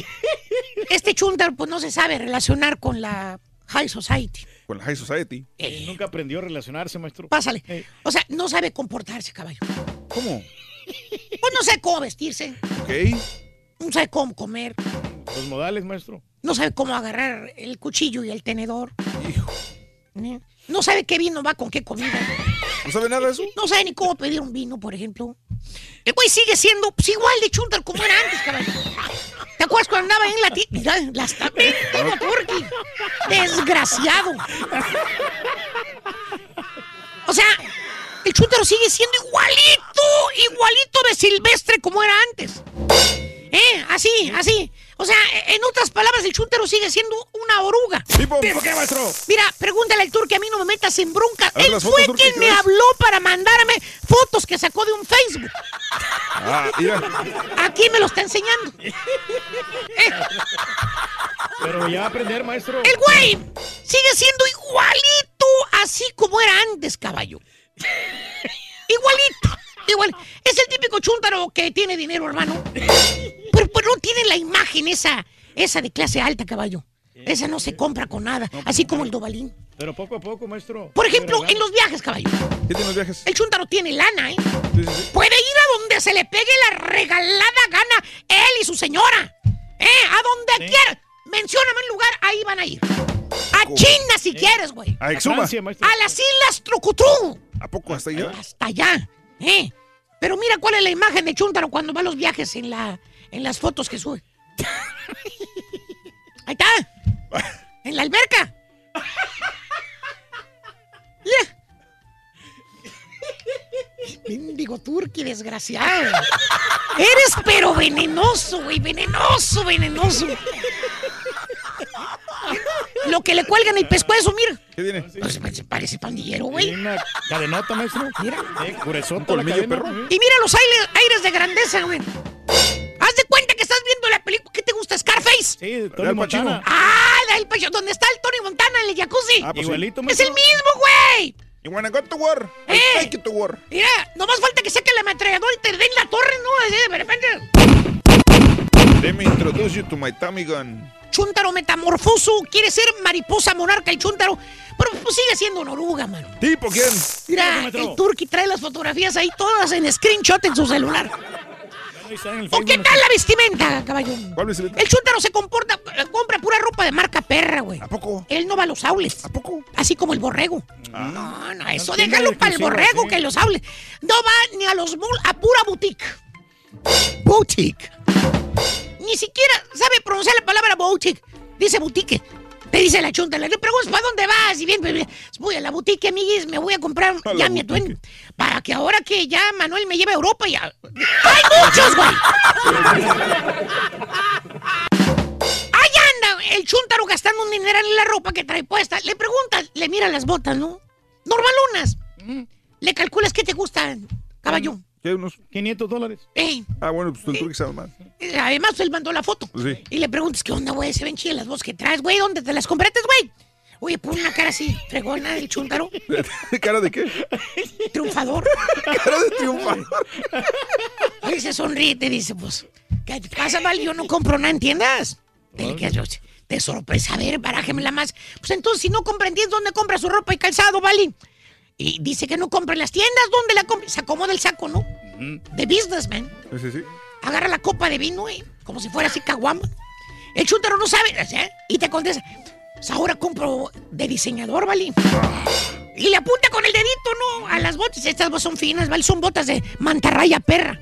Este chúntaro pues no se sabe relacionar con la high society. Con la High Society. Nunca aprendió a relacionarse, maestro. Pásale. Eh, O sea, no sabe comportarse, caballo. ¿Cómo? Pues no sabe cómo vestirse. Ok. No sabe cómo comer. los modales, maestro. No sabe cómo agarrar el cuchillo y el tenedor. ¿Eh? No sabe qué vino va con qué comida. ¿No sabe nada de eso? No sabe ni cómo pedir un vino, por ejemplo. El güey sigue siendo pues, igual de chúntar como era antes, caballo. ¿Te acuerdas cuando andaba en la tienda? Las. Desgraciado. O sea, el chúntaro sigue siendo igualito, igualito de silvestre como era antes. ¿Eh? Así, así. O sea, en otras palabras, el chúntaro sigue siendo una oruga. ¿Tipo? ¿Tipo qué, maestro? Mira, pregúntale al turque, a mí no me metas en bronca. Ver, Él fue fotos, quien ¿qué me ves? habló para mandarme fotos que sacó de un Facebook. Ah, mira. Aquí me lo está enseñando. Pero ya aprender, maestro. El güey sigue siendo igualito así como era antes, caballo. Igualito. Igual. Es el típico chúntaro que tiene dinero, hermano. Pero, pero no tiene la imagen esa, esa de clase alta, caballo. Esa no se compra con nada. Así como el Dobalín. Pero poco a poco, maestro. Por ejemplo, en los viajes, caballo. ¿Qué tiene los viajes? El chúntaro tiene lana, ¿eh? Sí, sí, sí. Puede ir a donde se le pegue la regalada gana él y su señora. ¿Eh? A donde quiera. Mencióname un lugar, ahí van a ir. A China si quieres, güey. A Exuma. A las Islas Trucutú. ¿A poco hasta allá? Hasta allá. ¿Eh? Pero mira cuál es la imagen de Chuntaro cuando va a los viajes en, la, en las fotos que sube. Ahí está. En la alberca. Mira. Mendigo turqui, desgraciado. Eres pero venenoso, güey. Venenoso, venenoso. Lo que le cuelga en el pescuezo, mira. ¿Qué tiene? Pues, parece- parece pandillero, güey. Una cadenota, maestro. Mira. Eh, la colmillo, perro. Y mira los aires, aires de grandeza, güey. Haz de cuenta que estás viendo la película que te gusta, Scarface. Sí, Tony. Montana. Ah, la del pecho, donde está el Tony Montana en el jacuzzi. Ah, pues sí. Igualito, es maestro. el mismo, güey. You wanna go to war? Eh. I take you to war. Mira, nomás falta que saque el ametrallador y te den la torre, ¿no? Así de repente. Let me introduce you to my Tommy gun. Chúntaro metamorfoso, quiere ser mariposa monarca el chúntaro, pero pues sigue siendo una oruga, mano. ¿Tipo quién? Mira, el turqui trae las fotografías ahí todas en screenshot en su celular. ¿O qué tal la vestimenta, caballo? ¿Cuál bicicleta? El chúntaro se comporta, compra pura ropa de marca perra, güey. ¿A poco? Él no va a los aules. ¿A poco? Así como el borrego. No, no, eso déjalo para el borrego sí. que los aules. No va ni a los malls, a pura boutique. Boutique. Ni siquiera sabe pronunciar la palabra boutique. Dice boutique. Te dice la chunta, le preguntas, ¿para dónde vas? Y bien, pues, voy a la boutique, amiguis, me voy a comprar A ya mi atuendo. Para que ahora que ya Manuel me lleve a Europa, ya... ¡Hay muchos, güey! Ahí anda el chúntaro gastando un dineral en la ropa que trae puesta. Le preguntas, le mira las botas, ¿no? Normalonas. Le calculas qué te gustan, caballo. ¿Qué? ¿Unos 500 dólares? Eh, Ah, bueno, pues el turqui sabe más. eh, además, él mandó la foto. Sí. Y le preguntas, ¿qué onda, güey? Se ven chidas las voces que traes, güey. ¿Dónde te las compraste, güey? Oye, pon una cara así, fregona del chúntaro. ¿Cara de qué? Triunfador. Cara de triunfador. Oye, se sonríe y te dice, pues, ¿qué te pasa, Val? Yo no compro nada, ¿entiendes? Dile que yo, de sorpresa, a ver, barájemela más. Pues entonces, si no compra, ¿entiendes dónde compra su ropa y calzado, Vali? Y dice que no compra en las tiendas, ¿dónde la compra? Se acomoda el saco, ¿no? De businessman. Sí, sí, sí. Agarra la copa de vino, eh, como si fuera así caguama. El chúntaro no sabe, ¿eh? Y te contesta, pues ahora compro de diseñador, ¿vale? Y le apunta con el dedito, ¿no? A las botas. Estas botas son finas, ¿vale? Son botas de mantarraya perra.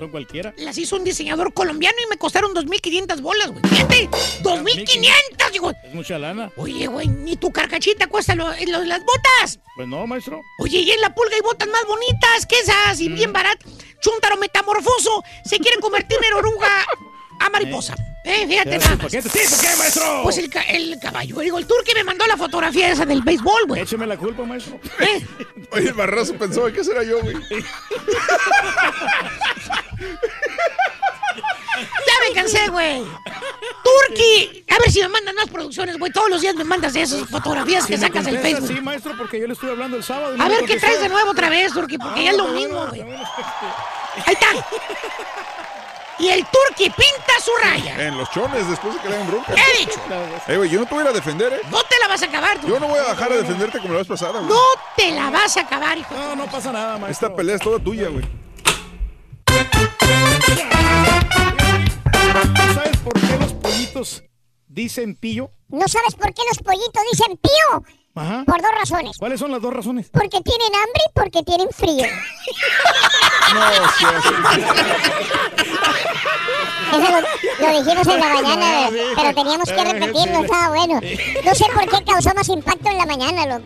Son cualquiera. Las hizo un diseñador colombiano y me costaron 2.500 bolas, güey. Fíjate, 2.500, digo. Es mucha lana. Oye, güey, ni tu carcachita cuesta lo- lo- las botas. Pues no, maestro. Oye, y en la pulga hay botas más bonitas que esas y bien baratas. Chúntaro metamorfoso se quiere convertir en oruga a mariposa. Eh, fíjate Ya, nada ¿por más. qué? Sí, ¿por qué, maestro? Pues el, ca- el caballo, digo, el turque me mandó la fotografía esa del béisbol, güey. Écheme la culpa, maestro. Oye, el barrazo pensó, ¿qué será yo, güey? Ya me cansé, güey. Turki, a ver si me mandan más producciones, güey. Todos los días me mandas esas fotografías que Si sacas del Facebook. Sí, maestro, porque yo le estuve hablando el sábado. A ver qué traes de nuevo otra vez, Turki, porque ya es lo mismo, güey. Ahí está. Y el Turki pinta su raya. En los chones, después de que le hagan bronca. ¿Qué he dicho? Eh, güey, yo no te voy a ir a defender, ¿eh? No te la vas a acabar, tú. Yo no voy a bajar a defenderte como la vez pasada, güey. No te la vas a acabar, hijo. No, no pasa nada, maestro. Esta pelea es toda tuya, güey. ¿Sabes por qué los pollitos dicen pillo? ¿No sabes por qué los pollitos dicen pío? Ajá. Por dos razones. ¿Cuáles son las dos razones? Porque tienen hambre y porque tienen frío. No, Eso lo, lo dijimos en la mañana, pero teníamos que repetirlo, Sí. estaba bueno. No sé por qué causó más impacto en la mañana, loco.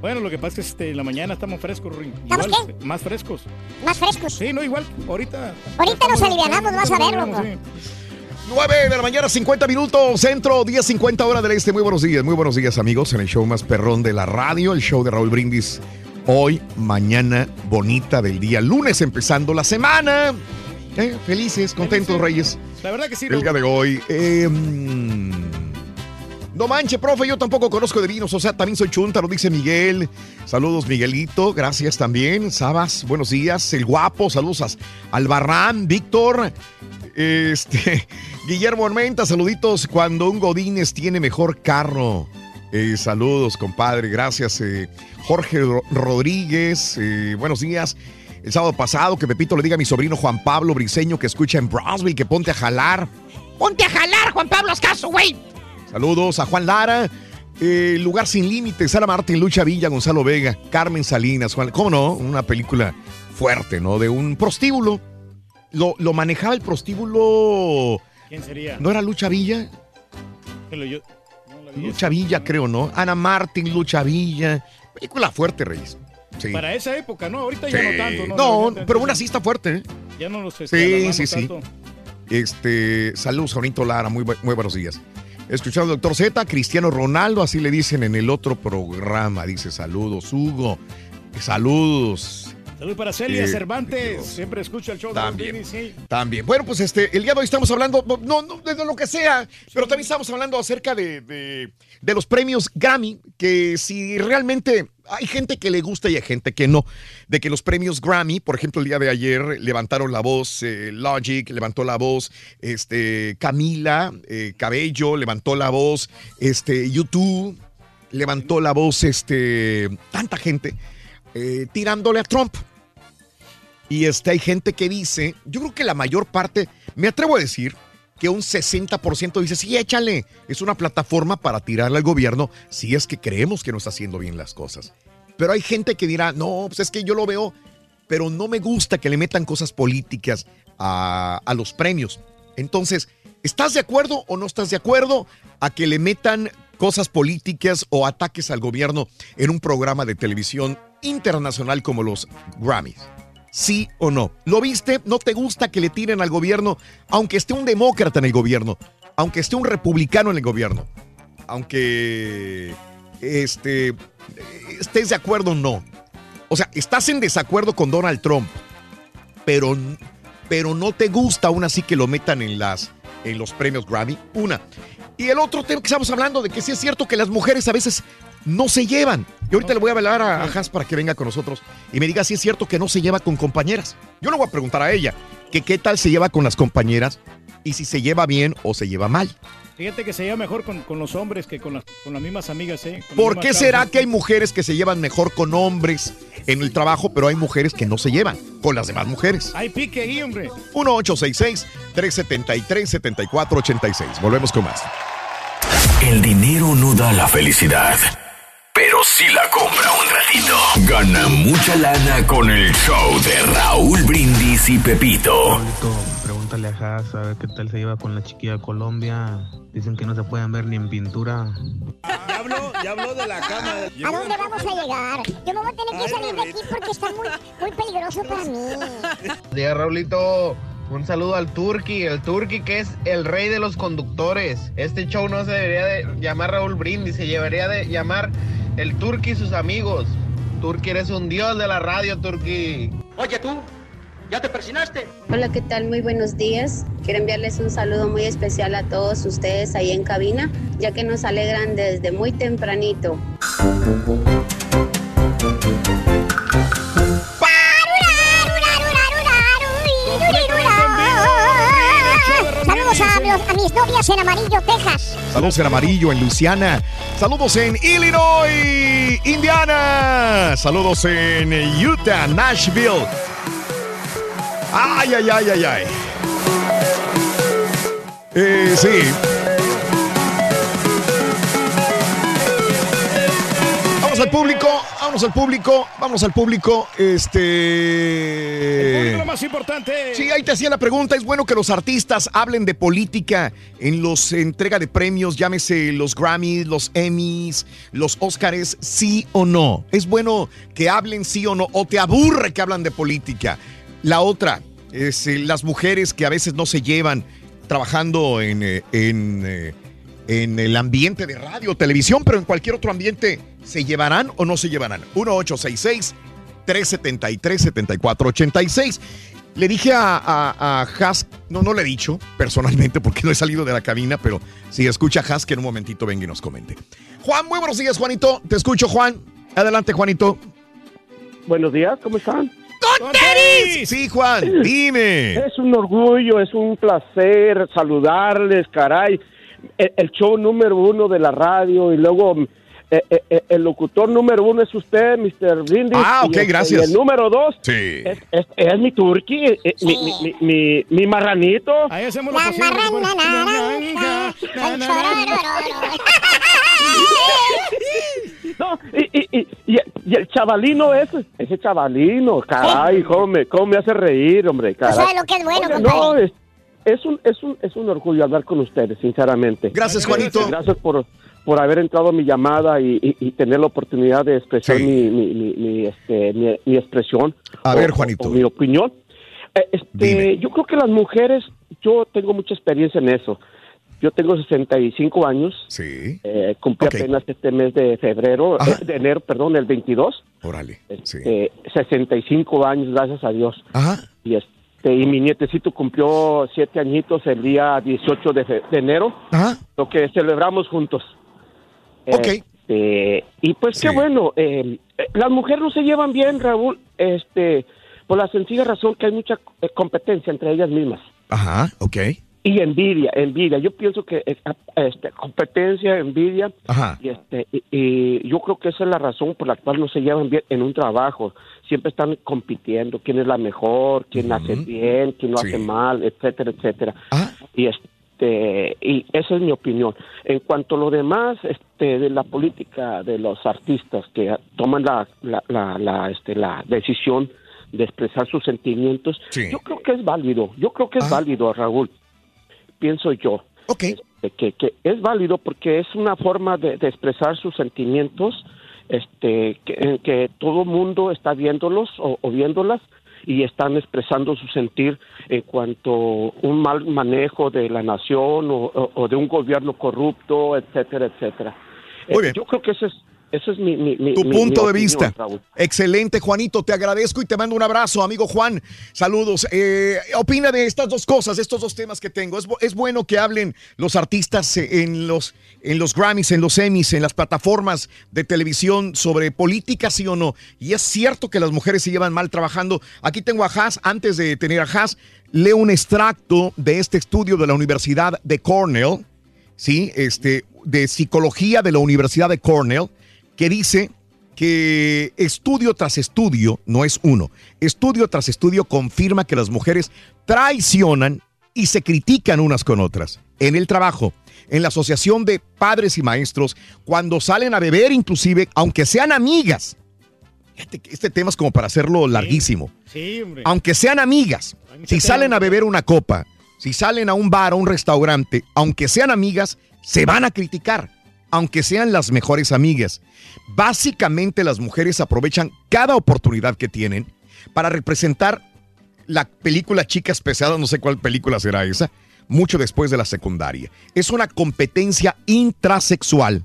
Bueno, lo que pasa es que este, en la mañana estamos frescos, Ruin. ¿Estamos Igual, Más frescos. Más frescos. Sí, no, igual. Ahorita. Ahorita nos alivianamos, vas a ver, loco. Sí. 9 de la mañana, 50 minutos, centro, 10, 50 hora del este. Muy buenos días, muy buenos días, amigos, en el show más perrón de la radio, el show de Raúl Brindis. Hoy, mañana bonita del día, lunes empezando la semana. Eh, felices, contentos, Reyes. La verdad que sí. El día de hoy. eh, no manche, profe, yo tampoco conozco de vinos, o sea, también soy chunta, lo dice Miguel. Saludos, Miguelito, gracias también. Sabas, buenos días. El guapo, saludos a Albarrán, Víctor. Este, Guillermo Armenta, saluditos. Cuando un Godínez tiene mejor carro. Eh, saludos, compadre, gracias. eh, Jorge Ro- Rodríguez, eh, buenos días. El sábado pasado, que Pepito le diga a mi sobrino Juan Pablo Briseño que escucha en Brownsville que ponte a jalar. Ponte a jalar, Juan Pablo Ascaso, güey. Saludos a Juan Lara. eh, Lugar sin límites, Sara Martín, Lucha Villa, Gonzalo Vega, Carmen Salinas, Juan. ¿Cómo no? Una película fuerte, ¿no? De un prostíbulo. Lo, lo manejaba el prostíbulo. ¿Quién sería? ¿No era Lucha Villa? Que lo- yo- no la vi. Lucha Villa, creo, ¿no? Ana Martín, Lucha Villa. Película fuerte, Reyes. Sí. Para esa época, ¿no? Ahorita ya no tanto. No, No, pero una sí está fuerte, ¿eh? Ya no los este, Sí, sí, sí. tanto. Este, saludos, Jorito Lara, muy, muy buenos días. Escuchando al Doctor Z, Cristiano Ronaldo, así le dicen en el otro programa. Dice saludos, Hugo. Saludos. Saludos para Celia Cervantes. Siempre escucha el show de También. Brindis, sí. También. Bueno, pues este, el día de hoy estamos hablando, no, no, de lo que sea, pero también estamos hablando acerca de, de- de los premios Grammy, que si realmente hay gente que le gusta y hay gente que no. De que los premios Grammy, por ejemplo, el día de ayer levantaron la voz eh, Logic, levantó la voz este, Camila eh, Cabello, levantó la voz este, YouTube, levantó la voz este, tanta gente eh, tirándole a Trump. Y este, hay gente que dice, yo creo que la mayor parte, me atrevo a decir, que un 60% dice, sí, échale, es una plataforma para tirarle al gobierno si es que creemos que no está haciendo bien las cosas. Pero hay gente que dirá, no, pues es que yo lo veo, pero no me gusta que le metan cosas políticas a, a los premios. Entonces, ¿estás de acuerdo o no estás de acuerdo a que le metan cosas políticas o ataques al gobierno en un programa de televisión internacional como los Grammys? ¿Sí o no? ¿Lo viste? ¿No te gusta que le tiren al gobierno, aunque esté un demócrata en el gobierno, aunque esté un republicano en el gobierno, aunque este, estés de acuerdo o no? O sea, estás en desacuerdo con Donald Trump, pero, pero no te gusta aún así que lo metan en, las, en los premios Grammy. Una. Y el otro tema que estamos hablando de que sí es cierto que las mujeres a veces no se llevan. Y ahorita le voy a hablar a, a Has para que venga con nosotros y me diga si es cierto que no se lleva con compañeras. Yo le voy a preguntar a ella que qué tal se lleva con las compañeras y si se lleva bien o se lleva mal. Fíjate que se lleva mejor con, con los hombres que con las, con las mismas amigas, ¿eh? Con ¿Por qué será que hay mujeres que se llevan mejor con hombres en el trabajo, pero hay mujeres que no se llevan con las demás mujeres? Hay pique ahí, hombre. 1-866-373-7486. Volvemos con más. El dinero no da la felicidad, pero sí la compra un ratito. Gana mucha lana con el show de Raúl Brindis y Pepito. Pregúntale a Haas a ver qué tal se lleva con la chiquilla de Colombia. Dicen que no se pueden ver ni en pintura. Ya habló, ya habló de la cama. ¿A dónde vamos a llegar? Yo me voy a tener que salir de aquí porque está muy, muy peligroso para mí. Día Raulito, un saludo al Turqui, el Turqui que es el rey de los conductores. Este show no se debería de llamar Raúl Brindis, se debería de llamar el Turqui y sus amigos. Turqui, eres un dios de la radio, Turqui. Oye tú, ¿ya te persinaste? Hola, ¿qué tal? Muy buenos días. Quiero enviarles un saludo muy especial a todos ustedes ahí en cabina, ya que nos alegran desde muy tempranito. Saludos a, mis novias en Amarillo, Texas. Saludos en Amarillo, en Luisiana. Saludos en Illinois, Indiana. Saludos en Utah, Nashville. Ay, ay, ay, ay, ay. Eh, sí. Vamos al público, vamos al público, vamos al público. Este. Lo más importante. Sí, ahí te hacía la pregunta. ¿Es bueno que los artistas hablen de política en los entrega de premios, llámese los Grammys, los Emmys, los Oscars, sí o no? ¿Es bueno que hablen sí o no? ¿O te aburre que hablan de política? La otra es eh, las mujeres que a veces no se llevan trabajando en, eh, en, eh, en el ambiente de radio, televisión, pero en cualquier otro ambiente, ¿se llevarán o no se llevarán? 1866 373-7486. Le dije a, a, a Has, no, no le he dicho personalmente porque no he salido de la cabina, pero si escucha a Has, que en un momentito venga y nos comente. Juan, muy buenos días, Juanito. Te escucho, Juan. Adelante, Juanito. Buenos días, ¿cómo están? ¡Con tenis! Sí, Juan, dime. Es un orgullo, es un placer saludarles, caray. El, el show número uno de la radio y luego eh, eh, eh, el locutor número uno es usted, Mr. Brindis. Ah, y ok, el- gracias. Y el número dos Sí. es, es- es mi turqui, eh, eh, mi, mi, mi, mi- mi marranito. Ahí hacemos La marrana naranja. No, y, y, y, y, el chavalino ese, ese chavalino, caray, cómo me, cómo me hace reír, hombre, caray. sabe lo que es bueno, Oye, compadre. No, es, es un, es, un, es un orgullo hablar con ustedes, sinceramente. Gracias, Juanito. Gracias por, por haber entrado a mi llamada y, y- y tener la oportunidad de expresar mi, mi, mi, mi, este, mi, mi expresión. A o- ver, Juanito. o mi opinión. Eh, Este, yo creo que las mujeres, yo tengo mucha experiencia en eso. Yo tengo 65 años. Sí. Eh, cumplí apenas este mes de febrero, eh, de enero, perdón, el 22. Órale. Este, 65 años, gracias a Dios. Ajá. Y este, y mi nietecito cumplió siete añitos el día 18 de, fe- de enero. Ajá. Lo que celebramos juntos. Ok. Este, y pues qué bueno, eh, eh, las mujeres no se llevan bien, Raúl, este, por la sencilla razón que hay mucha eh, competencia entre ellas mismas. Ajá, ok. Y envidia, envidia. Yo pienso que ah, este, competencia, envidia. Ajá. Y, este, y, y yo creo que esa es la razón por la cual no se llevan bien en un trabajo. Siempre están compitiendo quién es la mejor, quién hace bien, quién lo Sí. hace mal, etcétera, etcétera. Y este y esa es mi opinión. En cuanto a lo demás, este, de la política de los artistas que toman la, la, la, la, este, la decisión de expresar sus sentimientos, yo creo que es válido. Yo creo que es válido, Raúl pienso yo. Este, que, que es válido porque es una forma de, de expresar sus sentimientos, este, que, en que todo mundo está viéndolos o, o viéndolas y están expresando su sentir en cuanto un mal manejo de la nación o, o- o de un gobierno corrupto, etcétera, etcétera. Muy bien. Yo creo que ese es Ese es mi, mi, mi- tu mi- punto mi de opinión, vista. Raúl. Excelente, Juanito, te agradezco y te mando un abrazo, amigo Juan. Saludos. Eh, opina de estas dos cosas, de estos dos temas que tengo. Es, es bueno que hablen los artistas en los, en los Grammys, en los Emmys, en las plataformas de televisión sobre política, sí o no. Y es cierto que las mujeres se llevan mal trabajando. Aquí tengo a Haas, antes de tener a Haas, leo un extracto de este estudio de la Universidad de Cornell, ¿sí? Este, de psicología de la Universidad de Cornell, que dice que estudio tras estudio, no es uno, estudio tras estudio confirma que las mujeres traicionan y se critican unas con otras. En el trabajo, en la asociación de padres y maestros, cuando salen a beber inclusive, aunque sean amigas. Este tema es como para hacerlo larguísimo. Sí, hombre. Aunque sean amigas, si salen a beber una copa, si salen a un bar o un restaurante, aunque sean amigas, se van a criticar, aunque sean las mejores amigas. Básicamente las mujeres aprovechan cada oportunidad que tienen para representar la película Chicas Pesadas, no sé cuál película será esa, mucho después de la secundaria. Es una competencia intrasexual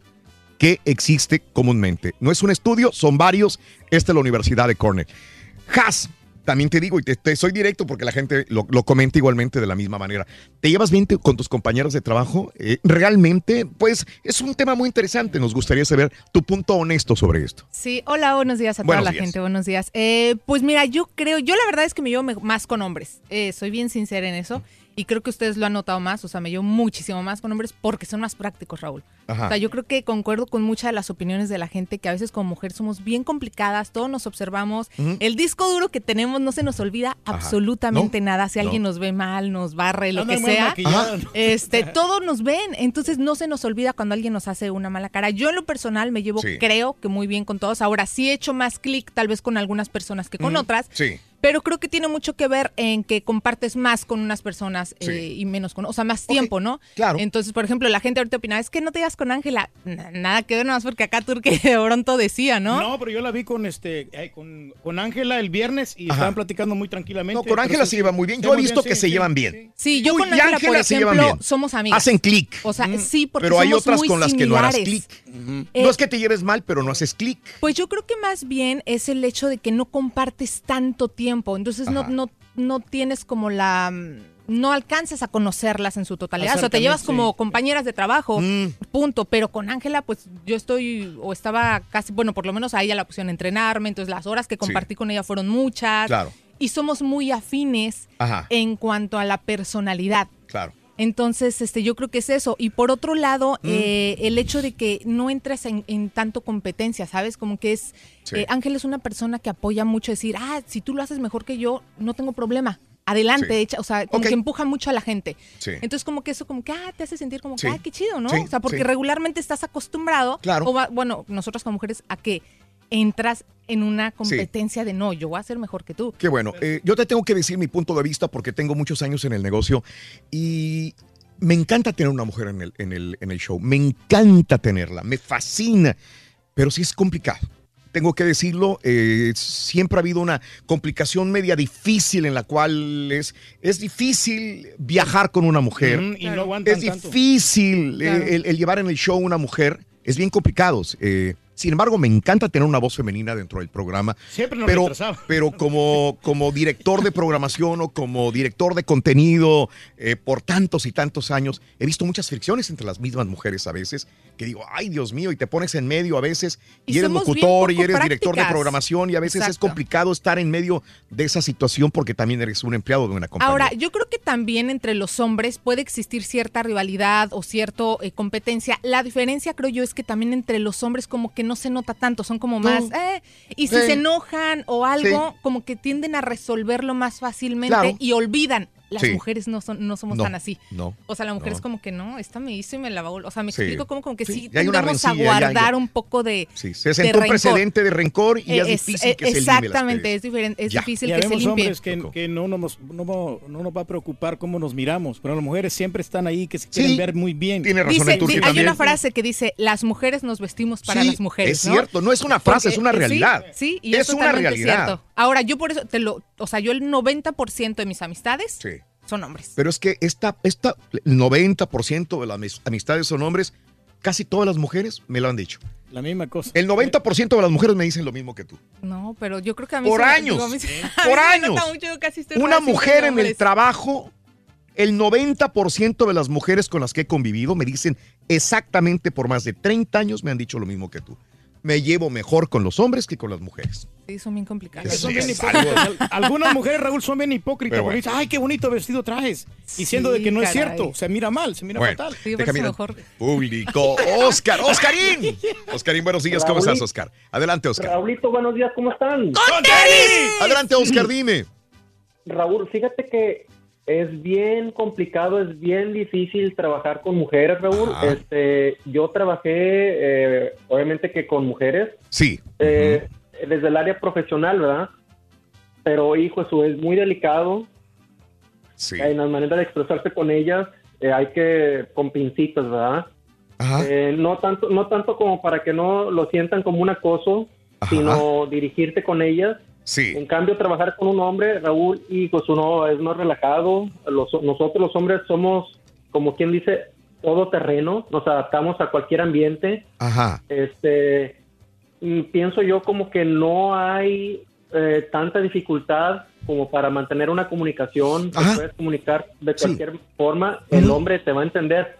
que existe comúnmente. No es un estudio, son varios. Esta es la Universidad de Cornell. Has, también te digo, y te, te soy directo porque la gente lo, lo comenta igualmente de la misma manera. ¿Te llevas bien te- con tus compañeros de trabajo? Eh, realmente, pues es un tema muy interesante. Nos gustaría saber tu punto honesto sobre esto. Sí, hola, buenos días a Buenos toda la días. gente, buenos días. Eh, pues mira, yo creo, yo la verdad es que me llevo más con hombres, Eh, soy bien sincera en eso y creo que ustedes lo han notado más, o sea, me llevo muchísimo más con hombres porque son más prácticos, Raúl. Ajá. O sea, yo creo que concuerdo con muchas de las opiniones de la gente que a veces como mujer somos bien complicadas, todos nos observamos, el disco duro que tenemos no se nos olvida Ajá. absolutamente No, nada, si no. alguien nos ve mal, nos barre, lo que sea, este, todos nos ven, entonces no se nos olvida cuando alguien nos hace una mala cara. Yo en lo personal me llevo, Sí. creo que muy bien con todos. Ahora sí he hecho más clic tal vez con algunas personas que con otras. Sí. Pero creo que tiene mucho que ver en que compartes más con unas personas Sí. eh, y menos con, o sea, más tiempo, ¿no? Claro. Entonces, por ejemplo, la gente ahorita opina, es que no te digas con Ángela. Na- Nada que ver, nada más porque acá Turque de pronto decía, ¿no? No, pero yo la vi con este eh, con con Ángela el viernes y Ajá. estaban platicando muy tranquilamente. No, con Ángela se lleva muy bien. Yo he visto bien, que sí, se sí, llevan sí. bien. Sí, yo con Ángela, por se llevan ejemplo, bien. somos amigas. Hacen clic. O sea, sí, porque Pero hay somos otras muy con las que no harás clic. Eh, no es que te lleves mal, pero no haces clic. Pues yo creo que más bien es el hecho de que no compartes tanto tiempo, entonces no, Ajá. no, no tienes como la... mm, No alcanzas a conocerlas en su totalidad, o sea, te llevas como compañeras de trabajo, Mm. punto, pero con Ángela pues yo estoy, o estaba casi, bueno, por lo menos a ella la opción a entrenarme, entonces las horas que compartí con ella fueron muchas, Claro. y somos muy afines Ajá. en cuanto a la personalidad. Claro. Entonces, este, yo creo que es eso. Y por otro lado, Mm. eh, el hecho de que no entres en, en tanto competencia, ¿sabes? Como que es, Sí. eh, Ángel es una persona que apoya mucho decir, ah, si tú lo haces mejor que yo, no tengo problema. Adelante, Sí. echa, o sea, como que empuja mucho a la gente. Sí. Entonces, como que eso, como que, ah, te hace sentir como Sí. que, ah, qué chido, ¿no? O sea, porque regularmente estás acostumbrado, Claro. o va- bueno, nosotras como mujeres, a que entras en una competencia de no, yo voy a ser mejor que tú. Qué bueno. Eh, yo te tengo que decir mi punto de vista porque tengo muchos años en el negocio y me encanta tener una mujer en el, en el, en el show. Me encanta tenerla, me fascina, pero sí es complicado. Tengo que decirlo, eh, siempre ha habido una complicación media difícil en la cual es, es difícil viajar con una mujer. Ujú, y no aguantan es tanto. difícil eh, Claro. el, el llevar en el show una mujer. Es bien complicado. eh, sin embargo, me encanta tener una voz femenina dentro del programa. Siempre nos pero, pero como, como director de programación o como director de contenido eh, por tantos y tantos años, he visto muchas fricciones entre las mismas mujeres a veces, que digo, ay Dios mío, y te pones en medio a veces, y, Y eres locutor y eres director de programación, y a veces es complicado estar en medio de esa situación porque también eres un empleado de una compañía. Ahora, yo creo que también entre los hombres puede existir cierta rivalidad o cierta competencia. La diferencia, creo yo, es que también entre los hombres como que no se nota tanto, son como más... eh, y si Sí. se enojan o algo, Sí. como que tienden a resolverlo más fácilmente Claro. y olvidan. Las Sí. mujeres no, son, no somos No, tan así. no, O sea, la mujer no. es como que no, esta me hizo y me la va a vol-". O sea, me Sí. explico como, como que Sí, sí, tendemos a rencilla, ya- ya- guardar un poco de. Sí, se sentó un precedente de rencor y es, Es- difícil eh, que se limpie las Exactamente, es, diferente, es Ya. difícil Ya que se limpie. hombres que, que no, nos, no, no- no nos va a preocupar cómo nos miramos, pero las mujeres siempre están ahí que se quieren Sí, ver muy bien. tiene Dice, sí, hay una frase que dice, las mujeres nos vestimos para Sí, las mujeres. es cierto, no es una frase, es una eh, realidad. Sí, y Es una realidad. Ahora, yo por eso te lo, o sea, yo el 90% de mis amistades Sí. Son hombres. Pero es que esta, esta, el 90% de las mis- amistades son hombres, casi todas las mujeres me lo han dicho. La misma cosa. El 90% de las mujeres me dicen lo mismo que tú. No, pero yo creo que a mí Por se me- años. digo, a mí se- a mí Por me años. nota mucho, yo casi estoy Una mujer en el trabajo, el 90% de las mujeres con las que he convivido me dicen exactamente por más de 30 años me han dicho lo mismo que tú. Me llevo mejor con los hombres que con las mujeres. Sí, son bien. Sí, Son hipócritas. Al- Algunas mujeres, Raúl, son bien hipócritas. Porque dicen, ay, qué bonito vestido traes. Diciendo de que no es cierto. Se mira mal, se mira Bueno, fatal. déjame ir al Público. Oscar, Oscarín. Oscarín, buenos días. ¿Cómo estás, Oscar? Adelante, Oscar. Raulito, buenos días, ¿cómo están? Adelante, Oscar, dime. Raúl, fíjate que es bien complicado, es bien difícil trabajar con mujeres, Raúl. Ajá. Este, yo trabajé, eh, obviamente que con mujeres, Sí. eh, desde el área profesional, ¿verdad? Pero, hijo, eso es muy delicado. Sí. En las maneras de expresarse con ellas eh, hay que, con pincitas, ¿verdad? Eh, no tanto no tanto como para que no lo sientan como un acoso, sino dirigirte con ellas. Sí. En cambio, trabajar con un hombre, Raúl, y pues uno es más relajado. Los- nosotros los hombres somos, como quien dice, todo terreno. Nos adaptamos a cualquier ambiente. Ajá. Este, pienso yo como que no hay eh, tanta dificultad como para mantener una comunicación. Te puedes comunicar de cualquier forma. El hombre te va a entender.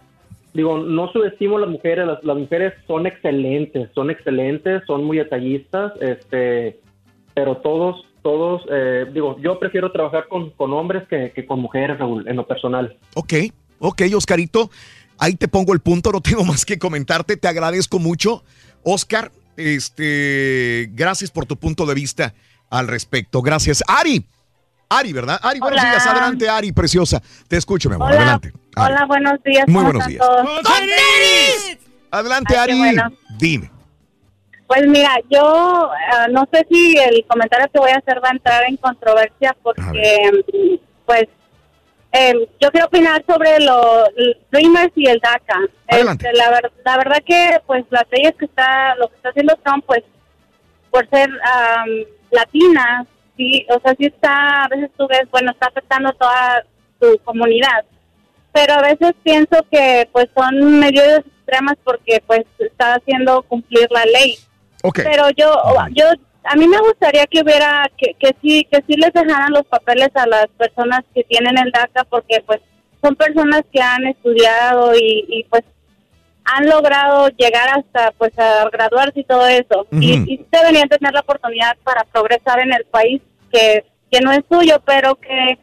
Digo, no subestimo a las mujeres. Las, las mujeres son excelentes, son excelentes, son muy detallistas. Este, pero todos, todos, eh, digo, yo prefiero trabajar con, con hombres que, que con mujeres, Raúl, en lo personal. Ok, ok, Oscarito. Ahí te pongo el punto, no tengo más que comentarte. Te agradezco mucho. Oscar, este, gracias por tu punto de vista al respecto. Gracias. Ari. Ari, ¿verdad? Ari, buenos Hola. días. Adelante, Ari, preciosa. Te escucho, mi amor. Hola, Adelante. Ari. hola, buenos días. Muy ¿cómo buenos días. Adelante, Ay, Ari. bueno. Dime. Pues mira, yo eh, no sé si el comentario que voy a hacer va a entrar en controversia porque, pues, eh, yo quiero opinar sobre los Dreamers y el DACA. Adelante. Este, la, la verdad que, pues, las leyes que está, lo que está haciendo Trump, pues, por ser am, latina, sí, o sea, sí está, a veces tú ves, bueno, está afectando a toda su comunidad, pero a veces pienso que pues son medidas extremas porque pues está haciendo cumplir la ley. Ok. Pero yo, yo, a mí me gustaría que hubiera, que, que sí, que sí les dejaran los papeles a las personas que tienen el DACA porque pues son personas que han estudiado y, y pues han logrado llegar hasta pues a graduarse y todo eso. Y, y deberían tener la oportunidad para progresar en el país que, que no es suyo pero que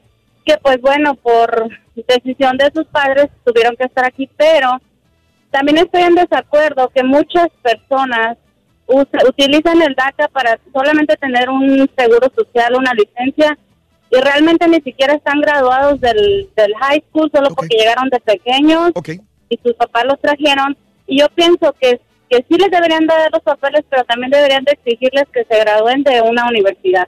que pues bueno por decisión de sus padres tuvieron que estar aquí. Pero también estoy en desacuerdo que muchas personas usa- utilizan el DACA para solamente tener un seguro social, una licencia, y realmente ni siquiera están graduados del, del high school solo porque llegaron de pequeños y sus papás los trajeron. Y yo pienso que, que sí les deberían dar los papeles, pero también deberían de exigirles que se gradúen de una universidad.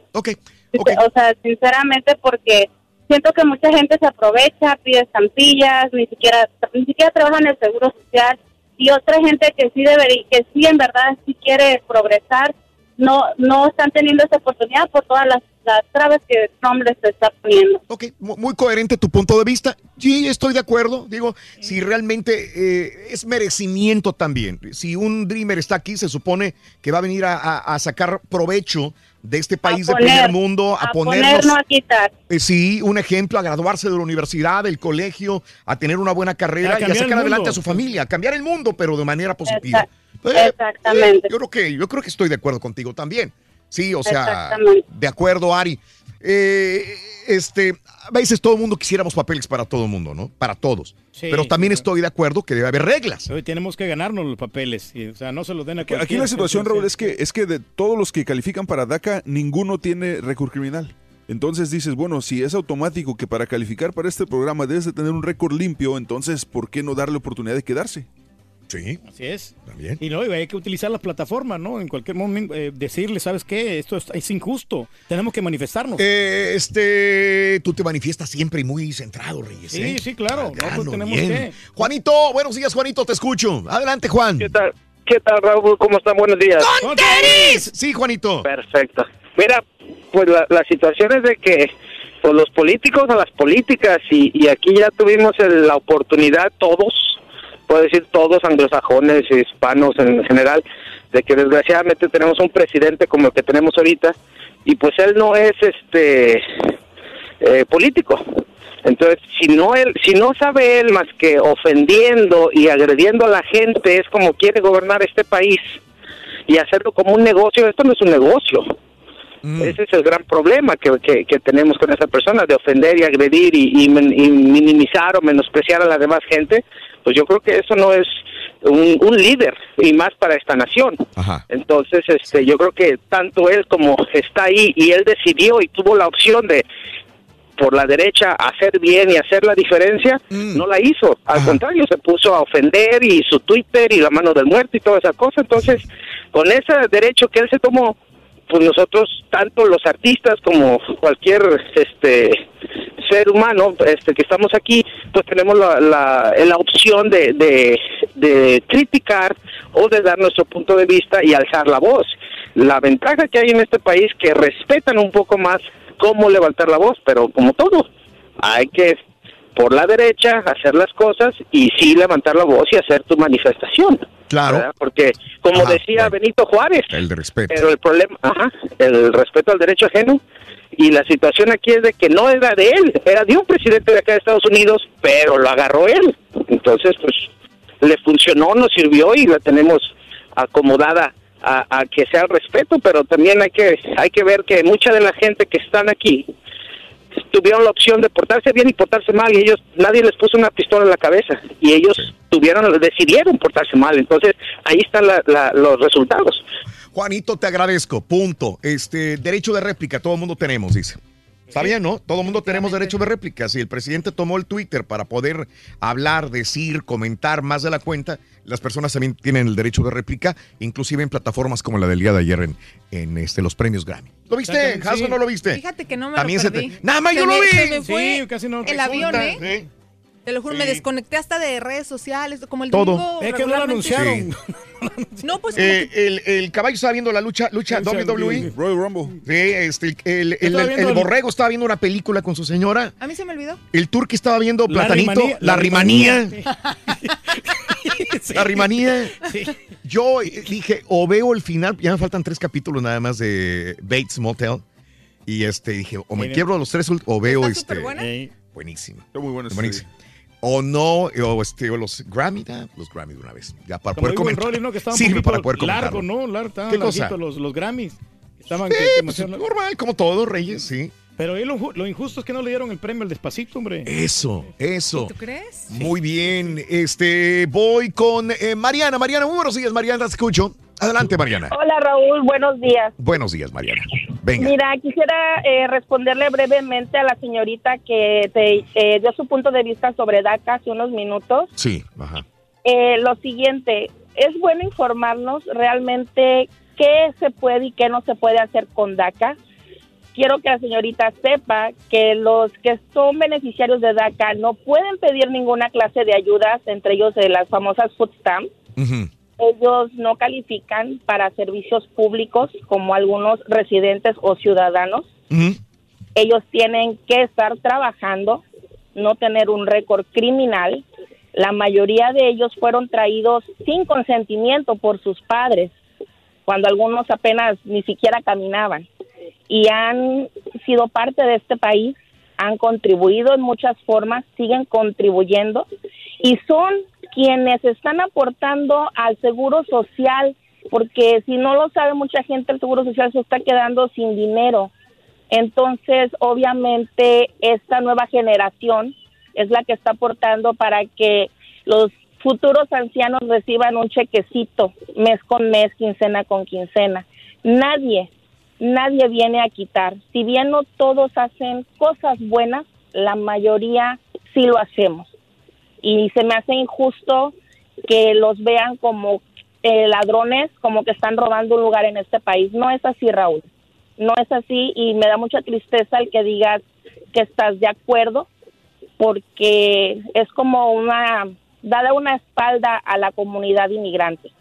O sea, sinceramente, porque siento que mucha gente se aprovecha, pide estampillas, ni siquiera ni siquiera trabaja en el seguro social y otra gente que sí debería, que sí en verdad sí quiere progresar, no no están teniendo esa oportunidad por todas las, las trabas que Trump les está poniendo. Ok, mu- muy coherente tu punto de vista. Sí, estoy de acuerdo. Digo, si realmente eh, es merecimiento también. Si un Dreamer está aquí, se supone que va a venir a, a- a sacar provecho de este país de primer mundo, a, a ponernos, poner, no a quitar. eh, sí, un ejemplo, a graduarse de la universidad, del colegio, a tener una buena carrera y a sacar adelante a su familia, a cambiar el mundo, pero de manera positiva. Exact- Eh, Exactamente. eh, yo creo que yo creo que estoy de acuerdo contigo también. Sí, o sea, de acuerdo, Ari. Eh, este, a veces todo el mundo quisiéramos papeles para todo el mundo, ¿no? Para todos. Sí, Pero también estoy de acuerdo que debe haber reglas. Hoy tenemos que ganarnos los papeles. y, o sea, no se los den a Aquí la situación, Raúl, es que, es que de todos los que califican para DACA, ninguno tiene récord criminal. Entonces dices, bueno, si es automático que para calificar para este programa debes de tener un récord limpio, entonces, ¿por qué no darle oportunidad de quedarse? Sí. Así es. También. Y no, y hay que utilizar las plataformas, ¿no? En cualquier momento eh, decirle, ¿sabes qué? Esto es, es injusto. Tenemos que manifestarnos. Eh, este, tú te manifiestas siempre y muy centrado, Reyes. Sí, ¿eh? sí, claro. Al No, pues grano, tenemos bien. que. Juanito, buenos días, Juanito, te escucho. Adelante, Juan. ¿Qué tal? ¿Qué tal, Raúl? ¿Cómo están? Buenos días. ¡Con tenis! Sí, Juanito. Perfecto. Mira, pues la, la situación es de que pues los políticos a las políticas y, y aquí ya tuvimos el- la oportunidad todos, puedo decir todos anglosajones, hispanos en general, de que desgraciadamente tenemos un presidente como el que tenemos ahorita y pues él no es este eh, político. Entonces, si no él, si no sabe él más que ofendiendo y agrediendo a la gente, es como quiere gobernar este país y hacerlo como un negocio. Esto no es un negocio. Ese es el gran problema que, que, que tenemos con esa persona, de ofender y agredir y, y minimizar o menospreciar a la demás gente. Pues yo creo que eso no es un, un líder y más para esta nación. Entonces, este, yo creo que tanto él como está ahí y él decidió y tuvo la opción de por la derecha hacer bien y hacer la diferencia, no la hizo. Al contrario, se puso a ofender y su Twitter y la mano del muerto y toda esa cosa. Entonces, con ese derecho que él se tomó, pues nosotros, tanto los artistas como cualquier este ser humano este que estamos aquí, pues tenemos la, la, opción de, de, de criticar o de dar nuestro punto de vista y alzar la voz. La ventaja que hay en este país que respetan un poco más cómo levantar la voz, pero como todo, hay que por la derecha hacer las cosas y sí levantar la voz y hacer tu manifestación. Claro. ¿verdad? Porque, como decía Benito Juárez, El de respeto. pero el problema, ajá, el respeto al derecho ajeno. Y la situación aquí es de que no era de él, era de un presidente de acá de Estados Unidos, pero lo agarró él. Entonces, pues, le funcionó, nos sirvió y la tenemos acomodada a, a que sea el respeto, pero también hay que, hay que ver que mucha de la gente que están aquí tuvieron la opción de portarse bien y portarse mal y ellos, nadie les puso una pistola en la cabeza y ellos tuvieron, decidieron portarse mal. Entonces, ahí están la- la- los resultados. Juanito, te agradezco. Punto. Este derecho de réplica, todo el mundo tenemos, dice. Está bien, ¿no? Todo el mundo tenemos derecho de réplica. Si el presidente tomó el Twitter para poder hablar, decir, comentar más de la cuenta, las personas también tienen el derecho de réplica, inclusive en plataformas como la del día de ayer en, en este, los premios Grammy. ¿Lo viste, sí. ¿No lo viste? Fíjate que no me También lo se te- perdí. Nada más Se yo lo vi. se me fue Sí, casi no el avión. ¿eh? Te lo juro, me desconecté hasta de redes sociales, como el Todo. domingo Es que no lo anunciaron. No, pues Eh, el, el caballo estaba viendo la lucha, lucha WWE. Royal Rumble. Sí, este, el, el- borrego estaba viendo una película con su señora. a mí se me olvidó. El turqui estaba viendo La Platanito, rimanía- la, la rimanía. rimanía. La rimanía. Sí. Yo eh, dije, o veo el final, ya me faltan tres capítulos nada más de Bates Motel. Y este dije, o me quiebro los tres ult- o veo ¿Está súper este. buena? Buenísimo. Está muy bueno Buenísimo. O no, o, este, o los Grammy, ah, los Grammy de una vez. Ya para Como poder comentar. ¿no? Que Sirve para poder comentar. largo, ¿no? Largo, estaban ¿Qué cosa? los, los Grammys. Estaban Sí, que- que pues, normal, como todo, Reyes, sí. Pero ahí lo, ju- lo injusto es que no le dieron el premio al despacito, hombre. Eso, eso. ¿Tú crees? Muy bien, este, voy con eh, Mariana. Mariana, muy buenos días, Mariana, te escucho. Adelante, Mariana. Hola Raúl, buenos días. Buenos días, Mariana. Venga. Mira, quisiera eh, responderle brevemente a la señorita que te eh, dio su punto de vista sobre DACA hace unos minutos. Sí, ajá. Eh, lo siguiente, es bueno informarnos realmente qué se puede y qué no se puede hacer con DACA. Quiero que la señorita sepa que los que son beneficiarios de DACA no pueden pedir ninguna clase de ayudas, entre ellos de las famosas food stamps. Ellos no califican para servicios públicos como algunos residentes o ciudadanos. Ellos tienen que estar trabajando, no tener un récord criminal. La mayoría de ellos fueron traídos sin consentimiento por sus padres, cuando algunos apenas ni siquiera caminaban. Y han sido parte de este país, han contribuido en muchas formas, siguen contribuyendo y son quienes están aportando al seguro social, porque si no lo sabe mucha gente, el seguro social se está quedando sin dinero. Entonces, obviamente, esta nueva generación es la que está aportando para que los futuros ancianos reciban un chequecito mes con mes, quincena con quincena. Nadie, nadie viene a quitar. Si bien no todos hacen cosas buenas, la mayoría sí lo hacemos. Y se me hace injusto que los vean como eh, ladrones, como que están robando un lugar en este país. No es así, Raúl. No es así y me da mucha tristeza el que digas que estás de acuerdo porque es como una dada una espalda a la comunidad inmigrante.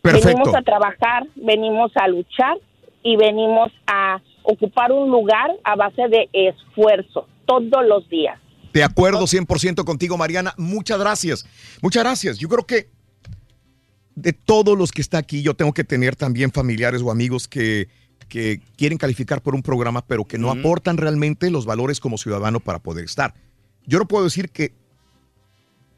Perfecto. Venimos a trabajar, venimos a luchar y venimos a ocupar un lugar a base de esfuerzo todos los días. De acuerdo 100% contigo, Mariana. Muchas gracias. Muchas gracias. Yo creo que de todos los que está aquí, yo tengo que tener también familiares o amigos que, que quieren calificar por un programa, pero que no aportan realmente los valores como ciudadano para poder estar. Yo no puedo decir que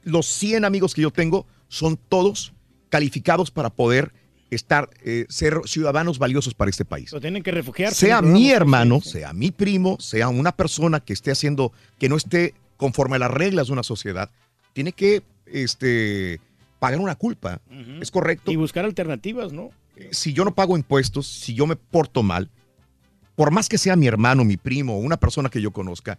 los 100 amigos que yo tengo son todos calificados para poder estar, eh, ser ciudadanos valiosos para este país. Lo tienen que refugiarse. Sea mi programa. hermano, sea mi primo, sea una persona que esté haciendo, que no esté conforme a las reglas de una sociedad, tiene que este, pagar una culpa. ¿Es correcto? Y buscar alternativas, ¿no? Si yo no pago impuestos, si yo me porto mal, por más que sea mi hermano, mi primo, una persona que yo conozca,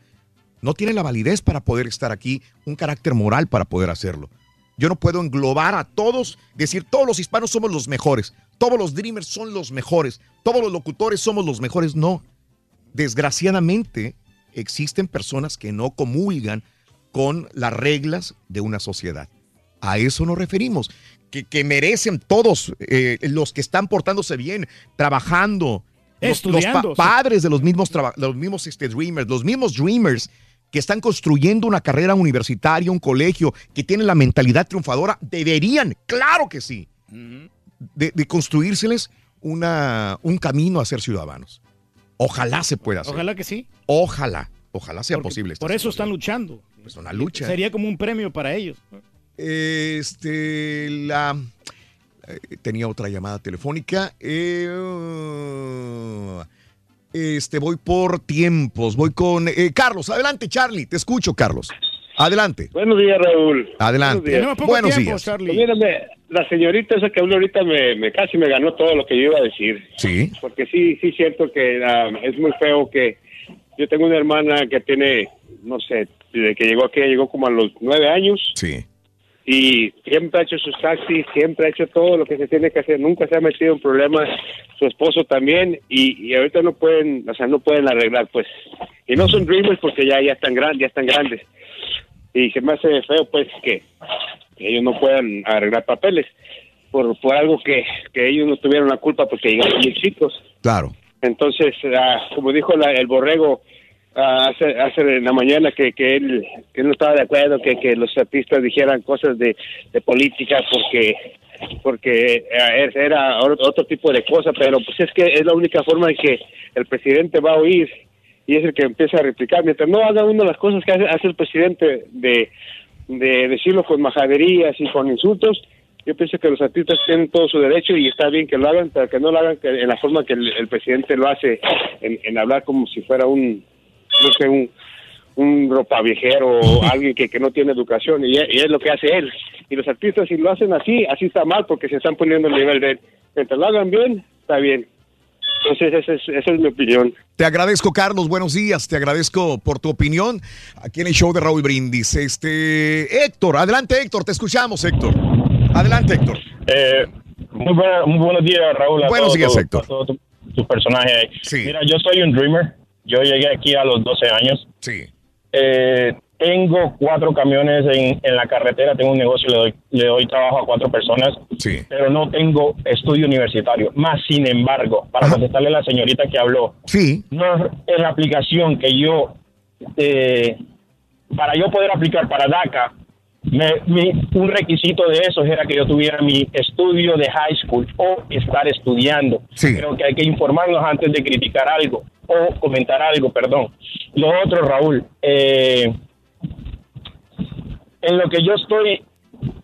no tiene la validez para poder estar aquí, un carácter moral para poder hacerlo. Yo no puedo englobar a todos, decir todos los hispanos somos los mejores, todos los dreamers son los mejores, todos los locutores somos los mejores. No. Desgraciadamente, existen personas que no comulgan con las reglas de una sociedad. A eso nos referimos. Que, que merecen todos eh, los que están portándose bien, trabajando, los- los, pa- Estudiando, sí. padres de los mismos, los mismos este, dreamers, los mismos dreamers que están construyendo una carrera universitaria, un colegio, que tienen la mentalidad triunfadora, deberían, claro que sí, de, de construírseles una, un camino a ser ciudadanos. Ojalá se pueda hacer. Ojalá que sí. Ojalá, ojalá sea Porque posible. Por eso están luchando. Es una lucha. Sería como un premio para ellos. Este, la. eh, tenía otra llamada telefónica. Eh, este, voy por tiempos. Voy con. eh, Carlos, adelante, Charlie. Te escucho, Carlos. Adelante. Buenos días, Raúl. Adelante. Buenos días. Pues mírame, la señorita esa que habló ahorita me, me casi me ganó todo lo que yo iba a decir. Sí. Porque sí, sí es cierto que ah, es muy feo que yo tengo una hermana que tiene, no sé, desde que llegó aquí, llegó como a los nueve años. Sí. Y siempre ha hecho sus taxis, siempre ha hecho todo lo que se tiene que hacer, nunca se ha metido en problemas, su esposo también, y, y ahorita no pueden, o sea, no pueden arreglar, pues. Y no son dreamers porque ya, ya están grandes, ya están grandes. Y se me hace feo, pues, que, que ellos no puedan arreglar papeles por, por algo que, que ellos no tuvieron la culpa porque llegaron muy chicos. Claro. Entonces, ah, como dijo la- el borrego ah, hace, hace en la mañana que, que, él, que él no estaba de acuerdo que, que los artistas dijeran cosas de, de política porque porque eh, era otro tipo de cosa, pero pues es que es la única forma en que el presidente va a oír y es el que empieza a replicar. Mientras no haga uno las cosas que hace, hace el presidente de, de decirlo con majaderías y con insultos, yo pienso que los artistas tienen todo su derecho y está bien que lo hagan, pero que no lo hagan en la forma que el, el presidente lo hace, en, en hablar como si fuera un, no sé, un, un ropa viejero o alguien que, que no tiene educación y, es- y es lo que hace él. Y los artistas si lo hacen así, así está mal porque se están poniendo el nivel de él. Mientras lo hagan bien, está bien. Entonces esa es, esa es mi opinión. Te agradezco, Carlos. Buenos días. Te agradezco por tu opinión aquí en el show de Raúl Brindis. Este, Héctor, adelante, Héctor. Te escuchamos, Héctor. Adelante, Héctor. Eh, muy, buena- muy buenos días, Raúl. a Buenos todo días, Héctor. a todo tu, tu personaje. ahí. Mira, yo soy un dreamer. Yo llegué aquí a los 12 años. Sí. Eh, tengo cuatro camiones en, en la carretera. Tengo un negocio, le doy, le doy trabajo a cuatro personas. Sí. Pero no tengo estudio universitario. Más sin embargo, para contestarle a la señorita que habló, Sí. no en la aplicación que yo, eh, para yo poder aplicar para DACA, me- mi- un requisito de eso era que yo tuviera mi estudio de high school o estar estudiando. Creo que hay que informarnos antes de criticar algo o comentar algo, perdón. Lo otro, Raúl, eh, en lo que yo estoy,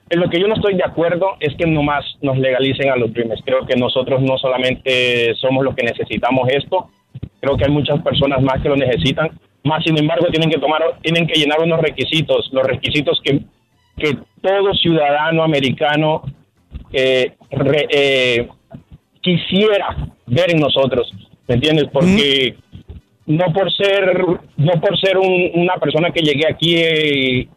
en lo que yo no estoy de acuerdo es que nomás nos legalicen a los dreamers. Creo que nosotros no solamente somos los que necesitamos esto, creo que hay muchas personas más que lo necesitan. Más sin embargo tienen que tomar, tienen que llenar unos requisitos, los requisitos que, que todo ciudadano americano eh, re- eh, quisiera ver en nosotros, ¿me entiendes? Porque no por ser no por ser un- una persona que llegué aquí eh,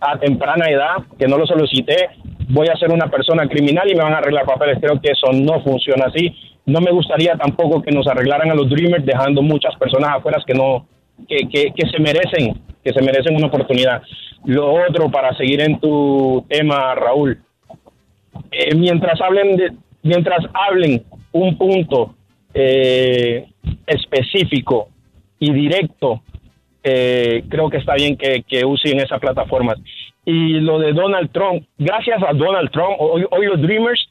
a temprana edad, que no lo solicité, voy a ser una persona criminal y me van a arreglar papeles. Creo que eso no funciona así. No me gustaría tampoco que nos arreglaran a los Dreamers dejando muchas personas afuera que no que, que, que se merecen que se merecen una oportunidad. Lo otro para seguir en tu tema, Raúl, eh, mientras hablen de, mientras hablen un punto eh, específico y directo, eh, creo que está bien que, que usen esas plataformas. Y lo de Donald Trump, gracias a Donald Trump, hoy, hoy los Dreamers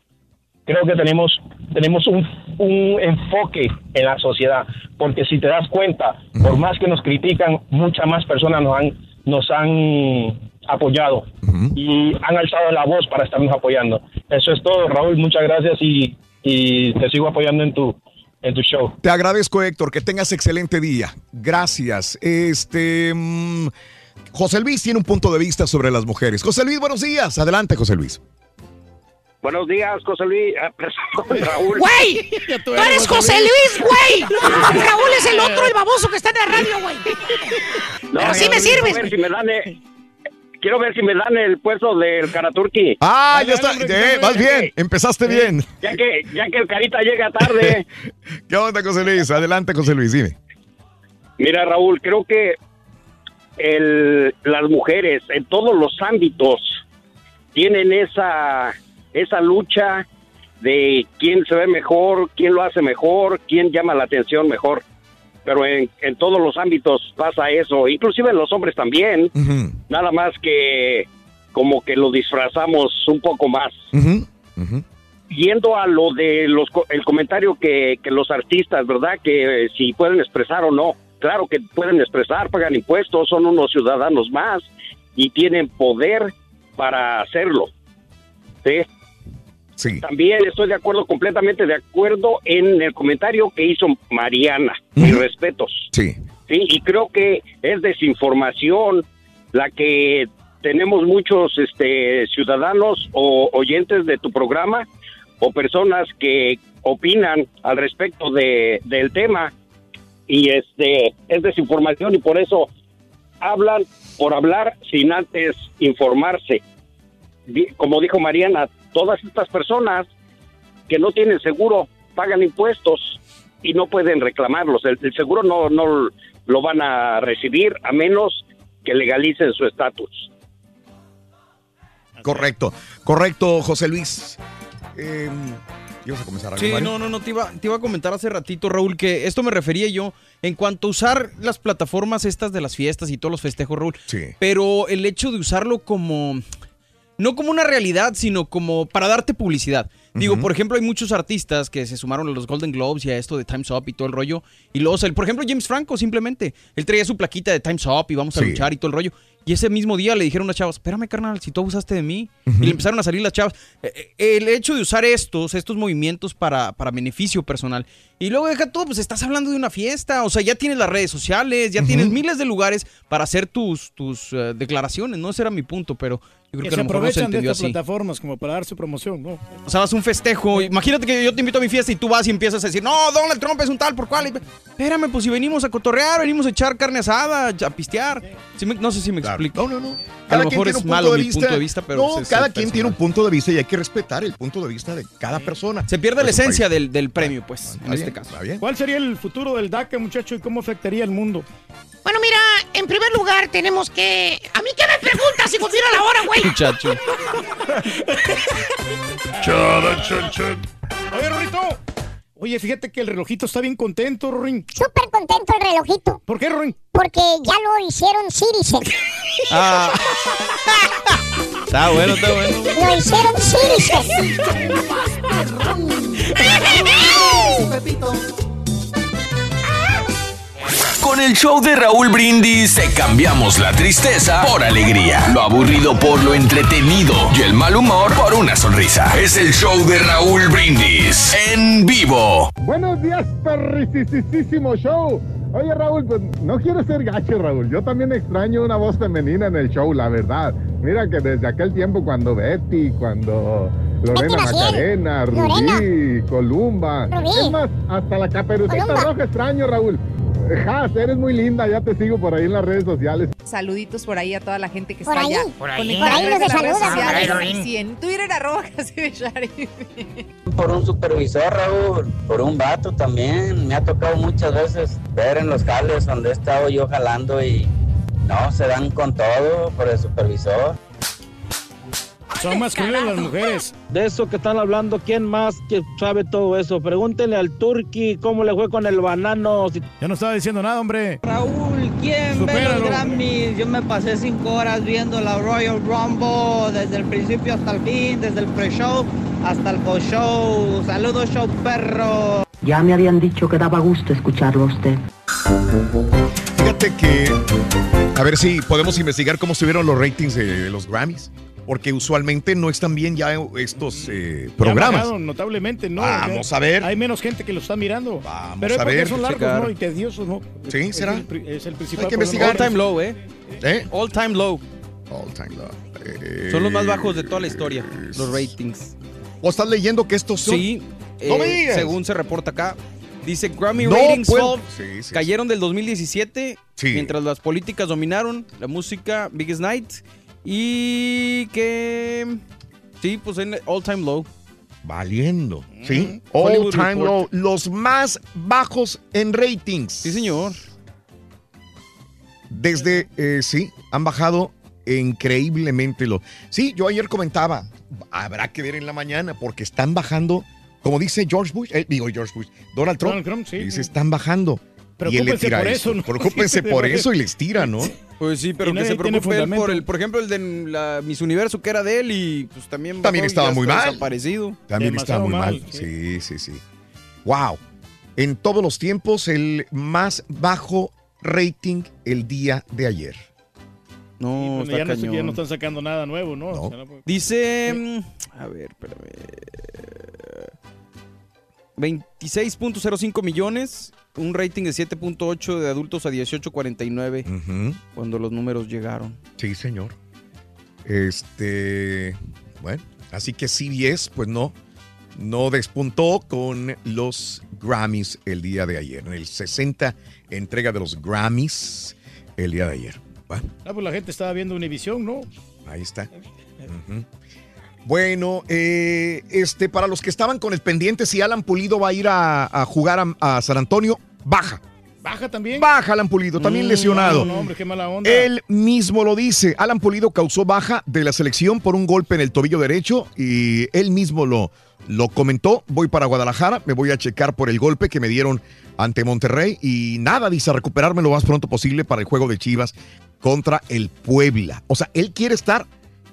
creo que tenemos, tenemos un, un enfoque en la sociedad, porque si te das cuenta, por más que nos critican, muchas más personas nos han, nos han apoyado y han alzado la voz para estarnos apoyando. Eso es todo, Raúl, muchas gracias y, y te sigo apoyando en tu, en tu show. Te agradezco, Héctor, que tengas excelente día. Gracias. Este. mm, José Luis tiene un punto de vista sobre las mujeres. José Luis, buenos días. Adelante, José Luis. Buenos días, José Luis. Ah, Raúl. ¡Güey! ¡Tú eres José Luis, güey! Raúl es el otro, el baboso que está en la radio, güey. Pero sí me sirves, ver si me dan el- Quiero ver si me dan el puesto del Karaturki. Ah, ya está. Eh, vas bien. Empezaste bien. Ya que, ya que el Carita llega tarde. ¿Qué onda, José Luis? Adelante, José Luis, dime. Mira, Raúl, creo que el, las mujeres en todos los ámbitos tienen esa, esa lucha de quién se ve mejor, quién lo hace mejor, quién llama la atención mejor. Pero en, en todos los ámbitos pasa eso, inclusive en los hombres también, nada más que como que lo disfrazamos un poco más. Yendo a lo de los el comentario que, que los artistas, ¿verdad? Que eh, si pueden expresar o no. Claro que pueden expresar, pagan impuestos, son unos ciudadanos más y tienen poder para hacerlo. ¿Sí? También estoy de acuerdo, completamente de acuerdo en el comentario que hizo Mariana. Mis respetos. Sí. Sí, y creo que es desinformación la que tenemos muchos este, ciudadanos o oyentes de tu programa o personas que opinan al respecto de, del tema y este es desinformación y por eso hablan por hablar sin antes informarse. Como dijo Mariana, todas estas personas que no tienen seguro pagan impuestos y no pueden reclamarlos. El, el seguro no, no lo van a recibir a menos que legalicen su estatus. Correcto. Correcto, José Luis. Eh, ¿Ibas a comenzar algo, Sí, no, no, no, te iba, te iba a comentar hace ratito, Raúl, que esto me refería yo en cuanto a usar las plataformas estas de las fiestas y todos los festejos, Raúl. Sí. Pero el hecho de usarlo como, no como una realidad, sino como para darte publicidad. Digo, por ejemplo, hay muchos artistas que se sumaron a los Golden Globes y a esto de Time's Up y todo el rollo. Y luego, o sea, por ejemplo, James Franco simplemente, él traía su plaquita de Time's Up y vamos a Sí. luchar y todo el rollo. Y ese mismo día le dijeron a las chavas, espérame, carnal, si tú abusaste de mí. Y le empezaron a salir las chavas. Eh, eh, El hecho de usar estos, estos movimientos para, para beneficio personal. Y luego deja todo, pues estás hablando de una fiesta. O sea, ya tienes las redes sociales, ya tienes miles de lugares para hacer tus, tus eh, declaraciones. No, ese era mi punto, pero yo creo que, se aprovechan de estas así. plataformas como para dar su promoción, ¿no? O sea, vas a un festejo. Imagínate que yo te invito a mi fiesta y tú vas y empiezas a decir, no, Donald Trump es un tal por cual. Y, Espérame, pues si venimos a cotorrear, venimos a echar carne asada, a pistear. Sí no sé si me explico. No, no, no. A lo mejor es malo mi punto de vista, pero no, es- cada quien tiene un punto de vista y hay que respetar el punto de vista de cada persona. Se pierde la esencia del, del premio, pues, en este caso. bien. ¿Cuál sería el futuro del DACA, muchacho, y cómo afectaría el mundo? Bueno, mira, en primer lugar tenemos que... ¿A mí qué me preguntas si considera la hora, güey? Muchacho. Oye, Rorrito. Oye, fíjate que el relojito está bien contento, Rorín. Súper contento el relojito. ¿Por qué, Rorín? Porque ya lo hicieron Citizen. Ah. Está bueno, está bueno. Lo hicieron Citizen. Con el show de Raúl Brindis te cambiamos la tristeza por alegría, lo aburrido por lo entretenido y el mal humor por una sonrisa. Es el show de Raúl Brindis en vivo. Buenos días, perricisísimo show. Oye, Raúl, pues no quiero ser gacho, Raúl. Yo también extraño una voz femenina en el show, la verdad. Mira que desde aquel tiempo cuando Betty, cuando Lorena. Macarena, Rubí, Columba. Rubí. Es más, hasta la caperucita Columba. roja extraño, Raúl. Has, eres muy linda, ya te sigo por ahí en las redes sociales. Saluditos por ahí a toda la gente que Por está ahí. allá. Por ahí. Por ahí nos saludan, sociales. por ahí. Sí, en Twitter arroba por un supervisor, Raúl, por un vato también. Me ha tocado muchas veces ver en los jales donde he estado yo jalando y no, se dan con todo por el supervisor. Son más crueles las mujeres. De eso que están hablando, ¿quién más que sabe todo eso? Pregúntenle al Turqui cómo le fue con el banano. Ya no estaba diciendo nada, hombre. Raúl, ¿quién ve los Grammys? Yo me pasé cinco horas viendo la Royal Rumble desde el principio hasta el fin, desde el pre-show Hasta el show. Saludos, show perro. Ya me habían dicho que daba gusto escucharlo a usted. Fíjate que. A ver si podemos investigar cómo estuvieron los ratings de los Grammys. Porque usualmente no están bien ya estos eh, Ya programas. bajaron notablemente, ¿no? Vamos a ver. Hay menos gente que lo está mirando. Vamos Pero es a ver. son largos, Checar. ¿no? Y tediosos, ¿no? Sí, Es ¿será? el Es el principal Hay que investigar. All time low, ¿eh? ¿Eh? All time low. All time low. Son los más bajos de toda la historia, los ratings. ¿O estás leyendo que estos son? Sí, No eh, me según se reporta acá. Dice Grammy No ratings Sí, sí, cayeron del 2017 Sí. mientras las políticas dominaron la música Biggest Night y que sí, pues en all time low. Valiendo, ¿sí? All Hollywood time Report. low. Los más bajos en ratings. Sí, señor. Desde, eh, sí, han bajado increíblemente lo. Sí, yo ayer comentaba, habrá que ver en la mañana porque están bajando, como dice George Bush, eh, digo George Bush, Donald Trump, Donald Trump, sí. dice, están bajando. Y él le Preocúpense tira por eso, ¿no? Preocúpense por eso y les tira, ¿no? Pues sí, pero que se preocupe por el, por ejemplo, el de la Miss Universo que era de él y pues también También estaba muy mal. desaparecido. También Demasiado está muy mal. mal, Sí, sí, sí. Wow. En todos los tiempos, el más bajo rating el día de ayer. No, Bueno, está ya, no, ya no están sacando nada nuevo, ¿no? O sea, no Dice, mm, a ver, espérame. 26.05 millones, un rating de 7.8 de adultos a 18.49 Ujú. cuando los números llegaron. Sí, señor. Este, bueno, así que CBS, pues no, no despuntó con los Grammys el día de ayer. En el 60 entrega de los Grammys el día de ayer. Bueno, Ah, pues la gente estaba viendo Univisión, ¿no? ahí está. Ujú. Bueno, eh, este, para los que estaban con el pendiente, si Alan Pulido va a ir a, a jugar a, a San Antonio, baja. Baja también. Baja Alan Pulido, también Mm, lesionado. No, no, hombre, qué mala onda. Él mismo lo dice. Alan Pulido causó baja de la selección por un golpe en el tobillo derecho y él mismo lo, lo comentó. Voy para Guadalajara, me voy a checar por el golpe que me dieron ante Monterrey y nada, dice, a recuperarme lo más pronto posible para el juego de Chivas contra el Puebla. O sea, él quiere estar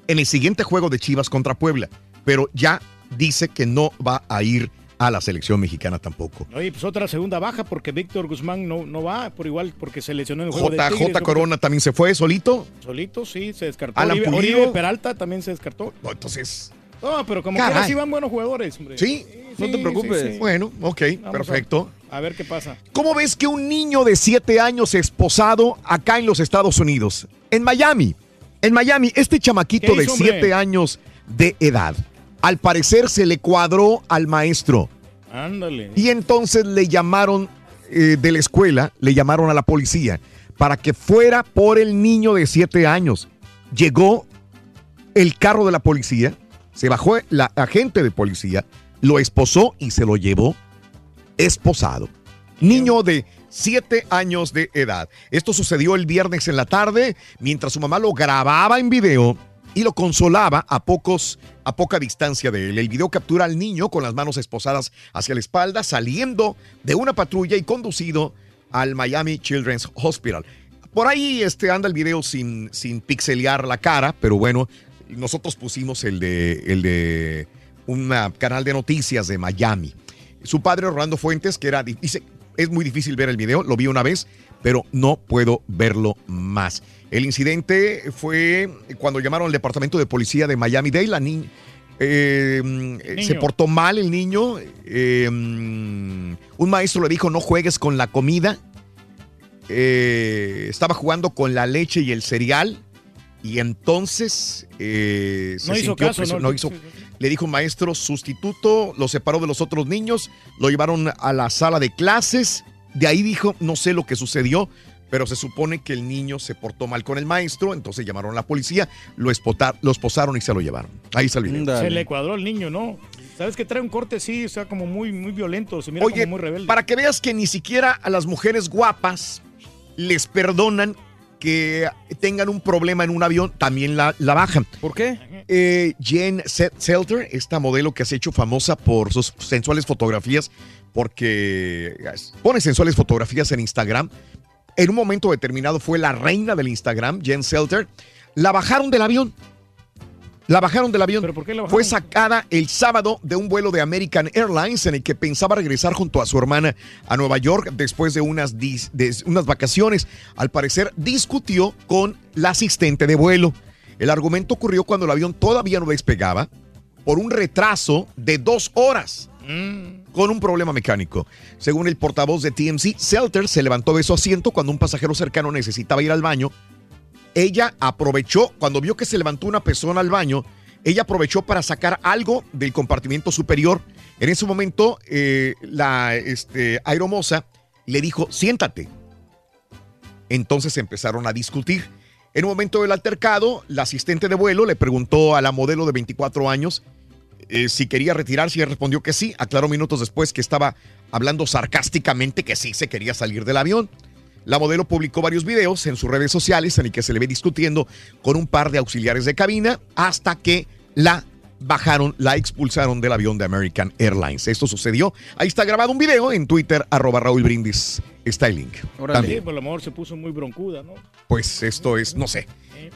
en el siguiente juego de Chivas contra Puebla, pero ya dice que no va a ir a la selección mexicana tampoco. Oye, pues otra segunda baja porque Víctor Guzmán no, no va, por igual porque se lesionó en el juego de JJ Tigres, Corona también se fue solito. Solito, sí, se descartó. Alan Oribe. Oribe Peralta también se descartó. No, entonces, No, pero como Caray. quiera sí van buenos jugadores, hombre. ¿sí? No te preocupes. Bueno, ok, Vamos perfecto. A, a ver qué pasa. ¿Cómo ves que un niño de 7 años esposado acá en los Estados Unidos? En Miami. En Miami, este chamaquito ¿Qué de hizo, hombre? 7 años de edad, al parecer se le cuadró al maestro. Ándale. Y entonces le llamaron eh, de la escuela, le llamaron a la policía para que fuera por el niño de 7 años. Llegó el carro de la policía, se bajó la agente de policía, lo esposó y se lo llevó esposado. Niño de 7 años de edad. Esto sucedió el viernes en la tarde mientras su mamá lo grababa en video y lo consolaba a pocos a poca distancia de él. El video captura al niño con las manos esposadas hacia la espalda saliendo de una patrulla y conducido al Miami Children's Hospital. Por ahí este, anda el video sin, sin pixelear la cara, pero bueno, nosotros pusimos el de, el de un canal de noticias de Miami. Su padre, Orlando Fuentes, que era, dice, es muy difícil ver el video, lo vi una vez, pero no puedo verlo más. El incidente fue cuando llamaron al departamento de policía de Miami-Dade, la niña... eh, se portó mal el niño. eh, un maestro le dijo no juegues con la comida. Eh, estaba jugando con la leche y el cereal. Y entonces eh, se No hizo sintió caso, preso- ¿no? hizo- le dijo un maestro sustituto, lo separó de los otros niños, lo llevaron a la sala de clases. De ahí dijo, no sé lo que sucedió, pero se supone que el niño se portó mal con el maestro, entonces llamaron a la policía, lo, espotar- lo esposaron y se lo llevaron. Ahí está el video. Se le cuadró al niño, ¿no? ¿Sabes que trae un corte sí, o sea, como muy, muy violento, se mira Oye, como muy rebelde. para que veas que ni siquiera a las mujeres guapas les perdonan que tengan un problema en un avión, también la, la bajan. ¿Por qué? Eh, Jen Se- Selter, esta modelo que se ha hecho famosa por sus sensuales fotografías, porque pone sensuales fotografías en Instagram. En un momento determinado fue la reina del Instagram, Jen Selter. La bajaron del avión. La bajaron del avión. ¿Pero por qué la bajaron? Fue sacada el sábado de un vuelo de American Airlines en el que pensaba regresar junto a su hermana a Nueva York después de unas, dis- de unas vacaciones. Al parecer discutió con la asistente de vuelo. El argumento ocurrió cuando el avión todavía no despegaba por un retraso de dos horas con un problema mecánico. Según el portavoz de TMC, Selter se levantó de su asiento cuando un pasajero cercano necesitaba ir al baño. Ella aprovechó, cuando vio que se levantó una persona al baño, ella aprovechó para sacar algo del compartimiento superior. En ese momento, eh, la este, aeromoza le dijo, siéntate. Entonces empezaron a discutir. En un momento del altercado, la asistente de vuelo le preguntó a la modelo de 24 años eh, si quería retirarse y ella respondió que sí. Aclaró minutos después que estaba hablando sarcásticamente que sí se quería salir del avión. La modelo publicó varios videos en sus redes sociales en el que se le ve discutiendo con un par de auxiliares de cabina hasta que la bajaron, la expulsaron del avión de American Airlines. Esto sucedió. Ahí está grabado un video en Twitter, arroba Raúl Brindis. Está el link. Sí, También. por lo mejor se puso muy broncuda, ¿no? Pues esto es, no sé,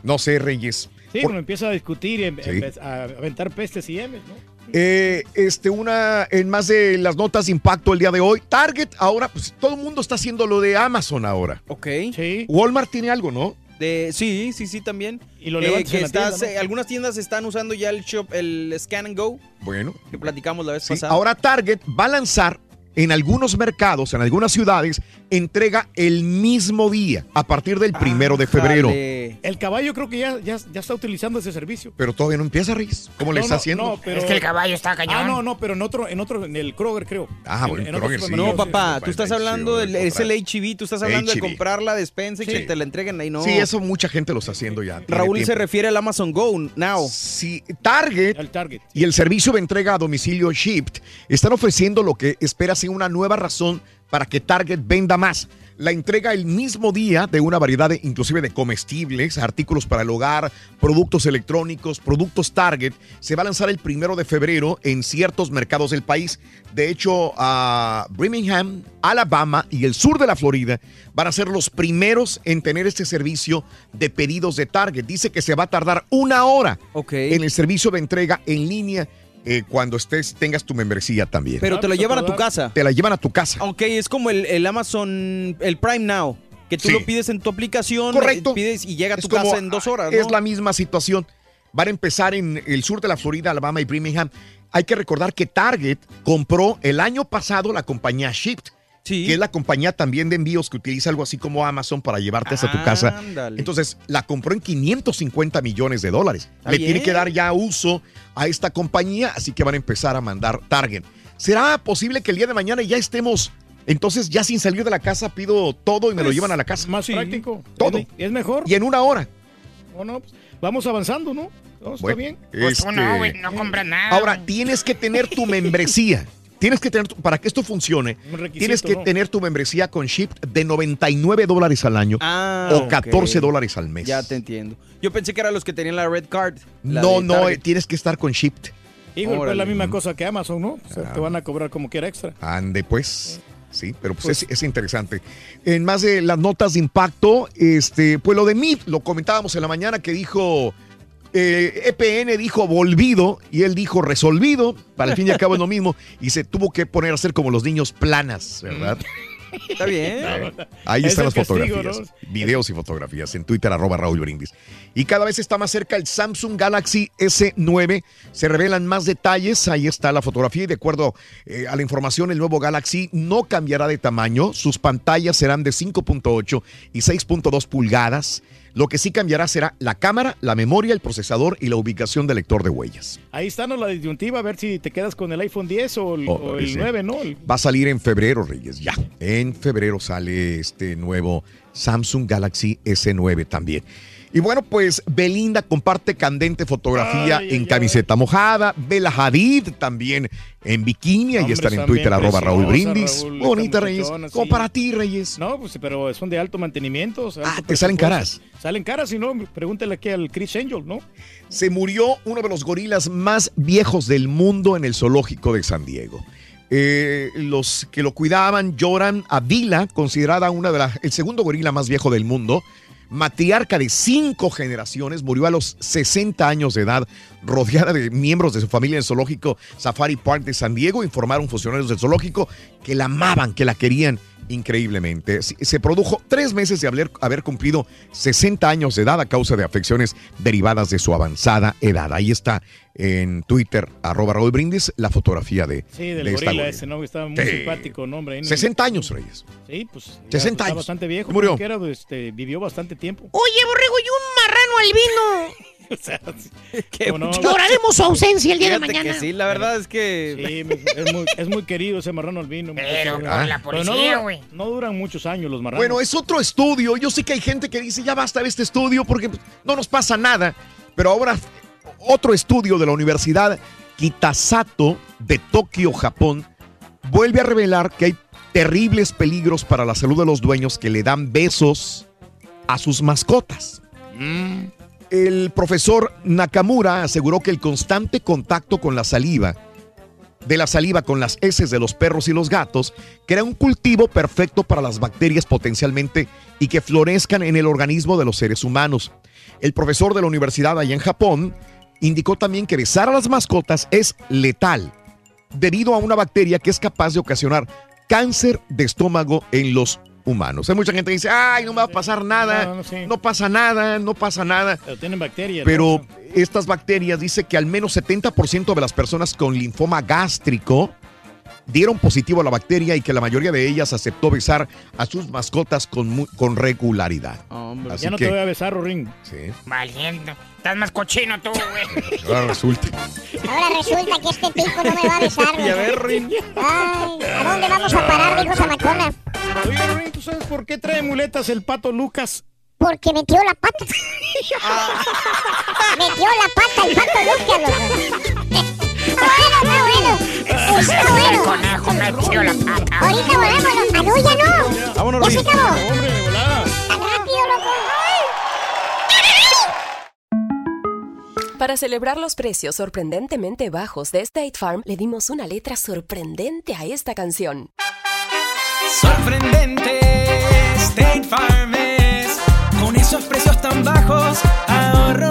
no sé, Reyes. Sí, Por- uno empieza a discutir y em- Sí. empe- a aventar pestes y M's, ¿no? Eh, este, una, en más de las notas de impacto el día de hoy, Target ahora, pues todo el mundo está haciendo lo de Amazon ahora. Ok. Sí. Walmart tiene algo, ¿no? De, sí, sí, sí, también. Y lo Eh, levantas que en la estás, tienda, ¿no? eh, Algunas tiendas están usando ya el shop, el Scan and Go, Bueno. que platicamos la vez Sí, pasada. ahora Target va a lanzar en algunos mercados, en algunas ciudades, entrega el mismo día, a partir del primero de febrero. El caballo creo que ya, ya, ya está utilizando ese servicio. Pero todavía no empieza, Reyes. ¿Cómo le está no, haciendo? no, pero- Es que el caballo está cañón. Ah, no, no, pero en otro, en otro, en el Kroger, creo. Ah, En- bueno, en otro Kroger sí. No, papá, sí, tú estás hablando del es el HB, tú estás hablando de comprar la despensa y que te la entreguen ahí, no. Sí, eso mucha gente lo está haciendo ya. Raúl se tiempo. refiere al Amazon Go Now. Sí, Target, El Target. y el servicio de entrega a domicilio Shipped están ofreciendo lo que espera una nueva razón para que Target venda más. La entrega el mismo día de una variedad de, inclusive de comestibles, artículos para el hogar, productos electrónicos, productos Target, se va a lanzar el primero de febrero en ciertos mercados del país. De hecho, a Birmingham, Alabama y el sur de la Florida van a ser los primeros en tener este servicio de pedidos de Target. Dice que se va a tardar una hora en el servicio de entrega en línea eh, cuando estés tengas tu membresía también. Pero te lo llevan a tu casa. Te la llevan a tu casa. Ok, es como el, el Amazon, el Prime Now, que tú Sí. lo pides en tu aplicación, Correcto. eh, pides y llega a Es tu como, casa en dos horas, Es la misma situación. Van a empezar en el sur de la Florida, Alabama y Birmingham. Hay que recordar que Target compró el año pasado la compañía Que es la compañía también de envíos que utiliza algo así como Amazon para llevarte hasta tu casa. Ándale. Entonces, la compró en 550 millones de dólares. Está Le tiene que dar ya uso a esta compañía, así que van a empezar a mandar Target. ¿Será posible que el día de mañana ya estemos, entonces ya sin salir de la casa, pido todo y me lo Pues, llevan a la casa? Más práctico. Todo. Es, es mejor. Y en una hora. ¿O no? Pues, vamos avanzando, ¿no? No, está Bueno, bien. Pues tú no, este, güey, no compras nada. Ahora, tienes que tener tu membresía. Tienes que tener, para que esto funcione, tienes que ¿no? tener tu membresía con Ship de 99 dólares al año Ah, o ok. 14 dólares al mes. Ya te entiendo. Yo pensé que eran los que tenían la red card. la No, no, eh, tienes que estar con Shipped. Híjole, pues es la misma cosa que Amazon, ¿no? O sea, Ah. te van a cobrar como quiera extra. Ande, pues. Sí, pero pues, es, es interesante. En más de las notas de impacto, este, pues lo de MIF, lo comentábamos en la mañana que dijo, eh, EPN dijo volvido y él dijo resolvido, para el fin y al cabo es lo mismo, y se tuvo que poner a hacer como los niños planas, ¿verdad? Está bien. Ahí Es están las castigo, fotografías, videos y fotografías en Twitter arroba Raúl Brindis. Y cada vez está más cerca el Samsung Galaxy S9. Se revelan más detalles. Ahí está la fotografía y de acuerdo eh, a la información, el nuevo Galaxy no cambiará de tamaño. Sus pantallas serán de 5.8 y 6.2 pulgadas. Lo que sí cambiará será la cámara, la memoria, el procesador y la ubicación del lector de huellas. Ahí está ¿no? la disyuntiva, a ver si te quedas con el iPhone 10 o el, Oh, o el sí. 9, ¿no? El- Va a salir en febrero, Reyes, ya. En febrero sale este nuevo Samsung Galaxy S9 también. Y bueno, pues Belinda comparte candente fotografía Ay, en ay. camiseta mojada. Bella Hadid también en bikini. Ahí están en Twitter, arroba Raúl Brindis. Raúl, Bonita, Reyes. muchachonas, Como para ti, Reyes. No, pues pero son de alto mantenimiento. o sea, Ah, ¿te salen caras? Salen caras, si no, pregúntale aquí al Chris Angel, ¿no? Se murió uno de los gorilas más viejos del mundo en el zoológico de San Diego. Eh, los que lo cuidaban lloran a Dila, considerada una de las, el segundo gorila más viejo del mundo. Matriarca de cinco generaciones, murió a los 60 años de edad, rodeada de miembros de su familia en el zoológico Safari Park de San Diego. Informaron funcionarios del zoológico que la amaban, que la querían increíblemente. Se produjo tres meses de haber cumplido 60 años de edad a causa de afecciones derivadas de su avanzada edad. Ahí está en Twitter, arroba Raúl Brindis, la fotografía de, Sí, del de esta gorila ese, ¿no? Estaba muy Sí. simpático, ¿no, hombre? Ahí en el- 60 años, Reyes. Sí, pues. ya 60 está años. bastante viejo. Murió. pues, este, vivió bastante tiempo. Oye, borrego, y un marrano albino. O sea, Qué no? Lloraremos su ausencia el día de mañana. que sí, la verdad es que... Sí, es muy, es muy querido ese marrano albino. Pero muchacho. por la Pero no, policía, güey. no duran muchos años los marranos. Bueno, es otro estudio. Yo sé que hay gente que dice, ya basta de este estudio porque pues, no nos pasa nada. Pero ahora, otro estudio de la Universidad Kitasato de Tokio, Japón, vuelve a revelar que hay terribles peligros para la salud de los dueños que le dan besos a sus mascotas. El profesor Nakamura aseguró que el constante contacto con la saliva, de la saliva con las heces de los perros y los gatos, crea un cultivo perfecto para las bacterias potencialmente y que florezcan en el organismo de los seres humanos. El profesor de la universidad allá en Japón indicó también que besar a las mascotas es letal debido a una bacteria que es capaz de ocasionar cáncer de estómago en los humanos. Hay mucha gente que dice, ay, no me va a pasar nada, No, no, sí. no pasa nada, no pasa nada. Pero tienen bacterias. Pero ¿no? estas bacterias dice que al menos 70% de las personas con linfoma gástrico dieron positivo a la bacteria y que la mayoría de ellas aceptó besar a sus mascotas con, mu- con regularidad. Así ya no que, te voy a besar, Rorín. Sí. Valiente. Estás más cochino tú, güey. ahora resulta. Ahora resulta que este tipo no me va a besar. Y a ver, güey. Rin. Ay, ¿a dónde vamos a parar? Dijo Zamacona. Oye, Rorín, ¿tú sabes por qué trae muletas el pato Lucas? Porque metió la pata. metió la pata el pato Lucas, loco. Bueno, está bueno. Ahorita. Ah, no. Vámonos. Para celebrar los precios sorprendentemente bajos de State Farm, le dimos una letra sorprendente a esta canción. Sorprendente, State Farm es. Con esos precios tan bajos, ahorro